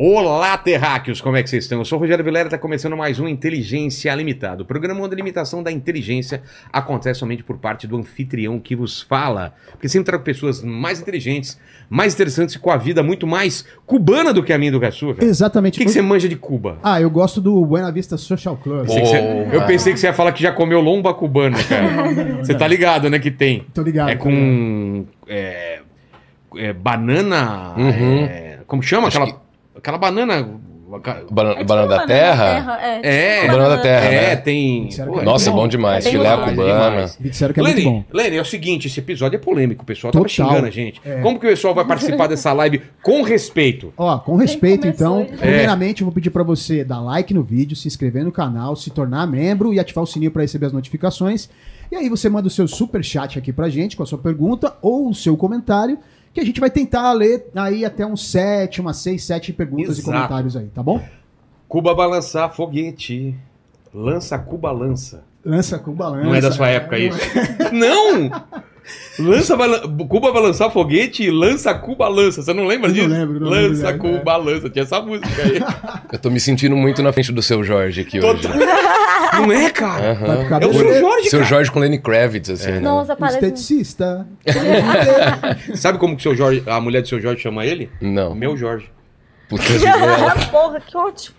Olá, terráqueos, como é que vocês estão? Eu sou o Rogério Vilera, está começando mais um Inteligência Limitada. O programa onde a limitação da inteligência acontece somente por parte do anfitrião que vos fala. Porque sempre trago pessoas mais inteligentes, mais interessantes e com a vida muito mais cubana do que a minha e do que a sua, cara. O Exatamente. que, que você manja de Cuba? Ah, eu gosto do Buena Vista Social Club. Pensei que você- eu pensei que você ia falar que já comeu lomba cubana, cara. Você tá ligado, né, que tem. Tô ligado. É com é, é, banana. Uhum. é, como chama? Acho Aquela, aquela banana. Banana, É tipo banana da uma terra? É, É, tipo banana da terra, É, né? tem. Pô, é Nossa, muito bom demais. Filé cubana. Me disseram que é muito Lene, bom. Lene, é o seguinte, esse episódio é polêmico, o pessoal tava Total. xingando a gente. É. Como que o pessoal vai participar dessa live com respeito? Ó, com respeito, então, primeiramente eu vou pedir pra você dar like no vídeo, se inscrever no canal, se tornar membro e ativar o sininho pra receber as notificações. E aí você manda o seu super chat aqui pra gente com a sua pergunta ou o seu comentário, que a gente vai tentar ler aí até uns 7, umas 6, 7 perguntas Exato. e comentários aí, tá bom? Cuba balançar foguete. Lança Cuba lança. Lança com balança. Não é da sua época isso? Não! Lança balan- Cuba vai lançar foguete e lança Cuba lança. Você não lembra Eu não disso? lembro, não lembro, lança é. Cuba lança. Tinha essa música aí. Eu tô me sentindo muito na frente do seu Jorge aqui hoje. Total. Não é, cara? É o seu Jorge, Seu cara. Jorge com Lenny Kravitz, assim, né? Nossa, parece. Esteticista. Sabe como que o seu Jorge, a mulher do seu Jorge chama ele? Não. Meu Jorge. Puta. Porra, que ótimo.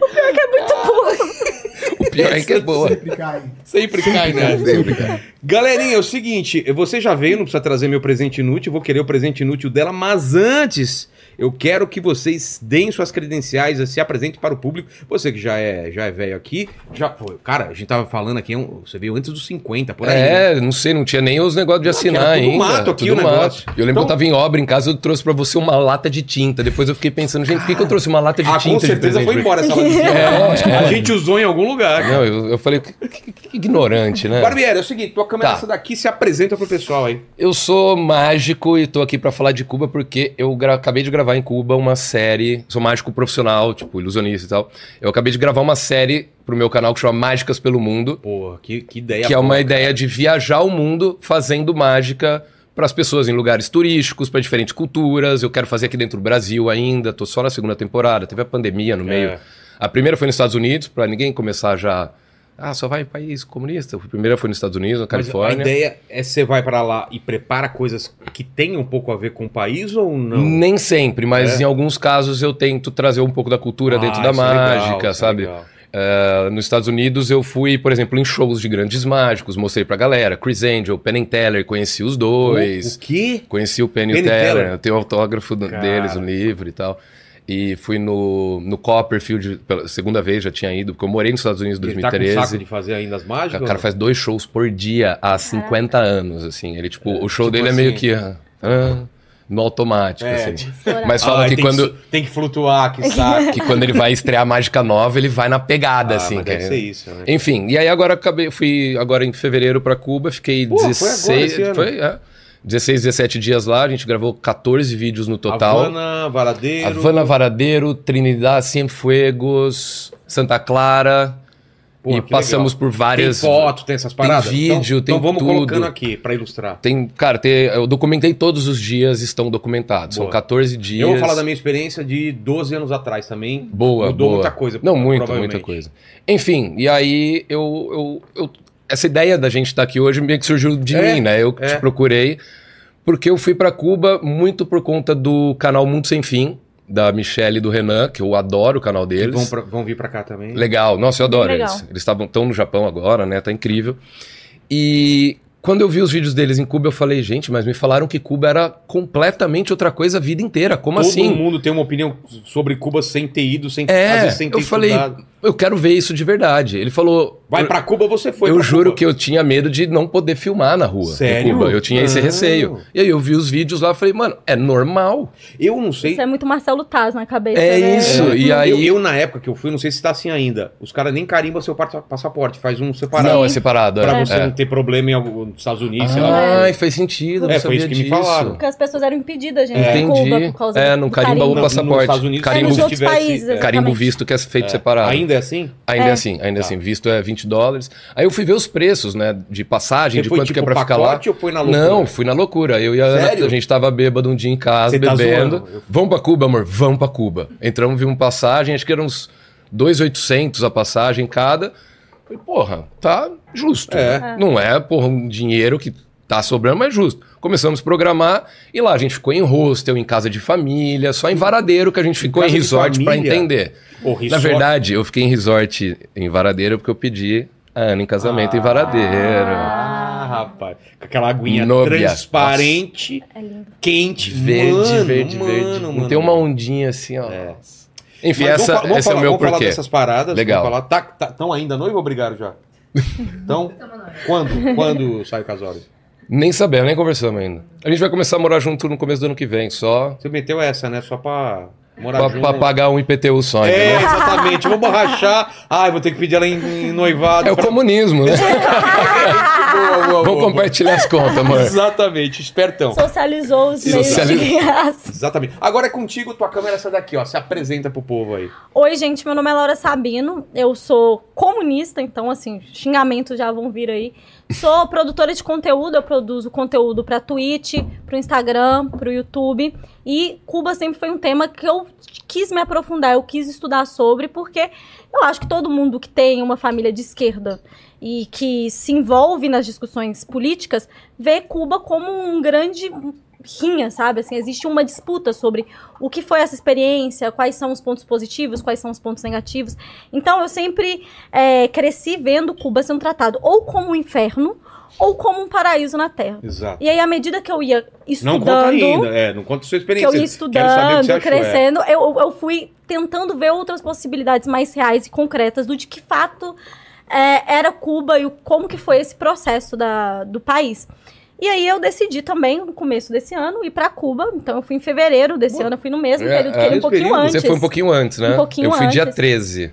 O pior é que é muito burro. O pior é que é boa. Sempre cai. Sempre cai, né? Sempre cai. Galerinha, é o seguinte, você já veio, não precisa trazer meu presente inútil, vou querer o presente inútil dela, mas antes eu quero que vocês deem suas credenciais, se apresentem para o público. Você que já é, já é velho aqui, já foi. Cara, a gente tava falando aqui, um- você veio antes dos 50, por aí. né? É, não sei, não tinha nem os negócios de assinar era tudo ainda. mato aqui o negócio. Eu lembro Então- que eu tava em obra em casa, eu trouxe pra você uma lata de tinta. Depois eu fiquei pensando, gente, por que, que eu trouxe uma lata de Ah, tinta? com certeza foi embora essa lata de A gente usou em algum lugar. Não, eu, eu falei, que, que- que ignorante, né? Barbieri, é o seguinte, tua câmera Tá. essa daqui se apresenta pro pessoal aí. Eu sou mágico e tô aqui pra falar de Cuba porque eu acabei de gravar em Cuba uma série. Sou mágico profissional, tipo, ilusionista e tal. Eu acabei de gravar uma série pro meu canal que chama Mágicas pelo Mundo, Porra, que, que ideia que é boa, uma cara. ideia de viajar o mundo fazendo mágica pras pessoas em lugares turísticos, pra diferentes culturas. Eu quero fazer aqui dentro do Brasil ainda, tô só na segunda temporada, teve a pandemia no meio. É. A primeira foi nos Estados Unidos, pra ninguém começar já. Ah, só vai em país comunista. A primeira foi nos Estados Unidos, na Mas Califórnia. a ideia é você vai pra lá e prepara coisas que tenham um pouco a ver com o país ou não? Nem sempre, mas É? em alguns casos eu tento trazer um pouco da cultura Ah, dentro da é legal, mágica, é sabe? legal. É, nos Estados Unidos eu fui, por exemplo, em shows de grandes mágicos, mostrei pra galera, Chris Angel, Penn Teller, conheci os O, dois, o quê? conheci o Penn e o Penn Teller, Teller? eu tenho o autógrafo Cara. deles, no livro e tal. E fui no, no Copperfield, pela segunda vez já tinha ido, porque eu morei nos Estados Unidos em Ele tá com 2013. saco de fazer ainda as mágicas? O cara faz dois shows por dia há 50 anos, assim. Ele, tipo, o show tipo dele é assim- meio que ah, ah, no automático, É, assim. tipo, Mas Ah, fala que tem quando, su- tem que flutuar, que saco. que quando ele vai estrear mágica nova, ele vai na pegada, Ah, assim. mas deve ser isso, né? Enfim, e aí agora eu acabei, fui agora em fevereiro pra Cuba, fiquei Pô, foi agora 16, esse ano. foi, é, 16, 17 dias lá, a gente gravou 14 vídeos no total. Havana, Varadeiro... Havana Varadeiro, Trinidad, Cienfuegos, Santa Clara. Pô, e passamos legal. por várias. Tem foto, tem essas paradas? vídeo, então, tem Então vamos tudo. colocando aqui pra ilustrar. Tem, cara, tem, eu documentei todos os dias, estão documentados. São Boa. 14 dias. Eu vou falar da minha experiência de 12 anos atrás também. Boa, Mudou boa. muita coisa. Não, muita, muita coisa. Enfim, e aí eu, eu, eu- essa ideia da gente estar aqui hoje meio que surgiu de É, mim, né? Eu é. te procurei porque eu fui pra Cuba muito por conta do canal Mundo Sem Fim, da Michelle e do Renan, que eu adoro o canal deles. Vão, pra- vão vir pra cá também. Legal, nossa, eu adoro Legal. eles. Eles estavam tão no Japão agora, né? Tá incrível. E quando eu vi os vídeos deles em Cuba, eu falei, gente, mas me falaram que Cuba era completamente outra coisa a vida inteira. Como Todo assim? mundo tem uma opinião sobre Cuba sem ter ido, sem, É, vezes sem ter eu falei, estudado. eu quero ver isso de verdade. Ele falou, Vai pra Cuba, você foi eu pra juro Cuba. que eu tinha medo de não poder filmar na rua Sério? em Cuba. Eu tinha esse Ah. receio. E aí eu vi os vídeos lá e falei, mano, é normal. Eu não sei. Isso é muito Marcelo Taz na cabeça. É né? isso. É, e eu- aí- Eu, eu, na época que eu fui, não sei se tá assim ainda. Os caras nem carimbam seu pa- passaporte, faz um separado. Não, é separado. Pra é. você É. não ter problema em algum, nos Estados Unidos, sei lá. Ai, faz sentido, É, foi isso que me disso. falaram. Porque as pessoas eram impedidas, gente, Entendi. em Cuba por causa É, não carimba o nos passaporte. Estados Unidos, Carimbo, É, nos se outros tivesse- países, é, carimbo exatamente. visto que é feito separado. Ainda é assim? Ainda É. assim, ainda Tá. assim. Visto é 20 20 dólares. Aí eu fui ver os preços, né? De passagem, Você de foi, quanto tipo, que é pra ficar lá. ou foi na loucura? Não, fui na loucura. Eu e a a gente tava bêbado um dia em casa, Você tá bebendo. Eu- Vamos pra Cuba, amor? Vamos pra Cuba. Entramos, vimos passagem, acho que eram uns 2,800 a passagem cada. Falei, porra, tá justo. É. Não é, porra, um dinheiro que tá sobrando, mas é justo. Começamos a programar e lá a gente ficou em hostel, em casa de família, só em Varadeiro que a gente ficou em, de resort pra família? entender. Pô, Na resort- verdade, eu fiquei em resort em Varadeiro porque eu pedi a Ana em casamento em Varadeiro. Ah, rapaz. Com aquela aguinha Nóbia. transparente, É lindo. quente, Verde, mano, verde, mano, verde. Mano, Não tem uma ondinha assim, ó. É. Enfim, Mas essa, vamos, esse falar, é o meu vamos falar porquê. dessas paradas. Legal. Vamos falar. Tá, tão ainda noivo ou brigaram já? Então, quando? Quando sai o casório? Nem sabemos, nem conversamos ainda. A gente vai começar a morar junto no começo do ano que vem, só Você meteu essa, né? Só pra morar pra, junto. pra pagar um IPTU só, É, entendeu? exatamente. Vamos rachar. Ai, vou ter que pedir ela em, em noivado. É o pra- comunismo, né? Boa, boa, Vamos boa. compartilhar as contas, amor. Exatamente, espertão. Socializou os meios de graça. Exatamente. Agora é contigo, tua câmera é essa daqui, ó. Se apresenta pro povo aí. Oi, gente, meu nome é Laura Sabino. Eu sou comunista, então, assim, xingamentos já vão vir aí. Sou produtora de conteúdo, eu produzo conteúdo pra Twitch, pro Instagram, pro YouTube. E Cuba sempre foi um tema que eu quis me aprofundar, eu quis estudar sobre, porque eu acho que todo mundo que tem uma família de esquerda e que se envolve nas discussões políticas vê Cuba como um grande rinha, sabe? Assim, existe uma disputa sobre o que foi essa experiência, quais são os pontos positivos, quais são os pontos negativos. Então, eu sempre é, cresci vendo Cuba sendo tratado ou como um inferno ou como um paraíso na Terra. Exato. E aí, à medida que eu ia Não conta estudando, ainda, é, não conta sua que experiência. eu ia que estudando, é. crescendo, eu, eu fui tentando ver outras possibilidades mais reais e concretas do de que fato é, era Cuba e o, como que foi esse processo da, do país. E aí eu decidi também, no começo desse ano, ir para Cuba. Então eu fui em fevereiro desse ano, eu fui no mesmo É, período que ele, um pouquinho período? antes. Você foi um pouquinho antes, né? Um pouquinho Eu fui dia antes. 13.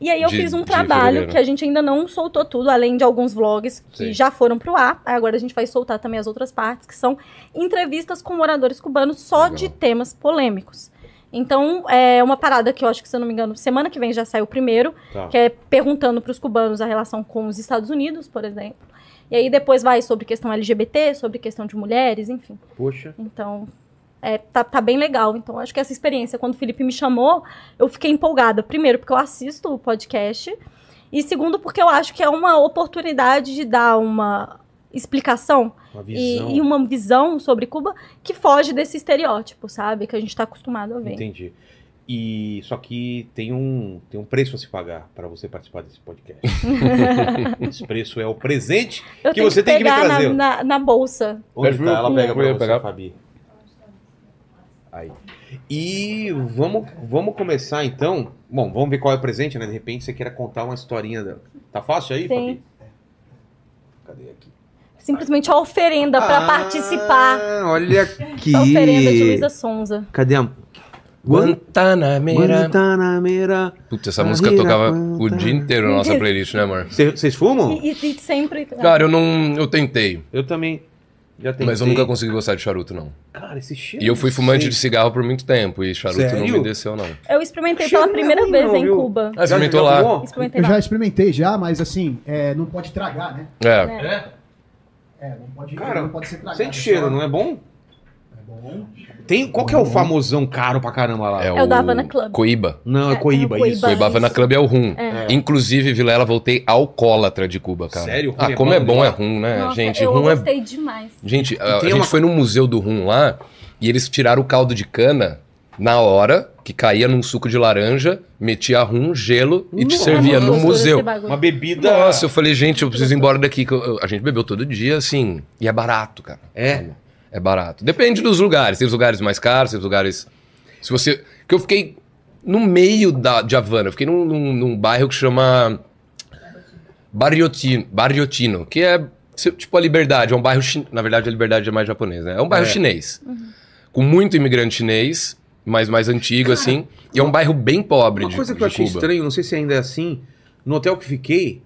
E aí eu de- fiz um trabalho que a gente ainda não soltou tudo, além de alguns vlogs que Sim. já foram pro ar. Agora a gente vai soltar também as outras partes, que são entrevistas com moradores cubanos só Legal. de temas polêmicos. Então, é uma parada que eu acho que, se eu não me engano, semana que vem já sai o primeiro, Tá. que é perguntando para os cubanos a relação com os Estados Unidos, por exemplo. E aí depois vai sobre questão LGBT, sobre questão de mulheres, enfim. Poxa. Então, é, tá, tá bem legal. Então, acho que essa experiência, quando o Felipe me chamou, eu fiquei empolgada. Primeiro, porque eu assisto o podcast. E segundo, porque eu acho que é uma oportunidade de dar uma explicação Uma e, e uma visão sobre Cuba que foge desse estereótipo, sabe? Que a gente tá acostumado a ver. Entendi. E só que tem um, tem um preço a se pagar para você participar desse podcast. Esse preço é o presente Eu que você tem que me pegar na- trazer. Na, na bolsa. Onde tá? Ela pega ia você, pegar. Fabi. Aí. E vamos, vamos começar então. Bom, vamos ver qual é o presente, né? De repente você queira contar uma historinha. Da... Tá fácil aí, Sim. Fabi? Cadê aqui? Simplesmente a oferenda pra Ah, participar. Olha aqui. A oferenda de Luísa Sonza. Cadê a. Guantanamera. Guantanamera. Putz, essa música eu tocava o dia inteiro na nossa playlist, né, amor? Cê- Vocês fumam? E, e- e sempre. Cara, eu não. Eu tentei. Eu também. Já tentei. Mas eu nunca consegui gostar de charuto, não. Cara, esse cheiro. E eu fui fumante sei. de cigarro por muito tempo. E charuto Sério? não me desceu, não. Eu experimentei pela primeira não é vez não, em viu? Cuba. Ah, experimentou Já- já lá? Experimentei Eu já lá. experimentei já, mas assim, é, não pode tragar, né? É. É, não pode, Cara, não pode ser tragado. Sente cheiro, não é bom? É bom. Tem, qual que é o famosão caro pra caramba lá? É o da Havana Club. Coíba. Não, é É, Coíba, é o isso. Coíba. Coíba Havana Club é o rum. É. Inclusive, Vilela, voltei alcoólatra de Cuba, cara. Sério? Rum Ah, é como bom é bom de é rum, né? Nossa, gente, eu rum é gostei demais. Gente, a, a tem gente uma- foi no museu do rum lá e eles tiraram o caldo de cana na hora, que caía num suco de laranja, metia rum, gelo e te Nossa, servia no museu. Uma bebida. Nossa, eu falei, gente, eu preciso ir embora daqui. que eu- eu- a gente bebeu todo dia, assim, e é barato, cara. É. É barato. Depende dos lugares. Tem os lugares mais caros, tem os lugares. Se você. Que eu fiquei no meio da, de Havana. Eu fiquei num, num, num bairro que chama. Barriotino, Barriotino, que é tipo a Liberdade. É um bairro. Chin... Na verdade, a Liberdade é mais japonês, né? É um bairro É. chinês. Com muito imigrante chinês, mas mais antigo, assim. E é um bairro bem pobre Uma de, coisa que eu achei Cuba. estranho, não sei se ainda é assim. No hotel que fiquei,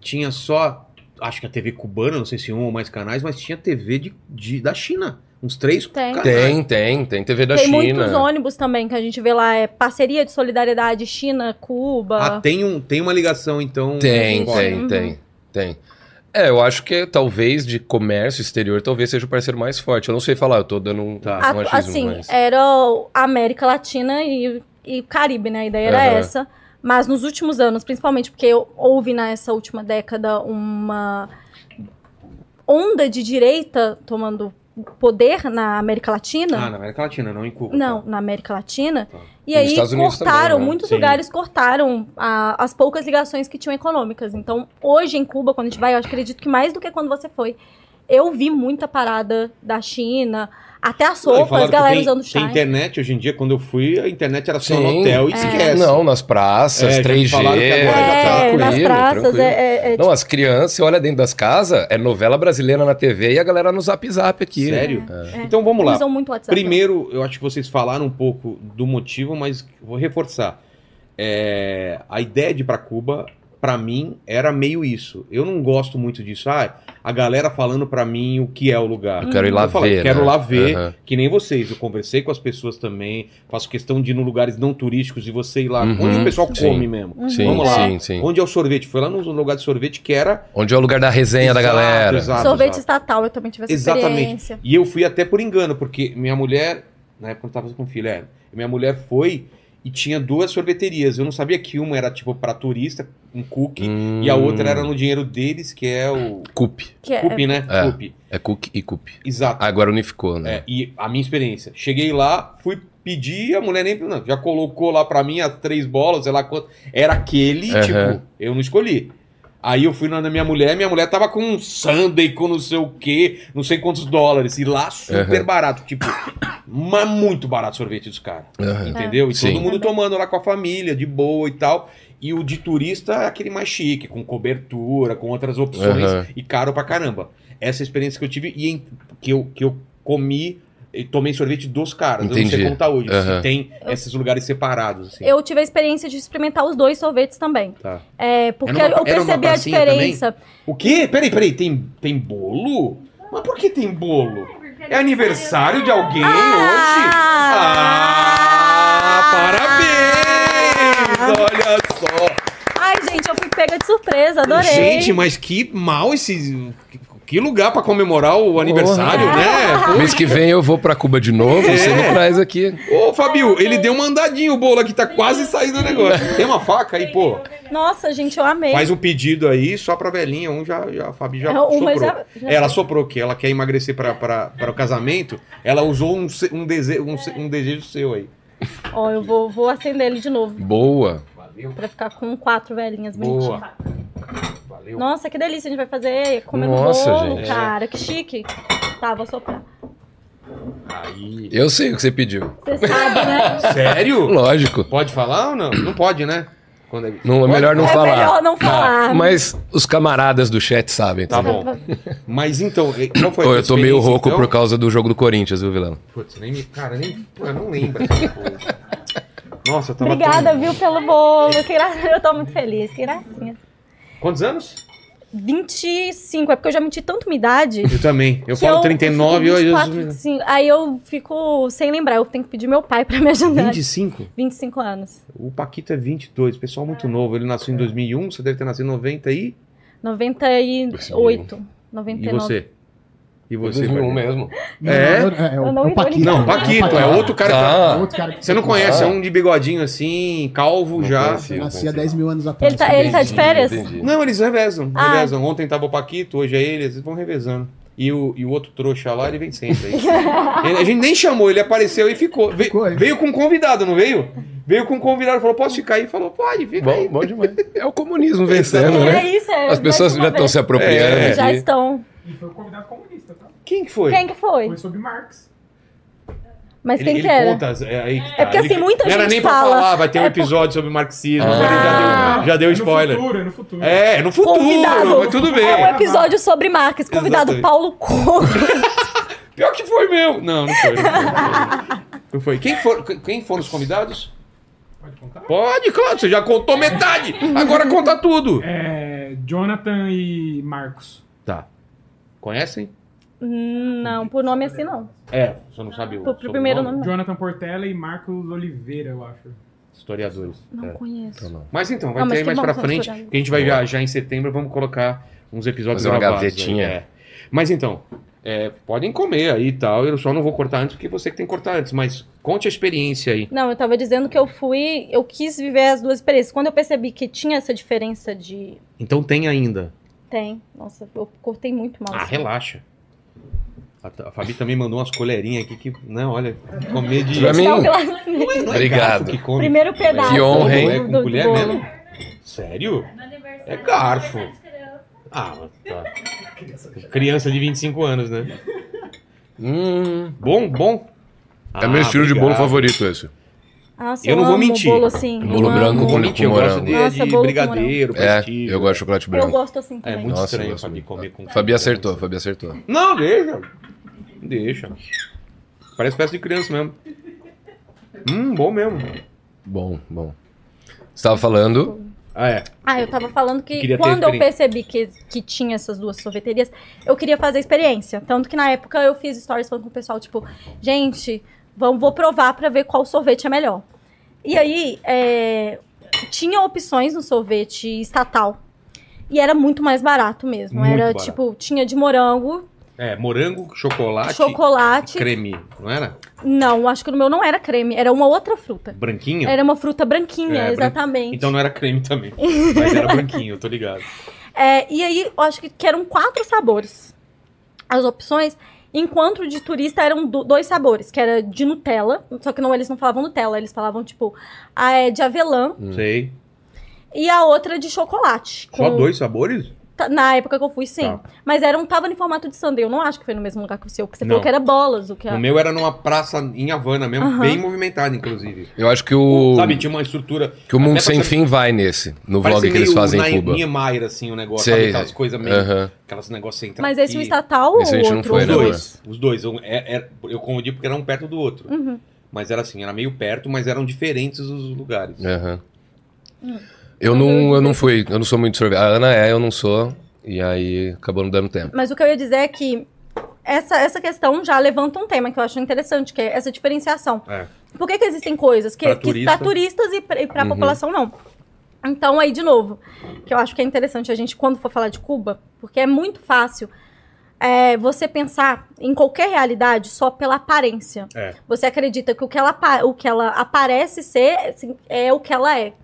tinha só. Acho que a TV cubana, não sei se um ou mais canais, mas tinha TV de, de- da China. Uns três Tem. canais. Tem, tem, tem TV da Tem China. muitos ônibus também que a gente vê lá, é parceria de solidariedade China, Cuba. Ah, tem, um, tem uma ligação, então. Tem, tem, Uhum. tem, tem. É, eu acho que talvez de comércio exterior, talvez seja o parceiro mais forte. Eu não sei falar, eu tô dando um, Tá. um achismo, assim, mas... era a América Latina e, e Caribe, né? A ideia era Aham. essa. Mas nos últimos anos, principalmente porque houve nessa última década uma onda de direita tomando poder na América Latina. Ah, na América Latina, não em Cuba. Não, tá. na América Latina. Tá. E E aí cortaram, também, né? muitos Sim. lugares cortaram a- as poucas ligações que tinham econômicas. Então, hoje em Cuba, quando a gente vai, eu acredito que mais do que quando você foi, eu vi muita parada da China, até as roupas, que galera tem, usando Tem chai. internet hoje em dia, quando eu fui, a internet era só Sim. no hotel e É. esquece. Não, nas praças, É, já 3G. falaram que agora já tá É, nas tranquilo, praças, tranquilo. é, é, é, Não, as crianças, olha dentro das casas, é novela brasileira na TV e a galera no zap zap aqui. Sério? É. Então vamos lá. usam muito WhatsApp. Primeiro, eu acho que vocês falaram um pouco do motivo, mas vou reforçar. É, a ideia de ir pra Cuba, pra mim, era meio isso. Eu não gosto muito disso. Ah, a galera falando pra mim o que é o lugar. Eu quero ir lá Eu ver. Quero né? lá ver, Aham. que nem vocês. Eu conversei com as pessoas também, faço questão de ir em lugares não turísticos e você ir lá, Uhum, onde o pessoal sim. come mesmo. Uhum. Sim, Vamos lá. sim, sim. Onde é o sorvete? Foi lá no lugar de sorvete que era Onde é o lugar da resenha da Exato, galera. exato. Sorvete estatal, eu também tive essa Exatamente. experiência. E eu fui até por engano, porque minha mulher, na época eu tava com filho, é, minha mulher foi e tinha duas sorveterias. Eu não sabia que uma era tipo para turista, um cookie, Hum. e a outra era no dinheiro deles, que é o Cup. Que é, cookie, né? É. Cookie. É Cook e Cup. Exato. Agora unificou, né? É, e a minha experiência. Cheguei lá, fui pedir, a mulher nem não, já colocou lá pra mim as três bolas, sei lá quanto. Era aquele, Aham. tipo, eu não escolhi. Aí eu fui na minha mulher, minha mulher tava com um sundae com não sei o quê, não sei quantos dólares. E lá super Aham. barato, tipo, mas muito barato o sorvete dos caras. Aham. Entendeu? E Sim. todo mundo tomando lá com a família, de boa e tal. E o de turista é aquele mais chique, com cobertura, com outras opções e caro pra caramba. Essa experiência que eu tive e em- que, eu, que eu comi e tomei sorvete dos caras. Eu não sei Entendi. como tá hoje, Aham. se tem esses lugares separados. Assim. Eu tive a experiência de experimentar os dois sorvetes também. Tá. É, porque uma- eu percebi a diferença. O quê? Peraí, peraí, tem, tem bolo? Mas por que tem bolo? É aniversário de alguém hoje? Ah, parabéns! Olha só! Ai, gente, eu fui pega de surpresa, adorei. Gente, mas que mal esse. Que lugar pra comemorar o aniversário, Porra. né? Mês que vem eu vou pra Cuba de novo, você É. me traz aqui. Ô, Fabio, ele deu uma andadinha o bolo aqui, tá quase saindo o negócio. Tem uma faca aí, pô. Nossa, gente, eu amei. Faz um pedido aí só pra velhinha. Um já, já a Fabi já É, uma soprou. já- já- Ela soprou que ela quer emagrecer para o casamento. Ela usou um, um, dese, um, um desejo seu aí. Ó, eu vou, vou acender ele de novo. Boa. Valeu. Pra ficar com quatro velhinhas Boa. Valeu. Nossa, que delícia, a gente vai fazer comendo Nossa, bolo, gente. cara. Que chique. Tá, vou soprar. Aí. Eu sei o que você pediu. Você sabe, né? Sério? Lógico. Pode falar ou não? Não pode, né? Quando é... Não, é Pode? melhor não É falar. melhor não falar. Mas os camaradas do chat sabem. Tá também. bom. Mas então, qual foi a eu tô meio rouco então? por causa do jogo do Corinthians, viu, Vilão? Putz, nem me. Cara, nem. Pô, eu não lembro. Nossa, eu tava. Obrigada, tão- viu, pelo bolo. Que gra... Eu tô muito feliz, que gracinha. Quantos anos? 25, é porque eu já menti tanto minha idade. Eu também. Eu falo 39 e hoje. 24, 25. Aí eu fico sem lembrar, eu tenho que pedir meu pai pra me ajudar. 25? 25 anos. O Paquito é 22, pessoal muito novo. Ele nasceu em 2001, você deve ter nascido em 90 e. 98. E 99. você? E você? 2001 Barbieri? mesmo. É? não, é, é, o- Eu não é o Paquito. Não, Paquito, é outro cara. que- Ah. É outro cara que Você não conhece, é um de bigodinho assim, calvo Não já. conheci. Nascia 10 mil anos atrás. Ele tá, ele tá de férias? Entendi. Não, eles revezam, Ah. revezam. Ontem tava o Paquito, hoje é ele, eles vão revezando. E o, e o outro trouxa lá, ele vem sempre aí. Ele- a gente nem chamou, ele apareceu e ficou. Ve- Ficou, veio com um convidado, não veio? Veio com um convidado, falou, posso ficar aí? Falou, pode, fica aí. Bom, bom demais. É o comunismo vencendo, É né? isso, é. As pessoas já estão se apropriando. É. Já estão. E foi o convidado comunista, tá? Quem que foi? Quem que foi? Foi sobre Marx. Mas Ele, quem ele que era? conta, é, aí que É tá. porque, Ele- assim, muita Não era gente nem pra fala- falar, vai ter um é por- episódio sobre marxismo, Ah. ele já deu, já deu É spoiler. no futuro, é no futuro. É, no futuro, Convidado. mas tudo bem. É um episódio sobre Marx. Convidado Exatamente. Paulo Couto. Pior que foi mesmo. Não, não foi. Não foi. Não foi. Quem, for, quem foram os convidados? Pode contar? Pode, claro, você já contou metade. Agora conta tudo. É, Jonathan e Marcos. Tá. Conhecem? Hum, Não, por nome assim não. É, você não sabe o Pro- pro sobrenome? primeiro nome, não. Jonathan Portela e Marcos Oliveira, eu acho. Historiadores. Não é. conheço. Então, não. Mas então, vai Ah, mas ter que mais bom pra que frente, que a gente vai viajar em setembro, vamos colocar uns episódios Fazer uma gravados aí, gavetinha. é. Mas então, é, podem comer aí e tal, eu só não vou cortar antes porque você que tem que cortar antes, mas conte a experiência aí. Não, eu tava dizendo que eu fui, eu quis viver as duas experiências. Quando eu percebi que tinha essa diferença de. Então tem ainda. Tem. Nossa, eu cortei muito mal. Ah, assim. relaxa. A, a Fabi também mandou umas colherinhas aqui que, não, olha, comer de... Pra mim- um pedacinho. Não é Obrigado. que come. Primeiro pedaço. Que honra, hein? É do- com do colher bolo. mesmo? Sério? É garfo. Ah, tá. Criança de 25 anos, né? Hum, Bom, bom. é meu Ah, estilo de bolo obrigado. favorito esse. Nossa, Eu não vou mentir. bolo assim. eu Bolo branco Não com- mentir, eu com gosto morango. de, Nossa, de brigadeiro, É, eu gosto de chocolate Eu branco. gosto assim É também. muito Nossa, estranho, eu Fabi, comer com... Fabi acertou, Fabi acertou. Não, deixa. Deixa. Parece festa de criança mesmo. Hum, bom mesmo. Bom, bom. Você tava falando. Ah, é. Ah, eu tava falando que Queria ter quando eu experiência. percebi que, que tinha essas duas sorveterias, eu queria fazer a experiência. Tanto que na época eu fiz stories falando com o pessoal, tipo, gente, vamos, vou provar pra ver qual sorvete é melhor. E aí, é, tinha opções no sorvete estatal. E era muito mais barato mesmo. Muito era barato. tipo, tinha de morango, É, morango, chocolate, chocolate. creme, não era? Não, acho que no meu não era creme, era uma outra fruta. Branquinho? Era uma fruta branquinha, É, bran- exatamente. Então não era creme também. Mas era branquinho, eu tô ligado. É, e aí, eu acho que, que eram quatro sabores. As opções, enquanto de turista eram do- dois sabores, que era de Nutella, só que não, eles não falavam Nutella, eles falavam, tipo, a é de avelã Sei. e a outra de chocolate. Só com- dois sabores? Tá- Na época que eu fui, sim. Tá. Mas era um, tava em formato de sundae. Eu não acho que foi no mesmo lugar que o seu, porque você Não. falou que era bolas. O que O é... meu era numa praça em Havana mesmo, bem movimentada, inclusive. Eu acho que o. Sabe, tinha uma estrutura. Que o Mundo Sem Fim vai nesse. No Parece vlog que eles fazem na- em Cuba. Niemeyer, assim, o negócio. Sei. Sabe, aquelas coisas meio. Aham. Aquelas negócios centrais. Mas esse é o E- estatal ou Esse a gente o não outro? foi, Os né, dois. Os dois. Eu, é- é- eu confundi porque era um perto do outro. Uhum. Mas era assim, era meio perto, mas eram diferentes os lugares. Aham. Eu não, eu não fui, eu não sou muito sorvete. A Ana é, eu não sou. E aí acabou não dando tempo. Mas o que eu ia dizer é que essa, essa questão já levanta um tema que eu acho interessante, que é essa diferenciação. É. Por que, que existem coisas que que turista. turistas e e pra Uhum. população não? Então, aí, de novo, que eu acho que é interessante a gente, quando for falar de Cuba, porque é muito fácil é, você pensar em qualquer realidade só pela aparência. É. Você acredita que o que ela, o que ela aparece ser assim, é o que ela é.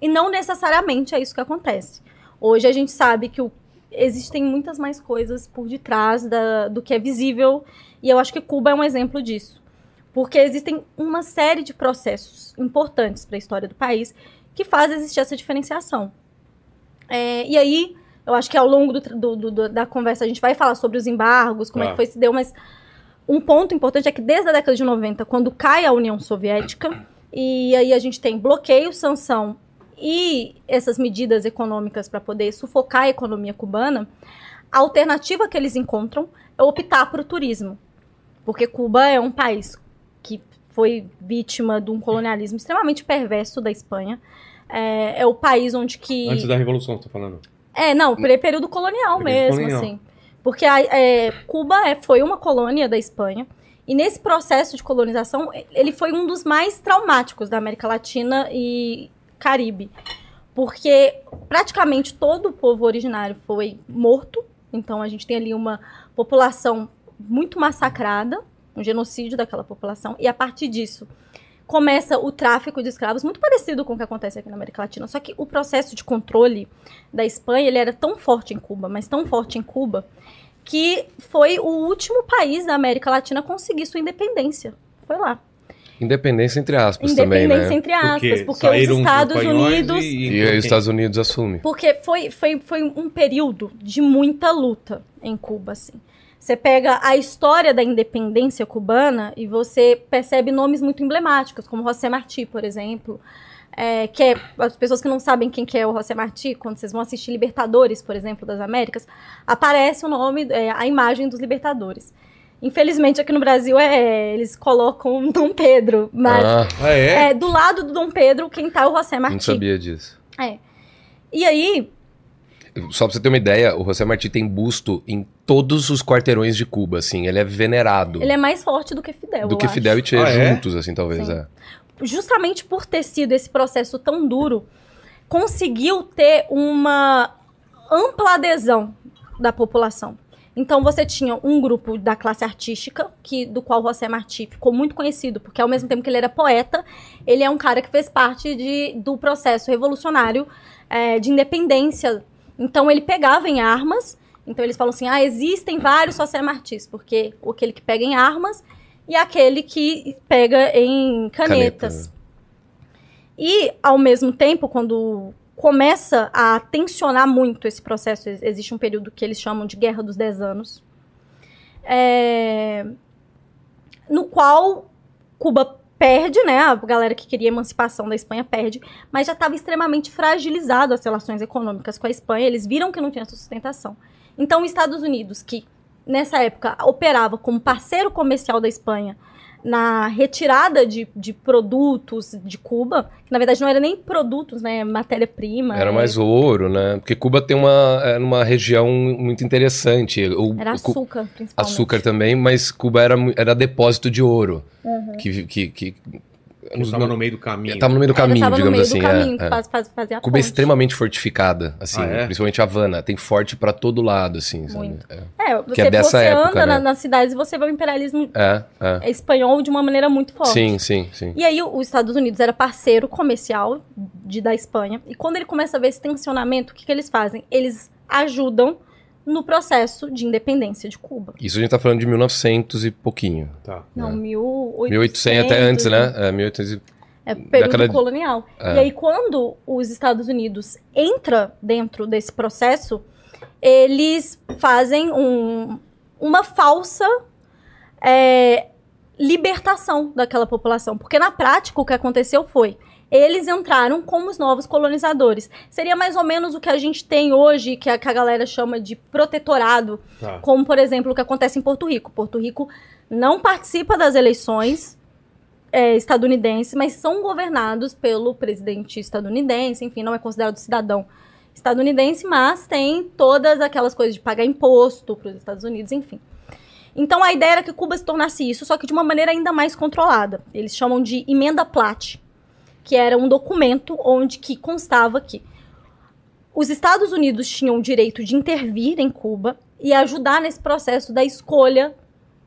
E não necessariamente é isso que acontece. Hoje a gente sabe que o- existem muitas mais coisas por detrás da- do que é visível. E eu acho que Cuba é um exemplo disso. Porque existem uma série de processos importantes para a história do país que faz existir essa diferenciação. É, e aí, eu acho que ao longo do do- do- da conversa a gente vai falar sobre os embargos, como é Tá. que foi se deu, mas um ponto importante é que desde a década de 90, quando cai a União Soviética, e aí a gente tem bloqueio, sanção e essas medidas econômicas para poder sufocar a economia cubana, a alternativa que eles encontram é optar por o turismo. Porque Cuba é um país que foi vítima de um colonialismo extremamente perverso da Espanha. É, é o país onde que... Antes da Revolução, você tá falando. É, não, período colonial Período mesmo, colonial. assim. Porque a- é, Cuba é- foi uma colônia da Espanha. E nesse processo de colonização, ele foi um dos mais traumáticos da América Latina e Caribe. Porque praticamente todo o povo originário foi morto. Então a gente tem ali uma população muito massacrada, um genocídio daquela população. E a partir disso, começa o tráfico de escravos, muito parecido com o que acontece aqui na América Latina. Só que o processo de controle da Espanha, ele era tão forte em Cuba, mas tão forte em Cuba, que foi o último país da América Latina a conseguir sua independência. Foi lá. Independência entre aspas também, Independência né? entre aspas, Porque porque, os os Estados Unidos e- E os Estados Unidos assumem. porque foi, foi, foi um período de muita luta em Cuba, assim. Você pega a história da independência cubana e você percebe nomes muito emblemáticos, como José Martí, por exemplo. É, que é, as pessoas que não sabem quem que é o José Martí, quando vocês vão assistir Libertadores, por exemplo, das Américas, aparece o nome, é, a imagem dos Libertadores. Infelizmente, aqui no Brasil, é, eles colocam Dom Pedro, mas Ah, Ah, é? é, do lado do Dom Pedro, quem tá é o José Martí. não sabia disso. É. E aí, Só pra você ter uma ideia, o José Martí tem busto em todos os quarteirões de Cuba, assim. Ele é venerado. Ele é mais forte do que Fidel. do eu que acho. Fidel e Che Ah, é? juntos, assim, talvez. Sim. É. justamente por ter sido esse processo tão duro, conseguiu ter uma ampla adesão da população. Então você tinha um grupo da classe artística, que do qual José Martí ficou muito conhecido, porque ao mesmo tempo que ele era poeta, ele é um cara que fez parte de, do processo revolucionário eh, de independência. Então ele pegava em armas, então eles falam assim, ah, existem vários José Martís, porque aquele que pega em armas e aquele que pega em canetas. Caneta. E, ao mesmo tempo, quando começa a tensionar muito esse processo, ex- existe um período que eles chamam de Guerra dos Dez Anos, é, no qual Cuba perde, né? A galera que queria emancipação da Espanha perde, mas já estava extremamente fragilizado as relações econômicas com a Espanha. Eles viram que não tinha sustentação. Então, os Estados Unidos, que nessa época operava como parceiro comercial da Espanha na retirada de, de produtos de Cuba, que na verdade não era nem produtos, né? Matéria-prima. Era é- mais ouro, né? Porque Cuba tem uma, é uma região muito interessante. O, Era açúcar, principalmente. açúcar também, mas Cuba era, era depósito de ouro. Uhum. Que, que, que Ele estava no meio do caminho. Tava no meio do Era, caminho, digamos assim. do caminho, é, é. faz, faz, Cuba é extremamente fortificada, assim, Ah, é? principalmente Havana. Tem forte pra todo lado, assim. sabe? Muito. É, É, você, é dessa você época, anda né? na- nas cidades e você vê o imperialismo é. é. espanhol de uma maneira muito forte. Sim, sim, sim. E aí os Estados Unidos era parceiro comercial de, da Espanha. E quando ele começa a ver esse tensionamento, o que, que eles fazem? Eles ajudam no processo de independência de Cuba. Isso a gente tá falando de 1900 e pouquinho. Tá. Não, É. 1800. 1800 até antes, né? É, 1800 e... É período colonial. É. E aí, quando os Estados Unidos entra dentro desse processo, eles fazem um- uma falsa é, libertação daquela população. Porque na prática o que aconteceu foi. Eles entraram como os novos colonizadores. Seria mais ou menos o que a gente tem hoje, que a, que a galera chama de protetorado, Tá. como, por exemplo, o que acontece em Porto Rico. Porto Rico não participa das eleições é, estadunidenses, mas são governados pelo presidente estadunidense, enfim, não é considerado cidadão estadunidense, mas tem todas aquelas coisas de pagar imposto para os Estados Unidos, enfim. Então a ideia era que Cuba se tornasse isso, só que de uma maneira ainda mais controlada. Eles chamam de emenda Platt, que era um documento onde que constava que os Estados Unidos tinham o direito de intervir em Cuba e ajudar nesse processo da escolha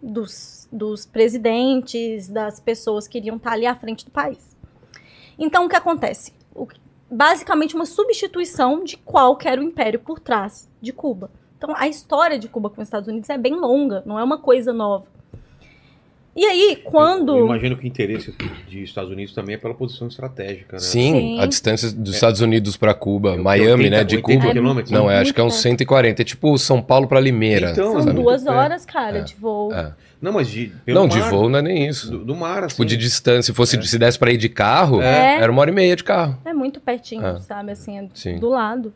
dos, dos presidentes, das pessoas que iriam estar ali à frente do país. Então, o que acontece? O- basicamente, uma substituição de qual era o império por trás de Cuba. Então, a história de Cuba com os Estados Unidos é bem longa, não é uma coisa nova. E aí, quando. Eu imagino que o interesse dos Estados Unidos também é pela posição estratégica, né? Sim, Sim. a distância dos Estados Unidos pra Cuba, É, Miami, 80, né, de 80 Cuba. quilômetros, Não, né? é, acho que é uns Muito 140. É tipo São Paulo pra Limeira. Então, São sabe? duas muito horas, cara, É. de voo. É. Não, mas de. pelo Não, de mar, voo não é nem isso. Do, do mar, assim. Tipo, de distância. Se fosse, se desse pra ir de carro, É. era uma hora e meia de carro. É muito pertinho, É. sabe? Assim, é Sim. do lado.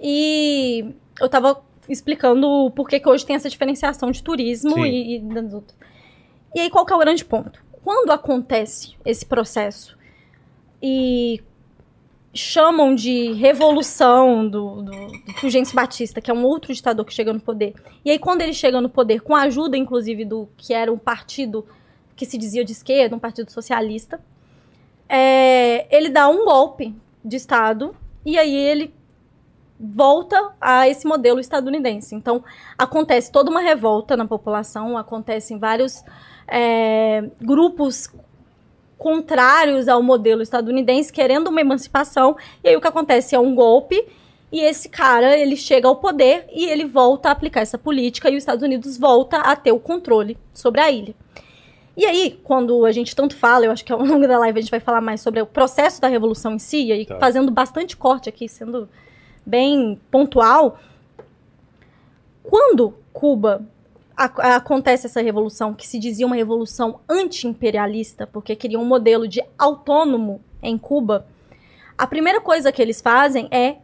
E eu tava explicando por que que hoje tem essa diferenciação de turismo Sim. e, e das outras. E aí, qual que é o grande ponto? Quando acontece esse processo e chamam de revolução do, do, do Fulgêncio Batista, que é um outro ditador que chega no poder. E aí, quando ele chega no poder, com a ajuda, inclusive, do que era um partido que se dizia de esquerda, um partido socialista, é, ele dá um golpe de Estado e aí ele volta a esse modelo estadunidense. Então, acontece toda uma revolta na população, acontecem vários é, grupos contrários ao modelo estadunidense querendo uma emancipação, e aí o que acontece é um golpe, e esse cara, ele chega ao poder e ele volta a aplicar essa política e os Estados Unidos volta a ter o controle sobre a ilha. E aí, quando a gente tanto fala, eu acho que ao longo da live a gente vai falar mais sobre o processo da revolução em si, e aí Tá. fazendo bastante corte aqui, sendo bem pontual. Quando Cuba a- acontece essa revolução, que se dizia uma revolução anti-imperialista, porque queria um modelo de autônomo em Cuba, a primeira coisa que eles fazem é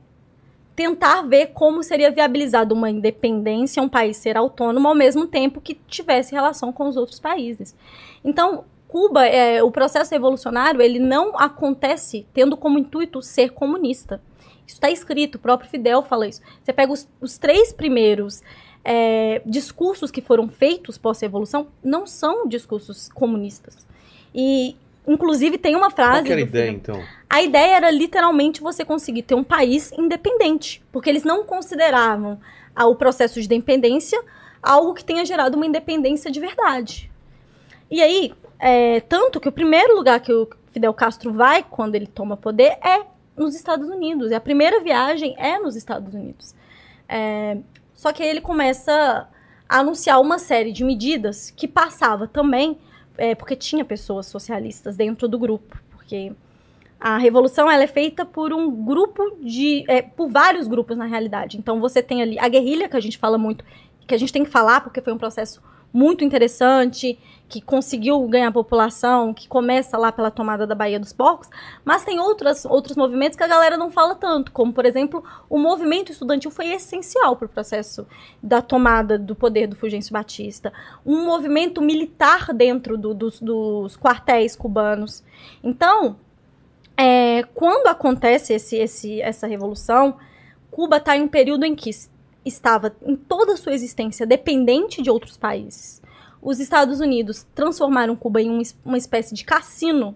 tentar ver como seria viabilizado uma independência, um país ser autônomo, ao mesmo tempo que tivesse relação com os outros países. Então, Cuba, é, o processo revolucionário, ele não acontece tendo como intuito ser comunista. Isso está escrito, o próprio Fidel fala isso. Você pega os, os três primeiros é, discursos que foram feitos pós-revolução, não são discursos comunistas. E, inclusive, tem uma frase. Qual que era a ideia, Fidel- então? a ideia era literalmente você conseguir ter um país independente, porque eles não consideravam ah, o processo de independência algo que tenha gerado uma independência de verdade. E aí, é, tanto que o primeiro lugar que o Fidel Castro vai quando ele toma poder é nos Estados Unidos. E a primeira viagem é nos Estados Unidos. É, só que aí ele começa a anunciar uma série de medidas que passava também, é, porque tinha pessoas socialistas dentro do grupo, porque a revolução ela é feita por um grupo de. é, por vários grupos, na realidade. Então você tem ali a guerrilha, que a gente fala muito, que a gente tem que falar, porque foi um processo muito interessante, que conseguiu ganhar população, que começa lá pela tomada da Baía dos Porcos, mas tem outras, outros movimentos que a galera não fala tanto, como, por exemplo, o movimento estudantil foi essencial para o processo da tomada do poder do Fulgêncio Batista. Um movimento militar dentro do- dos, dos quartéis cubanos. Então, é, quando acontece esse, esse, essa revolução, Cuba está em um período em que estava em toda a sua existência dependente de outros países. Os Estados Unidos transformaram Cuba em um uma espécie de cassino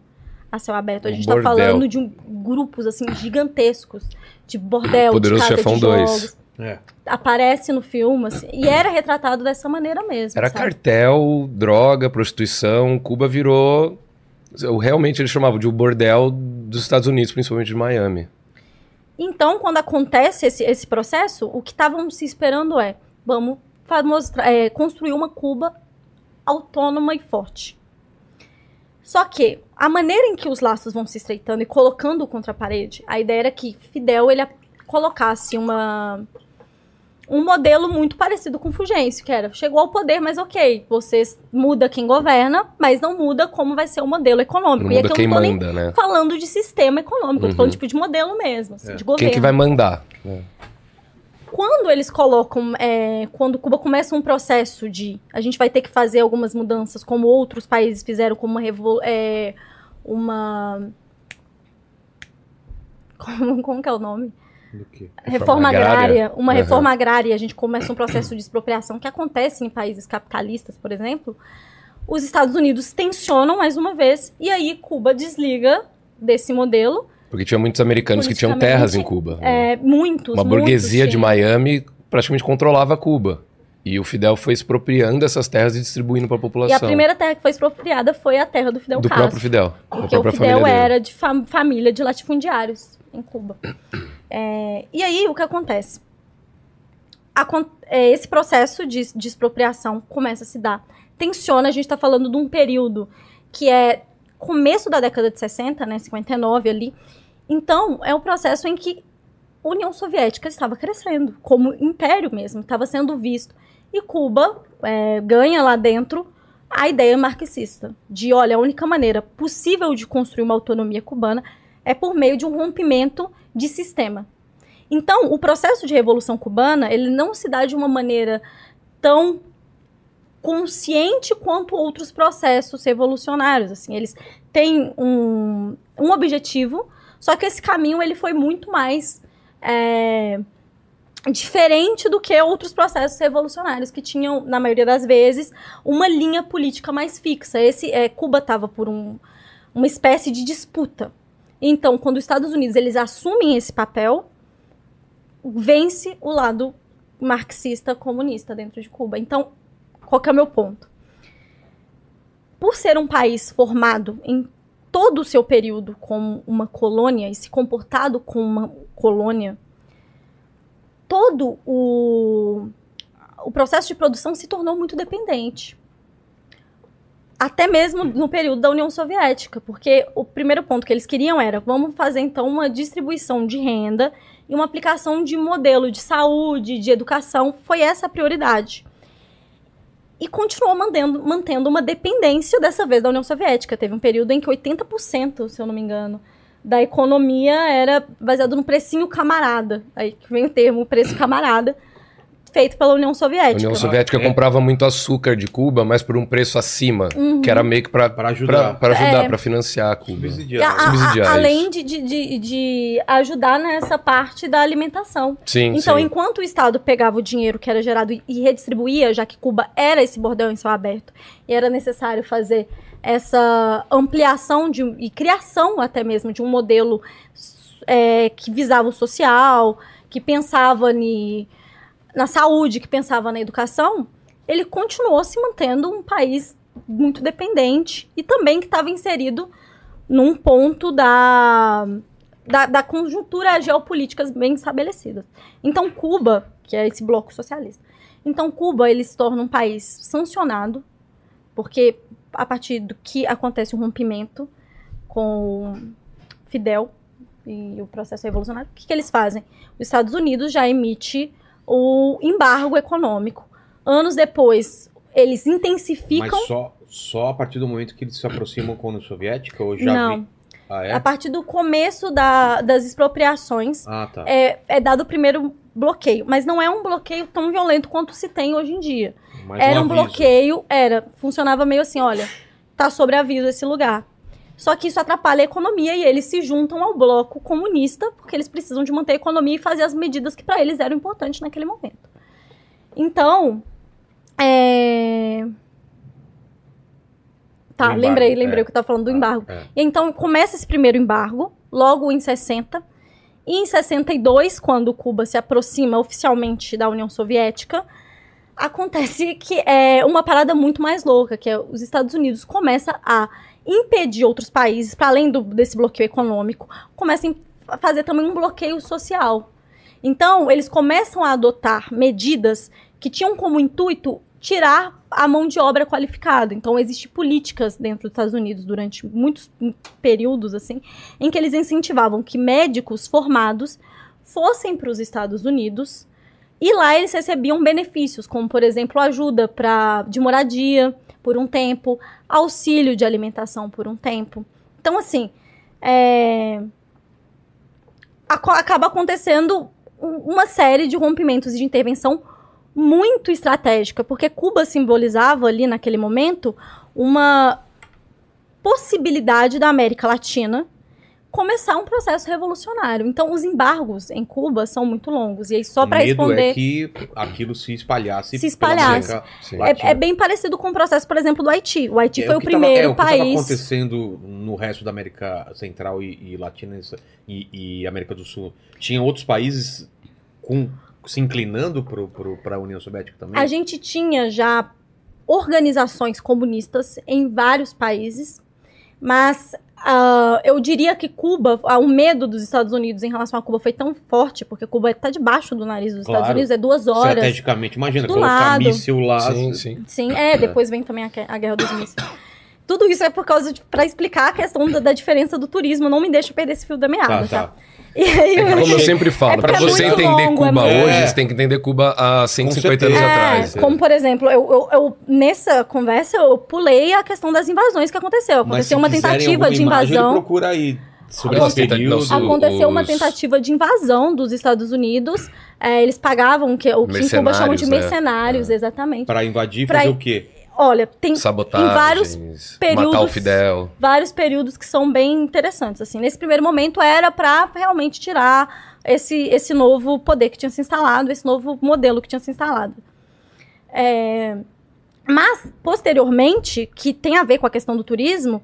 a céu aberto. A Um gente está falando de um- grupos assim gigantescos de bordel, Poderoso de casa Chefão de 2. jogos. É. Aparece no filme assim, e era retratado dessa maneira mesmo. Era sabe? cartel, droga, prostituição. Cuba virou. Realmente eles chamavam de o bordel dos Estados Unidos, principalmente de Miami. Então, quando acontece esse, esse processo, o que estavam se esperando é: vamos é, construir uma Cuba autônoma e forte. Só que a maneira em que os laços vão se estreitando e colocando contra a parede, a ideia era que Fidel ele colocasse uma um modelo muito parecido com Fulgêncio, que era chegou ao poder, mas ok, você muda quem governa, mas não muda como vai ser o modelo econômico. Não e muda aqui eu não tô nem manda, né? falando de sistema econômico, eu tô Uhum. falando tipo de modelo mesmo, assim, É. de governo Quem que vai mandar? quando eles colocam, é, quando Cuba começa um processo de a gente vai ter que fazer algumas mudanças, como outros países fizeram, como uma é, uma como, como que é o nome? Do? Reforma, Reforma agrária. agrária. Uma Aham. reforma agrária, a gente começa um processo de expropriação que acontece em países capitalistas, por exemplo. Os Estados Unidos tensionam mais uma vez e aí Cuba desliga desse modelo. Porque tinha muitos americanos que tinham terras em Cuba. né? É, muitos, Uma muitos burguesia de tinham. Miami praticamente controlava Cuba. E o Fidel foi expropriando essas terras e distribuindo para a E população. a primeira terra que foi expropriada foi a terra do Fidel do Castro. próprio Fidel. Porque o própria Fidel família dele. era de fam- família de latifundiários em Cuba. É, e aí, o que acontece? Acon- é, esse processo de, de expropriação começa a se dar. Tensiona, a gente está falando de um período que é começo da década de 60, né, 59 ali. Então, é um processo em que a União Soviética estava crescendo, como império mesmo, estava sendo visto. E Cuba é, ganha lá dentro a ideia marxista de, olha, a única maneira possível de construir uma autonomia cubana é por meio de um rompimento de sistema. Então, o processo de revolução cubana, ele não se dá de uma maneira tão consciente quanto outros processos revolucionários, assim, eles têm um, um objetivo, só que esse caminho ele foi muito mais é, diferente do que outros processos revolucionários que tinham, na maioria das vezes, uma linha política mais fixa. Esse é, Cuba estava por um, uma espécie de disputa. Então, quando os Estados Unidos eles assumem esse papel, vence o lado marxista comunista dentro de Cuba. Então, qual é o meu ponto? Por ser um país formado em todo o seu período como uma colônia e se comportado como uma colônia, todo o, o processo de produção se tornou muito dependente. Até mesmo no período da União Soviética, porque o primeiro ponto que eles queriam era: vamos fazer então uma distribuição de renda e uma aplicação de modelo de saúde, de educação. Foi essa a prioridade. E continuou mantendo, mantendo uma dependência, dessa vez, da União Soviética. Teve um período em que 80%, se eu não me engano, da economia era baseado no precinho camarada. Aí que vem o termo preço camarada. Feito pela União A Soviética. União Soviética É. comprava muito açúcar de Cuba, mas por um preço acima, Uhum. que era meio que Pra ajudar. pra ajudar, É. pra financiar a Cuba. Subsidiar. a- a- subsidiar a- além de, de, de, ajudar nessa parte da alimentação. Sim, Então, sim. enquanto o Estado pegava o dinheiro que era gerado e- redistribuía, já que Cuba era esse bordel em céu aberto, e era necessário fazer essa ampliação de, e criação até mesmo de um modelo é, que visava o social, que pensava ni- na saúde, que pensava na educação, ele continuou se mantendo um país muito dependente e também que estava inserido num ponto da, da, da conjuntura geopolíticas bem estabelecidas. Então, Cuba, que é esse bloco socialista, então Cuba ele se torna um país sancionado, porque a partir do que acontece o rompimento com Fidel e o processo revolucionário, o que, que eles fazem? Os Estados Unidos já emite o embargo econômico. Anos depois, eles intensificam. Mas só, só a partir do momento que eles se aproximam com a União Soviética ou já Não. vi? Ah, é? A partir do começo da- das expropriações, Ah, tá. é, é dado o primeiro bloqueio. Mas não é um bloqueio tão violento quanto se tem hoje em dia. Mais era um bloqueio, era, funcionava meio assim, olha, tá sobre aviso esse lugar. Só que isso atrapalha a economia e eles se juntam ao bloco comunista porque eles precisam de manter a economia e fazer as medidas que para eles eram importantes naquele momento. Então, é... Tá, embargo, lembrei, lembrei é. o que eu tava falando do Ah, embargo. é. Então começa esse primeiro embargo, logo em 60. E em 62, quando Cuba se aproxima oficialmente da União Soviética, acontece que é uma parada muito mais louca, que é os Estados Unidos começa a impedir outros países, para além do- desse bloqueio econômico, começam a fazer também um bloqueio social. Então, eles começam a adotar medidas que tinham como intuito tirar a mão de obra qualificada. Então, existem políticas dentro dos Estados Unidos durante muitos períodos, assim, em que eles incentivavam que médicos formados fossem para os Estados Unidos e lá eles recebiam benefícios, como, por exemplo, ajuda pra, de moradia por um tempo, auxílio de alimentação por um tempo. Então, assim, é, acaba acontecendo um- uma série de rompimentos e de intervenção muito estratégica, porque Cuba simbolizava ali naquele momento uma possibilidade da América Latina começar um processo revolucionário. Então, os embargos em Cuba são muito longos. E aí, só O para medo responder. é que aquilo se espalhasse. Se espalhasse. É, é bem parecido com o processo, por exemplo, do Haiti. O Haiti É, foi o, que tava- primeiro é, o que estava país. acontecendo no resto da América Central e, e Latina e, e América do Sul. Tinha outros países com, se inclinando para a União Soviética também? A gente tinha já organizações comunistas em vários países, mas ah, eu diria que Cuba, ah, o medo dos Estados Unidos em relação a Cuba foi tão forte, porque Cuba está debaixo do nariz dos Estados Claro. Unidos, é duas horas. Estrategicamente, imagina, do colocar lado. míssil lá. Sim, sim. Sim, é, depois vem também a, a Guerra dos Mísseis. Tudo isso é por causa de. pra explicar a questão da, da diferença do turismo. Não me deixa perder esse fio da meada, Tá, tá? tá. E aí, É como eu sempre falo, É pra porque é você muito entender longo, é Cuba muito- hoje, É. você tem que entender Cuba há 150 anos atrás. É, como, por exemplo, eu, eu- eu- nessa conversa eu pulei a questão das invasões que aconteceu. Aconteceu uma tentativa de imagem, invasão. Procura aí sobre Nossa, esse período. nossa, Aconteceu uma os- tentativa de invasão dos Estados Unidos. É, eles pagavam o que, o que em Cuba chamam de Mercenários, né? exatamente. Para invadir e Pra- fazer o quê? Olha, tem vários matar o períodos- Fidel. vários períodos que são bem interessantes. Assim, nesse primeiro momento era para realmente tirar esse, esse novo poder que tinha se instalado, esse novo modelo que tinha se instalado. É, mas posteriormente, que tem a ver com a questão do turismo,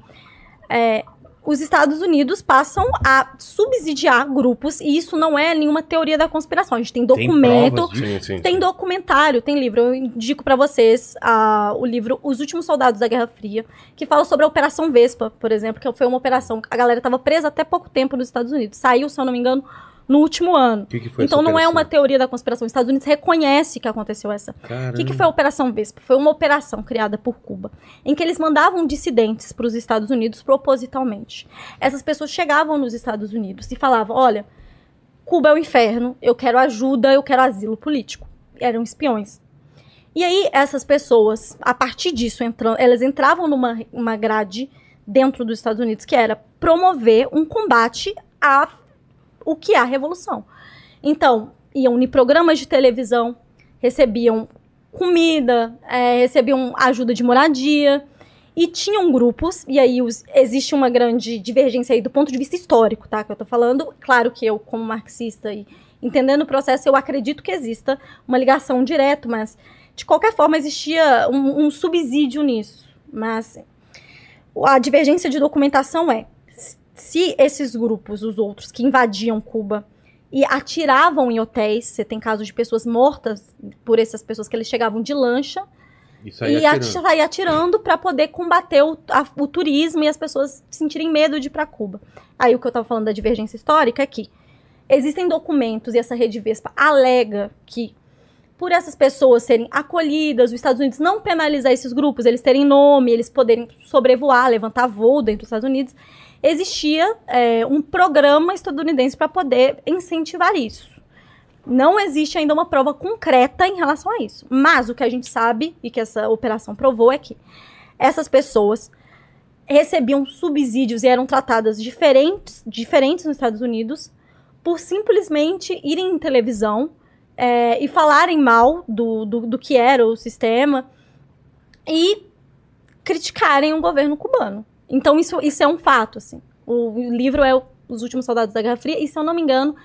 é, os Estados Unidos passam a subsidiar grupos e isso não é nenhuma teoria da conspiração. A gente tem Tem documento, disso? Sim, sim. tem documentário, tem livro. Eu indico pra vocês ah, o livro Os Últimos Soldados da Guerra Fria, que fala sobre a Operação Vespa, por exemplo, que foi uma operação. A galera estava presa até pouco tempo nos Estados Unidos. Saiu, se eu não me engano, no último ano. O que, que Então não é operação? uma teoria da conspiração. Os Estados Unidos reconhece que aconteceu essa. O que, que foi a Operação Vespa? Foi uma operação criada por Cuba, em que eles mandavam dissidentes para os Estados Unidos propositalmente. Essas pessoas chegavam nos Estados Unidos e falavam: olha, Cuba é o inferno, eu quero ajuda, eu quero asilo político. Eram espiões. E aí, essas pessoas, a partir disso, entram, elas entravam numa uma grade dentro dos Estados Unidos que era promover um combate a o que é a revolução. Então, iam em programas de televisão, recebiam comida, é, recebiam ajuda de moradia. E tinham grupos, e aí os- existe uma grande divergência aí do ponto de vista histórico, tá? Que eu tô falando. Claro que eu, como marxista e entendendo o processo, eu acredito que exista uma ligação direta, mas de qualquer forma existia um, um subsídio nisso. Mas a divergência de documentação é se esses grupos, os outros que invadiam Cuba e atiravam em hotéis, você tem casos de pessoas mortas por essas pessoas que eles chegavam de lancha e atirando. sair atirando para poder combater o, a- o turismo e as pessoas sentirem medo de ir para Cuba. Aí o que eu tava falando da divergência histórica é que existem documentos e essa rede Vespa alega que por essas pessoas serem acolhidas, os Estados Unidos não penalizar esses grupos, eles terem nome, eles poderem sobrevoar, levantar voo dentro dos Estados Unidos, existia é, um programa estadunidense para poder incentivar isso. Não existe ainda uma prova concreta em relação a isso. Mas o que a gente sabe e que essa operação provou é que essas pessoas recebiam subsídios e eram tratadas diferentes, diferentes nos Estados Unidos por simplesmente irem em televisão é, e falarem mal do, do, do que era o sistema e criticarem o governo cubano. Então isso, isso é um fato, assim. O, o livro é o- Os Últimos Soldados da Guerra Fria e, se eu não me engano,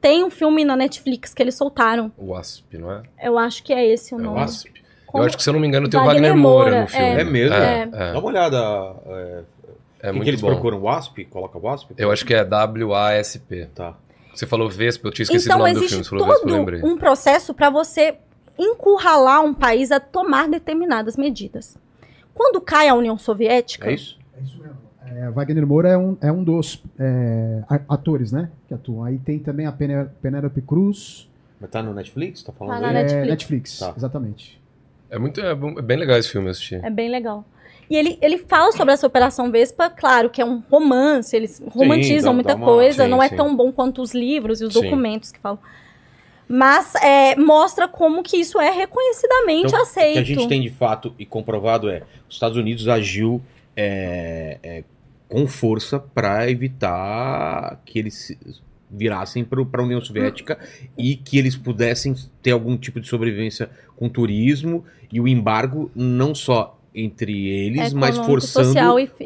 tem um filme na Netflix que eles soltaram. O Wasp, não é? Eu acho que é esse o É o nome. Wasp? Como- Eu acho que, se eu não me engano, tem o Wagner Wagner Moura, Moura, no filme. é. É mesmo? É, É. é. Dá uma olhada. É, É o que, muito que eles bom. procuram? Wasp? Coloca Wasp? Eu acho que é W-A-S-P. Tá. Você falou Vespa, eu tinha esquecido Então o nome do filme. Você falou Vespa, eu todo lembrei. um processo para você encurralar um país a tomar determinadas medidas. Quando cai a União Soviética, É isso? É isso mesmo. É, Wagner Moura é um, é um dos é, atores, né? Que atuam. Aí tem também a Penélope Cruz. Mas tá no Netflix? Tá falando Tá na aí? é, Netflix. Netflix, Tá. exatamente. É, muito, é, é bem legal esse filme eu assisti. é bem legal. E ele, ele fala sobre essa Operação Vespa, claro que é um romance, eles romantizam dá- muita dá uma- coisa, sim, não é sim. tão bom quanto os livros e os Sim. documentos que falam. Mas é, mostra como que isso é reconhecidamente Então, aceito. O que a gente tem de fato e comprovado é os Estados Unidos agiu é, é, com força para evitar que eles se- virassem para a União Soviética e que eles pudessem ter algum tipo de sobrevivência com turismo e o embargo não só entre eles, mas Econômico, forçando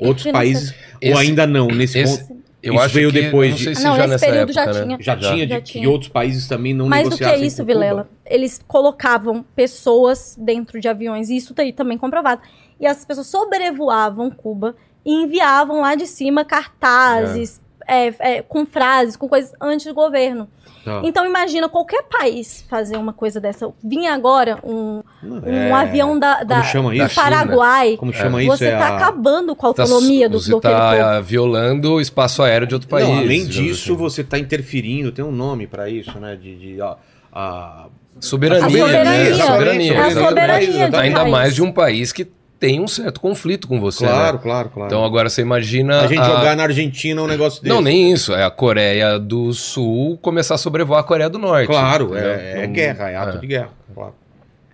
outros países Esse- ou ainda não nesse esse- ponto Eu Isso acho veio que, depois não de- sei se Não, já nesse nessa período época, já né? tinha. já, tinha Já de tinha. que outros países também não Mais do que negociassem isso. Vilela. Eles colocavam pessoas dentro de aviões, e isso daí também comprovado. E as pessoas sobrevoavam Cuba e enviavam lá de cima cartazes é, é, com frases, com coisas antes do governo. Tá. Então imagina qualquer país fazer uma coisa dessa. Vinha agora um, um é- avião da, da- Como chama do isso? Paraguai. Como chama isso? Você é tá a- acabando com a Tá- autonomia do, você do aquele povo. tá violando o espaço aéreo de outro país. Não, além disso, assim. você está interferindo, tem um nome para isso, né? De, de ó, a- Soberania, A né? soberania. Soberania, É a exatamente. soberania de um Ainda mais de um país que tem um certo conflito com você. Claro, né? claro, claro. Então agora você imagina. a gente a- jogar na Argentina um negócio desse. Não, nem isso. É a Coreia do Sul começar a sobrevoar a Coreia do Norte. Claro, é, é Não- guerra, é ato é. de guerra. Claro.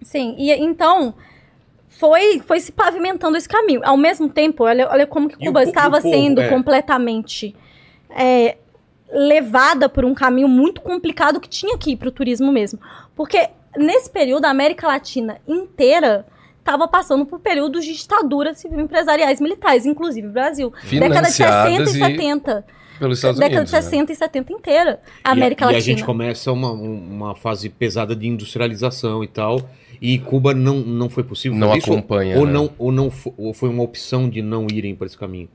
Sim, e então foi, foi se pavimentando esse caminho. Ao mesmo tempo, olha, olha como que o Cuba po- estava o povo, sendo é. completamente é, levada por um caminho muito complicado que tinha que ir para o turismo mesmo. Porque nesse período, a América Latina inteira estava passando por períodos de ditadura civil empresariais militares, inclusive o Brasil. Década de 60 Financiadas e e 70. Pelos Estados década Unidos. de 60 e 70 inteira. A E América e Latina. a gente começa uma, uma fase pesada de industrialização e tal. E Cuba não, não foi possível Não isso, acompanha, Ou, né? não, ou, não ou foi uma opção de não irem por esse caminho.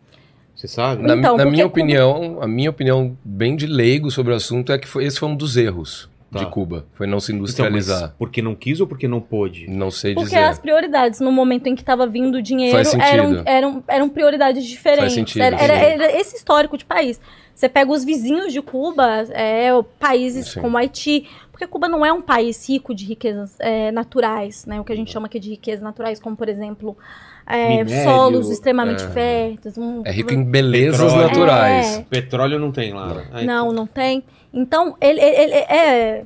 Você sabe? Na, Então, na minha Cuba- opinião, a minha opinião bem de leigo sobre o assunto é que foi, esse foi um dos erros Tá. de Cuba. Foi não se Então, industrializar. porque não quis ou porque não pôde? Não sei Porque dizer. as prioridades no momento em que estava vindo o dinheiro eram, eram, eram prioridades diferentes. Faz sentido, era, era- era esse histórico de país. Você pega os vizinhos de Cuba, é, países Sim. como Haiti, porque Cuba não é um país rico de riquezas é, naturais, né? O que a gente chama aqui de riquezas naturais, como por exemplo é, Minério, solos extremamente é. férteis. um- É rico em belezas Petróleo. naturais. É. Petróleo não tem lá. né? Aí- Não, não tem. Então, ele, ele- ele- é.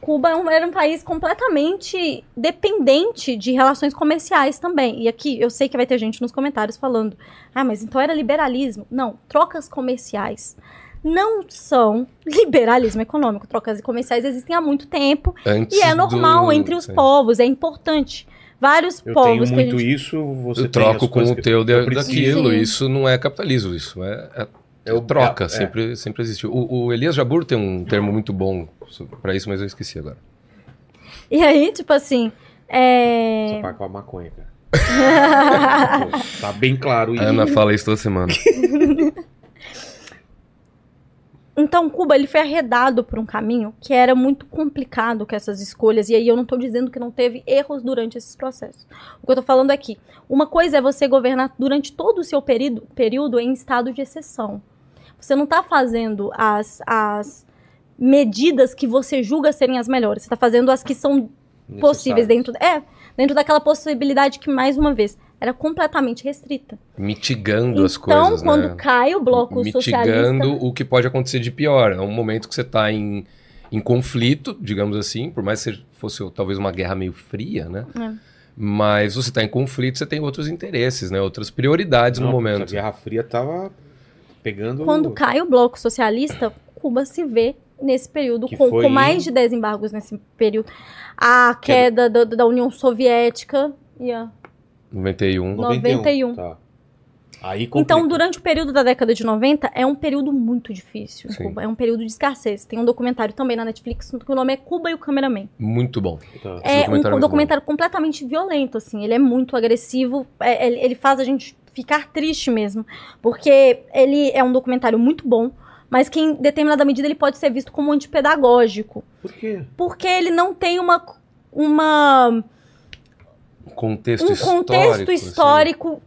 Cuba é um- era um país completamente dependente de relações comerciais também. E aqui eu sei que vai ter gente nos comentários falando: ah, mas então era liberalismo. Não, trocas comerciais não são liberalismo econômico. Trocas comerciais existem há muito tempo Antes e é normal do- entre os sim. povos, é importante. Vários Eu povos tenho muito gente... isso, você Eu tem as troco com o teu daquilo. Sim. Isso não é capitalismo, isso é, é, é troca. é. Sempre, sempre existiu. O, o Elias Jabur tem um termo muito bom pra isso, mas eu esqueci agora. E aí, tipo assim, é... Você paga com a maconha, cara. tá bem claro isso. A Ana fala isso toda semana. Então, Cuba ele foi arredado por um caminho que era muito complicado com essas escolhas. E aí eu não estou dizendo que não teve erros durante esses processos. O que eu estou falando é que uma coisa é você governar durante todo o seu período, período em estado de exceção. Você não está fazendo as, as medidas que você julga serem as melhores. Você está fazendo as que são possíveis dentro, é, dentro daquela possibilidade que, mais uma vez, era completamente restrita. Mitigando as então, coisas, quando né? cai o bloco Mitigando socialista... o que pode acontecer de pior. É um momento que você está em, em conflito, digamos assim, por mais que fosse talvez uma guerra meio fria, né? É. Mas você está em conflito, você tem outros interesses, né? Outras prioridades Não, no momento. A Guerra Fria tava pegando. Quando cai o bloco socialista, Cuba se vê nesse período, com, foi com mais de 10 embargos nesse período. A queda da, da União Soviética. e a- 91. 91. Tá. Aí Então, durante o período da década de 90, é um período muito difícil. Cuba. É um período de escassez. Tem um documentário também na Netflix que o nome é Cuba e o Cameraman. Muito bom. Tá. É documentário é um muito documentário completamente violento, assim. Ele é muito agressivo. é- ele, ele faz a gente ficar triste mesmo. Porque ele é um documentário muito bom, mas que em determinada medida ele pode ser visto como antipedagógico. Por quê? Porque ele não tem uma. uma Contexto um histórico. contexto assim. histórico.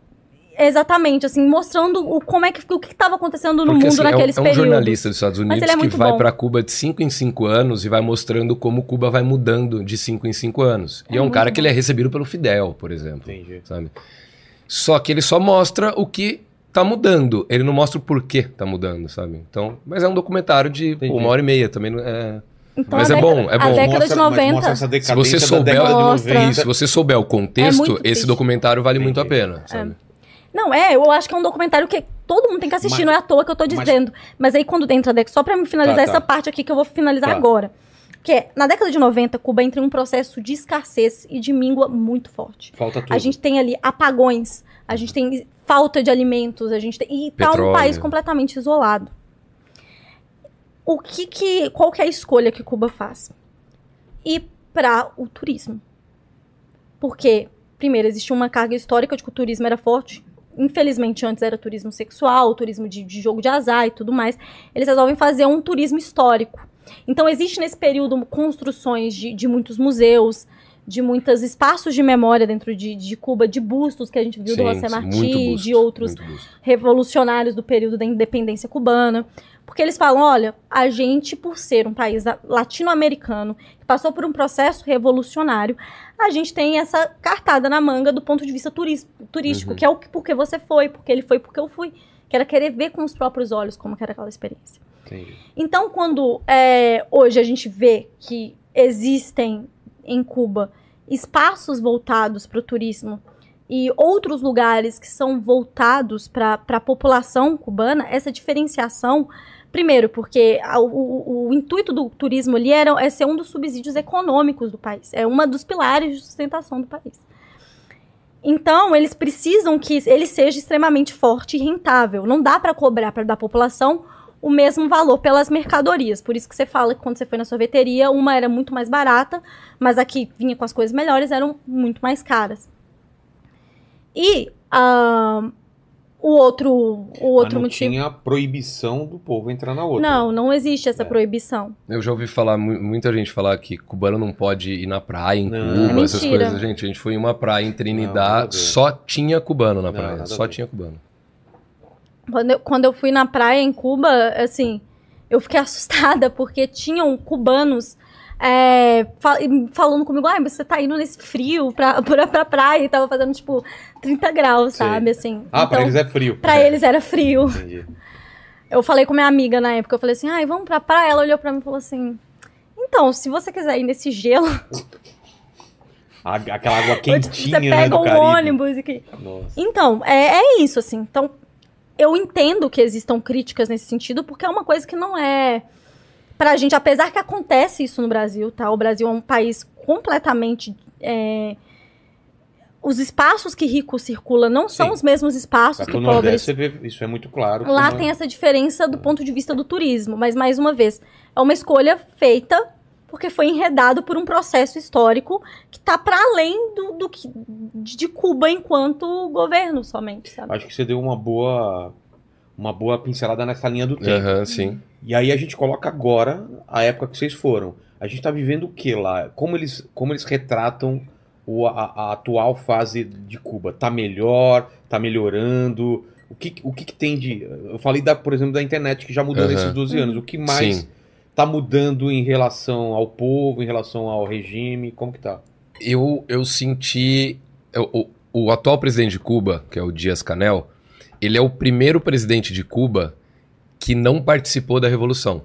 Exatamente, assim, mostrando o, como é que, o que estava acontecendo no Porque, mundo assim, é um- naqueles é um, períodos. jornalista dos Estados Unidos é que vai para Cuba de 5 em 5 anos e vai mostrando como Cuba vai mudando de 5 em 5 anos. E É é um cara bom. que ele é recebido pelo Fidel, por exemplo. Entendi. Sabe? Só que ele só mostra o que tá mudando. Ele não mostra o porquê tá mudando, sabe? Então, mas é um documentário de pô, Entendi. uma hora e meia também. É... Então, Mas a é década- bom, é A bom. década Mostra- de mas 90. mostra essa Se você da souber, década de Mostra. 90. se você souber o É contexto, muito esse documentário vale muito a Entendi. pena, sabe? Não, é, eu acho que é um documentário que todo mundo tem que assistir, Mas- não é à toa que eu tô mas- dizendo. Mas, aí quando entra a década, só pra me finalizar Tá, essa tá. parte aqui que eu vou finalizar Tá. agora. Que é, na década de 90, Cuba entra em um processo de escassez e de míngua muito forte. Falta tudo. A gente tem ali apagões, a gente tem falta de alimentos, a gente tem. E tá um país completamente isolado. O que que. Qual que é a escolha que Cuba faz? Ir para o turismo. Porque, primeiro, existia uma carga histórica de que o turismo era forte. Infelizmente, antes era turismo sexual, turismo de, de jogo de azar e tudo mais. Eles resolvem fazer um turismo histórico. Então, existe nesse período construções de, de muitos museus, de muitos espaços de memória dentro de, de Cuba, de bustos que a gente viu do Sim, José sim, Martí, busto, de outros revolucionários do período da independência cubana. Porque eles falam: olha, a gente, por ser um país latino-americano, que passou por um processo revolucionário, a gente tem essa cartada na manga do ponto de vista turístico, Uhum. que é o que porque você foi, porque ele foi, porque eu fui. Que era querer ver com os próprios olhos como era aquela experiência. Então, quando é, hoje a gente vê que existem em Cuba espaços voltados para o turismo e outros lugares que são voltados para a população cubana, essa diferenciação, primeiro, porque a- o, o- intuito do turismo ali era, é ser um dos subsídios econômicos do país, é uma dos pilares de sustentação do país. Então, eles precisam que ele seja extremamente forte e rentável. Não dá para cobrar para da população o mesmo valor pelas mercadorias. Por isso que você fala que quando você foi na sorveteria, uma era muito mais barata, mas a que vinha com as coisas melhores eram muito mais caras. E ah, o outro, o Mas outro não motivo. tinha proibição do povo entrar na outra. Não, não existe essa É. proibição. Eu já ouvi falar, mu- muita gente falar que cubano não pode ir na praia em Não. Cuba, É essas mentira. coisas. Gente, a gente foi em uma praia em Trinidad, ver. só tinha cubano na Não, praia. a Só tinha cubano. Quando eu, quando eu fui na praia em Cuba, assim, eu fiquei assustada porque tinham cubanos é, fa- falando comigo, ai, você tá indo nesse frio pra, pra, pra praia e tava fazendo, tipo, 30 graus, Sei. sabe, assim. Ah, pra Então, eles é frio. pra eles era frio. Entendi. Eu falei com minha amiga na época, eu falei assim, ai, vamos pra praia? Ela olhou pra mim e falou assim, então, se você quiser ir nesse gelo, Aquela água você quentinha, né, pega um Caribe. ônibus e que... Nossa. Então, é, é isso, assim. Então, eu entendo que existam críticas nesse sentido, porque é uma coisa que não é pra gente, apesar que acontece isso no Brasil, tá? O Brasil é um país completamente. é, os espaços que rico circula não são Sim. os mesmos espaços que pobres. Nordeste, você vê, isso é muito claro. Lá como- tem essa diferença do ponto de vista do turismo, mas mais uma vez, é uma escolha feita porque foi enredado por um processo histórico que está para além do, do que de de Cuba enquanto governo somente, sabe? Acho que você deu uma boa uma boa pincelada nessa linha do tempo. Aham, sim. E aí a gente coloca agora a época que vocês foram. A gente tá vivendo o que lá? Como eles, como eles retratam o, a, a atual fase de Cuba? Tá melhor? Tá melhorando? O que, o que, que tem de. Eu falei, da, por exemplo, da internet, que já mudou Aham. nesses 12 anos. O que mais Sim. Tá mudando em relação ao povo, em relação ao regime? Como que tá? Eu, eu senti. eu- o, o atual presidente de Cuba, que é o Dias Canel, ele é o primeiro presidente de Cuba que não participou da Revolução.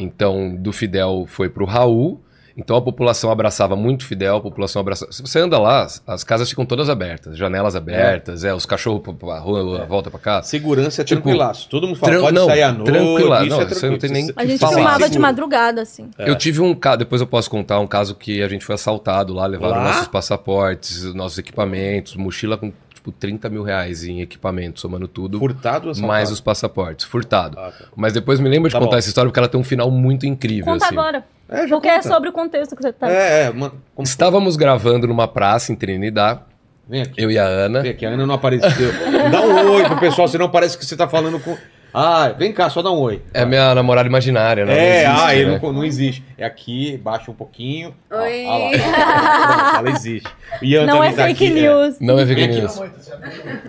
Então, do Fidel foi pro Raul. Então a população abraçava muito Fidel, a população abraçava. Se você anda lá, as- as casas ficam todas abertas, janelas abertas, é, os cachorros pra, rua, volta pra casa. Segurança é Tipo, tranquilaço. Todo mundo fala, tran- pode não, sair à noite. tranquila- isso não, é isso aí não tem nem tranquilo. A gente falar. filmava de madrugada, assim. É. Eu tive um caso, depois eu posso contar um caso que a gente foi assaltado lá, levaram Lá? nossos passaportes, nossos equipamentos, mochila com tipo 30 mil reais em equipamento, somando tudo, Furtado ou assaltado? mais os passaportes, furtado. Ah, tá. Mas depois me lembra de Tá contar bom. essa história porque ela tem um final muito incrível. Conta assim. agora. É, já Porque é conta. sobre o contexto que você tá. É, é, mano, como- Estávamos gravando numa praça em Trinidad, Vem aqui. eu e a Ana. Vem aqui, a Ana não apareceu. Dá um oi pro pessoal, senão parece que você tá falando com. Ah, vem cá, só dá um oi. É minha namorada imaginária, né? É, Não existe, ah, ele né? não, não existe. É aqui, baixa um pouquinho. Oi. ó lá. Ela existe. Ian Não é também tá fake aqui, news. Não é Vem fake aqui. news.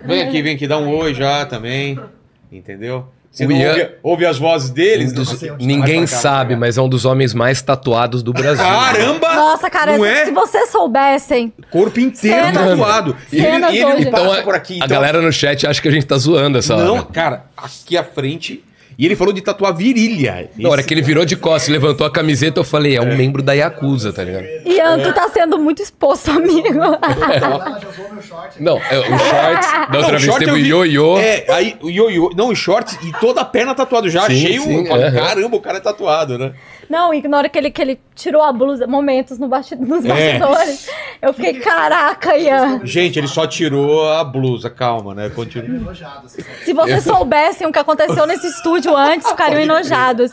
Vem aqui, vem aqui, dá um oi já também. Entendeu? Você O não Ian- ouve, ouve as vozes deles? Um dos- Não- Ninguém sabe, mais mas é um dos homens mais tatuados do Brasil. Caramba! Nossa, cara, Não se, é? se vocês soubessem. Corpo inteiro Cenas- tatuado. E ele, ele hoje. passa Então, por aqui. a então- galera no chat acha que a gente tá zoando essa Não, hora. cara, aqui à frente. E ele falou de tatuar virilha. Na hora que ele virou de costas e levantou a camiseta, eu falei, é um membro da Yakuza, tá ligado? Ian, tu tá sendo muito exposto, amigo. Ela já usou meu short. Não, é, o shorts, da Não, outra o vez short teve eu o vi- ioiô. É, aí o ioiô. Não, os shorts e toda a perna tatuado já. Sim, Achei sim, falei, aham. Caramba, o cara é tatuado, né? Não, e na hora que ele, que ele tirou a blusa, momentos no basti- nos É. bastidores, eu fiquei, caraca, Ian. Gente, ele só tirou a blusa, calma, né? Continua. Se vocês soubessem o que aconteceu nesse estúdio antes, ficariam enojados.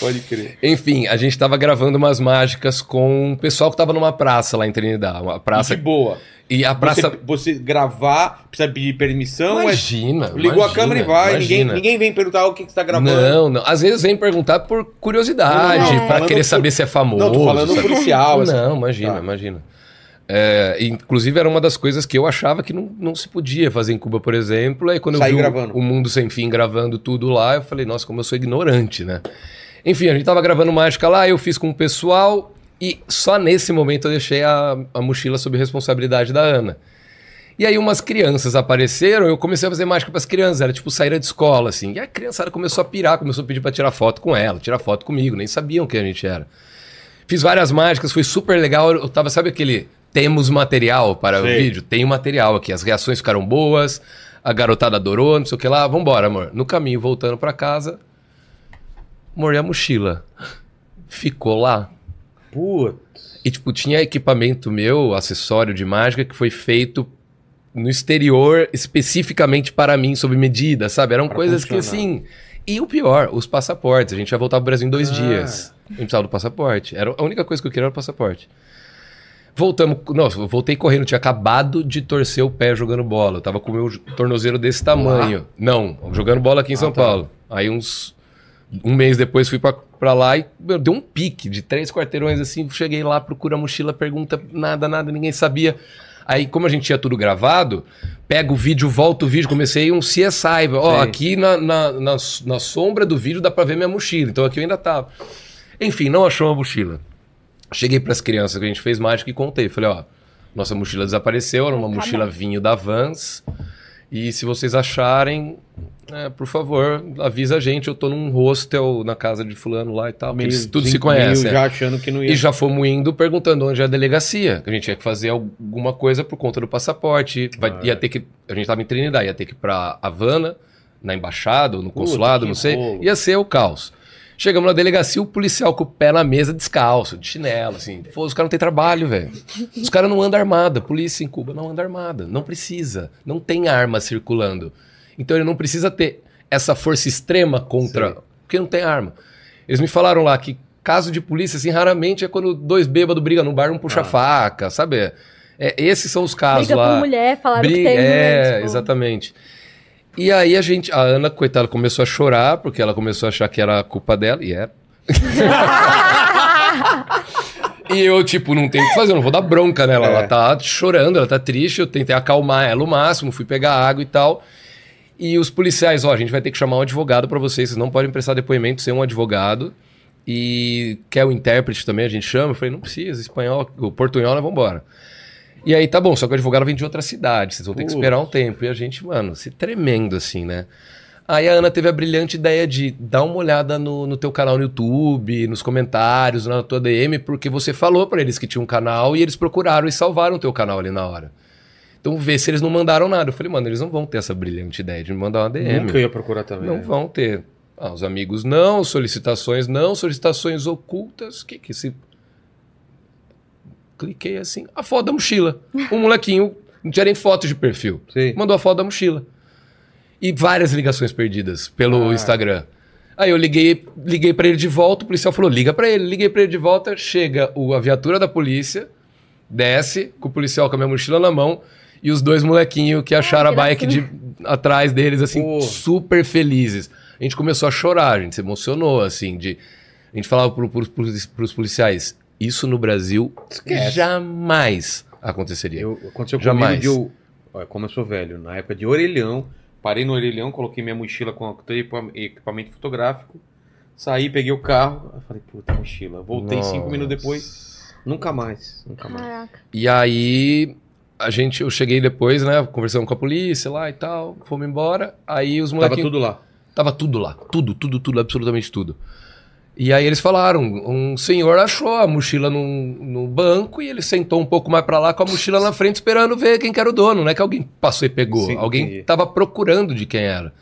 Pode crer. Enfim, a gente tava gravando umas mágicas com o pessoal que tava numa praça lá em Trinidad. Uma praça. De boa. E a praça. Você, você gravar, precisa pedir permissão. é- Imagina. ligou a imagina, câmera e vai. Ninguém, ninguém vem perguntar o que, que você tá gravando. Não, não. Às vezes vem perguntar por curiosidade, Falando querer por- saber se é famoso. Não, tô falando sabe? policial. assim. Não, imagina, Tá. imagina. É, inclusive, era uma das coisas que eu achava que não, não se podia fazer em Cuba, por exemplo. Aí quando Sair eu vi o- gravando. o, Mundo Sem Fim gravando tudo lá, eu falei, nossa, como eu sou ignorante, né? Enfim, a gente tava gravando mágica lá, eu fiz com o pessoal e só nesse momento eu deixei a, a mochila sob responsabilidade da Ana. E aí umas crianças apareceram, eu comecei a fazer mágica para as crianças, era tipo saída de escola, assim. E a criançada começou a pirar, começou a pedir para tirar foto com ela, tirar foto comigo, nem sabiam quem a gente era. Fiz várias mágicas, foi super legal. Eu tava, sabe aquele temos material para o Sei. vídeo? Tem material aqui, as reações ficaram boas, a garotada adorou, não sei o que lá. Vambora, amor. No caminho, voltando para casa, amor, e a mochila? Ficou lá. Putz. E, tipo, tinha equipamento meu, acessório de mágica, que foi feito no exterior especificamente para mim, sob medida, sabe? Eram Pra coisas que, funcionar. assim... E o pior, os passaportes. A gente ia voltar pro Brasil em dois Ah. dias. A gente precisava do passaporte. Era a única coisa que eu queria era o passaporte. Voltamos... Nossa, voltei correndo. Tinha acabado de torcer o pé jogando bola. Eu tava com o meu tornozeiro desse tamanho. Não, jogando bola aqui em Ah, São tá. Paulo. Aí uns... Um mês depois fui pra, pra lá e meu, deu um pique de três quarteirões assim. Cheguei lá, procura a mochila, pergunta nada, nada, ninguém sabia. Aí, como a gente tinha tudo gravado, pega o vídeo, volta o vídeo, comecei um CSI. Ó, Sim. aqui na, na, na, na sombra do vídeo dá pra ver minha mochila. Então aqui eu ainda tava. Enfim, não achou a mochila. Cheguei pras crianças que a gente fez mágica e contei. Falei, ó, nossa mochila desapareceu, era uma Tá mochila vinho da Vans. E se vocês acharem, é, por favor, avisa a gente. Eu tô num hostel na casa de fulano lá e tal. porque eles tudo se meio conhece. é. já achando que não ia. E já fomos indo perguntando onde é a delegacia. A gente tinha que fazer alguma coisa por conta do passaporte. Vai- Ah. ia ter que, a gente estava em Trinidad, ia ter que ir para Havana, na embaixada ou no consulado, não sei. rolo. Ia ser o caos. Chegamos na delegacia, o policial com o pé na mesa, descalço, de chinelo, assim. Pô, os caras não têm trabalho, velho. Os caras não andam armada. A polícia em Cuba não anda armada. Não precisa. Não tem arma circulando. Então ele não precisa ter essa força extrema contra. Sei. Porque não tem arma. Eles me falaram lá que caso de polícia, assim, raramente é quando dois bêbados brigam no bar, um puxa Ah. faca, sabe? É, esses são os casos Briga lá. por mulher, falaram Briga, que tem. é, né, tipo, exatamente. E aí a gente, a Ana, coitada, começou a chorar, porque ela começou a achar que era culpa dela, e era. e eu, tipo, não tenho o que fazer, eu não vou dar bronca nela. É. Ela tá chorando, ela tá triste, eu tentei acalmar ela o máximo, fui pegar água e tal. E os policiais, ó, a gente vai ter que chamar um advogado pra vocês, vocês não podem prestar depoimento sem um advogado. E quer o intérprete também, a gente chama. Eu falei, não precisa, espanhol, o portunhol, vamos embora. E aí, tá bom, só que o advogado vem de outra cidade, vocês vão ter que esperar um tempo. E a gente, mano, se tremendo assim, né? Aí a Ana teve a brilhante ideia de dar uma olhada no, no teu canal no YouTube, nos comentários, na tua DM, porque você falou pra eles que tinha um canal e eles procuraram e salvaram o teu canal ali na hora. Então vê se eles não mandaram nada. Eu falei, mano, eles não vão ter essa brilhante ideia de me mandar uma DM. Nunca ia procurar também. Não né? vão ter. Ah, os amigos não, solicitações não, solicitações ocultas. O que que esse. Cliquei assim. A foto da mochila. Um molequinho, não tinha nem foto de perfil. Sei. Mandou a foto da mochila. E várias ligações perdidas pelo Ah. Instagram. Aí eu liguei, liguei para ele de volta, o policial falou: liga pra ele. Liguei pra ele de volta, chega o, a viatura da polícia, desce, com o policial com a minha mochila na mão, e os dois molequinhos que acharam a que bike de, atrás deles, assim, Pô. super felizes. A gente começou a chorar, a gente se emocionou, assim, de. A gente falava pro, pro, pros, pros policiais: isso no Brasil Esquece. jamais aconteceria. Eu, aconteceu Jamais. comigo de eu. Como eu sou velho, na época de orelhão, parei no orelhão, coloquei minha mochila com equipamento fotográfico, saí, peguei o carro, falei, puta, mochila. Voltei cinco Nossa. minutos depois, nunca mais, nunca mais. Caraca. E aí a gente, eu cheguei depois, né, conversando com a polícia lá e tal, fomos embora. Aí os Tava molequinhos tudo lá. tava tudo lá, tudo, tudo, tudo, absolutamente tudo. E aí eles falaram, um senhor achou a mochila no, no banco e ele sentou um pouco mais pra lá com a mochila na frente esperando ver quem que era o dono, não é que alguém passou e pegou, Sim, alguém entendi. tava procurando de quem era.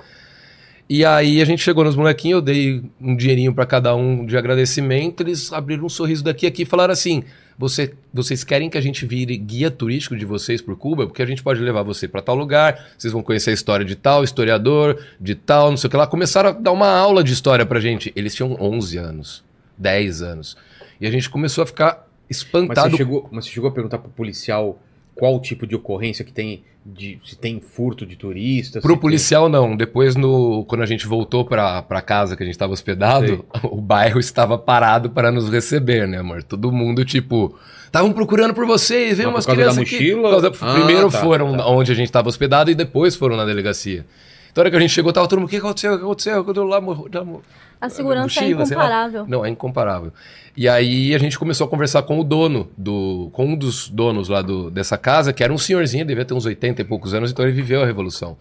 E aí a gente chegou nos molequinhos, eu dei um dinheirinho pra cada um de agradecimento, eles abriram um sorriso daqui a aqui e falaram assim: "Você, vocês querem que a gente vire guia turístico de vocês por Cuba? Porque a gente pode levar você pra tal lugar, vocês vão conhecer a história de tal historiador, de tal, não sei o que lá". Começaram a dar uma aula de história pra gente. Eles tinham 11 anos, 10 anos. E a gente começou a ficar Mas espantado você, chegou, mas você chegou a perguntar pro policial qual o tipo de ocorrência que tem, de, se tem furto de turistas? Pro policial, não. Depois, no, quando a gente voltou pra, pra casa que a gente tava hospedado, o bairro estava parado para nos receber, né, amor? Todo mundo, tipo, estavam procurando por vocês, veio Mas umas da crianças aqui. mochila? Causa- Ah, Primeiro tá, foram tá. onde a gente estava hospedado e depois foram na delegacia. Então, a hora que a gente chegou, tava todo mundo, o que aconteceu? O que aconteceu? Quando eu lá, lá, A segurança é mochila, lá. incomparável. Não, é incomparável. E aí a gente começou a conversar com o dono, do, com um dos donos lá do, dessa casa, que era um senhorzinho, devia ter uns 80 e poucos anos, então ele viveu a Revolução.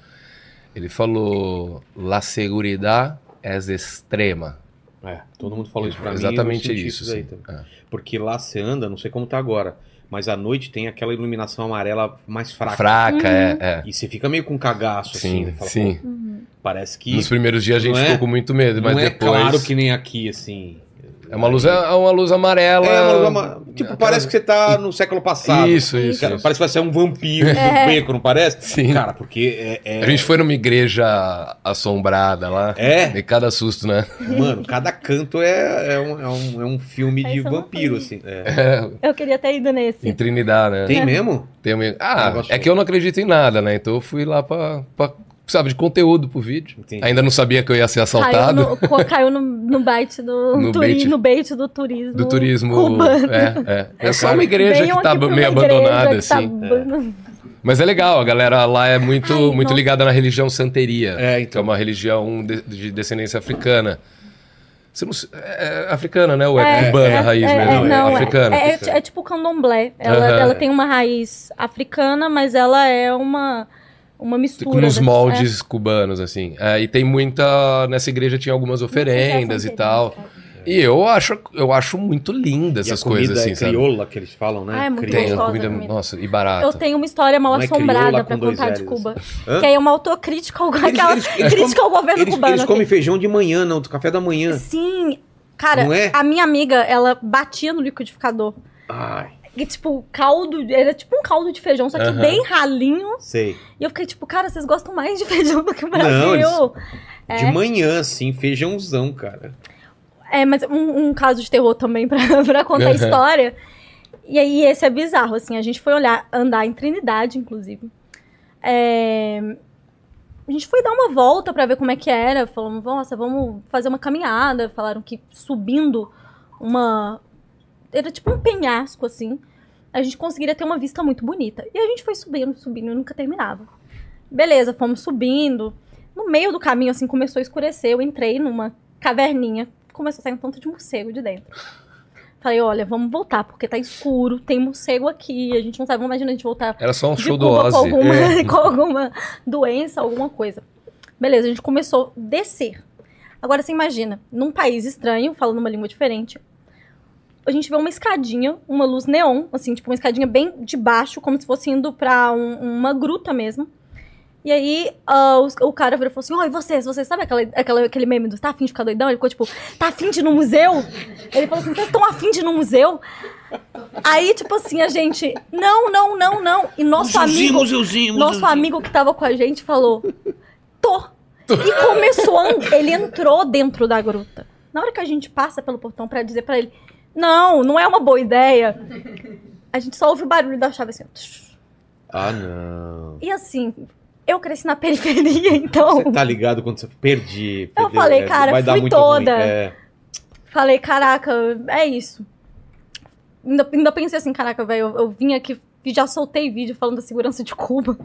Ele falou, la seguridad es extrema. É, todo mundo falou isso pra mim. Exatamente isso. também. É. Porque lá você anda, não sei como tá agora, mas à noite tem aquela iluminação amarela mais fraca. Fraca, é, é. E você fica meio com cagaço, assim. Sim, né? Fala, sim. pô, parece que Nos primeiros dias a gente é- ficou com muito medo, mas não é depois... claro que nem aqui, assim. É uma luz, é uma luz amarela. É, uma luz ama- Tipo, parece que você tá no século passado. Isso, isso. Cara, isso. Parece que vai ser um vampiro do É. beco, não parece? Sim. Cara, porque é. é- A gente foi numa igreja assombrada lá. É? E cada susto, né? Mano, cada canto é, é, um, é, um, é um filme É, de vampiro, assim. É. É, Eu queria ter ido nesse. em Trinidad, né? Tem mesmo? Tem um... Ah, é que eu não acredito em nada, né? Então eu fui lá pra, pra precisava de conteúdo pro vídeo. Entendi. Ainda não sabia que eu ia ser Caiu assaltado. no, co- caiu no, no bait do No turi- bait. no bait do turismo. Do turismo. cubano. É, é. É só uma igreja que tá meio abandonada, tá assim. ab- Mas é legal, a galera lá é muito, Ai, muito nossa. ligada na religião santeria. É, Que é então. uma religião de, de descendência africana. Você não, é, é africana, né? Ou é, cubana a raiz é, mesmo? é, Não, é não, é- africana. É, é, é tipo candomblé. Ela, ela tem uma raiz africana, mas ela é uma, uma mistura. nos né? moldes cubanos, assim. É, e tem muita. Nessa igreja tinha algumas É. É oferendas e tal. sabe? E eu acho, eu acho muito linda E a essas coisas assim, é sabe? crioula que eles falam, né? Ah, é muito Crioula. Tem comida, comida. nossa, e barata. Eu tenho uma história mal é assombrada pra dois contar de Cuba. Hã? Que aí é uma autocrítica ao, Eles- aquela eles- eles crítica ao governo Eles, cubano. eles comem feijão de manhã, não, do café da manhã. Sim. Cara, é? a minha amiga, ela batia no liquidificador. Ai, E, tipo, caldo, era tipo um caldo de feijão, só que Aham. bem ralinho. sei. E eu fiquei tipo, cara, vocês gostam mais de feijão do que o Brasil. Não, É. De manhã, assim, feijãozão, cara. É, mas um, um caso de terror também pra, pra contar a Uhum. história. E aí, esse é bizarro, assim. A gente foi olhar, andar em Trinidade, inclusive. É, A gente foi dar uma volta pra ver como é que era. Falamos, nossa, vamos fazer uma caminhada. Falaram que subindo uma. Era tipo um penhasco, assim. A gente conseguiria ter uma vista muito bonita. E a gente foi subindo, subindo e nunca terminava. Beleza, fomos subindo. No meio do caminho, assim, começou a escurecer. Eu entrei numa caverninha. Começou a sair um tanto de morcego de dentro. Falei, olha, vamos voltar, porque tá escuro, tem morcego aqui, a gente não sabe, vamos imaginar a gente voltar Era só um show do Ozzy. com alguma, É. com alguma doença, alguma coisa. Beleza, a gente começou a descer. Agora você imagina, num país estranho, falando uma língua diferente, a gente vê uma escadinha, uma luz neon, assim, tipo uma escadinha bem de baixo, como se fosse indo pra um- uma gruta mesmo. E aí, ah, os- o, cara virou e falou assim: Oi, vocês, vocês, sabe aquela, aquela- aquele meme do tá afim de ficar doidão? Ele ficou tipo, tá afim de ir no museu? Ele falou assim: vocês estão afim de ir no museu? Aí, tipo assim, a gente, não, não, não, não. E nosso amigo, museuzinho, nosso amigo que tava com a gente falou, tô. E começou ele entrou dentro da gruta. Na hora que a gente passa pelo portão pra dizer pra ele, não, não é uma boa ideia. A gente só ouve o barulho da chave assim. Ah, não. E assim, eu cresci na periferia, então Você tá ligado quando você perdi? Eu perdeu, falei, é, cara, fui toda. é. falei, caraca, é isso. Ainda, ainda pensei assim, caraca, velho, eu, eu vim aqui e já soltei vídeo falando da segurança de Cuba.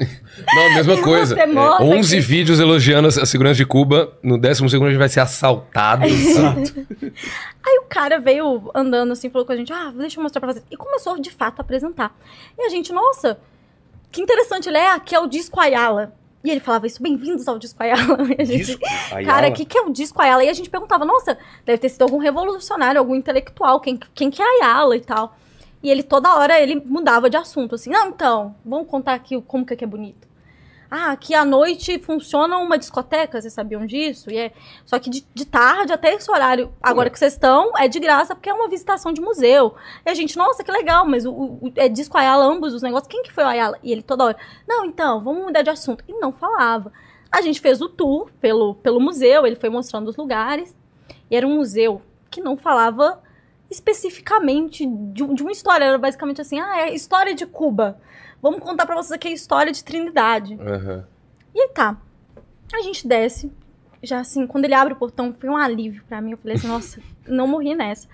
Não, mesma coisa. morta 11 aqui. vídeos elogiando a segurança de Cuba. No 12 segundo a gente vai ser assaltado. Aí o cara veio andando assim, falou com a gente, ah, deixa eu mostrar pra vocês. E começou, de fato, a apresentar. E a gente, nossa, que interessante, ele é, aqui é o Disco Ayala. E ele falava isso, bem-vindos ao Disco Ayala. E a gente, Disco Ayala? cara, o que, que é o Disco Ayala? E a gente perguntava, nossa, deve ter sido algum revolucionário, algum intelectual, quem, quem que é Ayala e tal. E ele, toda hora, ele mudava de assunto, assim, não, então, vamos contar aqui o- como que aqui é bonito. Ah, aqui à noite funciona uma discoteca, vocês sabiam disso? E é... Só que de, de tarde até esse horário, agora que vocês estão, é de graça, porque é uma visitação de museu. E a gente, nossa, que legal, mas o, o- o- é disco Ayala, ambos os negócios. Quem que foi o Ayala? E ele toda hora, não, então, vamos mudar de assunto. E não falava. A gente fez o tour pelo, pelo museu, ele foi mostrando os lugares. E era um museu que não falava especificamente de, de uma história. Era basicamente assim, ah, é história de Cuba. Vamos contar pra vocês aqui a história de Trindade. Aham. E aí tá. A gente desce. Já assim, quando ele abre o portão, foi um alívio pra mim. Eu falei assim, nossa, não morri nessa.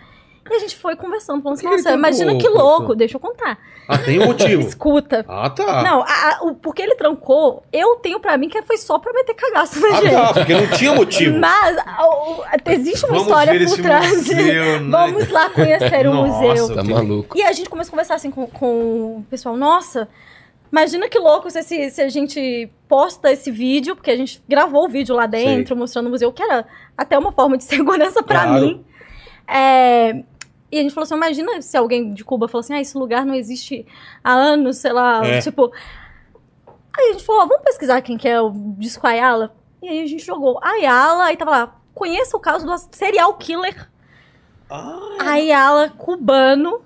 E a gente foi conversando, falando assim, nossa, imagina que louco, deixa eu contar. Ah, tem um motivo. Escuta. Ah, tá. Não, a- a- o, porque ele trancou, eu tenho pra mim que foi só pra meter cagaço na Ah, gente. tá, porque não tinha motivo. Mas a- o- existe uma Vamos história ver por esse trás. museu, né? Vamos lá conhecer o Nossa, museu. Tá maluco. E a gente começou a conversar assim com, com o pessoal. Nossa, imagina que louco se, se, se a gente posta esse vídeo, porque a gente gravou o vídeo lá dentro, mostrando o museu, que era até uma forma de segurança pra Claro. mim. É, e a gente falou assim: imagina se alguém de Cuba falou assim: ah, esse lugar não existe há anos, sei lá, É. tipo. Aí a gente falou: vamos pesquisar quem que é o disco Ayala. E aí a gente jogou Ayala, aí tava lá. Conheça o caso do serial killer Ah, Ayala cubano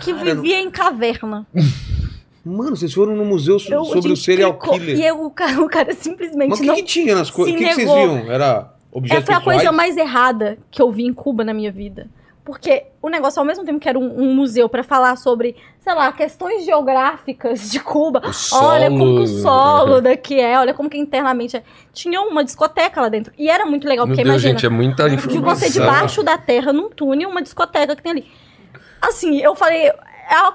que Cara, não- vivia em caverna. mano, vocês foram no museu so- Eu- sobre o serial clicou, killer. E eu- o, cara, o cara simplesmente Mas o que, que tinha nas coisas? O que, que vocês viam? Era objetos Essa foi a coisa mais errada que eu vi em Cuba na minha vida. Porque o negócio, ao mesmo tempo que era um, um museu pra falar sobre, sei lá, questões geográficas de Cuba. Olha como que o solo. daqui é, olha como que internamente é. Tinha uma discoteca lá dentro. E era muito legal, Meu porque Deus, imagina. gente, é muita de informação. você debaixo da terra, num túnel, uma discoteca que tem ali. Assim, eu falei, é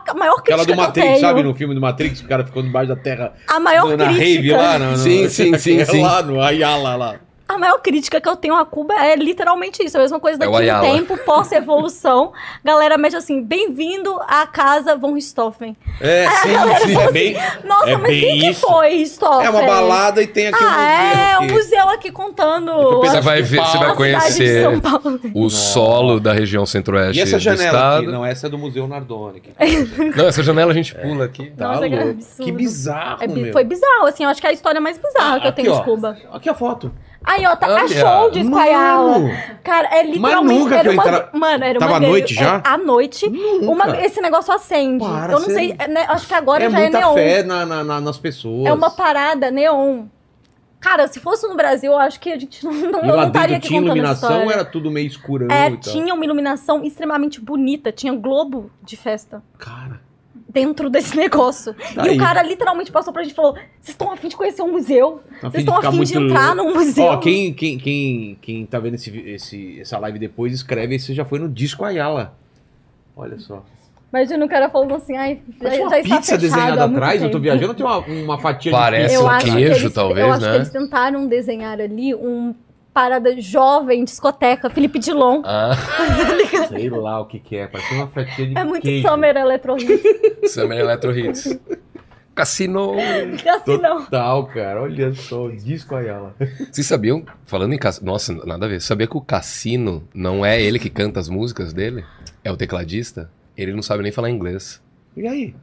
a maior Aquela crítica do que eu Matrix, tenho. sabe? No filme do Matrix, o cara ficou debaixo da terra A maior no- na crítica. rave lá. No, no- Sim, sim, sim, é sim. Lá no Ayala lá. A maior crítica que eu tenho a Cuba é literalmente isso. A mesma coisa É o daqui a um tempo, pós-evolução. Galera mete assim, bem-vindo à casa von Richthofen. É, sim, sim. É bem, Nossa, É mas bem quem que isso. foi Richthofen? é uma balada e tem aqui Ah, é, um um museu. museu aqui contando Você vai ver, você vai conhecer São Paulo. o solo da região centro-oeste E essa do janela estado. aqui? Não, essa é do Museu Nardoni. Que, Não, essa janela a gente pula aqui. tá Nossa, que louco. absurdo. Que bizarro, É foi bizarro, assim, eu acho que é a história mais bizarra Ah, que eu aqui, tenho ó. de Cuba. Aqui a foto. Aí, ó, tá, Olha. achou de. Mano! Cara, é literalmente. nunca era uma, entra- Mano, era Tava uma. à noite é, já? À noite. Nunca. Uma, esse negócio acende. Para, eu não sei. é, né, acho que agora é já é muita neon. fé na, na- na- nas pessoas. É uma parada neon. Cara, se fosse no Brasil, eu acho que a gente não, não, não estaria aqui tinha iluminação era tudo meio escurão É, tinha uma iluminação extremamente bonita. Tinha globo de festa Cara, dentro desse negócio. Tá e aí. o cara literalmente passou pra gente e falou: Vocês estão afim de conhecer um museu? Vocês estão afim de muito entrar louco." num museu? ó, quem, quem, quem, quem tá vendo esse, esse, essa live depois, escreve aí se já foi no Disco Ayala. Olha só. Imagina o cara falando assim, ai, já, Parece uma já está pizza desenhada atrás, eu tô viajando, tem uma, uma fatia Parece de Eu um acho que queijo, eles- talvez, Eu acho né? que eles tentaram desenhar ali um parada jovem, discoteca, Felipe Dilon. Ah. Sei lá o que que é, parece uma fatia de É muito queijo. Summer Electro Hits. Summer Electro Hits. Cassino. não. Total, cara, olha só, o Disco Ayala. Vocês sabiam, falando em cassino, nossa, nada a ver. Sabia que o Cassino não é ele que canta as músicas dele? É o tecladista? Ele não sabe nem falar inglês. E aí?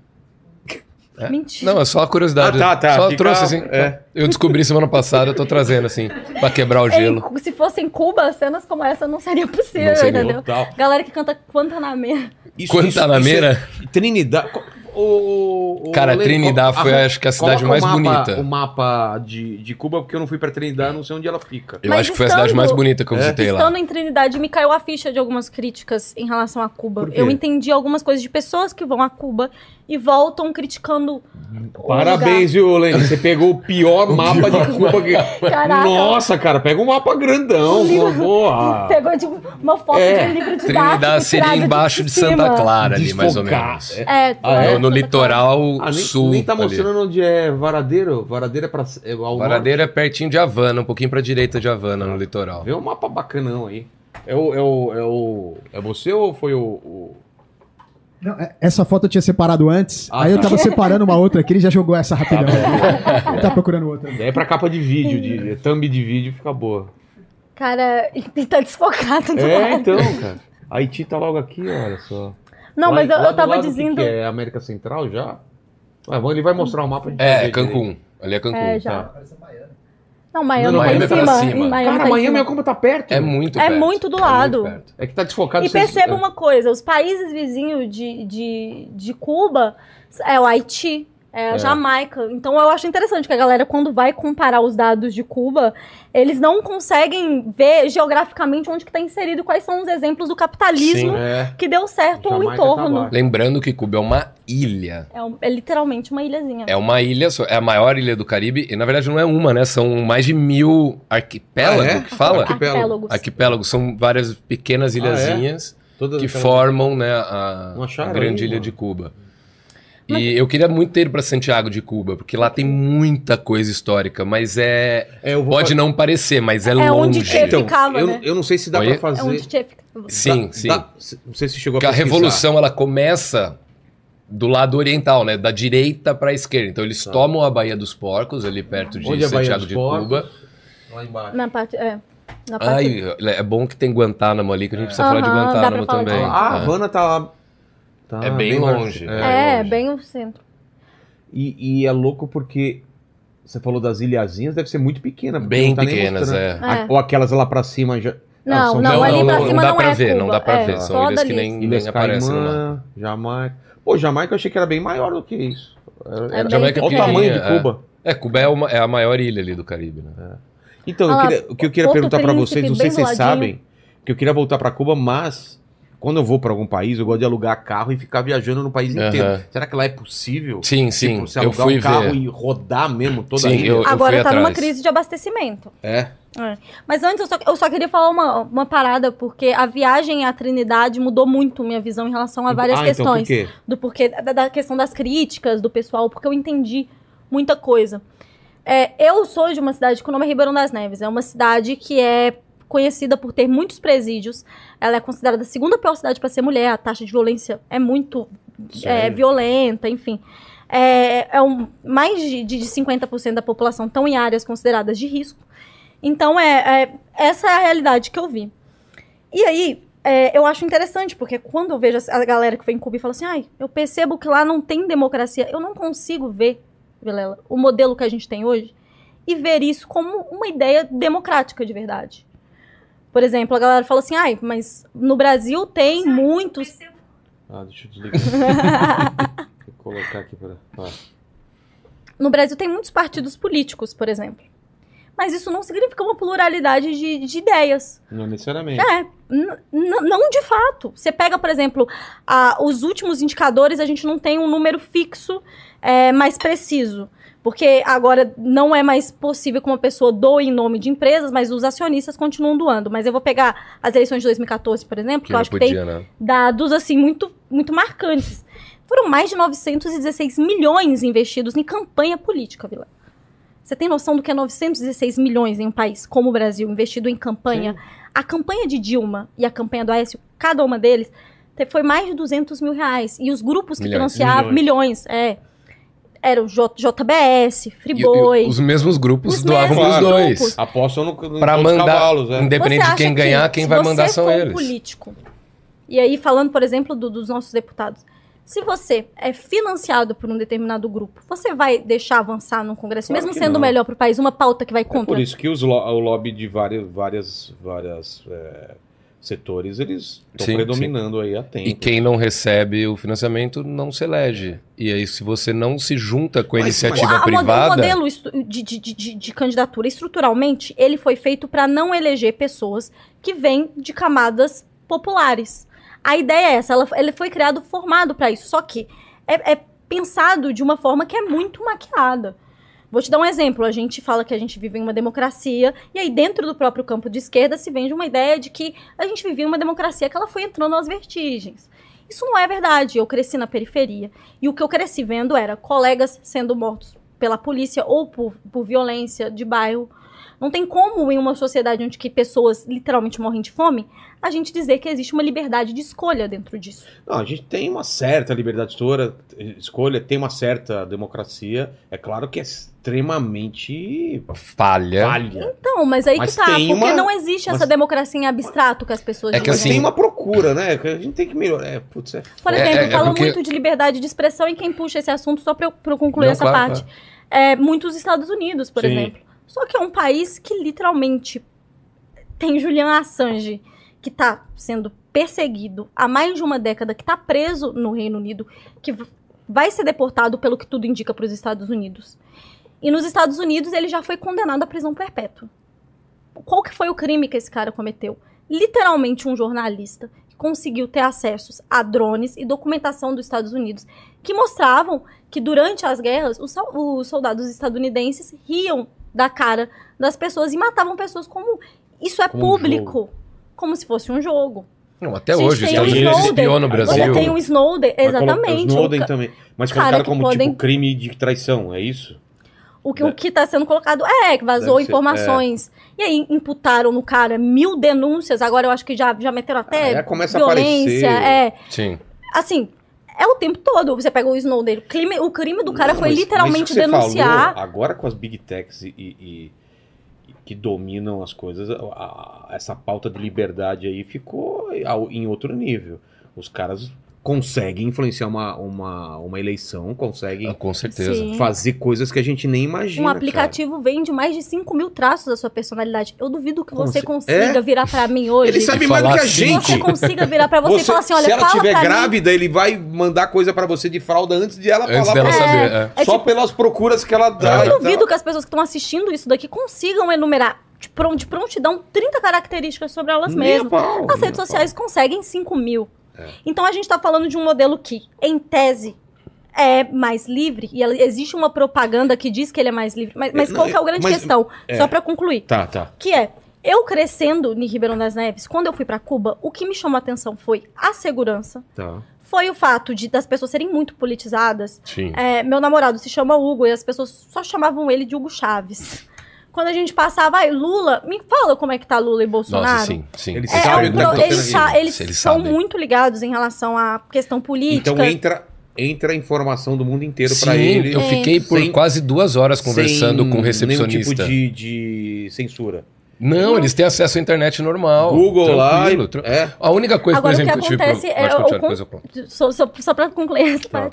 É? Mentira. Não, é só a curiosidade. Ah, tá, tá. Só Fica- trouxe assim. é. Eu descobri semana passada, eu tô trazendo assim, pra quebrar o gelo. se fosse em Cuba, cenas como essa não seria possível, Não seria. entendeu? Total. Galera que canta Guantanamera. Isso, Guantanameira? isso é- Trinidad. O, o- o- Cara, Lene, Trinidad foi, arran- acho que, a cidade mais o mapa, bonita. O mapa de, de Cuba, porque eu não fui pra Trinidad, não sei onde ela fica. Eu Mas acho que foi a cidade estando- mais bonita que eu É. visitei lá. Estando em Trinidade, me caiu a ficha de algumas críticas em relação a Cuba. Eu entendi algumas coisas de pessoas que vão a Cuba e voltam criticando Parabéns, viu, Lene? Você pegou o pior mapa de Cuba. Que... Caraca. Nossa, cara, pega um mapa grandão. Porra. Pegou tipo, uma foto É. de um livro didático Trinidad seria embaixo de cima. Santa Clara ali, mais ou menos. É. É, Ah, é? No, no litoral Ah, nem, sul. nem tá ali. mostrando onde é Varadeiro. Varadeiro é pra. É ao Varadeiro é pertinho de Havana, um pouquinho pra direita de Havana, no litoral. Vê um mapa bacanão aí. É o. É, o, é, o, é você ou foi o. o- Não, é- essa foto eu tinha separado antes, Ah, aí eu tá. tava separando uma outra aqui, ele já jogou essa rapidão. ele tá procurando outra. É pra capa de vídeo, de thumb de vídeo fica boa. Cara, e tá desfocado do É, lado. então, cara. Haiti tá logo aqui, olha só. Não, Lá- mas eu, lá eu tava lado, o que dizendo. que é América Central já? Ué, ele vai mostrar o mapa. a gente vai É, é Cancún. Ali é Cancún. É, já. Tá. Não, Miami Não, tá Miami em é cima. cima. Miami Cara, tá Miami é como tá perto. É muito É perto. muito do É lado. perto. É que tá desfocado. E perceba uma coisa, os países vizinhos de, de, de Cuba é o Haiti, é a É. Jamaica. Então eu acho interessante que a galera, quando vai comparar os dados de Cuba, eles não conseguem ver geograficamente onde que está inserido, quais são os exemplos do capitalismo Sim. É. que deu certo ao Jamaica tá entorno. abaixo. Lembrando que Cuba é uma ilha. É, um- é literalmente uma ilhazinha. É uma ilha, é a maior ilha do Caribe, e na verdade não é uma, né? São mais de mil arquipélagos Ah, é? que fala. Arquipélago. Arquipélagos. Arquipélagos são várias pequenas Ah, é? ilhazinhas Todas que formam né, a, a grande aí, ilha mano? de Cuba. E eu queria muito ter ido para Santiago de Cuba, porque lá tem muita coisa histórica, mas é. É, eu vou Pode não parecer, mas é, É onde longe. Che Então, ficava, eu, né? eu não sei se dá Oi? pra É fazer. onde Che ficava. Sim, Dá- sim. dá- não sei se chegou a Porque a pesquisar. revolução ela começa do lado oriental, né? Da direita para a esquerda. Então eles Tá. tomam a Baía dos Porcos, ali perto de Onde é Santiago de Porcos? Cuba. Lá embaixo. Na parte. É, na parte Ai, é bom que tem Guantánamo ali, que a gente precisa falar de Guantánamo falar de também. Ah, a É. Havana tá lá. Tá É bem longe. É, longe. bem o centro. E, e é louco porque você falou das ilhazinhas, deve ser muito pequena. Bem não tá pequenas, é. É. A- Ou aquelas lá pra cima já. Não, elas são não, Não, ali não, pra não cima dá não pra é ver, Cuba. não dá pra é, ver. São ilhas dali. que nem, Ilhas nem aparecem lá. Jamaica. Pô, Jamaica eu achei que era bem maior do que isso. Era, É era- bem Jamaica é olha o tamanho de é. Cuba. É, Cuba é, uma- é a maior ilha ali do Caribe, né? Então, eu Ah lá, queria- o que eu queria Porto perguntar pra Príncipe, vocês, não sei bem se vocês sabem, que eu queria voltar pra Cuba, mas quando eu vou pra algum país, eu gosto de alugar carro e ficar viajando no país Aham. inteiro. Será que lá é possível? Sim, sim. Tipo, você eu alugar fui um carro ver. e rodar mesmo toda a Sim, ilha? eu- Agora fui tá numa crise de abastecimento. É. É. Mas antes eu só, eu só queria falar uma, uma parada, porque a viagem à Trinidade mudou muito minha visão em relação a várias ah, questões. Então, por quê? do porquê, da, da questão das críticas do pessoal, porque eu entendi muita coisa. É, eu sou de uma cidade que o nome é Ribeirão das Neves. É uma cidade que é conhecida por ter muitos presídios. Ela é considerada a segunda pior cidade para ser mulher. A taxa de violência é muito é, violenta, enfim. É, é um, mais de, de 50% da população estão em áreas consideradas de risco. Então, é, é- essa é a realidade que eu vi. E aí, é, eu acho interessante, porque quando eu vejo a galera que vem em Cuba e fala assim, ai, eu percebo que lá não tem democracia, eu não consigo ver, Vilela, o modelo que a gente tem hoje e ver isso como uma ideia democrática de verdade. Por exemplo, a galera fala assim, ai, mas no Brasil tem muitos... Ah, deixa eu desligar. Vou colocar aqui para. Ah. No Brasil tem muitos partidos políticos, por exemplo. Mas isso não significa uma pluralidade de, de ideias. Não necessariamente. É, não de fato. Você pega, por exemplo, a- os últimos indicadores, a gente não tem um número fixo é, mais preciso. Porque agora não é mais possível que uma pessoa doe em nome de empresas, mas os acionistas continuam doando. Mas eu vou pegar as eleições de 2014, por exemplo, que, Que eu acho que tem podia, né? dados assim muito, muito marcantes. Foram mais de 916 milhões investidos em campanha política, Vila. Você tem noção do que é 916 milhões em um país como o Brasil investido em campanha? A campanha de Dilma e a campanha do Aécio, cada uma deles, foi mais de 200 mil reais. E os grupos que Milhões. financiavam, milhões, é. Eram J- JBS, Friboi. e os mesmos grupos Os doavam mesmos os dois. grupos. Apostam no, no Pra mandar, cavalos, é. independente de quem acha ganhar, que quem vai mandar são for um eles. político, e aí falando, por exemplo, do- dos nossos deputados, se você é financiado por um determinado grupo, você vai deixar avançar no Congresso, Claro mesmo que sendo não. melhor para o país, uma pauta que vai É contra? por isso que os lo- o lobby de várias, várias, várias é, setores, eles estão Sim, predominando aí há tempo. E quem não recebe o financiamento não se elege. E aí, se você não se junta com a Mas- iniciativa o mode- privada. O modelo de- de- de- de candidatura, estruturalmente, ele foi feito para não eleger pessoas que vêm de camadas populares. A ideia é essa, ela, ele foi criado formado para isso, só que é, é pensado de uma forma que é muito maquiada. Vou te dar um exemplo. A gente fala que a gente vive em uma democracia, e aí dentro do próprio campo de esquerda se vende uma ideia de que a gente vivia em uma democracia que ela foi entrando às vertigens. Isso não é verdade. Eu cresci na periferia. E o que eu cresci vendo era colegas sendo mortos pela polícia ou por, por violência de bairro. Não tem como, em uma sociedade onde que pessoas literalmente morrem de fome, a gente dizer que existe uma liberdade de escolha dentro disso. Não, a gente tem uma certa liberdade de escolha, tem uma certa democracia. É claro que é extremamente Falha. falha. Então, mas aí Mas que tá, tem porque uma- não existe essa mas- democracia em abstrato que as pessoas É que assim- tem uma procura, né? Que a gente tem que melhorar. É, putz, é Por É, exemplo, é- é falam porque- muito de liberdade de expressão e quem puxa esse assunto, só pra eu, pra eu concluir Não, essa claro, parte, é muitos Estados Unidos, por Sim. exemplo. Só que é um país que literalmente tem Julian Assange, que tá sendo perseguido há mais de uma década, que tá preso no Reino Unido, que vai ser deportado, pelo que tudo indica, para os Estados Unidos. E nos Estados Unidos ele já foi condenado à prisão perpétua. Qual que foi o crime que esse cara cometeu? Literalmente um jornalista que conseguiu ter acessos a drones e documentação dos Estados Unidos que mostravam que durante as guerras os, os soldados estadunidenses riam da cara das pessoas e matavam pessoas como isso é Como um público, como se fosse um jogo. Não, até hoje, tem Estados o Unidos Snowden. espiam no Brasil. Você tem um Snowden, exatamente. Snowden o, ca- também. Mas que como podem- tipo crime de traição, é isso? o que o que está sendo colocado é que vazou Deve ser, informações. E aí imputaram no cara mil denúncias, agora eu acho que já, já meteram até Ah, é, começa a violência. aparecer. É, Sim. assim, é o tempo todo. Você pega o Snowden. O crime, o crime do cara Não, foi mas- mas literalmente você denunciar. falou, agora com as big techs e- e- e que dominam as coisas, a- a- essa pauta de liberdade aí ficou ao- em outro nível. Os caras conseguem influenciar uma, uma, uma eleição, conseguem Ah, Com certeza. Sim. fazer coisas que a gente nem imagina. Um cara. aplicativo vende mais de 5 mil traços da sua personalidade. Eu duvido que você Conse- consiga É? virar pra mim hoje. Ele sabe mais do que a gente. Você consiga virar pra você, e falar assim: olha, se ela estiver pra mim. grávida, ele vai mandar coisa pra você de fralda antes de ela Antes falar dela pra saber. você. é. É Só tipo- pelas procuras que ela dá. Eu duvido tal. que as pessoas que estão assistindo isso daqui consigam enumerar de pron- de prontidão 30 características sobre elas mesmas. pau, As redes sociais conseguem 5 mil. É. Então a gente está falando de um modelo que, em tese, é mais livre, e existe uma propaganda que diz que ele é mais livre. Mas, mas Não, qual que é a grande mas- questão? é. Só para concluir. Tá, tá. Que é, eu crescendo em Ribeirão das Neves, quando eu fui para Cuba, o que me chamou a atenção foi a segurança, Tá. foi o fato de das pessoas serem muito politizadas. Sim. É, meu namorado se chama Hugo e as pessoas só chamavam ele de Hugo Chaves. Quando a gente passava, ai, Lula, me fala como é que tá Lula e Bolsonaro. Nossa, sim, sim. Eles É, Sabe é um tá pro- eles, sa- eles Eles são sabem. muito ligados em relação à questão política. Então entra, entra a informação do mundo inteiro pra ele. eu fiquei por Sem- quase duas horas conversando sem com o recepcionista. Nenhum tipo de, de censura. Não, eles têm acesso à internet normal. Google lá. e- É. A única coisa, Agora, por o que exemplo, acontece tipo, é depois eu conto. Só, só, só pra concluir essa Tá.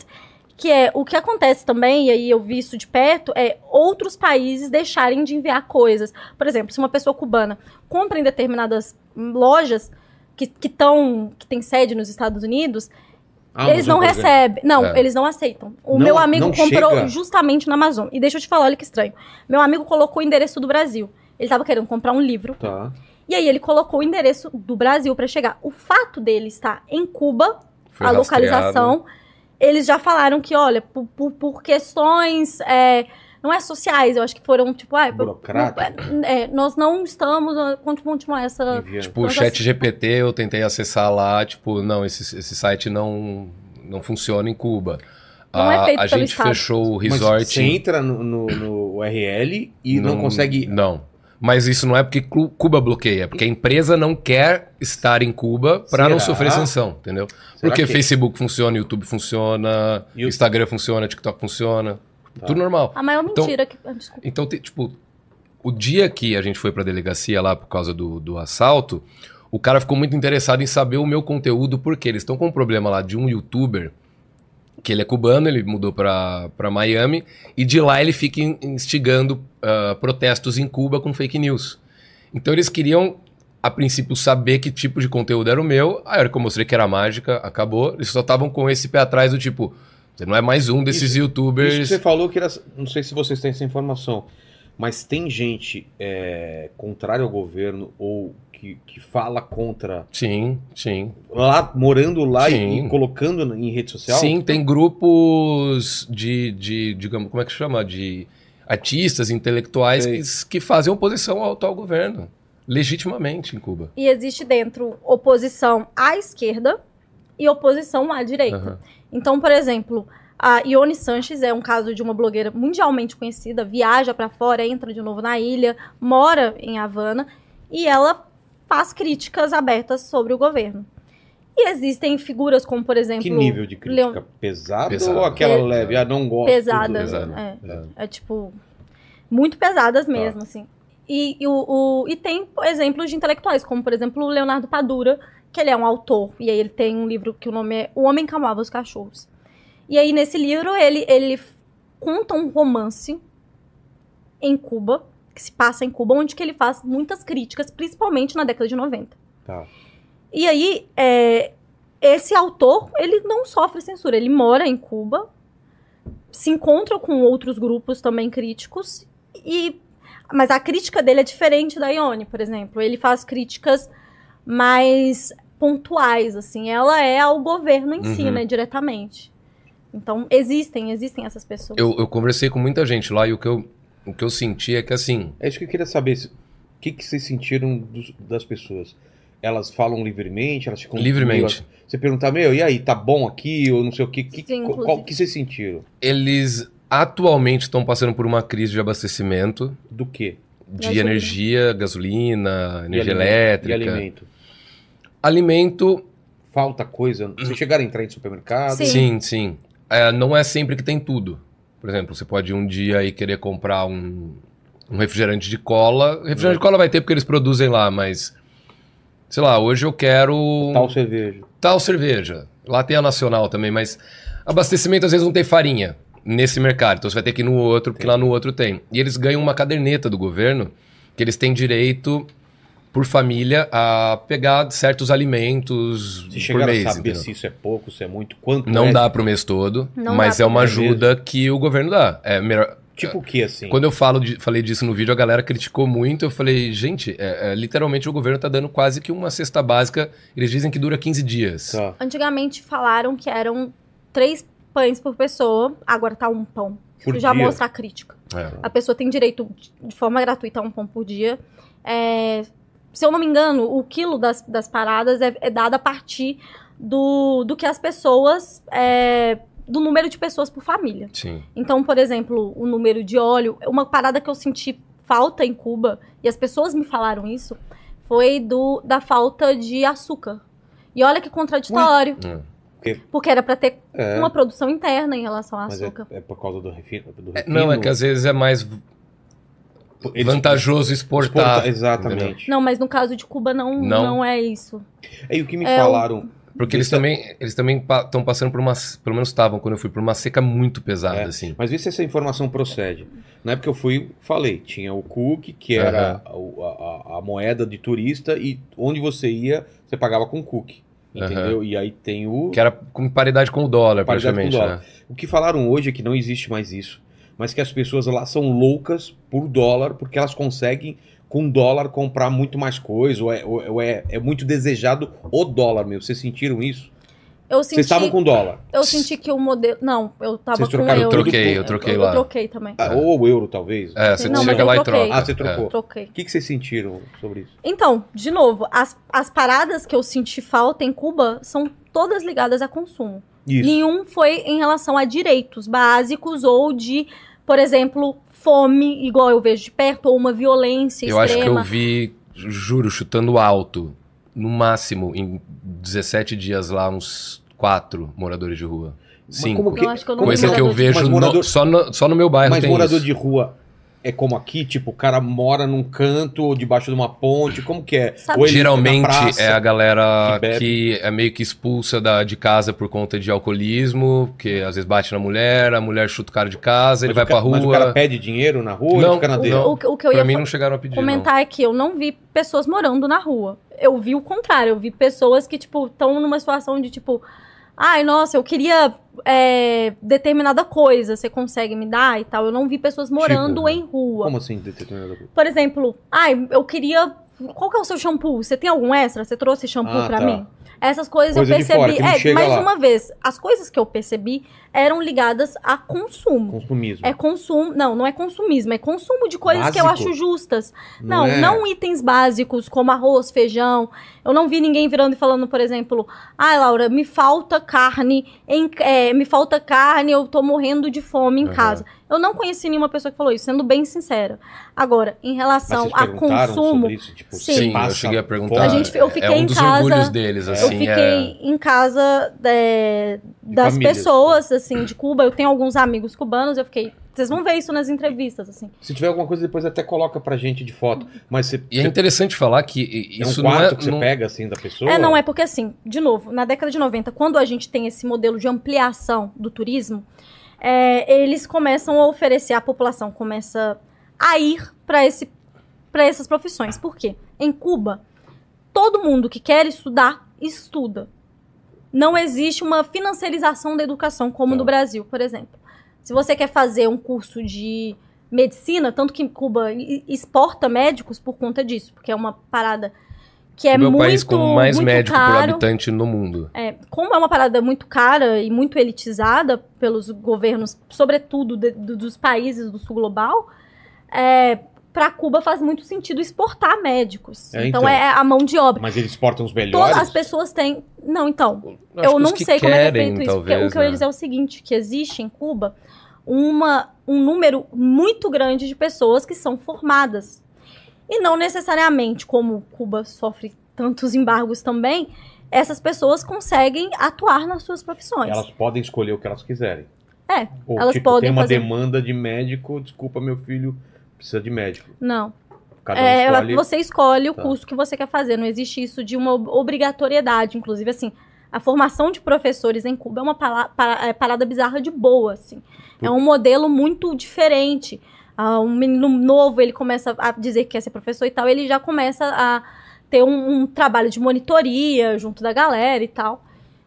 Que é, o que acontece também, e aí eu vi isso de perto, é outros países deixarem de enviar coisas. Por exemplo, se uma pessoa cubana compra em determinadas lojas que, que, tão, que tem sede nos Estados Unidos, Amazon, eles não recebem. Não, É. eles não aceitam. O Não- meu amigo comprou chega? justamente na Amazon. E deixa eu te falar, olha que estranho. Meu amigo colocou o endereço do Brasil. Ele tava querendo comprar um livro. Tá. E aí ele colocou o endereço do Brasil pra chegar. O fato dele estar em Cuba, Foi a rastreado. localização, eles já falaram que, olha, por, por- por questões. é, não é sociais, eu acho que foram, tipo, ah, Burocrático. não- é, nós não estamos. ah, Continua, continua essa. Enviando. Tipo, o Mas chat assim- GPT eu tentei acessar lá, tipo, não, esse, esse site não, não funciona em Cuba. Não é a, feito a pelo gente Estado. fechou o Mas resort. você entra no, no- no URL e não, consegue. Não. Mas isso não é porque Cu- Cuba bloqueia, é porque a empresa não quer estar em Cuba para não sofrer sanção, entendeu? Será porque que- Facebook funciona, YouTube funciona, E o- Instagram funciona, TikTok funciona, Tá. tudo normal. A maior Então- mentira que. ah, Desculpa. Então, tipo, o dia que a gente foi pra delegacia lá por causa do, do assalto, o cara ficou muito interessado em saber o meu conteúdo, porque eles estão com um problema lá de um youtuber, que ele é cubano, ele mudou pra, pra Miami, e de lá ele fica in- instigando ah, protestos em Cuba com fake news. Então eles queriam, a princípio, saber que tipo de conteúdo era o meu. Aí a hora que eu mostrei que era mágica, acabou. Eles só estavam com esse pé atrás do tipo, você não é mais um desses Isso- youtubers. Isso que você falou que era. Não sei se vocês têm essa informação, mas tem gente é, contrária ao governo ou que, que fala contra Sim, sim. lá, morando lá e, e colocando em rede social? Sim, tem grupos de, de, digamos, como é que chama? De artistas, intelectuais que, que fazem oposição ao atual governo. Legitimamente em Cuba. E existe dentro oposição à esquerda e oposição à direita. Aham. Então, por exemplo, a Ione Sanches é um caso de uma blogueira mundialmente conhecida, viaja pra fora, entra de novo na ilha, mora em Havana e ela faz críticas abertas sobre o governo. E existem figuras como, por exemplo, Que nível de crítica? Leon- Pesado, Pesado. ou aquela leve? Ah, não gosto. pesada. Pesado. É, Pesado. é tipo muito pesadas mesmo, assim. E, e o, o- e tem exemplos de intelectuais, como por exemplo o Leonardo Padura, que ele é um autor, e aí ele tem um livro que o nome é O Homem que Amava os Cachorros. E aí nesse livro ele, ele conta um romance em Cuba, que se passa em Cuba, onde que ele faz muitas críticas, principalmente na década de 90. Tá. E aí, é, esse autor, ele não sofre censura. Ele mora em Cuba, se encontra com outros grupos também críticos, e mas a crítica dele é diferente da Ione, por exemplo. Ele faz críticas mais pontuais, assim. Ela é ao governo em si, Uhum. né, diretamente. Então, existem, existem essas pessoas. Eu, eu conversei com muita gente lá e o que eu, o que eu senti é que assim. É isso que eu queria saber. se- O que, que vocês sentiram dos- das pessoas? Elas falam livremente? Elas ficam Livremente. meio- Você perguntar, meu, e aí, tá bom aqui? Ou não sei o que. que Sim, qual, que vocês sentiram? Eles atualmente estão passando por uma crise de abastecimento Do quê? de Gasolina. energia, gasolina, E energia alimento? elétrica. E alimento? Alimento, Falta coisa? Vocês chegaram a entrar em supermercado? Sim. sim, sim. É, não é sempre que tem tudo. Por exemplo, você pode um dia aí querer comprar um, um refrigerante de cola. Refrigerante de cola vai ter porque eles produzem lá, mas. Sei lá, hoje eu quero. Tal cerveja. tal cerveja. Lá tem a nacional também, mas abastecimento às vezes não tem farinha nesse mercado. Então você vai ter que ir no outro, porque lá no outro tem. E eles ganham uma caderneta do governo que eles têm direito por família a pegar certos alimentos Se por mês. a saber entendeu? se isso é pouco, se é muito, quanto Não é? dá pro mês todo, Não mas é uma ajuda que o governo dá. É melhor. Tipo o que, assim? Quando eu falo de- falei disso no vídeo, a galera criticou muito. Eu falei, gente, é- é, literalmente o governo tá dando quase que uma cesta básica. Eles dizem que dura 15 dias. Tá. Antigamente falaram que eram três pães por pessoa, agora tá um pão. Por Isso já dia? mostra a crítica. É. A pessoa tem direito, de- de forma gratuita, a um pão por dia. É, se eu não me engano, o quilo das, das paradas é, é dado a partir do, do que as pessoas. É, do número de pessoas por família. Sim. Então, por exemplo, o número de óleo, uma parada que eu senti falta em Cuba, e as pessoas me falaram isso, foi do da falta de açúcar. E olha que contraditório. Hum. Porque- Porque era pra ter É, uma produção interna em relação ao mas é, açúcar. é por causa do refino. Do É, refino. não, é que às vezes é mais Eles- vantajoso exportar. exporta- Exatamente. Não, mas no caso de Cuba não, não. Não? é isso. É, e o que me É, falaram. Porque eles é- também eles também estão passando por uma. Pelo menos estavam quando eu fui, por uma seca muito pesada, É. assim. Mas vê se essa informação procede. Na época eu fui, falei, tinha o Cook, que era a, a- a moeda de turista, e onde você ia, você pagava com Cook. Entendeu? E aí tem o. Que era com paridade com o dólar, Paridade com praticamente. o dólar. né? O que falaram hoje é que não existe mais isso. Mas que as pessoas lá são loucas por dólar, porque elas conseguem, com dólar, comprar muito mais coisa. Ou é, ou- é, é muito desejado o dólar mesmo. Vocês sentiram isso? Eu Vocês senti, estavam com dólar. eu senti que o modelo. Não, eu tava Vocês com trocaram euro. tudo troquei, eu troquei eu, lá. Eu troquei também. Ah, Ou o euro, talvez. É, você Não, chega eu lá e troca. Ah, você trocou. Troquei. O que, que vocês sentiram sobre isso? Então, de novo, as, as paradas que eu senti falta em Cuba são todas ligadas a consumo. Isso. Nenhum foi em relação a direitos básicos ou de, por exemplo, fome, igual eu vejo de perto, ou uma violência Eu acho que extrema. eu vi, juro, chutando alto, no máximo, em 17 dias lá, uns quatro moradores de rua. Cinco. que- Eu eu não Coisa que eu morador vejo Mas no- morador- só, no, só no meu bairro Mas tem morador isso. de rua é como aqui? Tipo, o cara mora num canto ou debaixo de uma ponte? Como que é? Ele Geralmente praça? é a galera que que, é meio que expulsa da, de casa por conta de alcoolismo, que às vezes bate na mulher, a mulher chuta o cara de casa, ele Mas vai o ca- pra Mas o cara rua. pede dinheiro na rua Não, e fica na O, dele? não. o, o que eu Pra ia mim não chegaram a pedir, não. comentar é que eu não vi pessoas morando na rua. Eu vi o contrário, eu vi pessoas que, tipo, estão numa situação de, tipo, ai, nossa, eu queria é, determinada coisa, você consegue me dar e tal. Eu não vi pessoas morando Tipo, em rua. Como assim, determinada rua? Por exemplo, ai, eu queria. Qual que é o seu shampoo? Você tem algum extra? Você trouxe shampoo Ah, pra tá. mim? Essas coisas Coisa eu percebi. fora, não é, mais lá. uma vez, as coisas que eu percebi eram ligadas a consumo. Consumismo. É consumo. Não, não é consumismo, é consumo de coisas que eu Básico? acho justas. Não, é? não itens básicos como arroz, feijão. Eu não vi ninguém virando e falando, por exemplo, ai, Laura, me falta carne, em, é, me falta carne, eu tô morrendo de fome em Aham. casa. Eu não conheci nenhuma pessoa que falou isso, sendo bem sincera. Agora, em Mas relação vocês a consumo, sobre isso? Tipo, Sim. eu cheguei a perguntar. A gente- eu fiquei é um em dos casa- orgulhos deles, eu assim. fiquei é... em casa é, das famílias. pessoas, assim, de Cuba. Eu tenho alguns amigos cubanos, eu fiquei. Vocês vão ver isso nas entrevistas, assim. Se tiver alguma coisa, depois até coloca pra gente de foto. Mas você, E é interessante falar que i- é um isso não quarto é. que você não- pega, assim, da pessoa? É, não é porque assim, de novo, na década de 90, quando a gente tem esse modelo de ampliação do turismo, é, eles começam a oferecer, a população começa a ir para esse, para essas profissões. Por quê? Em Cuba, todo mundo que quer estudar, estuda. Não existe uma financiarização da educação como Tá. no Brasil, por exemplo. Se você quer fazer um curso de medicina, tanto que Cuba exporta médicos por conta disso, porque é uma parada que é Cuba é o muito país com mais muito médico por caro. habitante no mundo. É, como é uma parada muito cara e muito elitizada pelos governos, sobretudo de- do- dos países do sul global, é, para Cuba faz muito sentido exportar médicos. É, então, então. é a mão de obra. Mas eles exportam os melhores? Todas as pessoas têm. Não, então. Acho eu não sei como é que é feito isso. porque talvez, o que eu ia né? dizer é o seguinte: que existe em Cuba uma, um número muito grande de pessoas que são formadas. E não necessariamente, como Cuba sofre tantos embargos também, essas pessoas conseguem atuar nas suas profissões. Elas podem escolher o que elas quiserem. É, Ou, elas tipo, podem tem uma fazer- demanda de médico, desculpa, meu filho precisa de médico. Não. Um É, escolhe... você escolhe o Tá. curso que você quer fazer. Não existe isso de uma ob- obrigatoriedade. Inclusive, assim, a formação de professores em Cuba é uma é, parada bizarra de boa, assim. É um modelo muito diferente. Ah, um menino novo, ele começa a dizer que quer ser professor e tal, ele já começa a ter um, um trabalho de monitoria junto da galera e tal.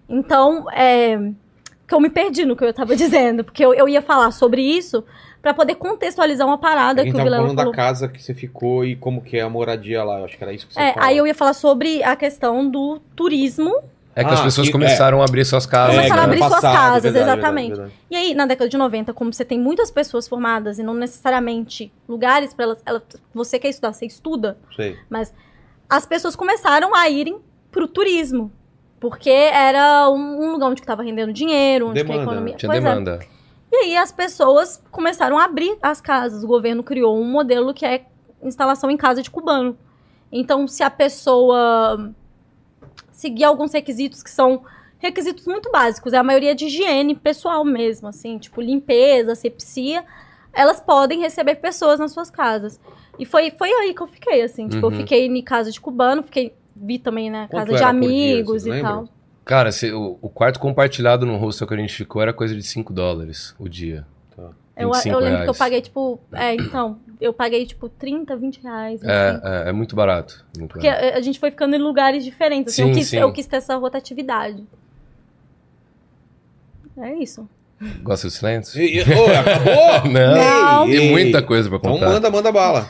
Então, é, que eu me perdi no que eu tava dizendo, porque eu, eu ia falar sobre isso para poder contextualizar uma parada A que o Vilela falando falou. da casa que você ficou e como que é a moradia lá. Eu acho que era isso que você É, falou. aí eu ia falar sobre a questão do turismo. É que Ah, as pessoas que- começaram a abrir suas casas. Começaram a ano né? abrir suas casas, verdade, exatamente. verdade, verdade. E aí, na década de 90, como você tem muitas pessoas formadas e não necessariamente lugares para elas, ela- Você quer estudar, você estuda. Sei. As pessoas começaram a irem pro turismo. Porque era um um lugar onde estava rendendo dinheiro, onde que a Demanda, economia. Tinha Pois é. E aí as pessoas começaram a abrir as casas. O governo criou um modelo que é instalação em casa de cubano. Então, se a pessoa seguir alguns requisitos que são requisitos muito básicos, é a maioria de higiene pessoal mesmo, assim, tipo limpeza, sepsia, elas podem receber pessoas nas suas casas. E foi, foi aí que eu fiquei, assim, tipo, eu Uhum. fiquei em casa de cubano, fiquei vi também na Quanto casa de amigos e lembram? tal. Cara, se- o, o quarto compartilhado no hostel que a gente ficou era coisa de 5 dólares o dia. Eu, 25 eu lembro que eu reais. paguei, tipo, é, então, eu paguei, tipo, 30, 20 reais. 25. É, é, é muito barato. muito Porque barato. a a gente foi ficando em lugares diferentes. assim, Sim, eu, quis, sim. eu quis ter essa rotatividade. É isso. Gosta do silêncio? E- e- Ô, acabou? Não. Tem ei. muita coisa pra Então contar. manda, manda bala.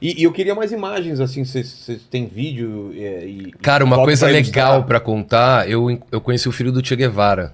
E, e eu queria mais imagens, assim, vocês têm vídeo é, e... Cara, uma coisa pra legal pra contar, eu, eu conheci o filho do Che Guevara.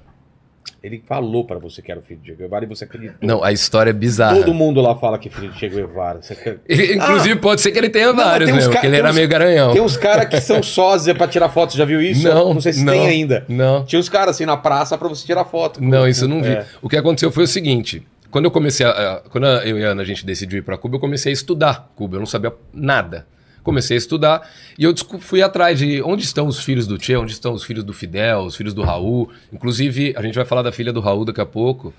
Ele falou pra você que era o filho de Che Guevara e você acreditou. Não, a história é bizarra. Todo mundo lá fala que é filho de Che Guevara. Você Ele- Inclusive, pode ser que ele tenha Não, vários uns mesmo, porque ele era uns- meio garanhão. Tem uns caras que são sósia pra tirar foto, já viu isso? Não, Não sei se não. tem ainda. Não. Tinha uns caras assim na praça pra você tirar foto. Não, isso eu não vi. É. O que aconteceu foi o seguinte: quando eu comecei a, Quando eu e a Ana a gente decidiu ir pra Cuba, eu comecei a estudar Cuba. Eu não sabia nada. Comecei a estudar e eu fui atrás de onde estão os filhos do Che, onde estão os filhos do Fidel, os filhos do Raul. Inclusive, a gente vai falar da filha do Raul daqui a pouco,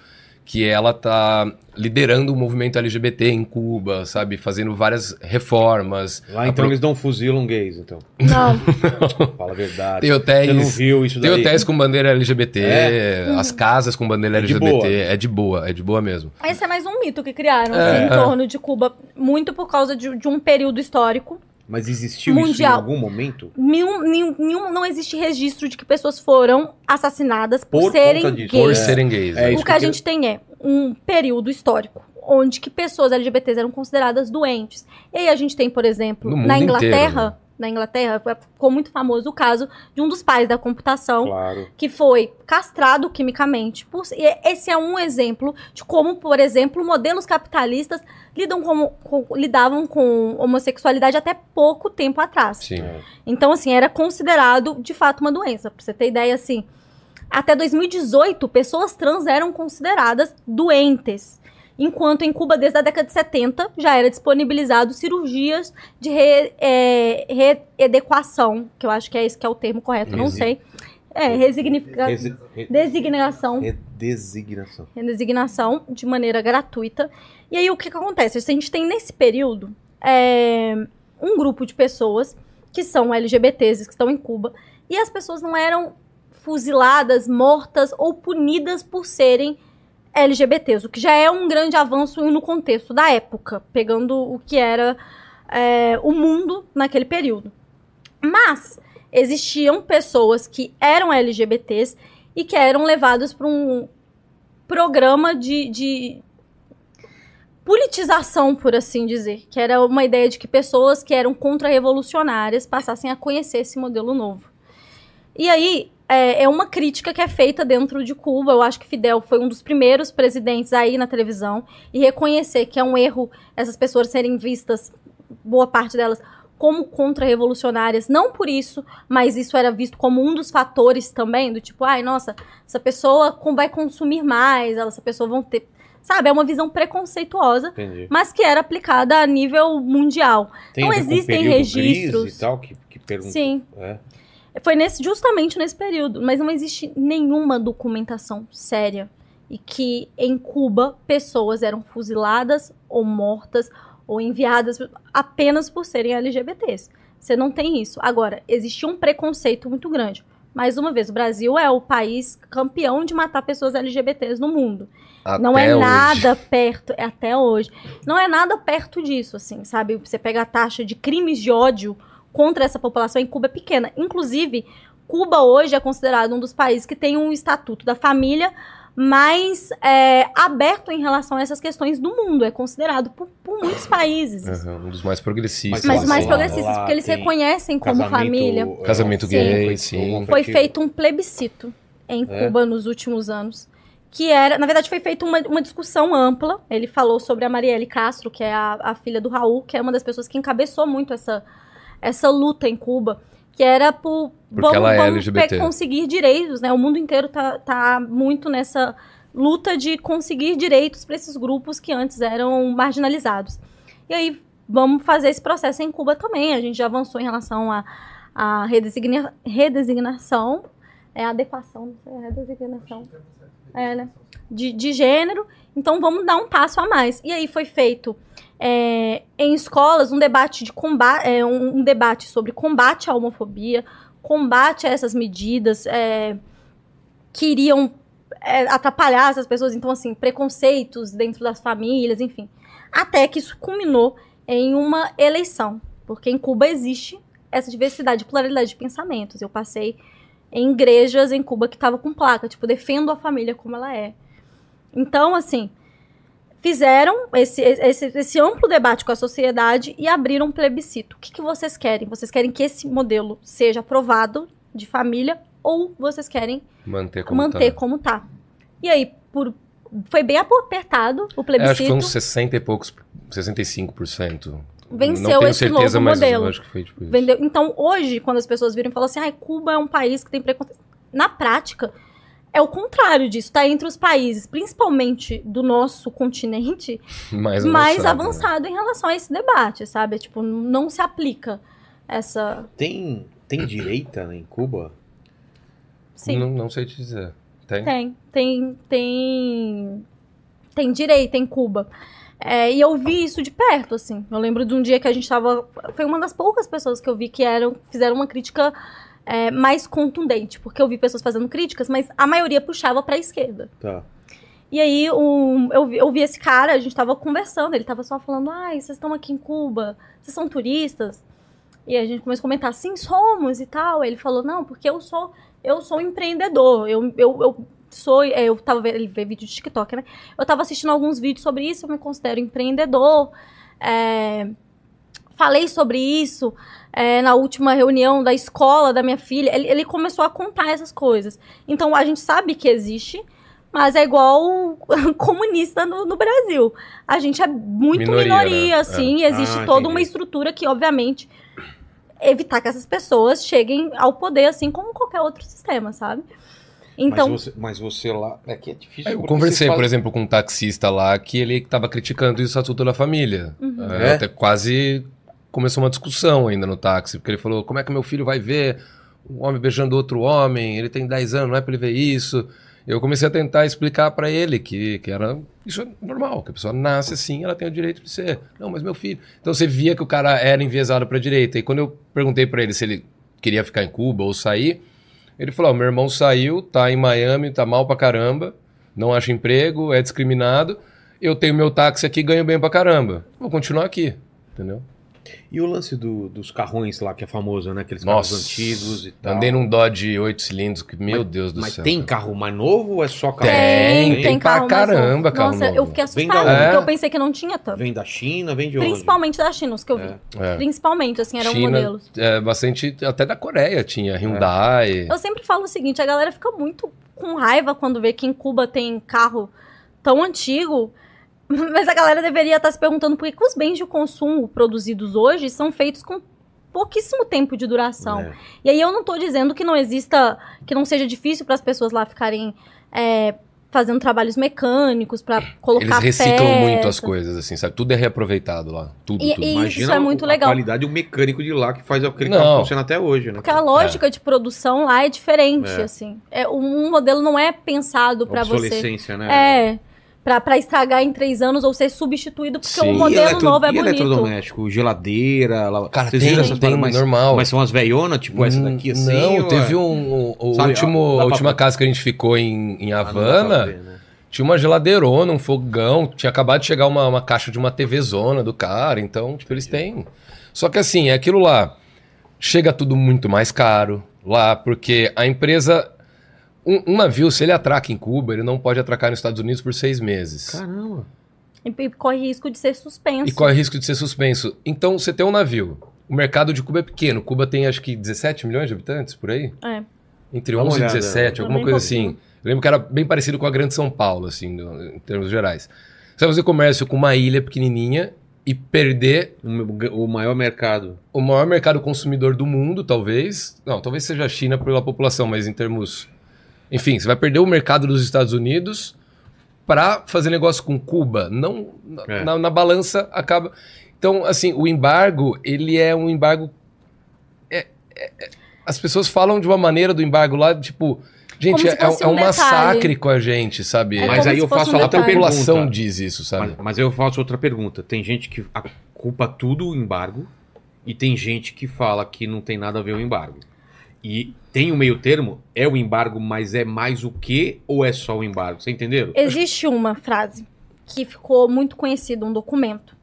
que ela tá liderando o movimento LGBT em Cuba, sabe? Fazendo várias reformas. Lá então Apro- eles não fuzilam gays, então. Não. Fala a verdade. Tem hotéis. Você não viu isso Tem daí? hotéis com bandeira LGBT, É? as casas com bandeira É de LGBT. boa. É de boa, é de boa mesmo. Esse é mais um mito que criaram É, assim, em é. torno de Cuba, muito por causa de, de um período histórico. Mas existiu isso em Mundial. algum momento? Nenhum, nenhum, nenhum- não existe registro de que pessoas foram assassinadas por, Por serem gays. Por É. serem gays. É isso o que a eu- gente tem é um período histórico onde que pessoas LGBTs eram consideradas doentes. E aí a gente tem, por exemplo, na Inglaterra, inteiro, né? Na Inglaterra ficou muito famoso o caso de um dos pais da computação Claro. que foi castrado quimicamente. Por- e esse é um exemplo de como, por exemplo, modelos capitalistas lidam com- com- lidavam com homossexualidade até pouco tempo atrás. Sim. É. Então, assim, era considerado de fato uma doença. Pra você ter ideia, assim, até 2018, pessoas trans eram consideradas doentes. Enquanto em Cuba, desde a década de 70, já era disponibilizado cirurgias de re, é, readequação, que eu acho que é esse que é o termo correto, não Resi- sei. É, resignifica- Resi- re- designação Redesignação. designação de maneira gratuita. E aí o que, que acontece? A gente tem nesse período é, um grupo de pessoas que são LGBTs que estão em Cuba e as pessoas não eram fuziladas, mortas ou punidas por serem LGBTs, o que já é um grande avanço no contexto da época, pegando o que era é, o mundo naquele período. Mas existiam pessoas que eram LGBTs e que eram levadas para um programa de, de politização, por assim dizer, que era uma ideia de que pessoas que eram contra-revolucionárias passassem a conhecer esse modelo novo. E aí é, é uma crítica que é feita dentro de Cuba. Eu acho que Fidel foi um dos primeiros presidentes aí na televisão e reconhecer que é um erro essas pessoas serem vistas, boa parte delas, como contra-revolucionárias, não por isso, mas isso era visto como um dos fatores também, do tipo, ai, nossa, essa pessoa vai consumir mais, essa pessoa vão ter. Sabe, é uma visão preconceituosa, Entendi. mas que era aplicada a nível mundial. Tem Não existem registros. gris e tal, que, que pergunta. Sim. É. Foi nesse, justamente nesse período, mas não existe nenhuma documentação séria e que em Cuba pessoas eram fuziladas ou mortas ou enviadas apenas por serem LGBTs. Você não tem isso. Agora, existia um preconceito muito grande. Mais uma vez, o Brasil é o país campeão de matar pessoas LGBTs no mundo. não Até é hoje. nada perto, é até hoje. Não é nada perto disso, assim, sabe? Você pega a taxa de crimes de ódio contra essa população em Cuba é pequena. Inclusive, Cuba hoje é considerado um dos países que tem um estatuto da família mais é, aberto em relação a essas questões do mundo. É considerado por, por muitos países. Aham, um dos mais progressistas. Mas Lá- mais lá- progressistas, lá porque eles reconhecem como família. Casamento Sim. gay, sim. Foi afetivo. feito um plebiscito em É? Cuba nos últimos anos. Que era, na verdade, foi feita uma, uma discussão ampla. Ele falou sobre a Marielle Castro, que é a, a filha do Raul, que é uma das pessoas que encabeçou muito essa, essa luta em Cuba. que era por Porque ela é vamos conseguir direitos, né? O mundo inteiro tá, tá muito nessa luta de conseguir direitos para esses grupos que antes eram marginalizados. E aí vamos fazer esse processo em Cuba também. A gente já avançou em relação à à redesigna- redesignação, é adequação, é redesignação. É, né? De, de gênero. Então vamos dar um passo a mais. E aí foi feito é, em escolas um debate de combate, é, um, um debate sobre combate à homofobia, combate a essas medidas é, que iriam é, atrapalhar essas pessoas, então assim, preconceitos dentro das famílias, enfim. Até que isso culminou em uma eleição, porque em Cuba existe essa diversidade, pluralidade de pensamentos. Eu passei em igrejas em Cuba que estavam com placa, tipo, defendo a família como ela é. Então, assim, fizeram esse, esse, esse amplo debate com a sociedade e abriram um plebiscito. O que, que vocês querem? Vocês querem que esse modelo seja aprovado de família ou vocês querem Manter como manter tá. como tá? E aí, por, foi bem apertado o É, acho que plebiscito. foi uns 60 e poucos, 65%. Venceu Não tenho esse certeza, novo mas modelo. acho que foi tipo isso. Vendeu. Então, hoje, quando as pessoas viram e falam assim, ah, Cuba é um país que tem preconceito. Na prática, é o contrário disso. Está entre os países, principalmente do nosso continente, Mais mais avançado, né? em relação a esse debate, sabe? Tipo, não se aplica essa. Tem, tem direita né, em Cuba? Sim. Não, não sei te dizer. Tem? Tem, tem, tem, tem direito em Cuba. É, e eu vi isso de perto, assim. Eu lembro de um dia que a gente tava. Foi uma das poucas pessoas que eu vi que eram, fizeram uma crítica é, mais contundente, porque eu vi pessoas fazendo críticas, mas a maioria puxava pra esquerda. Tá. E aí um, eu, vi, eu vi esse cara, a gente tava conversando, ele tava só falando, ai, vocês estão aqui em Cuba, vocês são turistas? E a gente começou a comentar, sim, somos e tal. Aí ele falou, não, porque eu sou, eu sou empreendedor, eu, eu, eu sou, é, eu tava vendo, ele vê vídeo de TikTok, né? Eu tava assistindo alguns vídeos sobre isso, eu me considero empreendedor, é, falei sobre isso é, na última reunião da escola da minha filha. Ele, ele começou a contar essas coisas. Então a gente sabe que existe, mas é igual comunista no, no Brasil. A gente é muito Minoria, minoria, né? assim, e existe Ah, toda entendi. uma estrutura que, obviamente, evitar que essas pessoas cheguem ao poder, assim como qualquer outro sistema, sabe? Então, mas, você, mas você lá. É que é difícil. Eu conversei, você por fala- exemplo, com um taxista lá que ele estava criticando o Estatuto da Família. Uhum. É, É? Até quase começou uma discussão ainda no táxi, porque ele falou: como é que meu filho vai ver um homem beijando outro homem? Ele tem 10 anos, não é pra ele ver isso. Eu comecei a tentar explicar pra ele que, que era isso é normal, que a pessoa nasce assim, ela tem o direito de ser. Não, mas meu filho. Então você via que o cara era enviesado pra direita. E quando eu perguntei pra ele se ele queria ficar em Cuba ou sair, ele falou: "Ó, meu irmão saiu, tá em Miami, tá mal pra caramba, não acha emprego, é discriminado. Eu tenho meu táxi aqui, ganho bem pra caramba. Vou continuar aqui, entendeu? E o lance do- dos carrões lá, que é famoso, né? Aqueles Nossa, carros antigos e tal. Andei num Dodge 8 cilindros, que, meu Mas- Deus do Mas céu. tem cara. carro mais novo ou é só carro? Tem, tem pra carro novo. caramba carro Nossa, novo. eu fiquei assustada, da onde? porque É. eu pensei que não tinha tanto. Vem da China, vem de onde? Principalmente da China, os que eu vi. É. É. Principalmente, assim, eram China, modelos. é, bastante, até da Coreia tinha, Hyundai. Eu sempre falo o seguinte, a galera fica muito com raiva quando vê que em Cuba tem carro tão antigo, mas a galera deveria estar se perguntando por que, que os bens de consumo produzidos hoje são feitos com pouquíssimo tempo de duração. É. E aí eu não tô dizendo que não exista, que não seja difícil para as pessoas lá ficarem é, fazendo trabalhos mecânicos para colocar Eles reciclam peça. muito as coisas, assim, sabe? Tudo é reaproveitado lá. Tudo, E- tudo. e- Imagina isso é muito a legal. qualidade do mecânico de lá que faz aquele Não. carro funcionar até hoje, né? Porque a lógica de produção lá é diferente, É. assim. É, um modelo não é pensado para você. Obsolescência, né? É. Pra, pra estragar em três anos ou ser substituído porque Sim. E modelo eletro- novo é e bonito. eletrodoméstico, geladeira, lá... Cara, Vocês tem, viram essas tem mais- normal. Mas são umas velhonas, tipo essa daqui, assim? Não, ou teve é- um. O, o Sabe, último, a pra- última casa que a gente ficou em, em Ah, pra Havana. ver, né? Tinha uma geladeirona, um fogão, tinha acabado de chegar uma, uma caixa de uma TV zona do cara, então, tipo, eles têm. Só que assim, é aquilo lá. Chega tudo muito mais caro lá, porque a empresa. Um, um navio, se ele atraca em Cuba, ele não pode atracar nos Estados Unidos por seis meses. Caramba. E, e corre risco de ser suspenso. E corre risco de ser suspenso. Então, você tem um navio. O mercado de Cuba é pequeno. Cuba tem acho que 17 milhões de habitantes por aí. É. Entre Dá uma 11 e olhada. 17, alguma coisa pouquinho. assim. Eu lembro que era bem parecido com a Grande São Paulo, assim, no- em termos gerais. Você vai fazer comércio com uma ilha pequenininha e perder O o maior mercado. o maior mercado consumidor do mundo, talvez. Não, talvez seja a China pela população, mas em termos. Enfim, você vai perder o mercado dos Estados Unidos para fazer negócio com Cuba. Não na, É. na- na balança acaba. Então, assim, o embargo ele é um embargo. é- é- é- as pessoas falam de uma maneira do embargo lá, tipo, gente, é, é um um massacre com a gente, sabe? É Mas aí eu faço um outra a detalhe. população pergunta. diz isso, sabe? Mas, mas eu faço outra pergunta. Tem gente que a- culpa tudo o embargo e tem gente que fala que não tem nada a ver o embargo. E tem o meio termo, é o embargo, mas é mais o que ou é só o embargo? Você entenderam? Existe uma frase que ficou muito conhecida, um documento,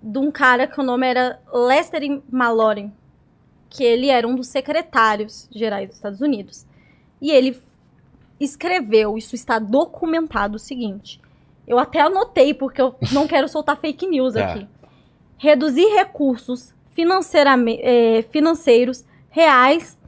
de um cara que o nome era Lester Mallory, que ele era um dos secretários gerais dos Estados Unidos. E ele escreveu, isso está documentado, o seguinte. Eu até anotei, porque eu não quero soltar fake news Tá. aqui. Reduzir recursos financeirame- eh, financeiros reais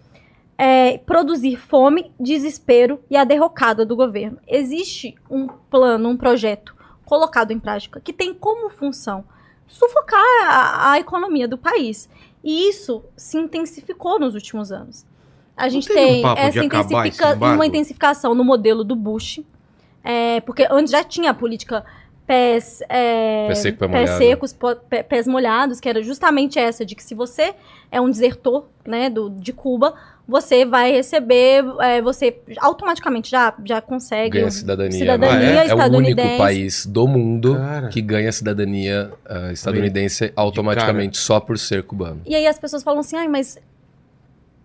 é, produzir fome, desespero e a derrocada do governo. Existe um plano, um projeto colocado em prática que tem como função sufocar a, a economia do país. E isso se intensificou nos últimos anos. A gente um tem de essa intensifica- uma intensificação no modelo do Bush, é, porque antes já tinha a política pés, é, Pé seco, pé pés molhado. secos, pés molhados, que era justamente essa de que se você é um desertor né, do, de Cuba, você vai receber, é, você automaticamente já, já consegue Ganha cidadania. cidadania Ah, é? É o único estadunidense. país do mundo Cara. que ganha cidadania ah, estadunidense automaticamente só por ser cubano. E aí as pessoas falam assim, ai, mas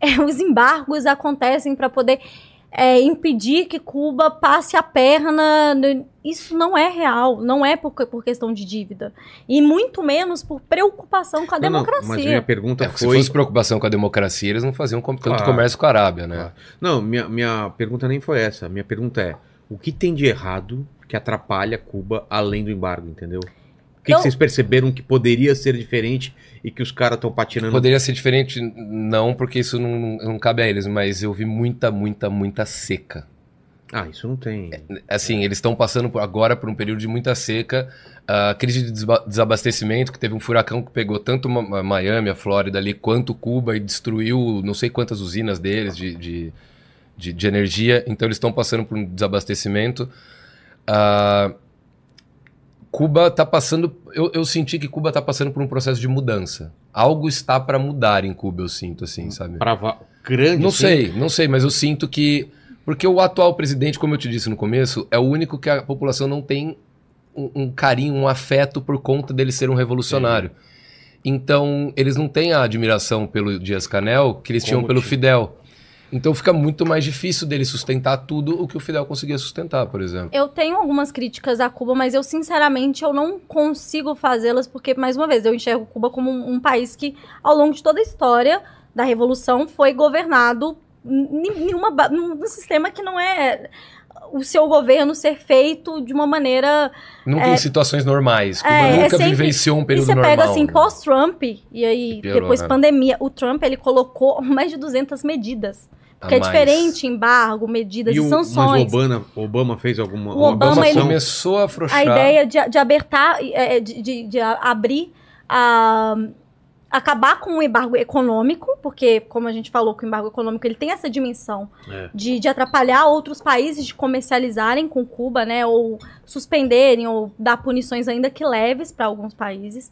é, os embargos acontecem para poder é, impedir que Cuba passe a perna. no- Isso não é real, não é por, por questão de dívida. E muito menos por preocupação com a Não, não, democracia. mas minha pergunta É, se foi. fosse preocupação com a democracia, eles não faziam com- tanto Claro. comércio com a Arábia, né? Claro. Não, minha, minha pergunta nem foi essa. Minha pergunta é: o que tem de errado que atrapalha Cuba além do embargo, entendeu? O que, que Eu- vocês perceberam que poderia ser diferente e que os caras estão patinando? Poderia ser diferente, não, porque isso não, não cabe a eles, mas eu vi muita, muita, muita seca. Ah, isso não tem. Assim, eles estão passando por- agora por um período de muita seca, a crise de desabastecimento, que teve um furacão que pegou tanto Miami, a Flórida ali, quanto Cuba e destruiu não sei quantas usinas deles de, de, de, de energia. Então eles estão passando por um desabastecimento. Ah, Cuba está passando. Eu, eu senti que Cuba está passando por um processo de mudança. Algo está para mudar em Cuba, eu sinto, assim, sabe? Pra va- grande. Não assim? sei, não sei, mas eu sinto que. Porque o atual presidente, como eu te disse no começo, é o único que a população não tem um, um carinho, um afeto por conta dele ser um revolucionário. Então, eles não têm a admiração pelo Dias Canel que eles tinham Como pelo tinha. Fidel. Então fica muito mais difícil dele sustentar tudo o que o Fidel conseguia sustentar, por exemplo. Eu tenho algumas críticas a Cuba, mas eu sinceramente eu não consigo fazê-las porque mais uma vez eu enxergo Cuba como um, um país que ao longo de toda a história da revolução foi governado em em uma ba- num, sistema que não é o seu governo ser feito de uma maneira Nunca em situações normais. Cuba é, é nunca sempre- vivenciou um e período você normal. pega assim né? pós-Trump e aí Piorou, depois né? pandemia o Trump ele colocou mais de 200 medidas porque é mais. diferente embargo medidas E e, o, mas o sanções Obama, Obama fez alguma O Obama, Obama ele- começou a afrouxar. a ideia de, de abertar, é, de, de- de abrir, a, acabar com o embargo econômico, porque, como a gente falou, que o embargo econômico ele tem essa dimensão É. de, de atrapalhar outros países de comercializarem com Cuba, né, ou suspenderem, ou dar punições ainda que leves para alguns países.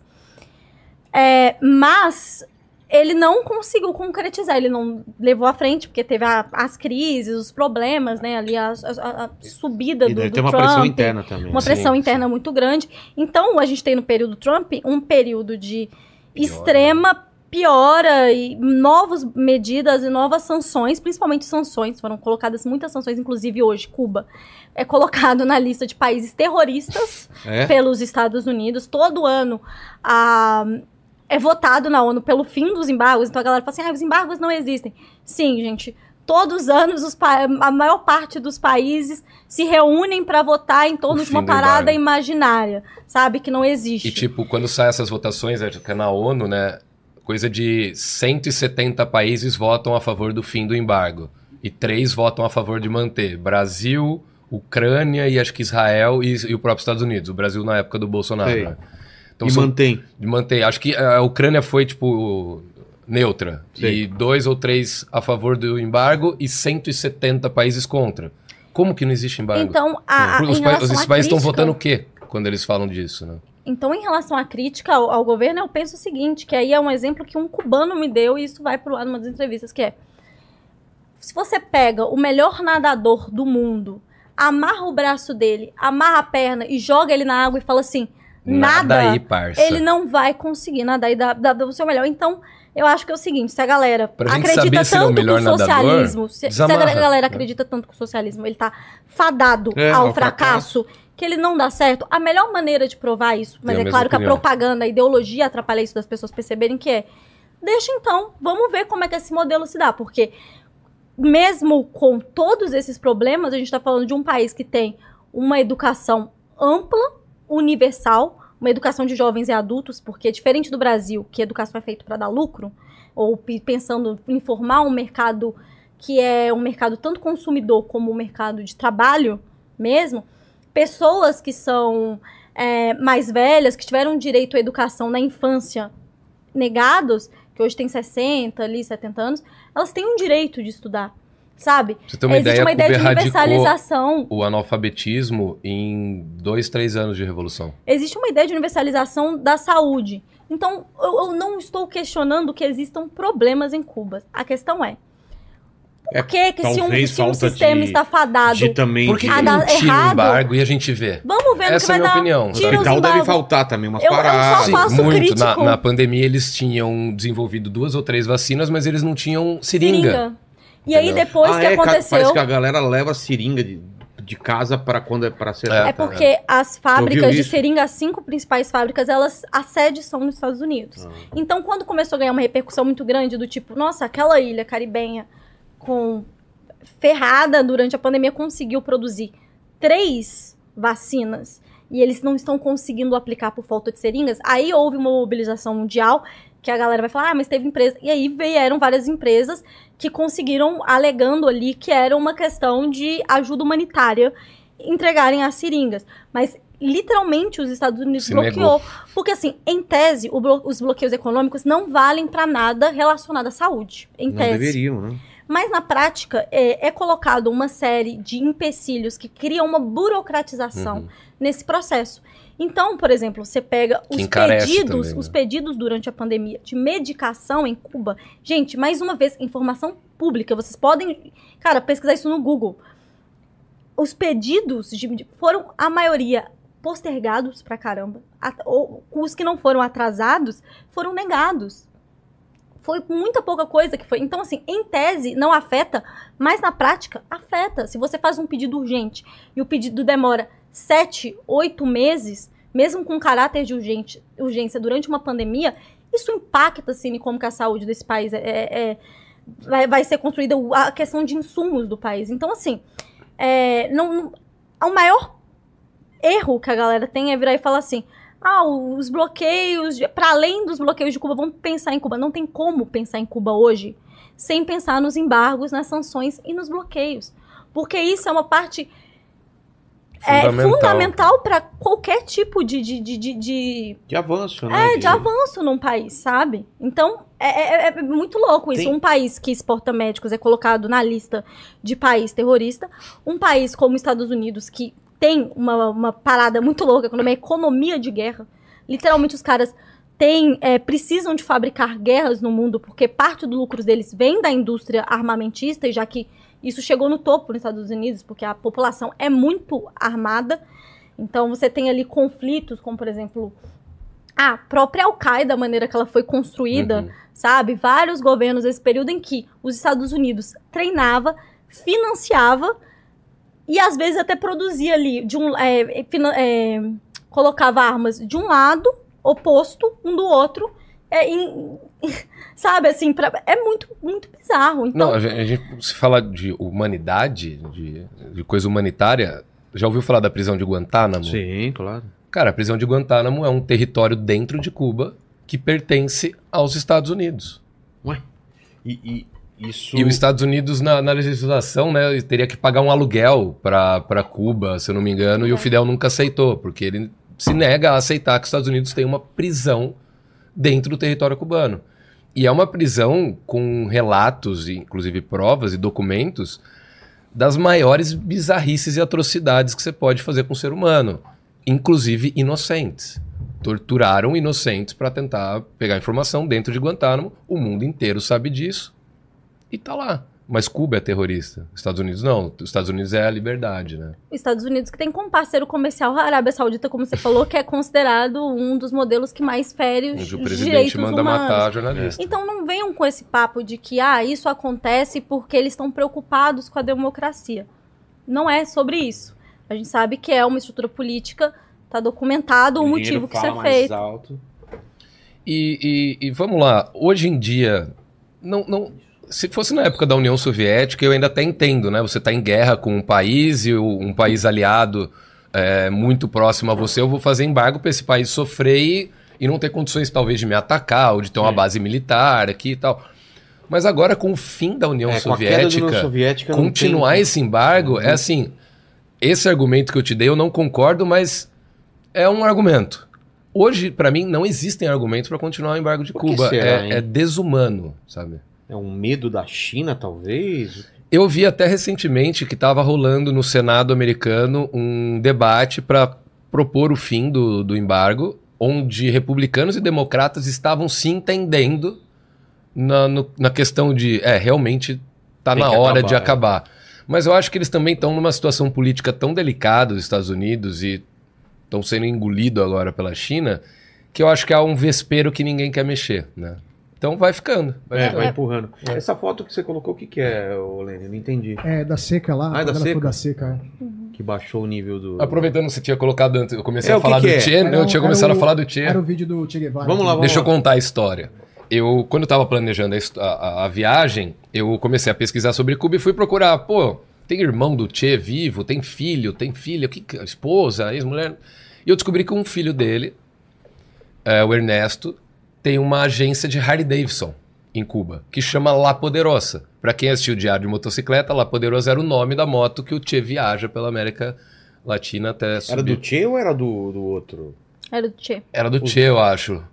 É, mas ele não conseguiu concretizar, ele não levou à frente, porque teve a- as crises, os problemas, né, ali a, a- a subida E do, do tem uma Trump pressão interna também. uma Sim, pressão sim. interna muito grande. Então, a gente tem no período Trump um período de Piora. extrema piora e novas medidas e novas sanções, principalmente sanções, foram colocadas muitas sanções, inclusive hoje, Cuba é colocado na lista de países terroristas É? pelos Estados Unidos. Todo ano ah, é votado na ONU pelo fim dos embargos. Então a galera fala assim: ah, os embargos não existem. Sim, gente. Todos os anos, os a maior parte dos países se reúnem para votar em torno de uma parada imaginária, sabe? Que não existe. E tipo, quando saem essas votações, acho que é na ONU, né? Coisa de 170 países votam a favor do fim do embargo. E três votam a favor de manter. Brasil, Ucrânia e acho que Israel e, e o próprio Estados Unidos. O Brasil na época do Bolsonaro. Né? Então, e são- mantém. de manter. Acho que a Ucrânia foi, tipo, neutra. Sei. E dois ou três a favor do embargo e 170 países contra. Como que não existe embargo? Então, a, os, pa- à países estão crítica- votando o quê quando eles falam disso, né? Então, em relação à crítica ao, ao governo, eu penso o seguinte, que aí é um exemplo que um cubano me deu, e isso vai pro lado de uma das entrevistas, que é, se você pega o melhor nadador do mundo, amarra o braço dele, amarra a perna e joga ele na água e fala assim, nada, aí, parça. ele não vai conseguir nadar e dar, dar, dar o seu melhor. Então, eu acho que é o seguinte, se a galera Pra acredita é tanto que o nadador, socialismo, se, se a galera né? acredita tanto que o socialismo ele tá fadado É, ao ao fracasso, que ele não dá certo, a melhor maneira de provar isso, mas a é claro que a opinião. propaganda, a ideologia atrapalha isso das pessoas perceberem que é, deixa então, vamos ver como é que esse modelo se dá, porque mesmo com todos esses problemas, a gente está falando de um país que tem uma educação ampla, universal, uma educação de jovens e adultos, porque diferente do Brasil, que a educação é feita para dar lucro, ou pe- pensando em formar um mercado que é um mercado tanto consumidor como um mercado de trabalho mesmo, pessoas que são é, mais velhas, que tiveram direito à educação na infância negados, que hoje tem 60, ali, 70 anos, elas têm um direito de estudar, sabe? Você ter uma Existe ideia, uma ideia de universalização. o analfabetismo em dois, três anos de revolução. Existe uma ideia de universalização da saúde. Então, eu, eu não estou questionando que existam problemas em Cuba. A questão é, É, por que, que se um, se um sistema de- está fadado, De também. Por que, que dá não tira o errado. embargo e a gente vê? vamos ver no que Essa é vai a minha dar. opinião. Os hospital deve faltar também umas Eu- eu só paradas. faço- Faço muito. Na, na pandemia eles tinham desenvolvido duas ou três vacinas, mas eles não tinham seringa. E aí, Entendeu? depois Ah, que é, aconteceu. Parece que a galera leva seringa de, de casa para quando é para ser. É. É porque as fábricas de isso? seringa, as cinco principais fábricas, elas, a sede são nos Estados Unidos. Ah. Então, quando começou a ganhar uma repercussão muito grande, do tipo, nossa, aquela ilha caribenha com ferrada durante a pandemia conseguiu produzir três vacinas e eles não estão conseguindo aplicar por falta de seringas, aí houve uma mobilização mundial que a galera vai falar, ah, mas teve empresa. E aí vieram várias empresas que conseguiram, alegando ali que era uma questão de ajuda humanitária, entregarem as seringas. Mas literalmente os Estados Unidos Se bloqueou. Porque, assim, em tese, blo- os bloqueios econômicos não valem para nada relacionado à saúde. Em Não tese. deveriam, né? Mas na prática, é, é colocado uma série de empecilhos que criam uma burocratização Uhum. nesse processo. Então, por exemplo, você pega os pedidos, também, os né? pedidos durante a pandemia de medicação em Cuba. Gente, mais uma vez, informação pública. Vocês podem, cara, pesquisar isso no Google. Os pedidos de- foram a maioria postergados pra caramba. A- ou os que não foram atrasados foram negados. Foi muita pouca coisa que foi. Então, assim, em tese, não afeta, mas na prática, afeta. Se você faz um pedido urgente e o pedido demora sete, oito meses, mesmo com caráter de urgente, urgência durante uma pandemia, isso impacta, assim, como que a saúde desse país é, é- é- vai, vai ser construída, a questão de insumos do país. Então, assim, é, não- o maior erro que a galera tem é virar e falar assim, ah, os bloqueios, para além dos bloqueios de Cuba, vamos pensar em Cuba. Não tem como pensar em Cuba hoje sem pensar nos embargos, nas sanções e nos bloqueios. Porque isso é uma parte é, Fundamental. fundamental para qualquer tipo de, de, de, de- de- De avanço, né? é, de avanço num país, sabe? Então, é, é- é muito louco isso. Tem- Um país que exporta médicos é colocado na lista de país terrorista. Um país como os Estados Unidos, que tem uma, uma parada muito louca, quando é uma economia de guerra. Literalmente, os caras têm, é, precisam de fabricar guerras no mundo, porque parte do lucro deles vem da indústria armamentista, e já que isso chegou no topo nos Estados Unidos, porque a população é muito armada. Então, você tem ali conflitos, como, por exemplo, a própria Al-Qaeda, a maneira que ela foi construída, Uhum. sabe? Vários governos, esse período em que os Estados Unidos treinava, financiava e às vezes até produzia ali, de um, é, é, colocava armas de um lado, oposto, um do outro, é, em- sabe, assim, pra- é muito, muito bizarro. Então, Não, a gente, a gente- se fala de humanidade, de, de coisa humanitária, já ouviu falar da prisão de Guantánamo? Sim, claro. Cara, a prisão de Guantánamo é um território dentro de Cuba que pertence aos Estados Unidos. E, e isso. E os Estados Unidos, na, na legislação, né, teria que pagar um aluguel para Cuba, se eu não me engano, e o É. Fidel nunca aceitou, porque ele se nega a aceitar que os Estados Unidos têm uma prisão dentro do território cubano. E é uma prisão com relatos, inclusive provas e documentos das maiores bizarrices e atrocidades que você pode fazer com o ser humano, inclusive inocentes. Torturaram inocentes para tentar pegar informação dentro de Guantánamo. O mundo inteiro sabe disso e tá lá. Mas Cuba é terrorista. Estados Unidos não. Os Estados Unidos é a liberdade, né? Estados Unidos que tem como parceiro comercial a Arábia Saudita, como você falou, que é considerado um dos modelos que mais fere os Onde o direitos presidente manda humanos. matar jornalista. Então não venham com esse papo de que ah, isso acontece porque eles estão preocupados com a democracia. Não é sobre isso. A gente sabe que é uma estrutura política, tá documentado o, motivo que isso é feito. Alto. E, e- e vamos lá, hoje em dia, não, não, se fosse na época da União Soviética, eu ainda até entendo, né? Você está em guerra com um país e um país aliado é, muito próximo a você, eu vou fazer embargo para esse país sofrer e, e não ter condições, talvez, de me atacar ou de ter uma É. base militar aqui e tal. Mas agora, com o fim da União É, com a queda da União Soviética, Soviética continuar tem- esse embargo é assim. Esse argumento que eu te dei, eu não concordo, mas é um argumento. Hoje, pra mim, não existem argumentos pra continuar o embargo de Por Cuba. será, é, é desumano, sabe? É um medo da China, talvez? Eu vi até recentemente que estava rolando no Senado americano um debate para propor o fim do, do embargo, onde republicanos e democratas estavam se entendendo na, no- na questão de, é, realmente tá Tem na hora acabar, de é. acabar. Mas eu acho que eles também estão numa situação política tão delicada dos Estados Unidos e estão sendo engolidos agora pela China, que eu acho que há um vespeiro que ninguém quer mexer, né? Então vai ficando. Vai É, ficando. vai empurrando. Essa foto que você colocou, o que, que é, Lene? Não entendi. É, da seca lá. Ah, é da seca? da seca. é. Que baixou o nível do. Aproveitando que você tinha colocado antes, eu comecei É, a falar que do é? Tchê, Era né? eu tinha começado o- a falar do Tchê. Era o vídeo do Che Guevara. Vamos lá, vamos Deixa eu contar a história. Eu, quando eu tava planejando a, a- a- viagem, eu comecei a pesquisar sobre Cuba e fui procurar, pô, tem irmão do Che vivo, tem filho, tem filha, o que, que- esposa, ex-mulher. E eu descobri que um filho dele, é, o Ernesto, tem uma agência de Harley Davidson em Cuba, que chama La Poderosa. Pra quem assistiu o Diário de Motocicleta, La Poderosa era o nome da moto que o Che viaja pela América Latina até subir. Era do Che ou era do, do outro? Era do Tchê. Era do Che, eu acho.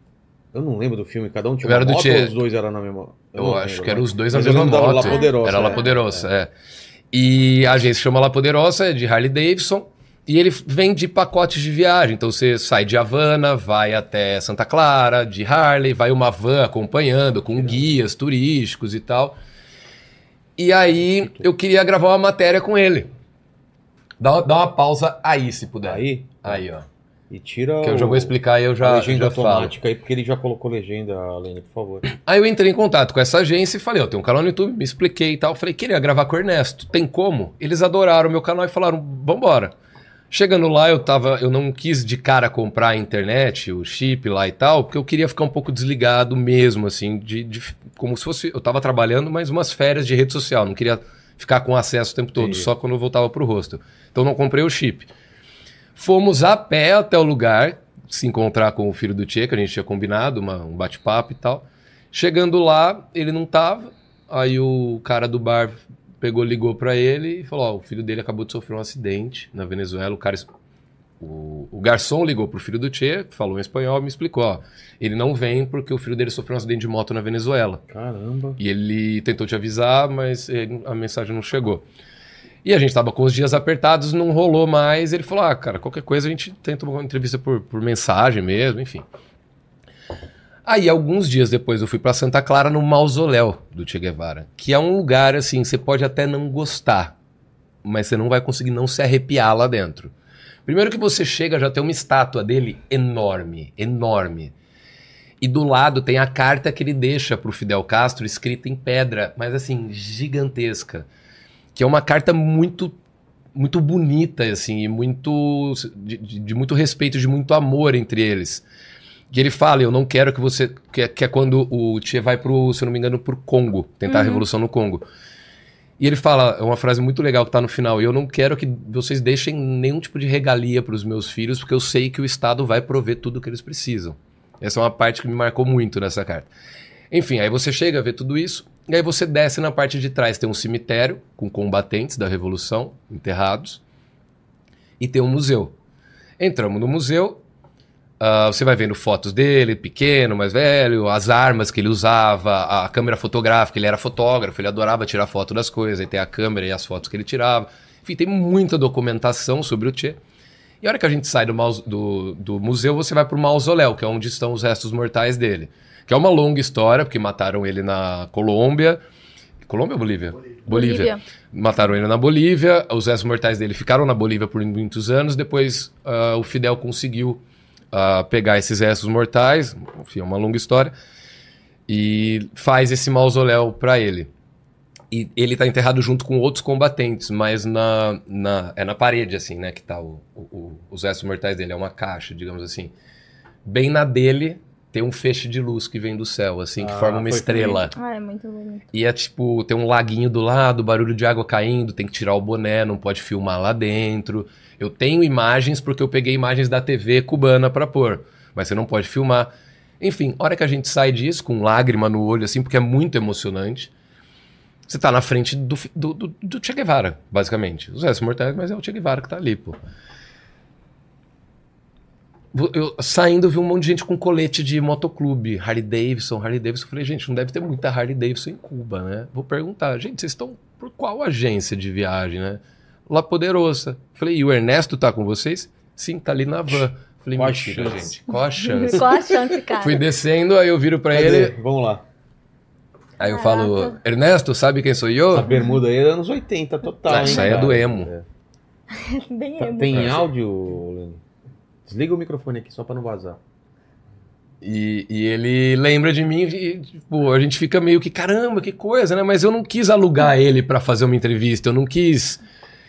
Eu não lembro do filme, cada um tinha Eu era uma do moto Che. ou os dois eram na mesma? Eu, não acho lembro, que eram os dois na eu mesma moto. La Poderosa, Era La é. Poderosa, é. E a agência chama La Poderosa, é de Harley Davidson, e ele vende pacotes de viagem. Então você sai de Havana, vai até Santa Clara, de Harley, vai uma van acompanhando, com guias turísticos e tal. E aí eu queria gravar uma matéria com ele. Dá, dá uma pausa aí, se puder. Aí? Aí, ó. E tira Que eu já vou explicar e eu a já, legenda já falo. automática aí, porque ele já colocou legenda, Lene, por favor. Aí eu entrei em contato com essa agência e falei, ó, tem um canal no YouTube, me expliquei e tal. Falei, queria gravar com o Ernesto, tem como? Eles adoraram o meu canal e falaram, vambora. Chegando lá, eu tava, eu não quis de cara comprar a internet, o chip lá e tal, porque eu queria ficar um pouco desligado mesmo, assim, de, de- como se fosse, eu tava trabalhando, mas umas férias de rede social, não queria ficar com acesso o tempo todo, Entendi. só quando eu voltava pro hostel. Então não comprei o chip. Fomos a pé até o lugar, se encontrar com o filho do Tchê, que a gente tinha combinado, uma- um bate-papo e tal. Chegando lá, ele não tava. Aí o cara do bar pegou, ligou pra ele e falou: Ó, o filho dele acabou de sofrer um acidente na Venezuela. O cara. O, o garçom ligou pro filho do Tchê, falou em espanhol, me explicou: Ó, ele não vem porque o filho dele sofreu um acidente de moto na Venezuela. Caramba. E ele tentou te avisar, mas ele- a mensagem não chegou. E a gente tava com os dias apertados, não rolou mais. Ele falou: Ah, cara, qualquer coisa a gente tenta uma entrevista por, por mensagem mesmo, enfim. Aí, alguns dias depois, eu fui para Santa Clara no mausoléu do Che Guevara, que é um lugar assim, você pode até não gostar, mas você não vai conseguir não se arrepiar lá dentro. Primeiro que você chega, já tem uma estátua dele enorme, enorme. E do lado tem a carta que ele deixa pro Fidel Castro, escrita em pedra, mas assim, gigantesca. Que é uma carta muito muito bonita, assim, e muito. de- de muito respeito, de muito amor entre eles. Que ele fala, eu não quero que você. Que, é- que é quando o Che vai pro, se eu não me engano, pro Congo, tentar a Uhum. revolução no Congo. E ele fala, é uma frase muito legal que tá no final, eu não quero que vocês deixem nenhum tipo de regalia pros meus filhos, porque eu sei que o Estado vai prover tudo o que eles precisam. Essa é uma parte que me marcou muito nessa carta. Enfim, aí você chega a ver tudo isso, e aí você desce na parte de trás, tem um cemitério com combatentes da Revolução enterrados, e tem um museu. Entramos no museu, ah, você vai vendo fotos dele, pequeno, mais velho, as armas que ele usava, a câmera fotográfica, ele era fotógrafo, ele adorava tirar foto das coisas, aí tem a câmera e as fotos que ele tirava. Enfim, tem muita documentação sobre o Che. E a hora que a gente sai do, maus- do- do museu, você vai pro mausoléu, que é onde estão os restos mortais dele. Que é uma longa história, porque mataram ele na Colômbia. Colômbia ou Bolívia? Bolívia. Mataram ele na Bolívia, os restos mortais dele ficaram na Bolívia por muitos anos, depois ah, o Fidel conseguiu ah, pegar esses restos mortais, enfim, é uma longa história, e faz esse mausoléu para ele. E ele tá enterrado junto com outros combatentes, mas na, na- é na parede, assim, né, que tá o- o- o- os restos mortais dele, é uma caixa, digamos assim. Bem na dele tem um feixe de luz que vem do céu, assim, que Ah, forma uma estrela. Ah, é muito bonito. E é tipo, tem um laguinho do lado, barulho de água caindo, tem que tirar o boné, não pode filmar lá dentro. Eu tenho imagens porque eu peguei imagens da TV cubana pra pôr, mas você não pode filmar. Enfim, hora que a gente sai disso, com lágrima no olho, assim, porque é muito emocionante, você tá na frente do, do, do, do Che Guevara, basicamente. Os restos mortais, mas é o Che Guevara que tá ali, pô. Eu, saindo, vi um monte de gente com colete de motoclube, Harley Davidson, Harley Davidson. Eu falei, gente, não deve ter muita Harley Davidson em Cuba, né? Vou perguntar, gente, vocês estão por qual agência de viagem, né? La Poderosa. Falei, e o Ernesto tá com vocês? Sim, tá ali na van. Falei, Qual a mentira, chance? gente, qual a chance? Qual a chance, cara? Fui descendo, aí eu viro pra Cadê? ele, Vamos lá. aí eu falo, Ernesto, sabe quem sou eu? Essa bermuda aí é anos 80, total. Ah, hein, isso aí é cara? do emo. É. Bem Tá- emo. tem áudio, Leno? Desliga o microfone aqui só pra não vazar. E, e ele lembra de mim e, tipo, a gente fica meio que, caramba, que coisa, né? Mas eu não quis alugar ele pra fazer uma entrevista, eu não quis...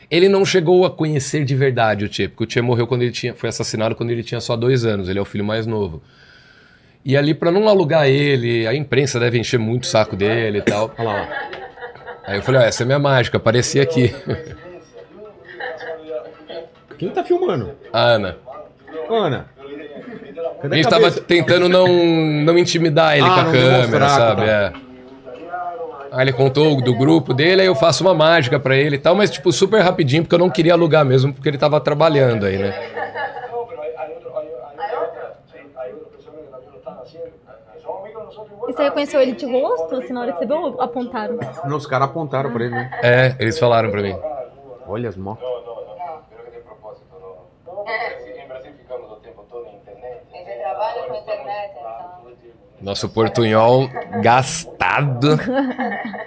Ele não chegou a conhecer de verdade o Che, porque o Che morreu quando ele tinha... Foi assassinado quando ele tinha só dois anos, ele é o filho mais novo. E ali, pra não alugar ele, a imprensa deve encher muito o saco dele e tal. Olha lá, Aí eu falei, ó, essa é minha mágica, apareci aqui. ó. Quem tá filmando? A Ana. Ana. A Cadê gente tava tentando não, não intimidar ele Ah, com a câmera, sabe? tá. É. Aí ele contou do grupo dele, aí eu faço uma mágica pra ele e tal, mas tipo super rapidinho, porque eu não queria alugar mesmo, porque ele tava trabalhando aí, né? E você reconheceu ele de rosto, assim, na hora que você viu ou apontaram? Não, os caras apontaram pra ele, né? É, eles falaram pra mim. Olha as motos. Porque en Brasil ficamos o tempo todo en internet. Esse trabalho com internet, então. Nosso portunhol gastado.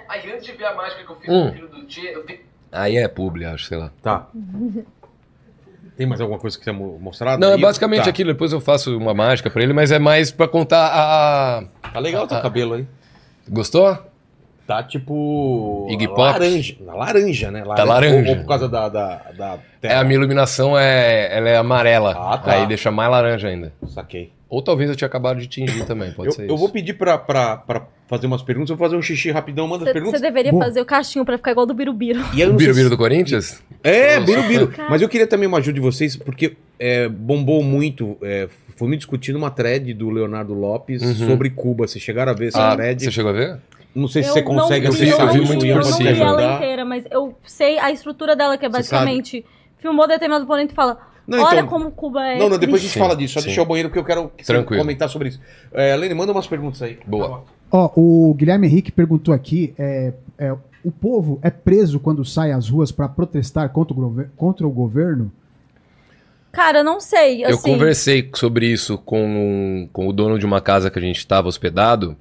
Aí antes de ver a mágica que eu fiz Hum. com o filho do Tchê, eu tenho... Aí é publi, acho, sei lá. Tá. Tem mais alguma coisa que você mostrar? Não, é basicamente Tá. aquilo, depois eu faço uma mágica pra ele, mas é mais pra contar a... Tá legal o teu Ah, cabelo aí. Gostou? Tá tipo. Iggy Pop? laranja. Laranja, né? Tá laranja. Ou, ou por causa da, da, da É, a minha iluminação é, ela é amarela, Ah, tá. aí deixa mais laranja ainda. Saquei. Ou talvez eu tinha acabado de tingir também, pode Eu, ser eu isso. vou pedir pra, pra, pra fazer umas perguntas. Eu vou fazer um xixi rapidão, manda as perguntas. você deveria Boa. fazer o cachinho pra ficar igual do Birubiru. E eu O Birubiru se- do Corinthians? É, Eu Biru sou Biru. Mas eu queria também uma ajuda de vocês, porque é, bombou muito. é, foi me discutindo uma thread do Leonardo Lopes Uhum. sobre Cuba. Vocês chegaram a ver essa Ah, thread? você chegou a ver? Não sei se Eu você não consegue vi, acessar eu vi muito por eu eu não vi ela ajudar. inteira, mas eu sei a estrutura dela, que é basicamente filmou determinado oponente e fala: Não, Olha então- como Cuba é. Não, não, depois a gente fala disso. Só sim. deixar o banheiro porque eu quero Tranquilo. comentar sobre isso. É, Lene, manda umas perguntas aí. Boa. Ó, o Guilherme Henrique perguntou aqui: é, é, o povo é preso quando sai às ruas para protestar contra o, contra o governo? Cara, eu não sei. Eu Assim, conversei sobre isso com, com o dono de uma casa que a gente estava hospedado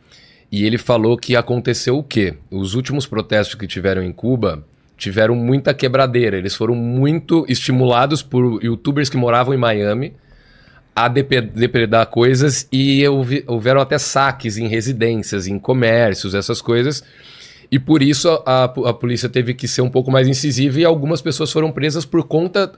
e ele falou que aconteceu o quê? Os últimos protestos que tiveram em Cuba tiveram muita quebradeira. Eles foram muito estimulados por youtubers que moravam em Miami a depredar coisas e houve- houveram até saques em residências, em comércios, essas coisas. E por isso a, a polícia teve que ser um pouco mais incisiva e algumas pessoas foram presas por conta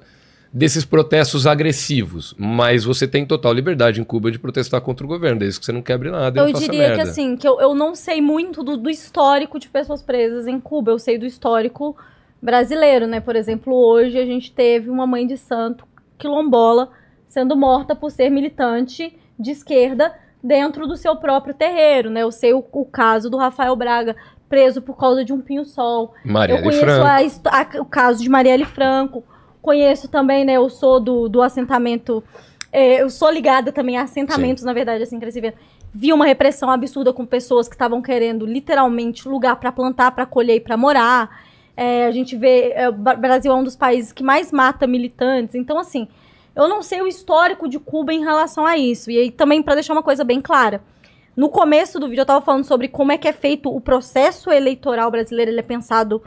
desses protestos agressivos. Mas você tem total liberdade em Cuba de protestar contra o governo, desde que você não quebre nada Eu diria merda. que assim, que eu, eu não sei muito do, do histórico de pessoas presas em Cuba. Eu sei do histórico brasileiro, né? Por exemplo, hoje a gente teve uma mãe de santo quilombola sendo morta por ser militante de esquerda dentro do seu próprio terreiro, né? Eu sei o, o caso do Rafael Braga preso por causa de um pinho-sol. Eu conheço Franco. a a- o caso de Marielle Franco. Conheço também, né? Eu sou do, do assentamento é, eu sou ligada também a assentamentos, na verdade, assim, cresci vendo. Vi uma repressão absurda com pessoas que estavam querendo literalmente lugar para plantar, para colher e para morar. É, a gente vê, é, o Brasil é um dos países que mais mata militantes. Então, assim, eu não sei o histórico de Cuba em relação a isso. E aí também para deixar uma coisa bem clara. No começo do vídeo eu tava falando sobre como é que é feito o processo eleitoral brasileiro, ele é pensado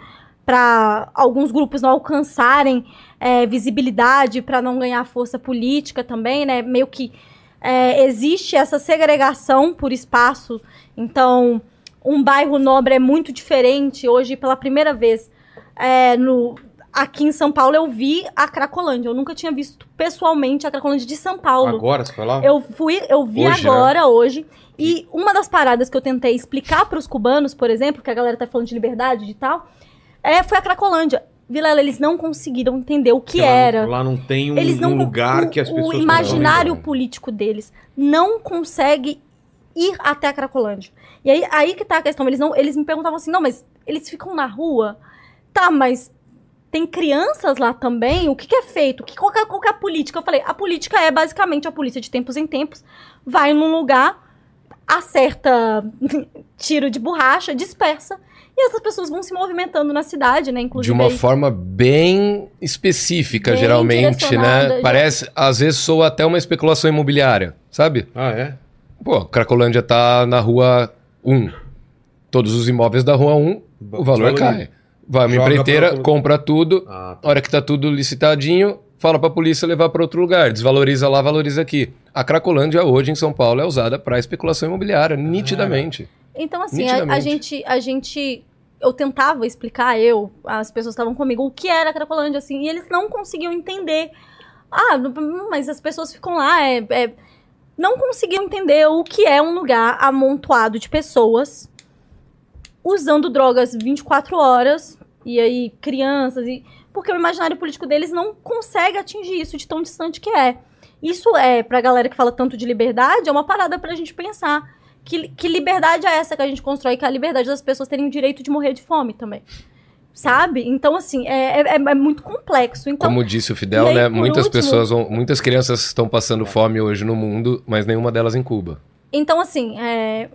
para alguns grupos não alcançarem é, visibilidade, para não ganhar força política também, né? Meio que é, existe essa segregação por espaço. Então, um bairro nobre é muito diferente. Hoje, pela primeira vez, é, no, aqui em São Paulo, eu vi a Cracolândia. Eu nunca tinha visto pessoalmente a Cracolândia de São Paulo. Agora você foi lá? Eu fui, eu vi Hoje, né? agora, hoje. E uma das paradas que eu tentei explicar para os cubanos, por exemplo, que a galera tá falando de liberdade e tal, é, foi a Cracolândia. Vilela, eles não conseguiram entender o que lá- era. Lá não tem um, eles não um lugar o, que as pessoas o imaginário político deles não consegue ir até a Cracolândia. E aí, aí que tá a questão. Eles, não, eles me perguntavam assim, não, mas eles ficam na rua? Tá, mas tem crianças lá também? O que, que é feito? Que, qual, que é, qual que é a política? Eu falei, a política é basicamente a polícia de tempos em tempos, vai num lugar, acerta tiro de borracha, dispersa, e essas pessoas vão se movimentando na cidade, né? De Inclusive uma aí- forma bem específica, Bem geralmente, né? já. Parece, às vezes, soa até uma especulação imobiliária, sabe? Ah, é? Pô, Cracolândia tá na rua 1. Todos os imóveis da rua 1, o valor cai. Vai uma Joga empreiteira, pra- compra tudo, Ah, a hora que tá tudo licitadinho, fala pra polícia levar pra outro lugar. Desvaloriza lá, valoriza aqui. A Cracolândia hoje em São Paulo é usada pra especulação imobiliária, nitidamente. Então, assim, a, a Nitidamente. gente, a gente. Eu tentava explicar, eu, as pessoas estavam comigo, o que era a Cracolândia, assim, e eles não conseguiam entender. Ah, mas as pessoas ficam lá, é, é- não conseguiam entender o que é um lugar amontoado de pessoas usando drogas 24 horas, e aí crianças, e porque o imaginário político deles não consegue atingir isso de tão distante que é. Isso é, pra galera que fala tanto de liberdade, é uma parada pra gente pensar. Que, que liberdade é essa que a gente constrói? Que é a liberdade das pessoas terem o direito de morrer de fome também. Sabe? Então, assim, é, é, é muito complexo. Então, Como disse o Fidel, aí, né? Muitas último- pessoas, vão- muitas crianças estão passando fome hoje no mundo, mas nenhuma delas em Cuba. Então, assim, é,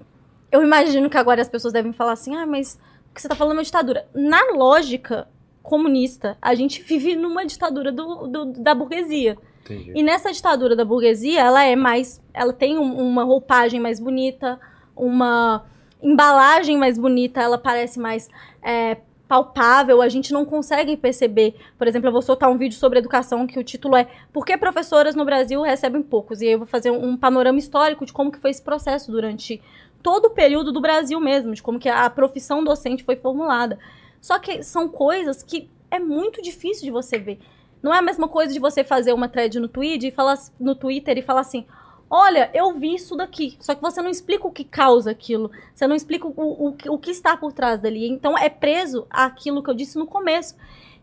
eu imagino que agora as pessoas devem falar assim, ah, mas que você tá falando é uma ditadura. Na lógica comunista, a gente vive numa ditadura do, do- da burguesia. entendi. E nessa ditadura da burguesia, ela é mais. Ela tem um- uma roupagem mais bonita, uma embalagem mais bonita, ela parece mais é, palpável, a gente não consegue perceber. Por exemplo, eu vou soltar um vídeo sobre educação que o título é Por que professoras no Brasil recebem poucos? E aí eu vou fazer um, um panorama histórico de como que foi esse processo durante todo o período do Brasil mesmo, de como que a profissão docente foi formulada. Só que são coisas que é muito difícil de você ver. Não é a mesma coisa de você fazer uma thread no Twitter e falar no Twitter e falar assim: "Olha, eu vi isso daqui". Só que você não explica o que causa aquilo. Você não explica o, o, o que está por trás dali. Então é preso àquilo que eu disse no começo,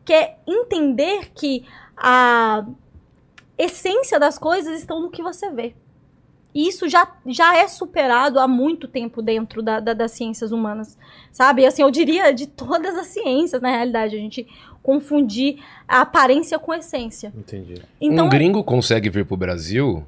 que é entender que a essência das coisas estão no que você vê. Isso já, já é superado há muito tempo dentro da, da- das ciências humanas, sabe? Assim, eu diria de todas as ciências, na realidade, a gente confundir a aparência com a essência. Entendi. Então, um gringo consegue vir pro Brasil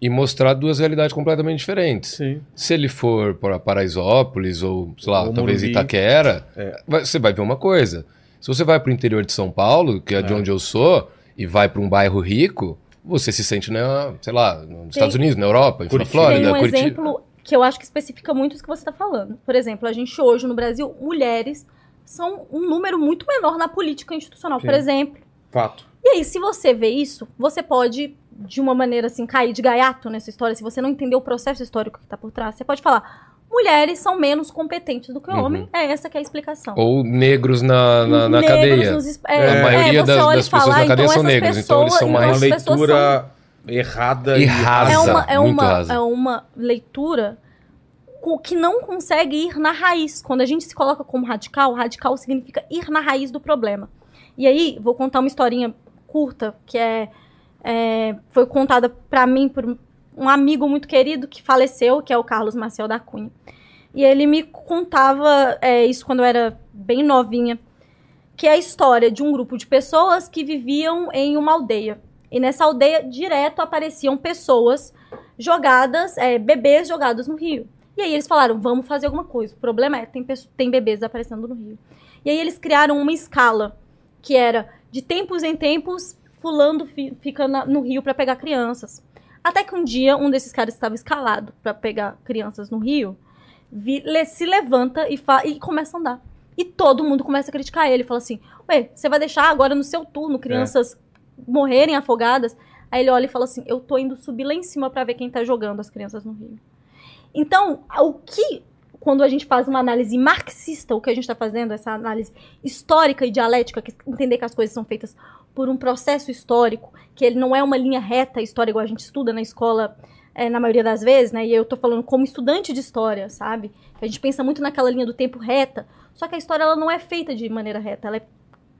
e mostrar duas realidades completamente diferentes. Sim. Se ele for para Paraisópolis ou, sei lá, Ou talvez Morumbi. Itaquera, É. vai- você vai ver uma coisa. Se você vai pro interior de São Paulo, que é, de É. onde eu sou, e vai para um bairro rico, você se sente, na, sei lá, nos Estados Unidos, na Europa, na. Flórida, tem um Curitiba. exemplo que eu acho que especifica muito isso que você está falando. Por exemplo, a gente hoje no Brasil, mulheres são um número muito menor na política institucional, por Sim. exemplo. Fato. E aí, se você vê isso, você pode, de uma maneira assim, cair de gaiato nessa história, se você não entender o processo histórico que está por trás, você pode falar, mulheres são menos competentes do que Uhum. homens, é essa que é a explicação. Ou negros na, na, na Negros cadeia. nos es- A maioria você das- olha e das pessoas fala, na cadeia então são essas negros, então eles pessoas- são Uma mais- pessoas são- leitura errada E rasa. é uma, é muito uma, rasa. é uma leitura que não consegue ir na raiz. Quando a gente se coloca como radical, radical significa ir na raiz do problema. E aí, vou contar uma historinha curta, que é, é, foi contada pra mim por um amigo muito querido que faleceu, que é o Carlos Marcel da Cunha. E ele me contava é, isso quando eu era bem novinha, que é a história de um grupo de pessoas que viviam em uma aldeia. E nessa aldeia, direto apareciam pessoas jogadas, é, bebês jogados no rio. E aí eles falaram, vamos fazer alguma coisa. O problema é, tem, tem bebês aparecendo no rio. E aí eles criaram uma escala, que era de tempos em tempos, fulano fi- fica na- no rio para pegar crianças. Até que um dia, um desses caras estava escalado para pegar crianças no rio, vi- le- se levanta e, fa- e começa a andar. E todo mundo começa a criticar ele. Fala assim, ué, você vai deixar agora no seu turno crianças morrerem afogadas? Aí ele olha e fala assim, eu tô indo subir lá em cima para ver quem tá jogando as crianças no rio. Então, o que, quando a gente faz uma análise marxista, o que a gente está fazendo, essa análise histórica e dialética, que entender que as coisas são feitas por um processo histórico, que ele não é uma linha reta a história igual a gente estuda na escola, é, na maioria das vezes, né? E eu tô falando como estudante de história, sabe? A gente pensa muito naquela linha do tempo reta, só que a história ela não é feita de maneira reta, ela é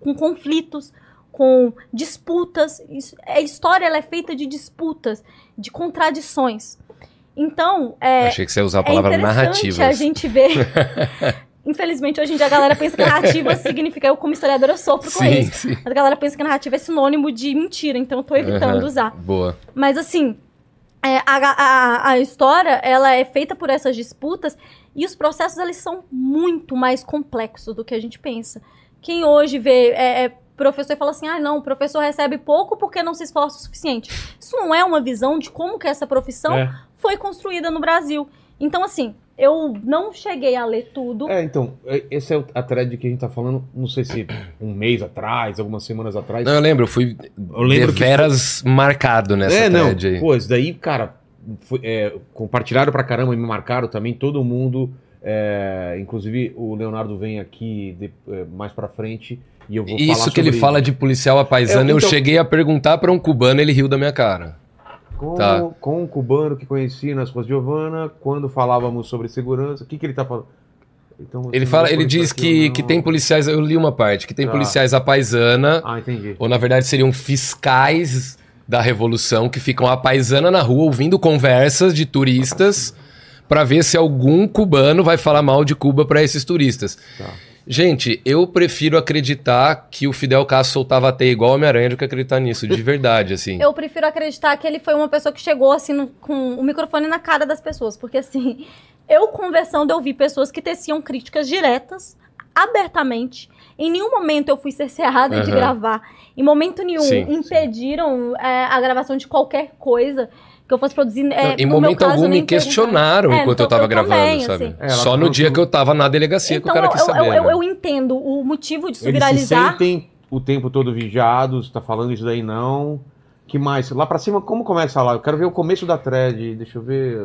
com conflitos, com disputas. A história ela é feita de disputas, de contradições. Então, é, Achei que você ia usar a é palavra interessante narrativas. a gente ver. Infelizmente, hoje em dia a galera pensa que narrativa significa. Eu, como historiadora, sofro com Sim, isso. sim. A galera pensa que narrativa é sinônimo de mentira, então eu tô evitando Aham, usar. Boa. Mas assim, é, a, a, a história ela é feita por essas disputas e os processos eles são muito mais complexos do que a gente pensa. Quem hoje vê é, é, professor e fala assim, ah não, o professor recebe pouco porque não se esforça o suficiente. Isso não é uma visão de como que essa profissão É. foi construída no Brasil. Então assim, eu não cheguei a ler tudo. É, então, é- esse é o- a thread que a gente tá falando, não sei se um mês atrás, algumas semanas atrás. Não, eu lembro, eu fui Eu lembro que deveras marcado nessa é, não, thread aí. pô, isso daí, cara, foi- é, compartilharam pra caramba e me marcaram também, todo mundo, é, inclusive o Leonardo vem aqui de- é, mais pra frente e eu vou falar Isso que ele fala de policial a paisana, É, eu então- cheguei a perguntar pra um cubano, ele riu da minha cara. Com, tá. com um cubano que conheci nas ruas de Giovana, quando falávamos sobre segurança, o que que ele tá falando? Então, Ele fala, não ele diz que, não? que tem policiais, eu li uma parte, que tem Tá. policiais à paisana, Ah, entendi. ou na verdade seriam fiscais da revolução que ficam à paisana na rua ouvindo conversas de turistas pra ver se algum cubano vai falar mal de Cuba pra esses turistas. Tá. Gente, eu prefiro acreditar que o Fidel Castro soltava a teia igual Homem-Aranha do que acreditar nisso, de verdade, assim. Eu prefiro acreditar que ele foi uma pessoa que chegou assim no- com o microfone na cara das pessoas, porque assim, eu conversando eu vi pessoas que teciam críticas diretas, abertamente. Em nenhum momento eu fui cerceada de Aham. gravar. Em momento nenhum Sim, impediram é, a gravação de qualquer coisa que eu fosse produzir. Não, É, em momento caso, algum me questionaram. É, enquanto eu então, tava gravando, também, sabe? assim. É, Só no dia que- eu tava na delegacia que o Então cara eu, quis eu, saber. eu, né? eu entendo o motivo de isso Eles se viralizar. sentem o tempo todo vigiados, tá falando isso daí não. Que mais? Lá pra cima, como começa lá? Eu quero ver o começo da thread. Deixa eu ver.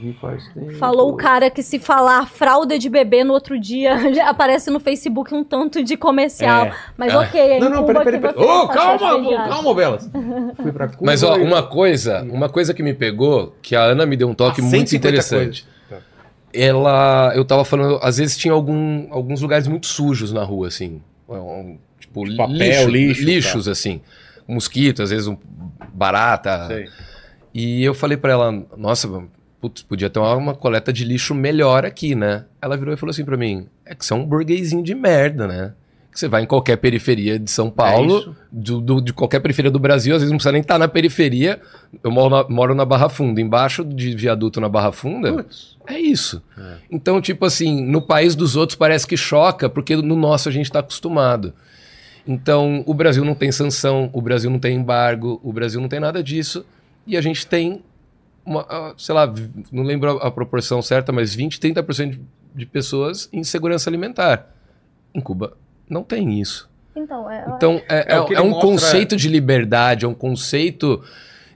Que eu vi faz tempo. Falou o cara que se falar fralda de bebê no outro dia, já aparece no Facebook um tanto de comercial. É. Mas Ah. ok, é Não, não, peraí, peraí. você Ô, tá calma, calma, Belas. Fui pra Cuba. Mas ó, e- uma coisa, uma coisa que me pegou, que a Ana me deu um toque Ah, muito 150 interessante. Tá. Ela, eu tava falando, às vezes tinha algum, alguns lugares muito sujos na rua, assim. Um, Tipo, Papel, lixo, tá. lixos, assim. Mosquito, às vezes um barata. Sei. E eu falei pra ela, nossa, putz, podia ter uma, uma coleta de lixo melhor aqui, né? Ela virou e falou assim pra mim, é que você é um burguesinho de merda, né? Que você vai em qualquer periferia de São É Paulo, isso. do- do- de qualquer periferia do Brasil, às vezes não precisa nem estar na periferia. Eu moro na, moro na Barra Funda, embaixo de viaduto na Barra Funda, Putz. é isso. Então, tipo assim, no país dos outros parece que choca, porque no nosso a gente tá acostumado. Então, o Brasil não tem sanção, o Brasil não tem embargo, o Brasil não tem nada disso. E a gente tem, uma, ah, sei lá, não lembro a, proporção certa, mas 20, 30% de- de pessoas em segurança alimentar. Em Cuba não tem isso. Então, é, Então, é, É, é- é um mostra- conceito de liberdade, é um conceito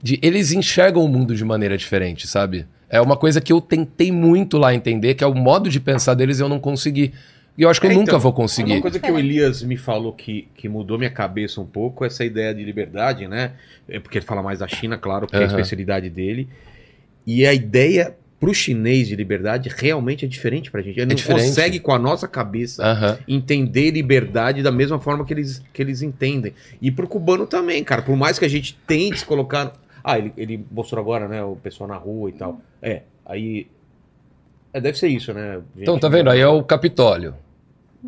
de. Eles enxergam o mundo de maneira diferente, sabe? É uma coisa que eu tentei muito lá entender, que é o modo de pensar deles e eu não consegui. E eu acho que eu É, nunca então, vou Uma conseguir. coisa que o Elias me falou que, que mudou minha cabeça um pouco, essa ideia de liberdade, né? É porque ele fala mais da China, claro, porque é a especialidade dele. E a ideia pro chinês de liberdade realmente é diferente pra gente. Ele não diferente. consegue, com a nossa cabeça, Aham. entender liberdade da mesma forma que eles, que eles entendem. E pro cubano também, cara. Por mais que a gente tente se colocar. Ah, ele, ele mostrou agora, né? O pessoal na rua e tal. É, aí. É, deve ser isso, né? Então, Gente, tá vendo? Aí é o Capitólio.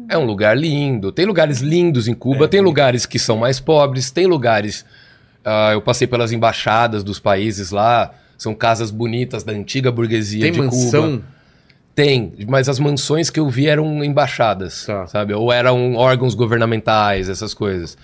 É um lugar lindo. Tem lugares lindos em Cuba, É, tem lugares que são mais pobres, tem lugares Ah, eu passei pelas embaixadas dos países lá. São casas bonitas da antiga burguesia Tem de mansão? Cuba. Tem, mas as mansões que eu vi eram embaixadas, Tá. sabe? Ou eram órgãos governamentais, essas coisas.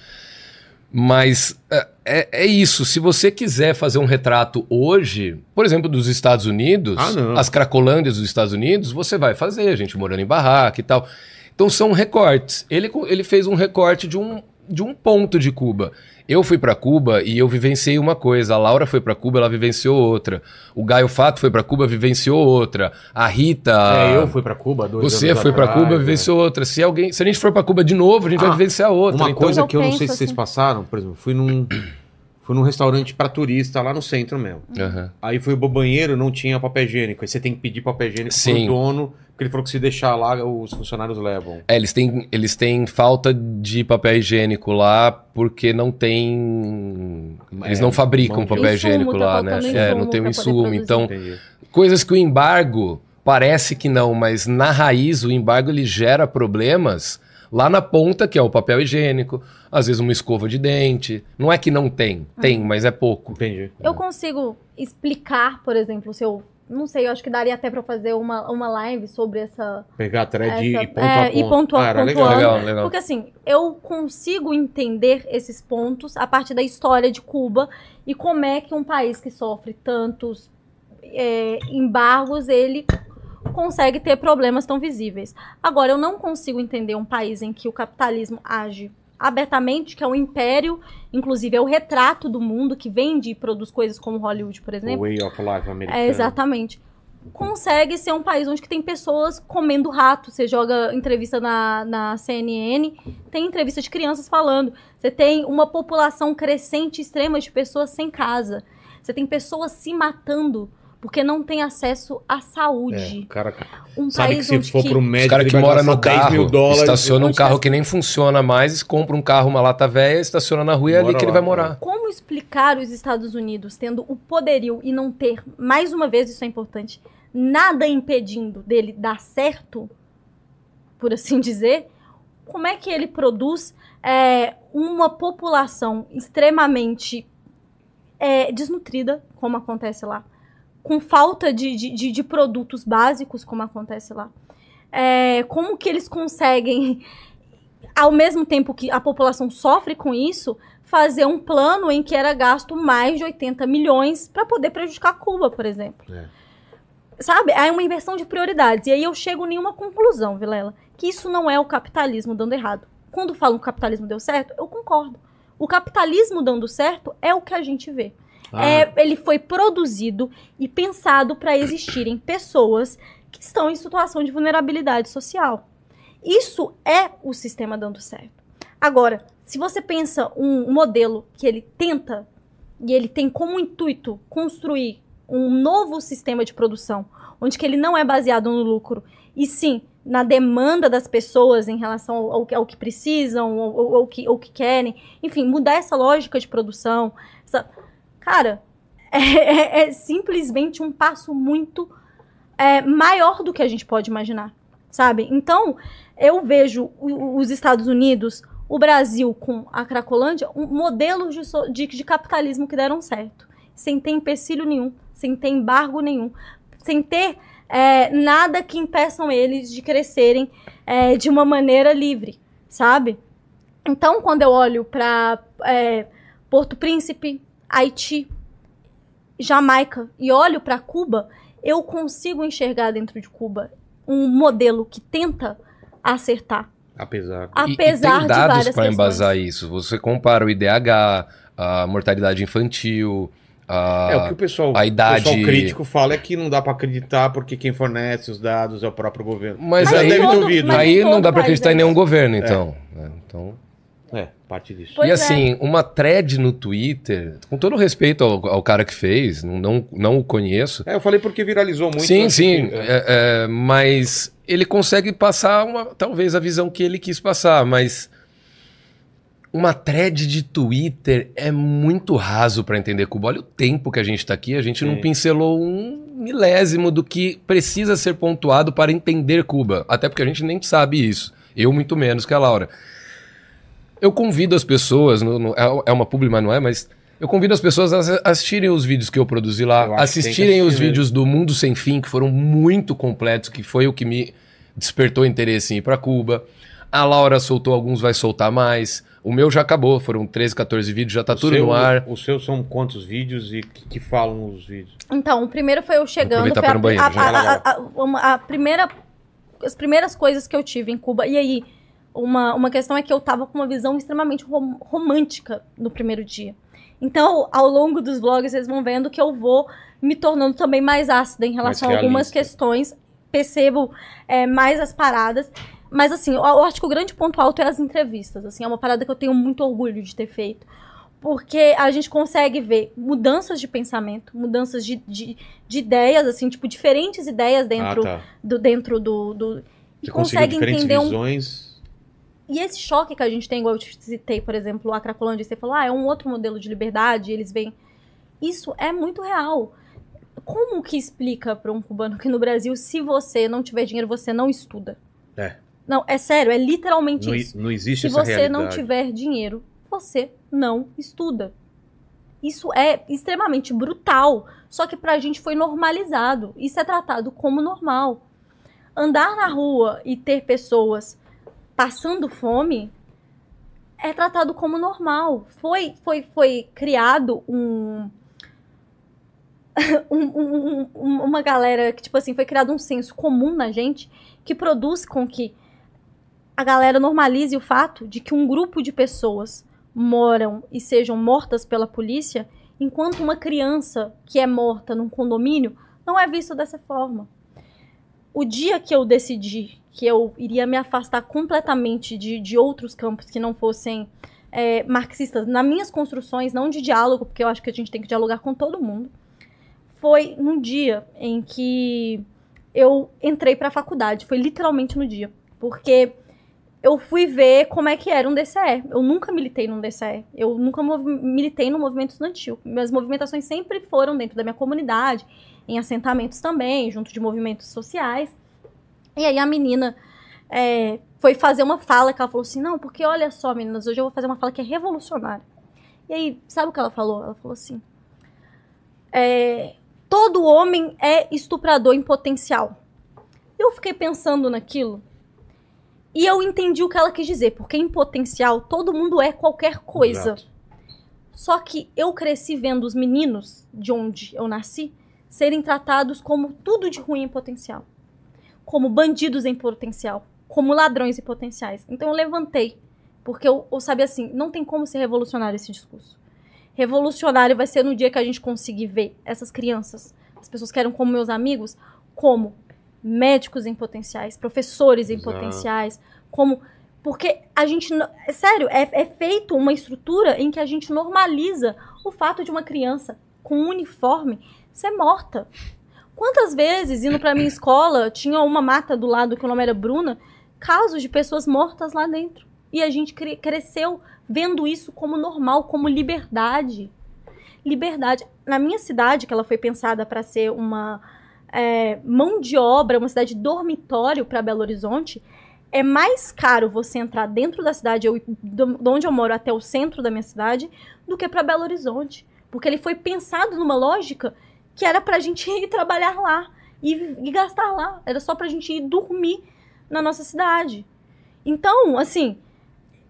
Mas é, é- é isso. Se você quiser fazer um retrato hoje, por exemplo, dos Estados Unidos, Ah, as cracolândias dos Estados Unidos, você vai fazer, a gente morando em barraca e tal. Então são recortes. Ele, ele fez um recorte de um, de um ponto de Cuba. Eu fui pra Cuba e eu vivenciei uma coisa. A Laura foi pra Cuba, ela vivenciou outra. O Gaio Fato foi pra Cuba, vivenciou outra. A Rita. É, eu fui pra Cuba dois Você anos foi pra atrás, Cuba, é. vivenciou outra. Se alguém, se a gente for pra Cuba de novo, a gente Ah, vai vivenciar outra. Uma Então, coisa eu que eu não sei se vocês assim. passaram, por exemplo, fui num, fui num restaurante pra turista lá no centro mesmo. Aham. Aí fui pro banheiro, não tinha papel higiênico. Aí você tem que pedir papel higiênico Sim. pro dono, porque ele falou que se deixar lá, os funcionários levam. É, eles têm, eles têm falta de papel higiênico lá porque não tem. Eles É, não fabricam papel higiênico Insumo, lá, né? É, insumo não tem o insumo. Então, Entendi. coisas que o embargo parece que não, mas na raiz o embargo ele gera problemas lá na ponta, que é o papel higiênico, às vezes uma escova de dente. Não é que não tem, tem, mas é pouco. Entendi. Eu consigo explicar, por exemplo, se eu. Não sei, eu acho que daria até pra fazer uma, uma live sobre essa. Pegar a thread essa e ponto é, a ponto. e pontua- Ah, era legal. Legal, legal. Porque assim, eu consigo entender esses pontos a partir da história de Cuba e como é que um país que sofre tantos é, embargos, ele consegue ter problemas tão visíveis. Agora, eu não consigo entender um país em que o capitalismo age abertamente, que é um império, inclusive é o retrato do mundo que vende e produz coisas como Hollywood, por exemplo. way of life americano. É, exatamente. Consegue ser um país onde tem pessoas comendo rato. Você joga entrevista na, na CNN, tem entrevista de crianças falando. Você tem uma população crescente extrema de pessoas sem casa. Você tem pessoas se matando porque não tem acesso à É, saúde. o cara Um sabe que país se onde for que- pro médico, caras ele que gastar no 10 carro, mil dólares. estaciona um carro que nem funciona mais, compra um carro, uma lata velha, estaciona na rua e é ali Mora que ele lá, vai morar. Como explicar os Estados Unidos tendo o poderio e não ter, mais uma vez, isso é importante, nada impedindo dele dar certo, por assim dizer? Como é que ele produz é, uma população extremamente é, desnutrida, como acontece lá, com falta de, de, de- produtos básicos, como acontece lá? É, como que eles conseguem, ao mesmo tempo que a população sofre com isso, fazer um plano em que era gasto mais de 80 milhões para poder prejudicar Cuba, por exemplo. É. Sabe? É uma inversão de prioridades. E aí eu chego em uma conclusão, Vilela, que isso não é o capitalismo dando errado. Quando falam que o capitalismo deu certo, eu concordo. O capitalismo dando certo é o que a gente vê. Ah, É, ele foi produzido e pensado para existirem pessoas que estão em situação de vulnerabilidade social. Isso é o sistema dando certo. Agora, se você pensa um modelo que ele tenta e ele tem como intuito construir um novo sistema de produção, onde que ele não é baseado no lucro, e sim na demanda das pessoas em relação ao, ao que- precisam ou, que, que querem, enfim, mudar essa lógica de produção. essa- Cara, é, é- é simplesmente um passo muito é, maior do que a gente pode imaginar, sabe? Então, eu vejo os Estados Unidos, o Brasil com a Cracolândia, um, modelos de, de- de capitalismo que deram certo, sem ter empecilho nenhum, sem ter embargo nenhum, sem ter é, nada que impeçam eles de crescerem é, de uma maneira livre, sabe? Então, quando eu olho para Porto Príncipe, Haiti, Jamaica e olho para Cuba, eu consigo enxergar dentro de Cuba um modelo que tenta acertar, apesar. E- apesar e tem de dados para embasar isso. Você compara o IDH, a mortalidade infantil, a... É, o que o pessoal, a idade- o pessoal crítico fala é que não dá pra acreditar porque quem fornece os dados é o próprio governo. Mas, Já aí, todo- mas aí não dá para acreditar é em nenhum isso. governo, então. Então, É, parte disso. Pois e é. assim, uma thread no Twitter, com todo respeito ao, ao cara que fez, não, não, não o conheço. É, eu falei porque viralizou muito. sim, sim, que- é. é, é, mas ele consegue passar uma, talvez a visão que ele quis passar, mas uma thread de Twitter é muito raso para entender Cuba. Olha o tempo que a gente tá aqui, a gente não Sim. pincelou um milésimo do que precisa ser pontuado para entender Cuba, até porque a gente nem sabe isso. Eu muito menos que a Laura. Eu convido as pessoas, no- no- é é uma publi, mas não é, mas Eu convido as pessoas a assistirem os vídeos que eu produzi lá, Eu assistirem os vídeos do Mundo Sem Fim, que foram muito completos, que foi o que me despertou interesse em ir pra Cuba. A Laura soltou alguns, vai soltar mais. O meu já acabou, foram 13, 14 vídeos, já tá O tudo seu- no ar. Os seus são quantos vídeos e que, que falam os vídeos? Então, o primeiro foi eu chegando. Foi a, para banheiro, a- a- a- a- uma- a primeira, as primeiras coisas que eu tive em Cuba. E aí, uma, uma questão é que eu tava com uma visão extremamente rom- romântica no primeiro dia. Então, ao longo dos vlogs, vocês vão vendo que eu vou me tornando também mais ácida em relação a algumas questões. Percebo é, mais as paradas. Mas, assim, eu, eu acho que o grande ponto alto é as entrevistas. Assim, é uma parada que eu tenho muito orgulho de ter feito. Porque a gente consegue ver mudanças de pensamento, mudanças de, de, de ideias, assim, tipo, diferentes ideias dentro ah, tá. do. Dentro do, do e Você consegue entender um. E esse choque que a gente tem, igual eu te citei, por exemplo, a Cracolândia, você falou, ah, é um outro modelo de liberdade, eles veem. Isso é muito real. Como que explica para um cubano que no Brasil, se você não tiver dinheiro, você não estuda? É. Não, é sério, é literalmente Não, isso. não existe Se essa você realidade. não tiver dinheiro, você não estuda. Isso é extremamente brutal. Só que pra gente foi normalizado. Isso é tratado como normal. Andar na rua e ter pessoas passando fome é tratado como normal. Foi, foi, foi criado um, um- um- um- uma galera que, tipo assim, foi criado um senso comum na gente que produz com que a galera normalize o fato de que um grupo de pessoas moram e sejam mortas pela polícia, enquanto uma criança que é morta num condomínio não é visto dessa forma. O dia que eu decidi que eu iria me afastar completamente de, de outros campos que não fossem é, marxistas, nas minhas construções, não de diálogo, porque eu acho que a gente tem que dialogar com todo mundo, foi num dia em que eu entrei para a faculdade. Foi literalmente no dia. Porque eu fui ver como é que era um DCE. Eu nunca militei num DCE. Eu nunca militei no movimento estudantil. Minhas movimentações sempre foram dentro da minha comunidade, em assentamentos também, junto de movimentos sociais. E aí a menina é, foi fazer uma fala que ela falou assim: não, porque olha só, meninas, hoje eu vou fazer uma fala que é revolucionária. E aí, sabe o que ela falou? Ela falou assim: é, todo homem é estuprador em potencial. Eu fiquei pensando naquilo e eu entendi o que ela quis dizer, porque em potencial todo mundo é qualquer coisa. Exato. Só que eu cresci vendo os meninos de onde eu nasci serem tratados como tudo de ruim em potencial. Como bandidos em potencial. Como ladrões em potenciais. Então eu levantei. Porque eu, eu sabia assim, não tem como ser revolucionário esse discurso. Revolucionário vai ser no dia que a gente conseguir ver essas crianças, as pessoas que eram como meus amigos, como médicos em potenciais, professores em Exato. potenciais, como porque a gente, é sério, é, é feito uma estrutura em que a gente normaliza o fato de uma criança com um uniforme ser morta. Quantas vezes, indo pra minha escola, tinha uma mata do lado que o nome era Bruna, casos de pessoas mortas lá dentro. E a gente cre- cresceu vendo isso como normal, como liberdade. Liberdade. Na minha cidade, que ela foi pensada para ser uma é, mão de obra, uma cidade dormitório para Belo Horizonte, é mais caro você entrar dentro da cidade, eu, de onde eu moro até o centro da minha cidade, do que para Belo Horizonte. Porque ele foi pensado numa lógica que era pra gente ir trabalhar lá e, e gastar lá. Era só pra gente ir dormir na nossa cidade. Então, assim,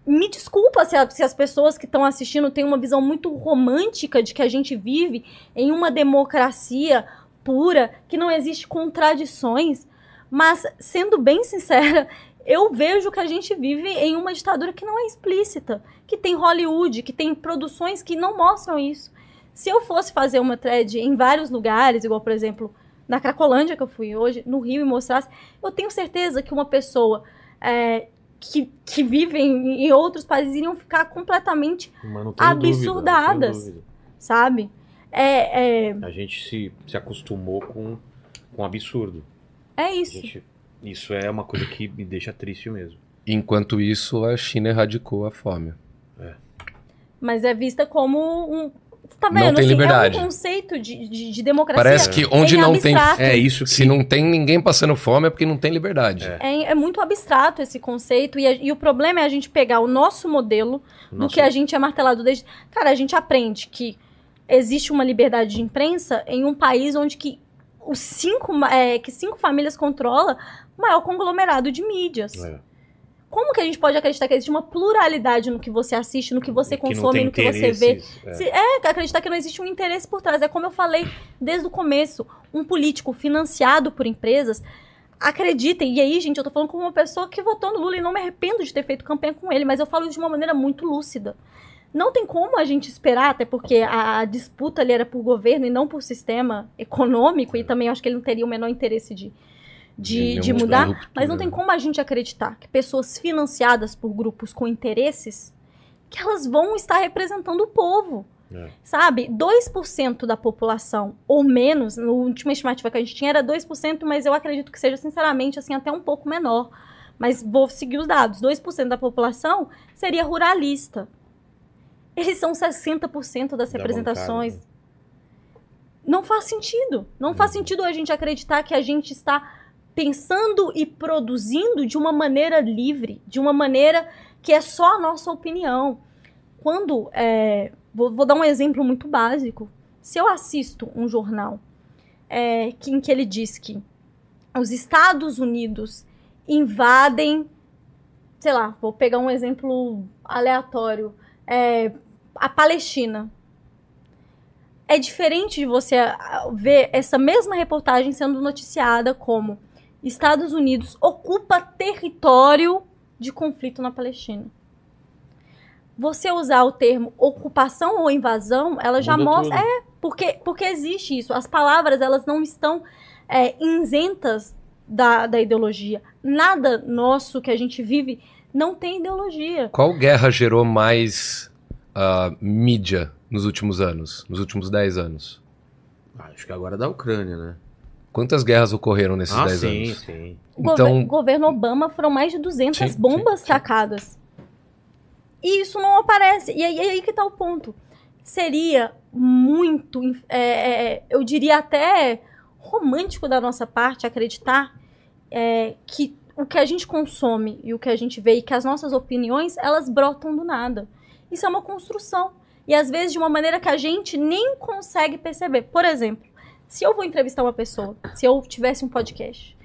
me desculpa se, a- se as pessoas que estão assistindo têm uma visão muito romântica de que a gente vive em uma democracia pura, que não existe contradições. Mas, sendo bem sincera, eu vejo que a gente vive em uma ditadura que não é explícita, que tem Hollywood, que tem produções que não mostram isso. Se eu fosse fazer uma thread em vários lugares, igual, por exemplo, na Cracolândia que eu fui hoje, no Rio, e mostrasse, eu tenho certeza que uma pessoa é, que, que vive em, em outros países iriam ficar completamente, Absurdadas. dúvida. sabe? É, é, A gente se, se acostumou com, com um absurdo. é isso. gente- isso é uma coisa que me deixa triste mesmo. Enquanto isso, a China erradicou a fome. Mas é vista como um. Você tá Não vendo? tem assim, liberdade. É um conceito de, de, de democracia. Parece que onde em não tem- abstrato. É isso que. Se não tem ninguém passando fome é porque não tem liberdade. É, é muito abstrato esse conceito. E, a- e o problema é a gente pegar o nosso modelo do Nosso- que a gente é martelado desde. Cara, a gente aprende que existe uma liberdade de imprensa em um país onde que os cinco, é, que cinco famílias controla o maior conglomerado de mídias. É. Como que a gente pode acreditar que existe uma pluralidade no que você assiste, no que você Que consome, tem no que você vê? é. Se- é, acreditar que não existe um interesse por trás. É como eu falei desde o começo. Um político financiado por empresas. Acreditem, e aí, gente, eu tô falando como uma pessoa que votou no Lula e não me arrependo de ter feito campanha com ele, mas eu falo isso de uma maneira muito lúcida. Não tem como a gente esperar, até porque a, a disputa ali era por governo e não por sistema econômico, e também eu acho que ele não teria o menor interesse de, de, De mudar. ruptura, Mas não tem né? como a gente acreditar que pessoas financiadas por grupos com interesses, que elas vão estar representando o povo. É. Sabe? 2% da população, ou menos, na última estimativa que a gente tinha era 2%, mas eu acredito que seja, sinceramente, assim, até um pouco menor. Mas vou seguir os dados. 2% da população seria ruralista. Eles são 60% das Dá representações. vontade, Não faz sentido. Não faz Uhum. sentido a gente acreditar que a gente está pensando e produzindo de uma maneira livre, de uma maneira que é só a nossa opinião. Quando. é, vou, vou dar um exemplo muito básico. Se eu assisto um jornal é, que, em que ele diz que os Estados Unidos invadem. Sei lá, vou pegar um exemplo aleatório. é, a Palestina. É diferente de você ver essa mesma reportagem sendo noticiada como Estados Unidos ocupa território de conflito na Palestina. Você usar o termo ocupação ou invasão, ela já Muda mostra. tudo. É, porque, porque existe isso. As palavras, elas não estão é, isentas da, da ideologia. Nada nosso que a gente vive não tem ideologia. Qual guerra gerou mais ah, mídia nos últimos anos, nos últimos 10 anos? Acho que agora é da Ucrânia, né? Quantas guerras ocorreram nesses ah, 10 sim, anos? sim. O gover- Então, governo Obama foram mais de 200 Sim, sim, bombas sim. tacadas. E isso não aparece. E aí, aí que tá o ponto. Seria muito, inf- é, é, eu diria até romântico da nossa parte acreditar é, que o que a gente consome e o que a gente vê e que as nossas opiniões, elas brotam do nada. Isso é uma construção. E às vezes de uma maneira que a gente nem consegue perceber. Por exemplo, se eu vou entrevistar uma pessoa, se eu tivesse um podcast,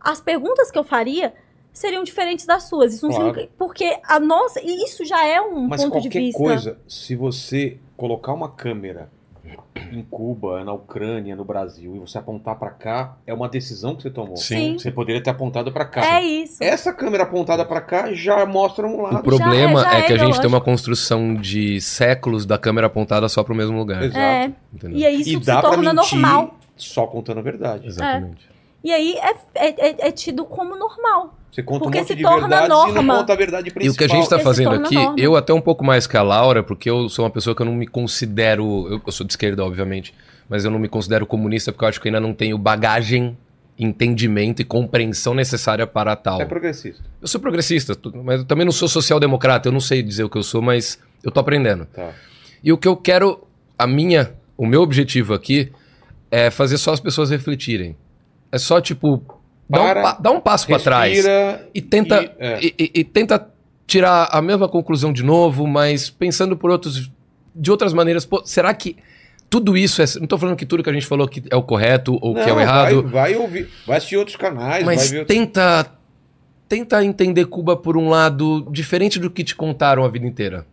as perguntas que eu faria seriam diferentes das suas. Isso Claro. porque a nossa, e isso já é um Mas ponto de qualquer vista. coisa, se você colocar uma câmera em Cuba, na Ucrânia, no Brasil, e você apontar pra cá, é uma decisão que você tomou. Sim. Você poderia ter apontado pra cá. É isso. Essa câmera apontada pra cá já mostra um o lado. problema já é, é que a gente tem uma construção de séculos da câmera apontada só para o mesmo lugar. Exato. É, entendeu? e aí isso E se dá pra torna mentir normal. só contando a verdade. Exatamente. E aí é, é, é- é tido como normal. Você conta Porque um monte se de torna e norma. conta a verdade E principal. o que a gente está fazendo aqui, norma. eu até um pouco mais que a Laura, porque eu sou uma pessoa que eu não me considero. Eu, eu sou de esquerda, obviamente, mas eu não me considero comunista porque eu acho que eu ainda não tenho bagagem, entendimento e compreensão necessária para tal. É progressista. Eu sou progressista, mas eu também não sou social-democrata, eu não sei dizer o que eu sou, mas eu tô aprendendo. Tá. E o que eu quero, a minha, o meu objetivo aqui é fazer só as pessoas refletirem. É só, tipo, um, Para, pa- dar um passo para trás. E tenta, e- é. e, e- tenta tirar a mesma conclusão de novo, mas pensando por outros, de outras maneiras. Pô, será que tudo isso é. Não tô falando que tudo que a gente falou que é o correto ou que é o Não, errado. Vai, vai ouvir, vai assistir outros canais, vai Mas ver outros... tenta, tenta entender Cuba por um lado diferente do que te contaram a vida inteira.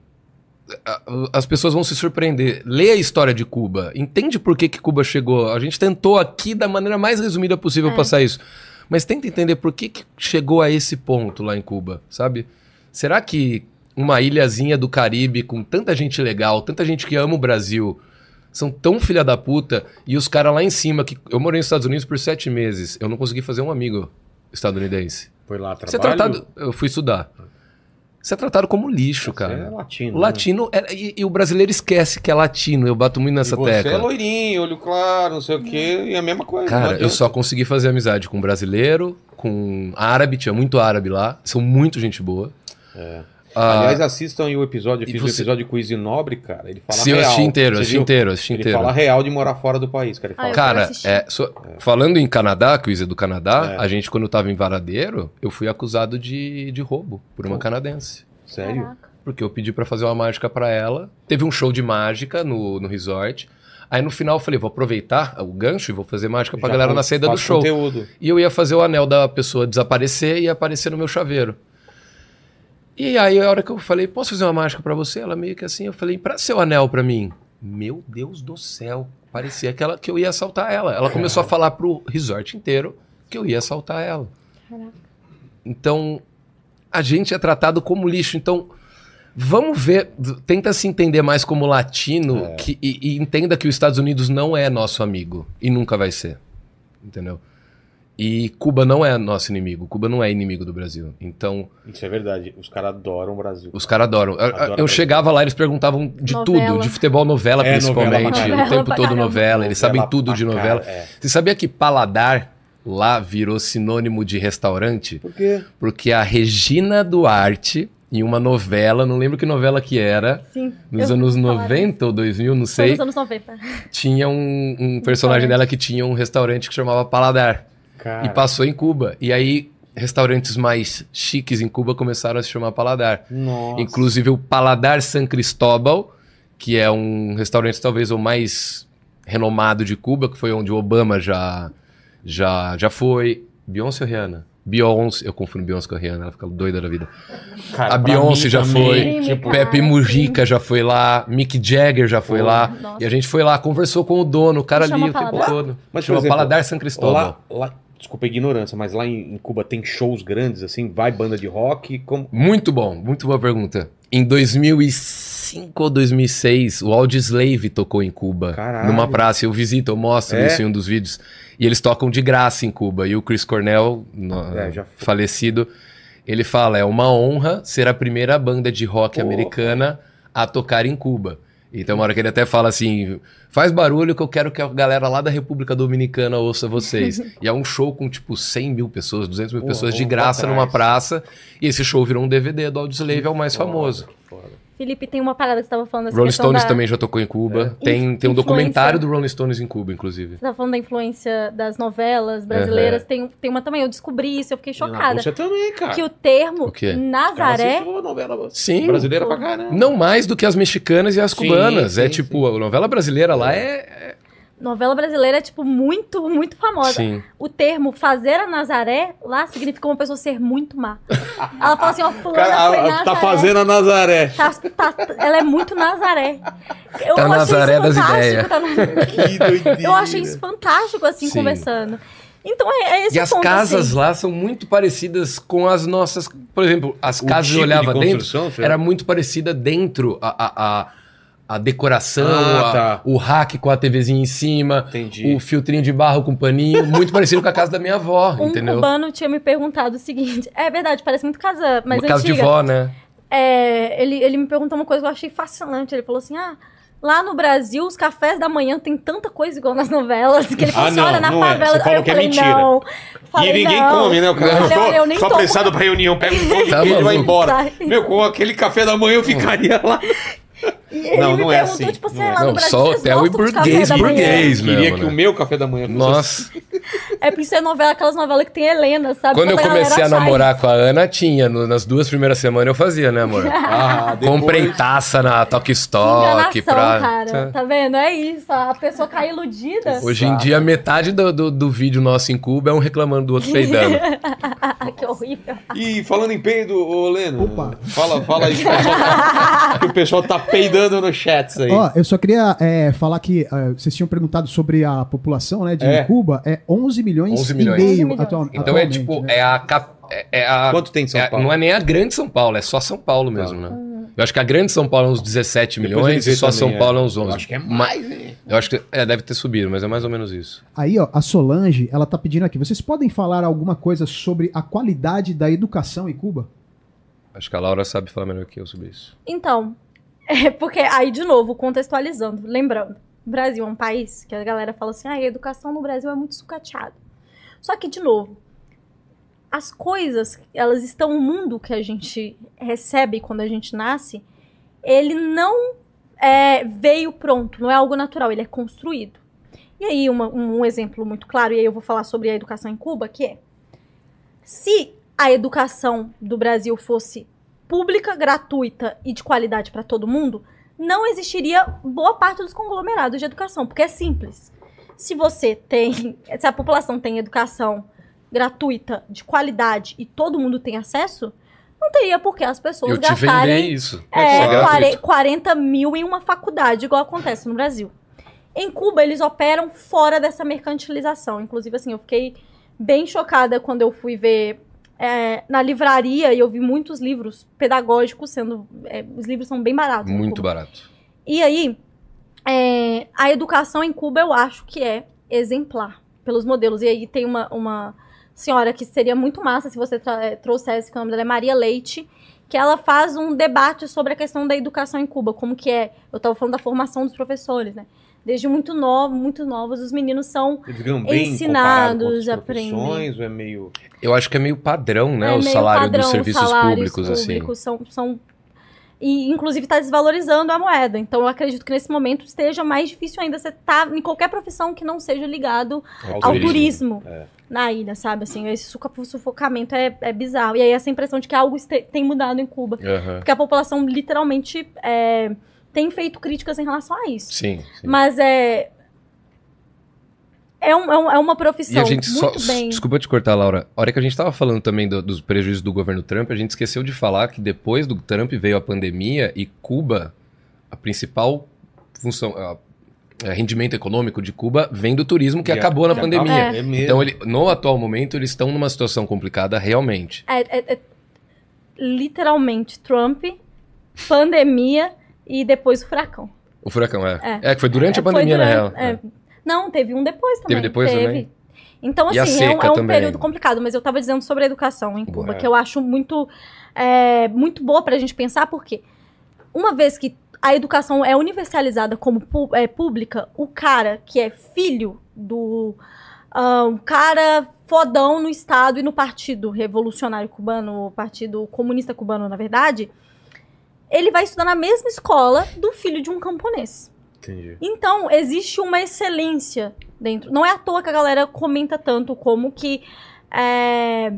As pessoas vão se surpreender. Lê a história de Cuba. Entende por que, que Cuba chegou. A gente tentou aqui da maneira mais resumida possível É. passar isso. Mas tenta entender por que, que chegou a esse ponto lá em Cuba, sabe? Será que uma ilhazinha do Caribe com tanta gente legal, tanta gente que ama o Brasil, são tão filha da puta e os caras lá em cima que eu morei nos Estados Unidos por sete meses, eu não consegui fazer um amigo estadunidense. Foi lá Você é tratado, eu fui estudar. Você é tratado como lixo, Você cara. é latino. O latino é- e, e o brasileiro esquece que é latino. Eu bato muito né? nessa e você tecla. é loirinho, olho claro, não sei o quê, e a mesma coisa. Cara, eu só consegui fazer amizade com brasileiro, com árabe, tinha muito árabe lá, são muito gente boa. Ah, Aliás, assistam aí o episódio, eu fiz você- o episódio com o Easy Nobre, cara. Ele fala sim, eu real. assisti inteiro, assisti inteiro, assisti Ele inteiro. fala real de morar fora do país, cara. Ele Ah, fala, eu Cara, é, so- falando em Canadá, que o Isa é do Canadá, É. a gente, quando tava em Varadeiro, eu fui acusado de, de roubo por uma Pô. canadense. sério? Caraca. Porque eu pedi pra fazer uma mágica pra ela. Teve um show de mágica no, no resort. Aí no final eu falei, vou aproveitar o gancho e vou fazer mágica pra Já galera na saída do show. conteúdo. E eu ia fazer o anel da pessoa desaparecer e ia aparecer no meu chaveiro. E aí, a hora que eu falei, posso fazer uma mágica pra você? Ela meio que assim, eu falei, pra seu anel pra mim. Meu Deus do céu. Parecia que, ela, que eu ia assaltar ela. Ela começou a falar pro resort inteiro que eu ia assaltar ela. Caraca. Então, a gente é tratado como lixo. Então, vamos ver, tenta se entender mais como latino É. que- e, e entenda que os Estados Unidos não é nosso amigo e nunca vai ser. Entendeu? E Cuba não é nosso inimigo. Cuba não é inimigo do Brasil. Então, Isso é verdade. Os caras adoram o Brasil. os caras adoram. Eu- Adoram eu Brasil. chegava lá, eles perguntavam de Novela. tudo, de futebol, novela É, principalmente. novela o tempo todo novela. Eles sabem Novela tudo pra de novela. cara, é. Você sabia que paladar lá virou sinônimo de restaurante? Por quê? Porque a Regina Duarte, em uma novela, não lembro que novela que era, Sim. nos anos ouvi falar 90 ou 2000, não disso. Foi sei, nos anos 90. tinha um, um personagem dela que tinha um restaurante que chamava Paladar. Cara, E passou em Cuba. E aí, restaurantes mais chiques em Cuba começaram a se chamar Paladar. Nossa. Inclusive o Paladar San Cristóbal, que é um restaurante talvez o mais renomado de Cuba, que foi onde o Obama já, já, já foi. Beyoncé ou Rihanna? Beyoncé, eu confundo Beyoncé com a Rihanna, ela fica doida da vida. Cara, a Beyoncé já também, foi, Tipo, Pepe Mujica já foi lá, Mick Jagger já foi Pô. lá. Nossa. E a gente foi lá, conversou com o dono, o cara ali o tempo todo. Mas, Chama exemplo, Paladar San Cristóbal. lá, lá, desculpa a ignorância, mas lá em, Cuba tem shows grandes, assim? Vai banda de rock? Como... Muito bom, muito boa pergunta. Em 2005 ou 2006, o Audioslave tocou em Cuba, Caralho. numa praça. Eu visito, eu mostro É? isso em um dos vídeos. E eles tocam de graça em Cuba. E o Chris Cornell, no- É, falecido, ele fala: é uma honra ser a primeira banda de rock americana a tocar em Cuba. Então, uma hora que ele até fala assim: faz barulho que eu quero que a galera lá da República Dominicana ouça vocês. e é um show com tipo 100 mil pessoas, 200 mil Porra, pessoas de graça numa praça. E esse show virou um DVD do Audioslave, é o mais famoso. Foda. Felipe, tem uma parada que você tava falando Rolling Stones da... também já tocou em Cuba. É. Tem, tem um Influência. documentário do Rolling Stones em Cuba, inclusive. Você tava falando da influência das novelas brasileiras. Tem, tem uma também, eu descobri isso, eu fiquei chocada. Você também, cara. Que o termo O? Nazaré... Cara, novela Sim. brasileira pra caramba. Não mais do que as mexicanas e as Sim, cubanas. é sim, tipo, a novela brasileira lá é. Novela brasileira é, tipo, muito, muito famosa. Sim. O termo fazer a Nazaré lá significa uma pessoa ser muito má. Ela fala assim, ó, fulana Cara, foi a- Nazaré. tá fazendo a Nazaré. Tá- tá- ela é muito Nazaré. Eu Tá achei Nazaré isso das fantástico, ideias. tá na- Que doideira. Eu achei isso fantástico, assim, Sim. conversando. Então, é, é esse E o as ponto, casas assim. lá são muito parecidas com as nossas. Por exemplo, as O casas tipo eu olhava de dentro, era muito parecida dentro a, a, a, a decoração, Ah, a- tá. o rack com a TVzinha em cima, Entendi. o filtrinho de barro com paninho, muito parecido com a casa da minha avó, Um entendeu? cubano tinha me perguntado o seguinte. É verdade, parece muito casa, mas Uma casa de antiga. vó, né? É, ele, ele me perguntou uma coisa que eu achei fascinante. Ele falou assim: ah. Lá no Brasil, os cafés da manhã tem tanta coisa igual nas novelas. Que ele falou Ah, assim: não, olha, na não é. favela. Você falou eu que é falei, mentira. Não. Falei, e ninguém não. come, né? O cara Olha, só, eu nem só tô- apressado pra reunião, pega um pão de Tá queijo e vai maluco. embora. Meu, com aquele café da manhã eu ficaria lá. E ele Não, me não é perguntou, assim, tipo assim, não é. lá no Não, Brasil, só hotel e burguês, burguês. Queria mesmo, que né? o meu café da manhã fosse Nossa, É porque isso é novela, aquelas novelas que tem Helena, sabe? quando eu comecei a achar namorar com a Ana, tinha. no- nas duas primeiras semanas eu fazia, né, amor? Ah, depois- Comprei taça na Toque isso. Stock pra. cara. Tá vendo? É isso. A pessoa cai iludida. Hoje em dia, metade do, do, do vídeo nosso em Cuba é um reclamando do outro peidando. que horrível. E falando em peido, ô Leno, Opa. fala, fala aí que o pessoal tá, que o pessoal tá peidando nos chats aí. Ó, eu só queria é, falar que ah, vocês tinham perguntado sobre a população né, de É. Cuba. É 11 milhões, 11 milhões. e meio 11 milhões. atual- Então é tipo, né? é a, cap- é, é a. Quanto tem em São é- Paulo? Não é nem a grande São Paulo, é só São Paulo mesmo, né? Eu acho que a grande São Paulo é uns 17 Depois milhões e só vê São também, Paulo é é. uns 11. Eu acho que é Ma- mais, né? Eu acho que é, deve ter subido, mas é mais ou menos isso. Aí, ó, a Solange, ela tá pedindo aqui. Vocês podem falar alguma coisa sobre a qualidade da educação em Cuba? Acho que a Laura sabe falar melhor que eu sobre isso. Então, é porque aí, de novo, contextualizando, lembrando, o Brasil é um país que a galera fala assim, ah, a educação no Brasil é muito sucateada. Só que, de novo, as coisas, elas estão no mundo que a gente recebe quando a gente nasce, ele não é, veio pronto, não é algo natural, ele é construído. E aí, uma- um, um exemplo muito claro, e aí eu vou falar sobre a educação em Cuba, que é se a educação do Brasil fosse pública, gratuita e de qualidade para todo mundo, não existiria boa parte dos conglomerados de educação, porque é simples. Se você tem, se a população tem educação gratuita, de qualidade e todo mundo tem acesso, não teria por que as pessoas Eu gastarem isso. é, Isso quare- 40 mil em uma faculdade, igual acontece no Brasil. Em Cuba, eles operam fora dessa mercantilização. Inclusive, assim, eu fiquei bem chocada quando eu fui ver é, na livraria e eu vi muitos livros pedagógicos sendo. é, os livros são bem baratos. Muito barato. E aí, é, a educação em Cuba eu acho que é exemplar pelos modelos. E aí tem uma, uma senhora que seria muito massa se você eh, trouxesse, que o nome dela é Maria Leite, que ela faz um debate sobre a questão da educação em Cuba, como que é. Eu estava falando da formação dos professores, né? Desde muito novo, muito novos, os meninos são Ensinados, aprendem. ou é meio... Eu acho que é meio padrão, né? é o salário padrão, dos os serviços salários públicos, assim. públicos são, são e inclusive está desvalorizando a moeda. Então eu acredito que nesse momento esteja mais difícil ainda você tá em qualquer profissão que não seja ligado Ao ao turismo. turismo É. na ilha, sabe? Assim, esse sufoca- sufocamento é, é bizarro. E aí essa impressão de que algo tem mudado em Cuba. Aham. Porque a população literalmente é, tem feito críticas em relação a isso. Sim, sim. Mas é. É, um- é um- é uma profissão E a gente só. muito bem. Desculpa te cortar, Laura. A hora que a gente tava falando também do- dos prejuízos do governo Trump, a gente esqueceu de falar que depois do Trump veio a pandemia e Cuba, a principal função. a- a rendimento econômico de Cuba vem do turismo que Já- acabou na já pandemia. acabou, É. Então, ele, no atual momento, eles estão numa situação complicada realmente. É, é- é literalmente Trump, pandemia e depois o furacão. O furacão, é. É. É, que foi durante É, a pandemia, foi na durante- real. é. Não, teve um depois também. Teve depois teve. também? Então, a assim, é um, é um período complicado, mas eu tava dizendo sobre a educação em Cuba, Boa. que eu acho muito, é, muito boa pra gente pensar, porque uma vez que a educação é universalizada como é, pública, o cara que é filho do ah, um cara fodão no Estado e no Partido Revolucionário Cubano, o Partido Comunista Cubano, na verdade, ele vai estudar na mesma escola do filho de um camponês. Entendi. Então, existe uma excelência dentro. Não é à toa que a galera comenta tanto como que é,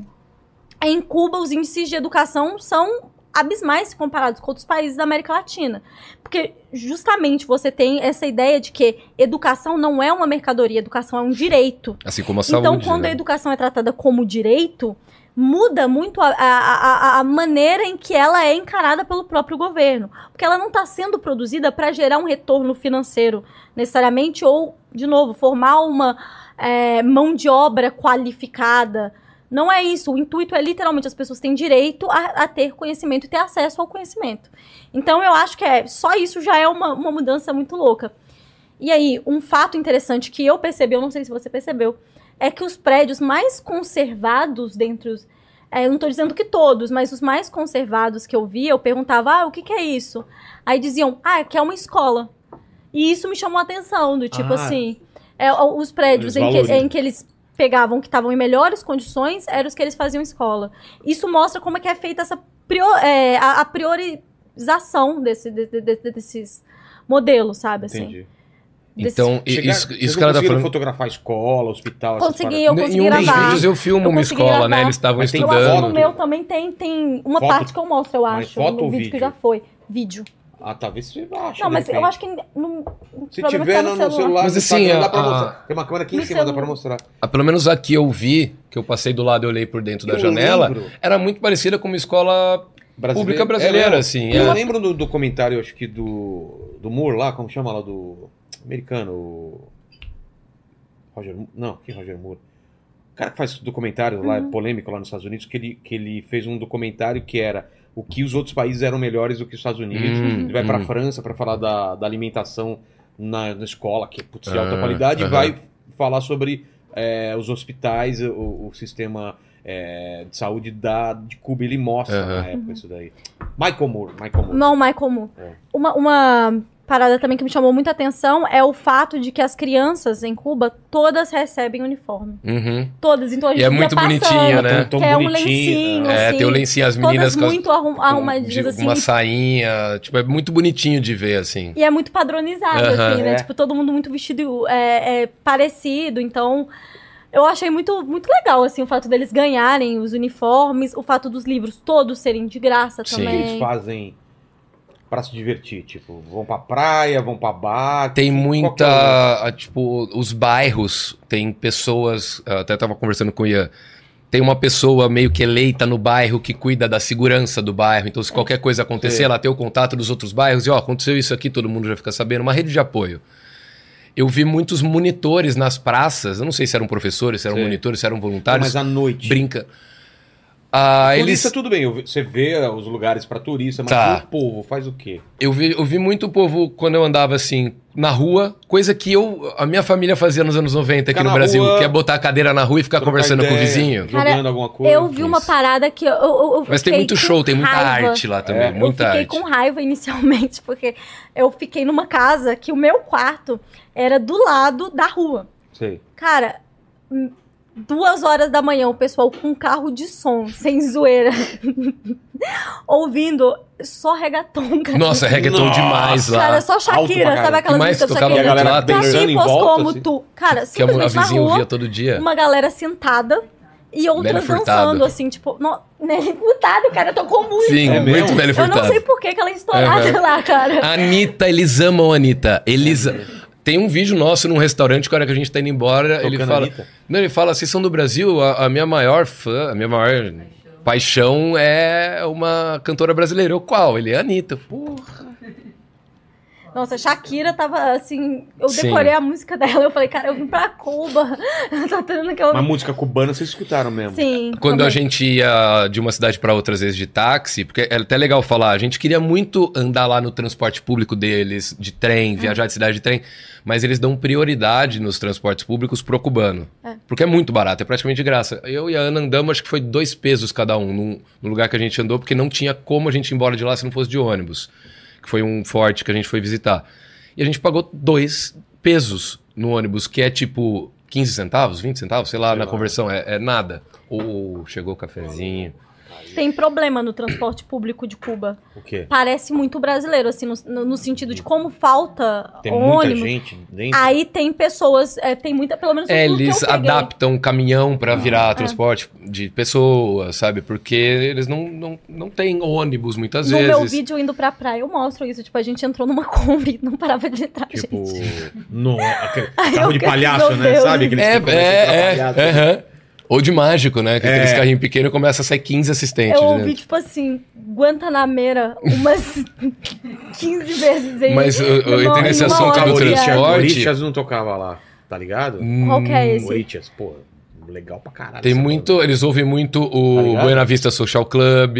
em Cuba os índices de educação são abismais comparados com outros países da América Latina. Porque justamente você tem essa ideia de que educação não é uma mercadoria, educação é um direito. Assim como a saúde. Então, quando né? a educação é tratada como direito, muda muito a, a, a, maneira em que ela é encarada pelo próprio governo. Porque ela não está sendo produzida para gerar um retorno financeiro, necessariamente, ou, de novo, formar uma é, mão de obra qualificada. Não é isso. O intuito é literalmente as pessoas têm direito a, a ter conhecimento e ter acesso ao conhecimento. Então, eu acho que é só isso já é uma, uma mudança muito louca. E aí, um fato interessante que eu percebi, eu não sei se você percebeu, é que os prédios mais conservados dentro. os- é, eu não estou dizendo que todos, mas os mais conservados que eu vi, eu perguntava, ah, o que, que é isso? Aí diziam, ah, que é uma escola. E isso me chamou a atenção, do tipo Ah. assim, é, os prédios em que, em que eles pegavam que estavam em melhores condições eram os que eles faziam escola. Isso mostra como é que é feita essa prio- é, a, a priorização desse, de- de- de- desses modelos, sabe? Assim. Então, Chegar- isso, isso não que ela tá falando. fotografar escola, hospital, Consegui, eu Em consegui um dos gravar. vídeos eu filmo Eu uma escola, né? gravar. Eles estavam Mas estudando. no meu também tem, tem uma Foto- parte que eu mostro, eu Mas acho. foto no ou vídeo, vídeo? que já foi. Vídeo. Ah, talvez você ache. Não, mas eu acho que no, o Se problema tiver tá no, no celular, Mas no assim, Instagram, a- dá pra a- mostrar. Tem uma câmera aqui em cima, dá pra celular. mostrar. Ah, pelo menos aqui eu vi, que eu passei do lado e olhei por dentro da Eu janela, lembro. era muito parecida com uma escola pública brasileira, mesmo. assim. Eu é. lembro do documentário, acho que do, do Moore lá, como chama lá, do americano, o Roger, não, que Roger Moore? O cara que faz documentário lá, Uhum. polêmico lá nos Estados Unidos, que ele, que ele fez um documentário que era o que os outros países eram melhores do que os Estados Unidos. Hum, ele vai pra hum. França pra falar da, da alimentação na, na escola, que é putz, de alta Ah, qualidade, e vai falar sobre é, os hospitais, o, o sistema é, de saúde da, de Cuba. Ele mostra Aham. na época isso daí. Michael Moore, Michael Moore. Não, Michael Moore. É. Uma, uma parada também que me chamou muita atenção é o fato de que as crianças em Cuba todas recebem uniforme. Uhum. Todas, então a gente E é muito passando, bonitinho, né? Tão que é um bonitinho. lencinho, É, assim, tem o lencinho, as meninas todas muito arrum, arrumadinhas, assim, uma sainha. Tipo, é muito bonitinho de ver, assim. E é muito padronizado, Aham. assim, né? É. Tipo, todo mundo muito vestido é, é, parecido. Então, eu achei muito, muito legal, assim, o fato deles ganharem os uniformes, o fato dos livros todos serem de graça Sim. Que eles também. fazem pra se divertir? Tipo, vão pra praia, vão pra bar. Tem é muita. ah, Tipo, os bairros, tem pessoas. eu Até tava conversando com o Ian. Tem uma pessoa meio que eleita no bairro que cuida da segurança do bairro. Então, se qualquer coisa acontecer, Sim. ela tem o contato dos outros bairros e, ó, aconteceu isso aqui, todo mundo já fica sabendo. Uma rede de apoio. Eu vi muitos monitores nas praças. Eu não sei se eram professores, se eram Sim. monitores, se eram voluntários. mas à noite. Brinca. Ah, Turista, eles. tudo bem. eu Você vê os lugares pra turista, mas Tá. o povo faz o quê? Eu vi, eu vi muito povo quando eu andava assim na rua, coisa que eu a minha família fazia nos anos 90 aqui Ficar no Brasil, rua, que é botar a cadeira na rua e ficar conversando com o ideia, vizinho. Jogando Cara, alguma coisa. Eu vi uma Isso. parada que eu, eu, eu Mas tem muito show, tem muita raiva. arte lá também, É. Eu muita fiquei arte. com raiva inicialmente, porque eu fiquei numa casa que o meu quarto era do lado da rua. Sei. Cara, duas horas da manhã, o pessoal com carro de som, sem zoeira, ouvindo só reggaeton, cara. Nossa, reggaeton Nossa. demais lá. Cara, só Shakira, sabe aquelas músicas tocava E a Shakira? galera lá tem- dançando em Tipos volta, como assim. tu. Cara, que a, a simplesmente na vizinha rua, ouvia todo dia. uma galera sentada e outras Nelly Furtado. dançando, assim, tipo... No... Nelly Furtado, cara, tocou muito. Sim, É muito? Nelly Eu não Furtado. sei por que que ela é estourada lá, cara. Anitta, eles amam a Anitta. Eles. Tem um vídeo nosso num restaurante, que a hora que a gente tá indo embora, ele Tocando fala. Anitta? Não, ele fala, vocês são do Brasil, a, a minha maior fã, a minha maior paixão é uma cantora brasileira. Eu, qual? Ele é a Anitta. Porra. Nossa, Shakira tava assim. Eu Sim. decorei a música dela. Eu falei, cara, eu vim pra Cuba. tá tendo que eu. Mas música cubana vocês escutaram mesmo. Sim. Quando a também. gente ia de uma cidade para outra, às vezes de táxi, porque é até legal falar, a gente queria muito andar lá no transporte público deles, de trem, viajar de cidade de trem, mas eles dão prioridade nos transportes públicos pro cubano. É. Porque é muito barato, é praticamente de graça. Eu e a Ana andamos, acho que foi dois pesos cada um no, no lugar que a gente andou, porque não tinha como a gente ir embora de lá se não fosse de ônibus, que foi um forte que a gente foi visitar. E a gente pagou dois pesos no ônibus, que é tipo 15 centavos, 20 centavos, sei lá, Sei na lá. conversão, é, é nada. Ou chegou o cafezinho. Tem problema no transporte público de Cuba. O quê? Parece muito brasileiro, assim, no, no- no sentido de como falta Tem muita ônibus. gente dentro. Aí tem pessoas, é, tem muita, pelo menos É, no que eles adaptam caminhão pra virar transporte de pessoas, sabe? Porque eles não, não, não têm ônibus muitas No vezes. meu vídeo indo pra praia, eu mostro isso. Tipo, a gente entrou numa Kombi, não parava de entrar, Tipo, gente. no, aquele Ai, carro eu de palhaço, né? Deus. Sabe? Aqueles É, que é, é, atrapalhar, aham. Ou de mágico, né? Que É. aqueles carrinhos pequenos começa a sair 15 assistentes. Eu ouvi, tipo assim, Guantanameira umas 15 vezes aí. Mas eu- eu entrei nesse assunto do transporte. Orichas não tocava lá, tá ligado? Qual que é esse? Orichas, pô, legal pra caralho. Tem muito, banda. eles ouvem muito Tá o ligado? Buena Vista Social Club.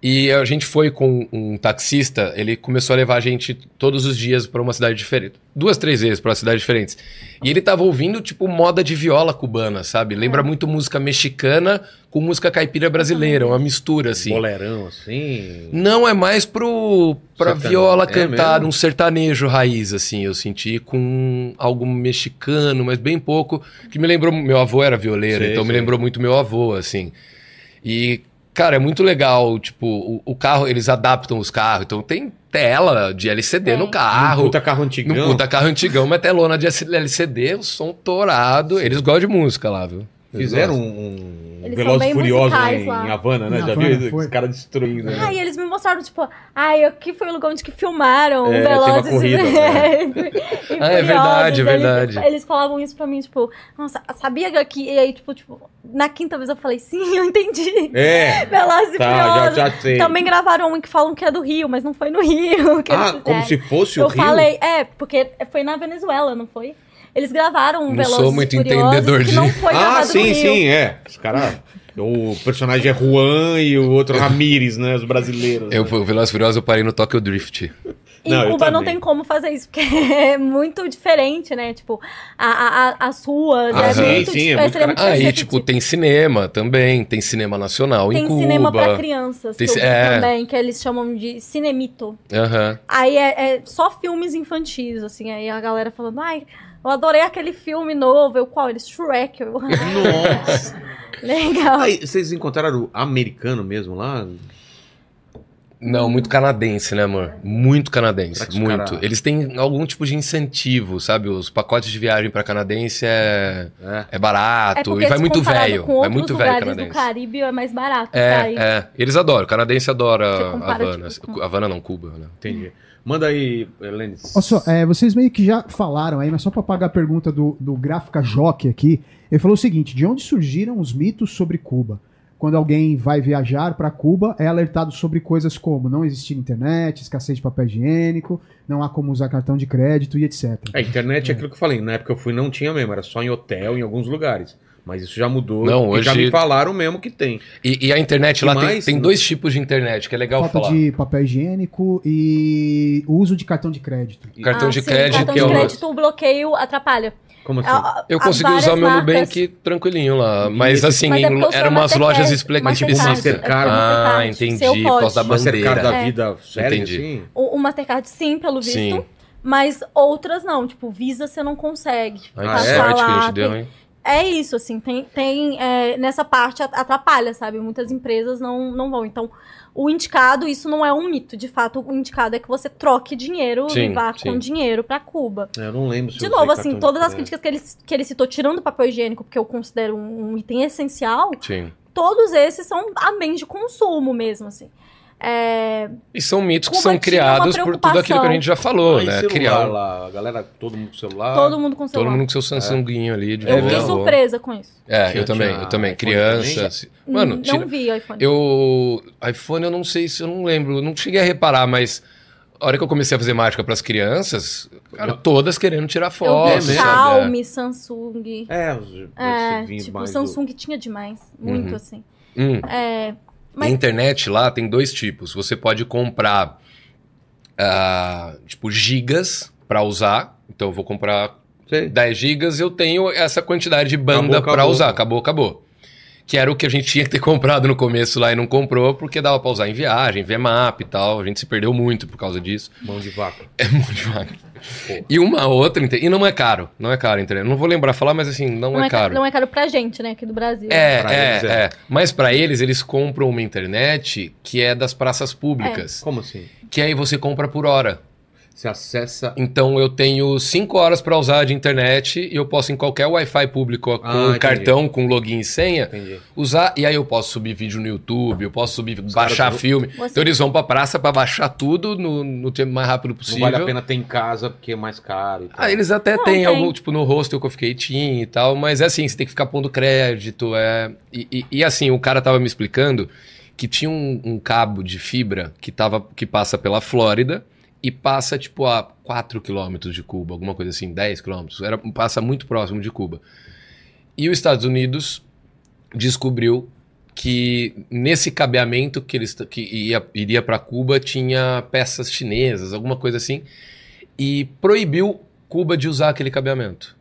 E a gente foi com um taxista, ele começou a levar a gente todos os dias pra uma cidade diferente. Duas, três vezes pra cidades diferentes. E ele tava ouvindo, tipo, moda de viola cubana, sabe? Lembra muito música mexicana com música caipira brasileira, uma mistura, assim. Bolerão, assim. Não, é mais pro, pra Sertanejo. viola É cantar mesmo? um sertanejo raiz, assim, eu senti com algo mexicano, mas bem pouco, que me lembrou, meu avô era violeiro, Sei, então me lembrou muito meu avô, assim. E, cara, é muito legal, tipo, o, o carro, eles adaptam os carros, então tem tela de LCD no Tem. carro. Um puta carro antigão. No puta carro antigão, mas telona de LCD, o som torado. Eles gostam de música lá, viu? Fizeram um, um Eles são Velozes bem e Furiosos musicais em, lá. em Havana, né? Em Já Havana, viu foi. os caras destruindo. né? Ah, e eles me mostraram, tipo, ai, aqui foi o lugar onde que filmaram É, Velozes corrida, e- né? e Ah, é verdade, é verdade. Eles, eles falavam isso pra mim, tipo, nossa, sabia que. E aí, tipo, tipo, na quinta vez eu falei, sim, eu entendi. É. Velozes e Tá, já, Furiosos. já sei. Também gravaram um que falam que é do Rio, mas não foi no Rio que Ah, como se fosse Eu o Rio? falei, é, porque foi na Venezuela, não foi? Eles gravaram um Não Velozes sou e muito Furiosos entendedor que de- não foi Ah, gravado sim, sim, é. Os caras. O personagem é Juan e o outro Ramírez, né? Os brasileiros. Eu, né? o Velozes e Furiosos, eu parei no Tokyo Drift. Em Não, Cuba não tem como fazer isso, porque é muito diferente, né? Tipo, a- a- as ruas, Ah, é sim, muito sim, é muito muito Aí, perceptível. tipo, tem cinema também, tem cinema nacional Tem em Cuba. cinema pra crianças, Tem que é. também, que eles chamam de cinemito. Aham. Aí é, é só filmes infantis, assim, aí a galera falando, ai, eu adorei aquele filme novo, eu qual? Eles Shrek. Eu, Nossa. Legal. Aí, vocês encontraram o americano mesmo lá? Não, muito canadense, né, amor? Muito canadense, muito. Eles têm algum tipo de incentivo, sabe? Os pacotes de viagem pra canadense é, É. é barato É porque e vai muito comparado velho. Com Vai outros muito velho lugares do canadense. Caribe é mais barato. É, ir. é. Eles adoram. O canadense adora Havana. tipo, com- Havana não, Cuba, né? Entendi. Manda aí, Helene. Só, é, vocês meio que já falaram aí, mas só para pagar a pergunta do, do Gráfica Jockey aqui, ele falou o seguinte: de onde surgiram os mitos sobre Cuba? Quando alguém vai viajar para Cuba, é alertado sobre coisas como não existir internet, escassez de papel higiênico, não há como usar cartão de crédito e etc. A internet é aquilo que eu falei. Na época eu fui não tinha mesmo, era só em hotel, em alguns lugares. Mas isso já mudou. Não, e já hoje- me falaram mesmo que tem. E, e a internet Que lá tem, mais? tem dois tipos de internet, que é legal Falta falar. de papel higiênico e uso de cartão de crédito. Cartão Ah, de sim, crédito, cartão de é crédito, o bloqueio atrapalha. Como assim? A- a- Eu a consegui usar o meu marcas- Nubank tranquilinho lá. Mas assim, Mas é eram umas Mastercard, lojas Mastercard, específicas. é porque Ah, Mastercard, entendi. Por causa da Mastercard da É. vida séria, Entendi. assim? O, o Mastercard sim, pelo visto. Sim. Mas outras não. Tipo, Visa você não consegue. Ah, que é? sorte que a lá, gente deu, tem- hein? É isso, assim, tem, tem é, nessa parte at- atrapalha, sabe? Muitas empresas não, não vão. Então, o indicado, isso não é um mito. De fato, o indicado é que você troque dinheiro Sim, e vá sim. com dinheiro pra Cuba. Eu não lembro se De novo, assim, todas as críticas que ele, que ele citou, tirando o papel higiênico, porque eu considero um, um item essencial, Sim. todos esses são a bens de consumo mesmo, assim. É, E são mitos que Cuba são tinha criados por tudo aquilo que a gente já falou, Ah, né? celular Criar lá, a galera, todo mundo com celular. todo mundo com celular. todo mundo com seu Samsunguinho ali. De Eu É fiquei surpresa com isso. É, Tinha- eu também, eu também. Criança. também? se- Mano, não tira- vi iPhone. eu. iPhone eu não sei se eu não lembro, eu não cheguei a reparar, mas. A hora que eu comecei a fazer mágica pras crianças, cara, todas querendo tirar Eu foto. vi sabe? Xiaomi, Samsung. É, os, É, vinho tipo, Samsung tinha demais. Muito, Uhum. assim. Hum. É, mas internet lá tem dois tipos. Você pode comprar, ah, tipo, gigas pra usar. Então eu vou comprar Sei. 10 gigas, eu tenho essa quantidade de banda acabou. usar. Acabou, acabou. Que era o que a gente tinha que ter comprado no começo lá e não comprou, porque dava pra usar em viagem, VMAP e tal. A gente se perdeu muito por causa disso. Mão de vaca. É muito devagar. E uma outra, e não é caro, não é caro, entendeu? Não vou lembrar falar, mas assim, não, não, é é ca- caro. não é caro pra gente, né, aqui do Brasil. É, Pra é, eles, é. é. Mas pra eles, eles compram uma internet que é das praças públicas. Como assim? Que aí você compra por hora. Você acessa. Então eu tenho 5 horas pra usar de internet e eu posso em qualquer Wi-Fi público com Ah, entendi. cartão, com login e senha, Entendi. usar. E aí eu posso subir vídeo no YouTube, eu posso subir, baixar filme. Você- Então eles vão pra praça pra baixar tudo no, no tempo mais rápido Não possível. vale a pena ter em casa porque é mais caro e tal. Ah, eles até Não, têm algum, tipo, no hostel que eu fiquei tinha e tal, mas é assim, você tem que ficar pondo crédito, é... E, e- e, assim, o cara tava me explicando que tinha um, um cabo de fibra que, tava, que passa pela Flórida e passa, tipo, a 4 quilômetros de Cuba, alguma coisa assim, 10 quilômetros, era, passa muito próximo de Cuba. E os Estados Unidos descobriu que nesse cabeamento que, eles, que ia, iria para Cuba tinha peças chinesas, alguma coisa assim, e proibiu Cuba de usar aquele cabeamento.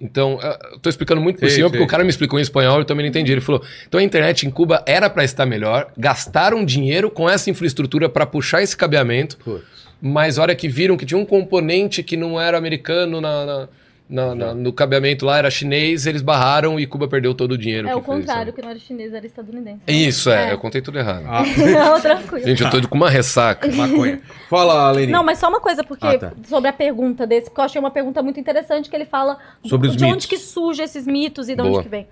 Então, eu tô explicando muito por cima, sei. porque o cara me explicou em espanhol e eu também não entendi. Ele falou: então a internet em Cuba era para estar melhor, gastaram dinheiro com essa infraestrutura para puxar esse cabeamento, Putz. Mas a hora que viram que tinha um componente que não era americano na, na- na- na- no cabeamento lá, era chinês, eles barraram e Cuba perdeu todo o dinheiro. É que o fez, contrário, sabe? que não era chinês, era estadunidense. Isso, é, É. eu contei tudo errado. Ah, não, tranquilo. Gente, eu tô com uma ressaca. maconha. Fala, Leni. Não, mas só uma coisa, porque Ah, tá. sobre a pergunta desse, porque eu achei uma pergunta muito interessante que ele fala Sobre os de mitos. onde que surge esses mitos e de Boa. onde que vem.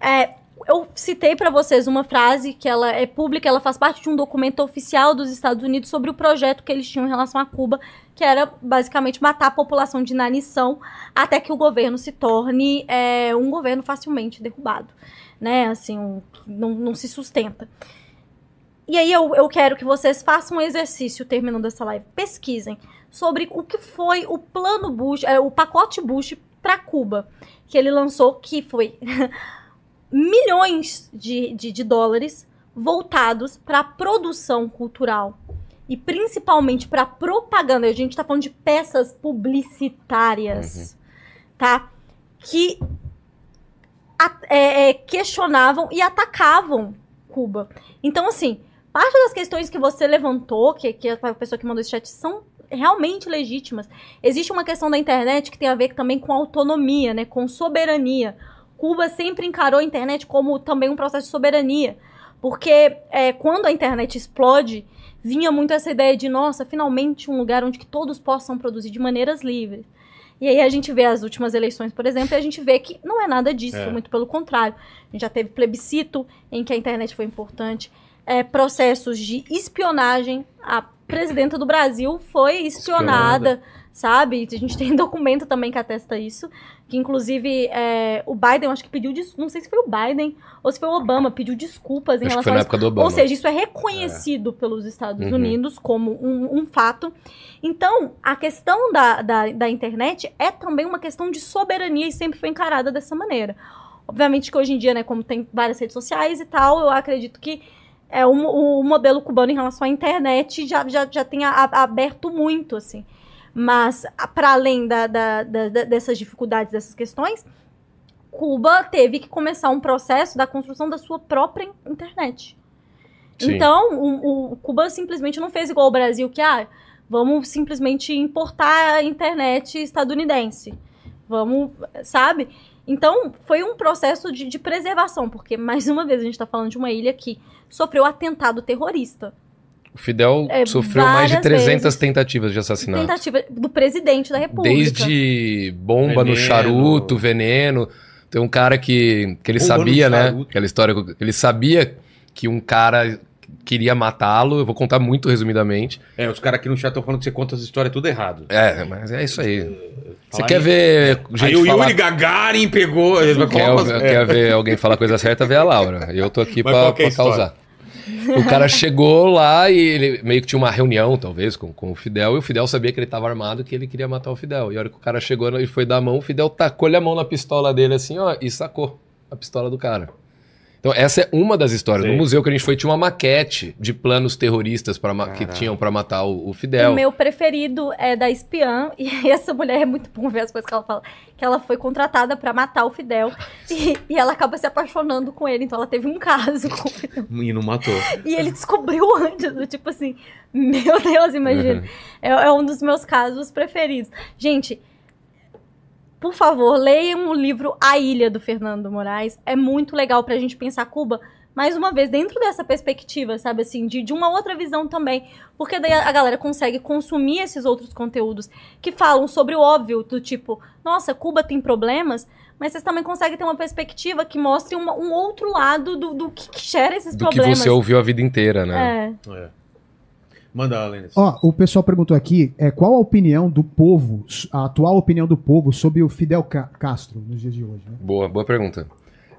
É, eu citei pra vocês uma frase que ela é pública, ela faz parte de um documento oficial dos Estados Unidos sobre o projeto que eles tinham em relação a Cuba, que era basicamente matar a população de inanição até que o governo se torne é, um governo facilmente derrubado, né? Assim, um- não, não se sustenta. E aí eu, eu quero que vocês façam um exercício terminando essa live. Pesquisem sobre o que foi o plano Bush, é, o pacote Bush para Cuba, que ele lançou, que foi milhões de, de, de dólares voltados para a produção cultural e principalmente para propaganda, a gente tá falando de peças publicitárias, tá? Que a- é, é, questionavam e atacavam Cuba. Então, assim, parte das questões que você levantou, que, que a pessoa que mandou esse chat, são realmente legítimas. Existe uma questão da internet que tem a ver também com autonomia, né? Com soberania. Cuba sempre encarou a internet como também um processo de soberania. Porque é, quando a internet explode, vinha muito essa ideia de, nossa, finalmente um lugar onde que todos possam produzir de maneiras livres. E aí a gente vê as últimas eleições, por exemplo, e a gente vê que não é nada disso, É. muito pelo contrário. A gente já teve plebiscito em que a internet foi importante, é, processos de espionagem. A presidenta do Brasil foi espionada, sabe? A gente tem documento também que atesta isso. Que inclusive é, o Biden, acho que pediu não sei se foi o Biden ou se foi o Obama, pediu desculpas em Acho que relação foi a na época do Obama. Ou seja, isso é reconhecido pelos Estados Uhum. Unidos como um, um fato. Então, a questão da, da, da internet é também uma questão de soberania e sempre foi encarada dessa maneira. Obviamente que hoje em dia, né, como tem várias redes sociais e tal, eu acredito que é, o, o modelo cubano em relação à internet já, já, já tem a- a- aberto muito, assim. Mas, para além da, da- da- dessas dificuldades, dessas questões, Cuba teve que começar um processo da construção da sua própria internet. Sim. Então, o, o Cuba simplesmente não fez igual o Brasil, que, ah, vamos simplesmente importar a internet estadunidense. Vamos, sabe? Então, foi um processo de, de preservação, porque, mais uma vez, a gente está falando de uma ilha que sofreu atentado terrorista. O Fidel É, sofreu mais de várias 300 vezes. tentativas de assassinato. Tentativa do presidente da República. Desde bomba no Veneno. charuto, veneno. Tem um cara que, que ele Bomba no sabia, né? Aquela história ele sabia que um cara queria matá-lo. Eu vou contar muito resumidamente. É, os caras aqui no chat estão falando que você conta as histórias tudo errado. É, mas é isso aí. Você quer em- ver gente Aí o falar... Yuri Gagarin pegou. Quer, umas- quer ver alguém falar coisa certa, vê a Laura. Eu tô aqui que é causar. O cara chegou lá e ele meio que tinha uma reunião, talvez, com, com o Fidel, e o Fidel sabia que ele tava armado que ele queria matar o Fidel. E a hora que o cara chegou e foi dar a mão, o Fidel tacou-lhe a mão na pistola dele assim, ó, e sacou a pistola do cara. Então, essa é uma das histórias. Sei. No museu que a gente foi, tinha uma maquete de planos terroristas pra ma- que tinham pra matar o, o Fidel. O meu preferido é da espiã, e essa mulher é muito bom ver as coisas que ela fala. Que ela foi contratada pra matar o Fidel e, e ela acaba se apaixonando com ele, então ela teve um caso com o Fidel. E não matou. E ele descobriu antes, do tipo assim, meu Deus, imagina. É, é um dos meus casos preferidos. Gente, por favor, leiam o livro A Ilha do Fernando Moraes. É muito legal pra gente pensar Cuba, mais uma vez, dentro dessa perspectiva, sabe assim, de, de uma outra visão também. Porque daí a, a galera consegue consumir esses outros conteúdos que falam sobre o óbvio, do tipo, nossa, Cuba tem problemas. Mas vocês também conseguem ter uma perspectiva que mostre uma- um outro lado do, do que, que gera esses Do que problemas. você ouviu a vida inteira, né? É. É. Manda, Lênis. Ó, o pessoal perguntou aqui, é, qual a opinião do povo, a atual opinião do povo sobre o Fidel Ca- Castro nos dias de hoje? né? Boa, boa pergunta.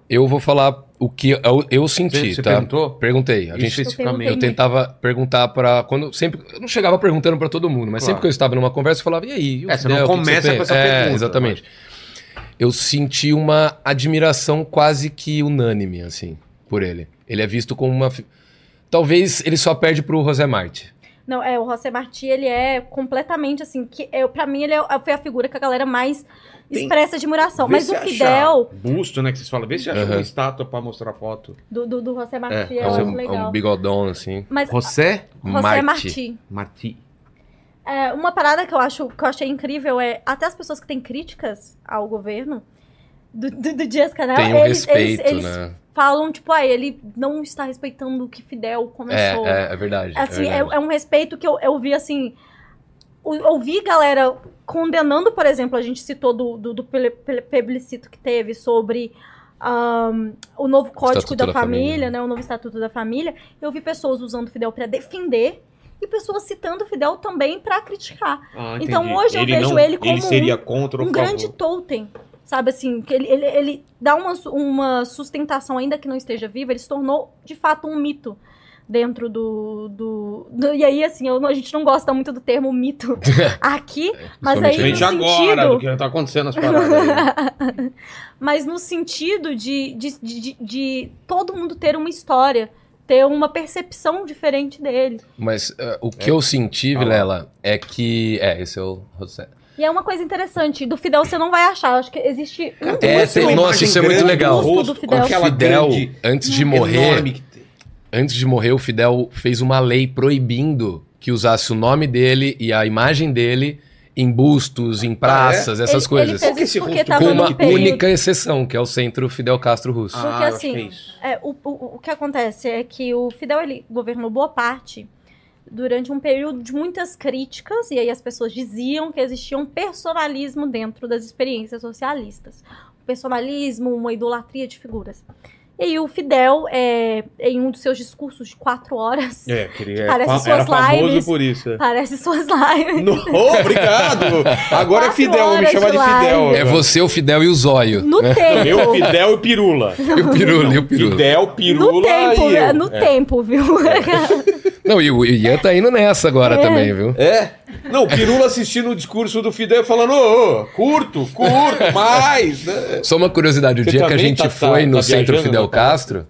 Eu vou falar o que eu, eu senti, Você- você tá? perguntou? Perguntei. A gente, Especificamente. eu tentava perguntar pra. quando sempre eu não chegava perguntando pra todo mundo, mas Claro. sempre que eu estava numa conversa eu falava e aí? e o É, você Fidel, não o que que começa você com essa pensa?" É, pergunta, exatamente. Eu senti uma admiração quase que unânime assim por ele. Ele é visto como uma talvez ele só perde pro José Marti. Não, é, o José Martí, ele é completamente assim, que eu, pra mim ele é, foi a figura que a galera mais Tem- expressa admiração. Vê Mas o achar Fidel, Busto, né? Que vocês falam. Vê se acha Aham. uma estátua pra mostrar foto. do, do, do José Martí, É, eu José- acho um, legal. um bigodão assim. Mas José José Marti. Martí. Marti. É, uma parada que eu acho que eu achei incrível é até as pessoas que têm críticas ao governo do, do, do Dias Canel, Tem um eles, respeito, eles, eles né? falam, tipo, ah, ele não está respeitando o que Fidel começou. É, é, é verdade. Assim, é é, verdade. é um respeito que eu, eu vi, assim... Ouvi galera condenando, por exemplo, a gente citou do, do, do ple- ple- plebiscito que teve sobre ahn, o novo Código Estatuto da, da família, Família. né? O novo Estatuto da Família. Eu vi pessoas usando o Fidel para defender e pessoas citando o Fidel também para criticar. Ah, Então, hoje eu vejo não- ele como Ele seria contra ou um favor. grande totem. Sabe assim, que ele, ele, ele dá uma, uma sustentação, ainda que não esteja vivo, ele se tornou de fato um mito dentro do. do, do- e aí, assim, eu- a gente não gosta muito do termo mito aqui, mas aí no Principalmente agora, sentido. do que tá acontecendo as paradas aí. mas no sentido de, de, de, de- de todo mundo ter uma história ter uma percepção diferente dele. Mas eh, o que eu senti, Vilela, é que. É, esse é o. E é uma coisa interessante, do Fidel você não vai achar, acho que existe um É, rosto- tem- nossa, isso é muito legal. do rosto, Do Fidel. grande, antes de morrer, antes de morrer, o Fidel fez uma lei proibindo que usasse o nome dele e a imagem dele em bustos, em praças, essas Ele- coisas. Ele fez é isso porque tava Com uma única exceção, que é o Centro Fidel Castro Russo. Ah, Porque acho assim, é. É, o, o, o que acontece é que o Fidel ele governou boa parte durante um período de muitas críticas, e aí as pessoas diziam que existia um personalismo dentro das experiências socialistas. Um personalismo, uma idolatria de figuras. E aí o Fidel, é, em um dos seus discursos de quatro horas, É, queria, Parece fa- suas lives. por isso. é. parece suas lives. No, oh, obrigado! Agora é Fidel, vou me chamar de de live. Fidel. É você, o Fidel e o Zóio. No né? tempo. Eu, Fidel e Pirula. E o Pirula, e o Pirula. Fidel, Pirula no tempo, e eu. no é. tempo, viu? Não, e o Ian tá indo nessa agora É. também, viu? É? Não, o Pirula assistindo o discurso do Fidel e falando, ô, ô, curto, curto, mais. né? Só uma curiosidade, o Você dia que a gente tá- foi tá- no tá Centro viajando, Fidel tá? Castro.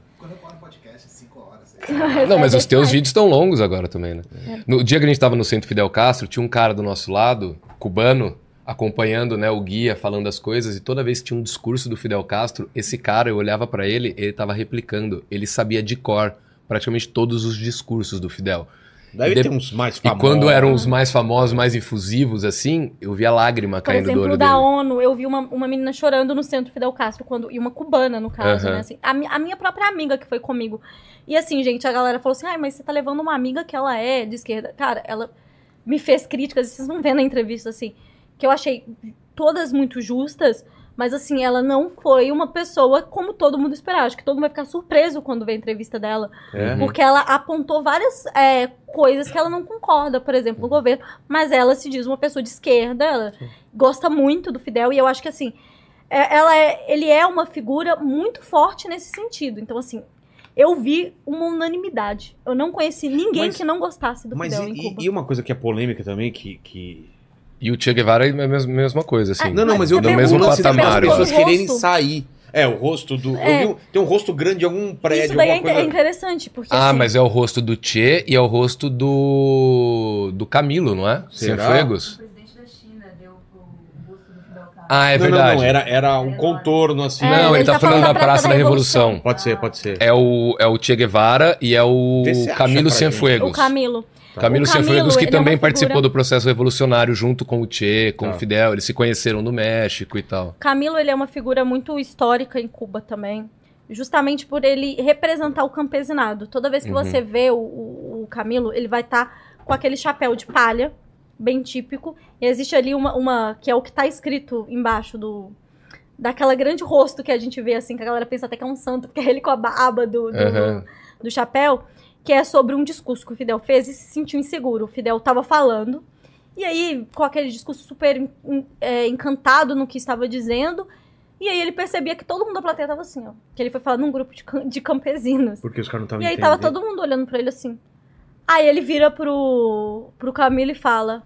Não, mas os teus vídeos estão longos agora também, né? No dia que a gente tava no Centro Fidel Castro, tinha um cara do nosso lado, cubano, acompanhando né, o guia, falando as coisas, e toda vez que tinha um discurso do Fidel Castro, esse cara, eu olhava pra ele, ele tava replicando. Ele sabia de cor praticamente todos os discursos do Fidel. Deve De- ter uns mais E famosos. quando eram os mais famosos, mais infusivos, assim, eu via lágrima Por caindo do exemplo, olho o da dele. ONU, eu vi uma, uma menina chorando no centro Fidel Castro, quando, e uma cubana, no caso, né? Assim, a, a minha própria amiga que foi comigo. E assim, gente, a galera falou assim: ai, mas você tá levando uma amiga que ela é de esquerda. Cara, ela me fez críticas, vocês vão ver na entrevista, assim, que eu achei todas muito justas, mas assim, ela não foi uma pessoa como todo mundo esperava. Acho que todo mundo vai ficar surpreso quando vê a entrevista dela. É. Porque ela apontou várias é, coisas que ela não concorda, por exemplo, no governo. Mas ela se diz uma pessoa de esquerda, ela gosta muito do Fidel. E eu acho que, assim, é- ela é, ele é uma figura muito forte nesse sentido. Então, assim, eu vi uma unanimidade. Eu não conheci ninguém Mas- que não gostasse do Mas Fidel em e, Cuba. e uma coisa que é polêmica também, que... que... E o Che Guevara é a mesma, mesma coisa, assim. Não, não, mas eu vi mesmo lance das patamar, pessoas assim. quererem sair. É, o rosto do... É. Eu vi tem um rosto grande em algum prédio, Isso daí é, inte- é coisa... interessante, porque. Ah, assim, mas é o rosto do Che e é o rosto do do Camilo, não é? Será? Cienfuegos. O presidente da China deu o busto do Fidel Castro. Ah, é não, verdade. não, não, era, era um contorno assim. É, Não, ele, ele tá, tá falando da falando Praça da Revolução. Pode ser, pode ser. É o, é o Che Guevara e é o Camilo Cienfuegos. O Camilo. Camilo O Camilo, que ele é uma também figura- participou do processo revolucionário junto com o Che, com Tá. o Fidel. Eles se conheceram no México e tal. Camilo, ele é uma figura muito histórica em Cuba também. Justamente por ele representar o campesinado. Toda vez que Uhum. você vê o, o- o Camilo, ele vai estar com aquele chapéu de palha, bem típico. E existe ali uma, uma que é o que está escrito embaixo do daquela grande rosto que a gente vê assim, que a galera pensa até que é um santo, porque é ele com a aba do, do, Aham. do chapéu, que é sobre um discurso que o Fidel fez e se sentiu inseguro. O Fidel estava falando, e aí, com aquele discurso super é, encantado no que estava dizendo, e aí ele percebia que todo mundo da plateia estava assim, ó. Que ele foi falar num grupo de, de campesinos. Porque os caras não estavam E aí tava todo mundo olhando pra ele assim. Aí ele vira pro, pro Camilo e fala: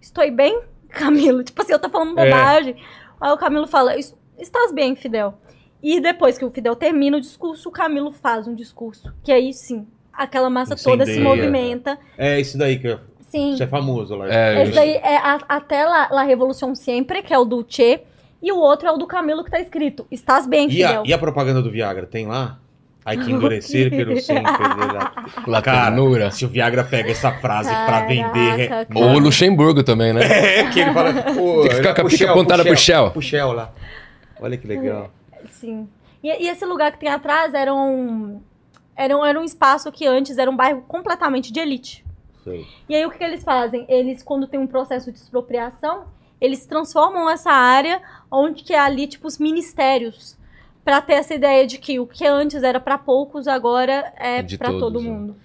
Estou bem, Camilo? Tipo assim, eu tô falando É. bobagem. Aí o Camilo fala: "Es- Estás bem, Fidel? E depois que o Fidel termina o discurso, o Camilo faz um discurso. Que aí sim, aquela massa toda se Incendeia. movimenta. É esse daí que é, Sim. isso é famoso lá. É, Esse daí é a- até la, la Revolução Sempre, que é o do Che. E o outro é o do Camilo que tá escrito: Estás bem, E a, e a propaganda do Viagra, tem lá? Hay que endurecer pelo sempre. La Cara, ternura. se o Viagra pega essa frase pra vender... Caraca, Ou o Luxemburgo também, né? É, que ele fala... Pô, Tem que ficar era com a pica Shell, apontada pro Shell. Pro Shell lá. Olha que legal. Sim. E, e esse lugar que tem atrás era um, era um, era um espaço que antes era um bairro completamente de elite. Sei. E aí o que, que eles fazem? Eles, quando tem um processo de expropriação, eles transformam essa área onde que é ali, tipo, os ministérios. Pra ter essa ideia de que o que antes era pra poucos, agora é todos, todo né? mundo.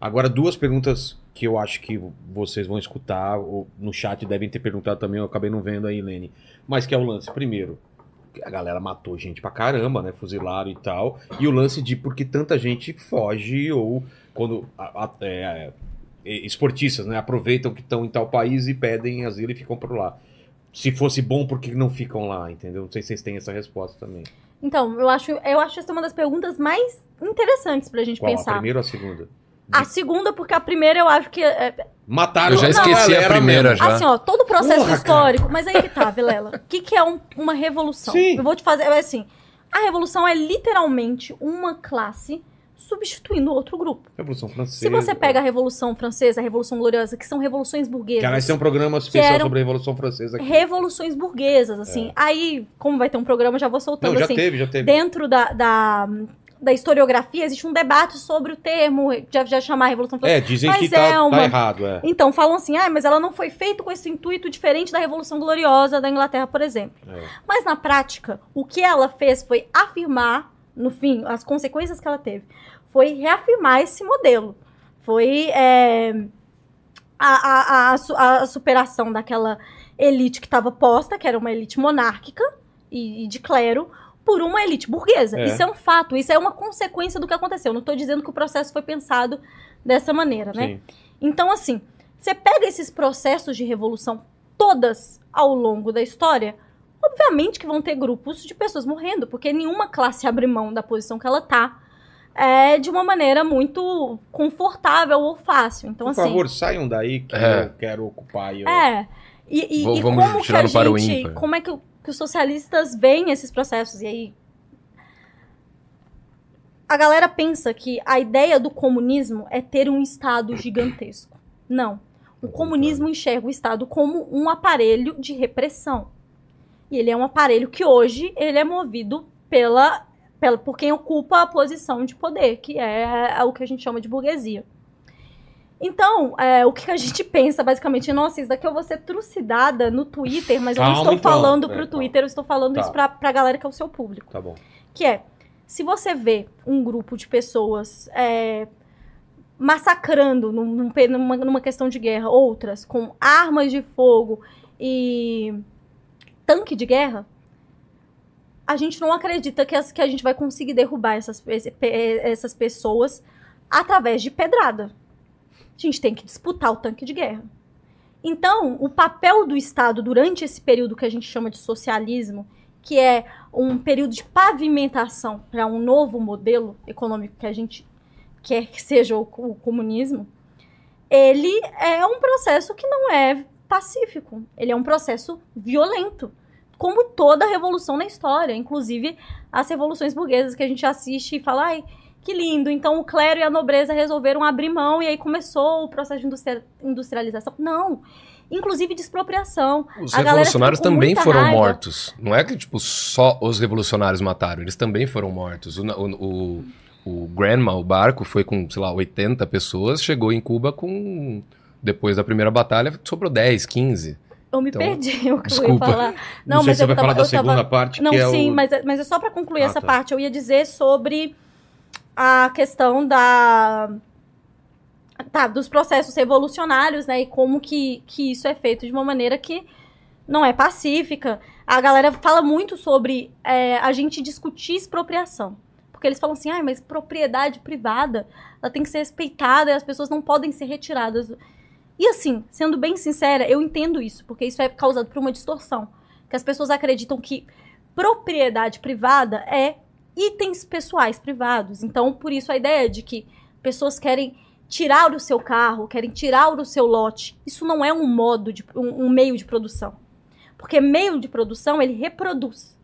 Agora, duas perguntas que eu acho que vocês vão escutar, ou no chat devem ter perguntado também, eu acabei não vendo aí, Lene. Mas que é o lance. Primeiro, a galera matou gente pra caramba, né? Fuzilaram e tal. E o lance de por que tanta gente foge ou quando a- a- é, é, esportistas, né? Aproveitam que estão em tal país e pedem asilo e ficam por lá. Se fosse bom, por que não ficam lá, entendeu? Não sei se vocês têm essa resposta também. Então, eu acho, eu acho essa uma das perguntas mais interessantes pra gente Qual? A pensar. primeira ou a segunda? A segunda, porque a primeira eu acho que. é- Mataram Eu já esqueci a primeira mesmo. já. Assim, ó, todo o processo Porra, histórico. Mas aí que tá, Vilela. O que, que é um- uma revolução? Sim. Eu vou te fazer. é Assim, a revolução é literalmente uma classe substituindo outro grupo. Revolução Francesa. Se você pega a Revolução Francesa, a Revolução Gloriosa, que são revoluções burguesas. Que aliás tem um programa especial sobre a Revolução Francesa aqui. Revoluções burguesas, assim. Aí, como vai ter um programa, já vou soltando É. Não, já assim. teve, já teve. Dentro da, da, da historiografia, existe um debate sobre o termo, já, já chamar Revolução Francesa. É, dizem Mas que tá, é tá uma- errado, é. Então, falam assim, ah, mas ela não foi feita com esse intuito diferente da Revolução Gloriosa da Inglaterra, por exemplo. É. Mas, na prática, o que ela fez foi afirmar, no fim, as consequências que ela teve, foi reafirmar esse modelo. Foi é, a, a, a, a superação daquela elite que estava posta, que era uma elite monárquica e de clero, por uma elite burguesa. É. Isso é um fato, isso é uma consequência do que aconteceu. Não estou dizendo que o processo foi pensado dessa maneira, né? Sim. Então, assim, você pega esses processos de revolução todas ao longo da história, obviamente que vão ter grupos de pessoas morrendo, porque nenhuma classe abre mão da posição que ela tá é, de uma maneira muito confortável ou fácil. Então, Por assim. favor, saiam daí que É. eu quero ocupar. e Eu... É. E, e, Vou- e vamos como que tirar a no para o gente. ímpar. Como é que, que os socialistas veem esses processos? E aí. A galera pensa que a ideia do comunismo é ter um Estado gigantesco. Não. O comunismo enxerga o Estado como um aparelho de repressão. E ele é um aparelho que hoje ele é movido pela, pela por quem ocupa a posição de poder, que é o que a gente chama de burguesia. Então, é, o que a gente pensa, basicamente, nossa, isso daqui eu vou ser trucidada no Twitter, mas eu não Calma, estou então. falando É, pro calma. Twitter, eu estou falando Tá. isso pra, pra galera que é o seu público. Tá bom. Que é, se você vê um grupo de pessoas é, massacrando num- numa, numa questão de guerra outras com armas de fogo e tanque de guerra, a gente não acredita que, as- que a gente vai conseguir derrubar essas, essas pessoas através de pedrada. Gente tem que disputar o tanque de guerra. Então, o papel do Estado durante esse período que a gente chama de socialismo, que é um período de pavimentação para um novo modelo econômico que a gente quer que seja o, o comunismo, ele é um processo que não é pacífico. Ele é um processo violento, como toda revolução na história, inclusive as revoluções burguesas que a gente assiste e fala, ai, que lindo, então o clero e a nobreza resolveram abrir mão e aí começou o processo de industria- industrialização. Não, inclusive de expropriação. Os A revolucionários também foram raiva. mortos. Não é que, tipo, só os revolucionários mataram. Eles também foram mortos. O, o, o, o Granma, o barco, foi com, sei lá, 80 pessoas. Chegou em Cuba com... Depois da primeira batalha, sobrou 10, 15. Eu me Então, perdi o que eu ia falar. Não, Não, sei mas se você vai tava- falar da eu tava- segunda parte, Não, é sim, o... mas, é- mas é só pra concluir Ah, essa tá. parte. Eu ia dizer sobre a questão da tá, dos processos revolucionários, né? E como que, que isso é feito de uma maneira que não é pacífica. A galera fala muito sobre é, a gente discutir expropriação. Porque eles falam assim, ah, mas propriedade privada, ela tem que ser respeitada e as pessoas não podem ser retiradas. E assim, sendo bem sincera, eu entendo isso, porque isso é causado por uma distorção. Que as pessoas acreditam que propriedade privada é itens pessoais privados. Então, por isso a ideia de que pessoas querem tirar o seu carro, querem tirar o seu lote, isso não é um modo de um, um meio de produção. Porque meio de produção ele reproduz.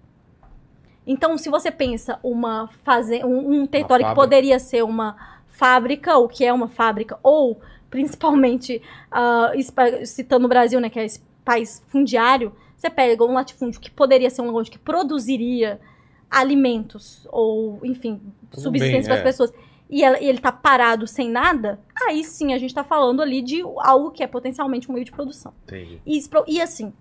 Então, se você pensa uma faze um, um território que poderia ser uma fábrica, ou que é uma fábrica, ou principalmente espa- citando o Brasil, né, que é esse país fundiário, você pega um latifúndio que poderia ser um lugar que produziria alimentos ou, enfim, Tudo subsistência para as é. pessoas, e, ela- e ele tá parado sem nada, aí sim a gente tá falando ali de algo que é potencialmente um meio de produção. Entendi. E, e assim,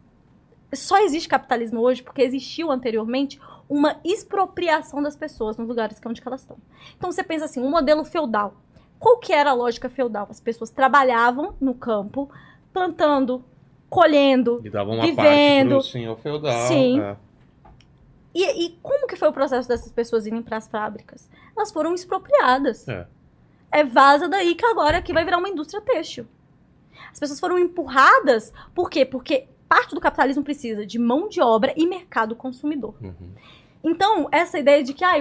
só existe capitalismo hoje porque existiu anteriormente uma expropriação das pessoas nos lugares que é onde elas estão. Então você pensa assim, um modelo feudal. Qual que era a lógica feudal? As pessoas trabalhavam no campo, plantando, colhendo. E dava uma Vivendo. parte pro senhor feudal. Sim. é. E, e como que foi o processo dessas pessoas irem para as fábricas? Elas foram expropriadas. É. É vaza daí que agora aqui vai virar uma indústria têxtil. As pessoas foram empurradas, por quê? Porque parte do capitalismo precisa de mão de obra e mercado consumidor. Uhum. Então, essa ideia de que ah,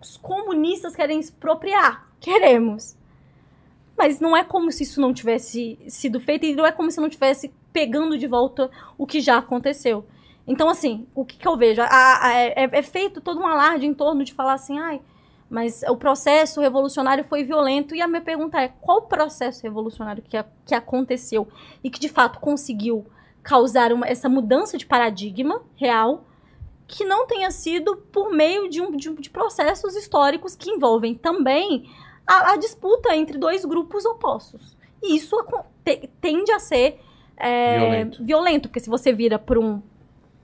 os comunistas querem expropriar. Queremos. Mas não é como se isso não tivesse sido feito e não é como se não tivesse pegando de volta o que já aconteceu. Então, assim, o que, que eu vejo? A- a- é, é feito todo um alarde em torno de falar assim, ai, mas o processo revolucionário foi violento. E a minha pergunta é: qual processo revolucionário que, a- que aconteceu e que de fato conseguiu causar uma- essa mudança de paradigma real que não tenha sido por meio de, um, de, de processos históricos que envolvem também a, a disputa entre dois grupos opostos. E isso te- tende a ser é, Violento. violento, porque se você vira para um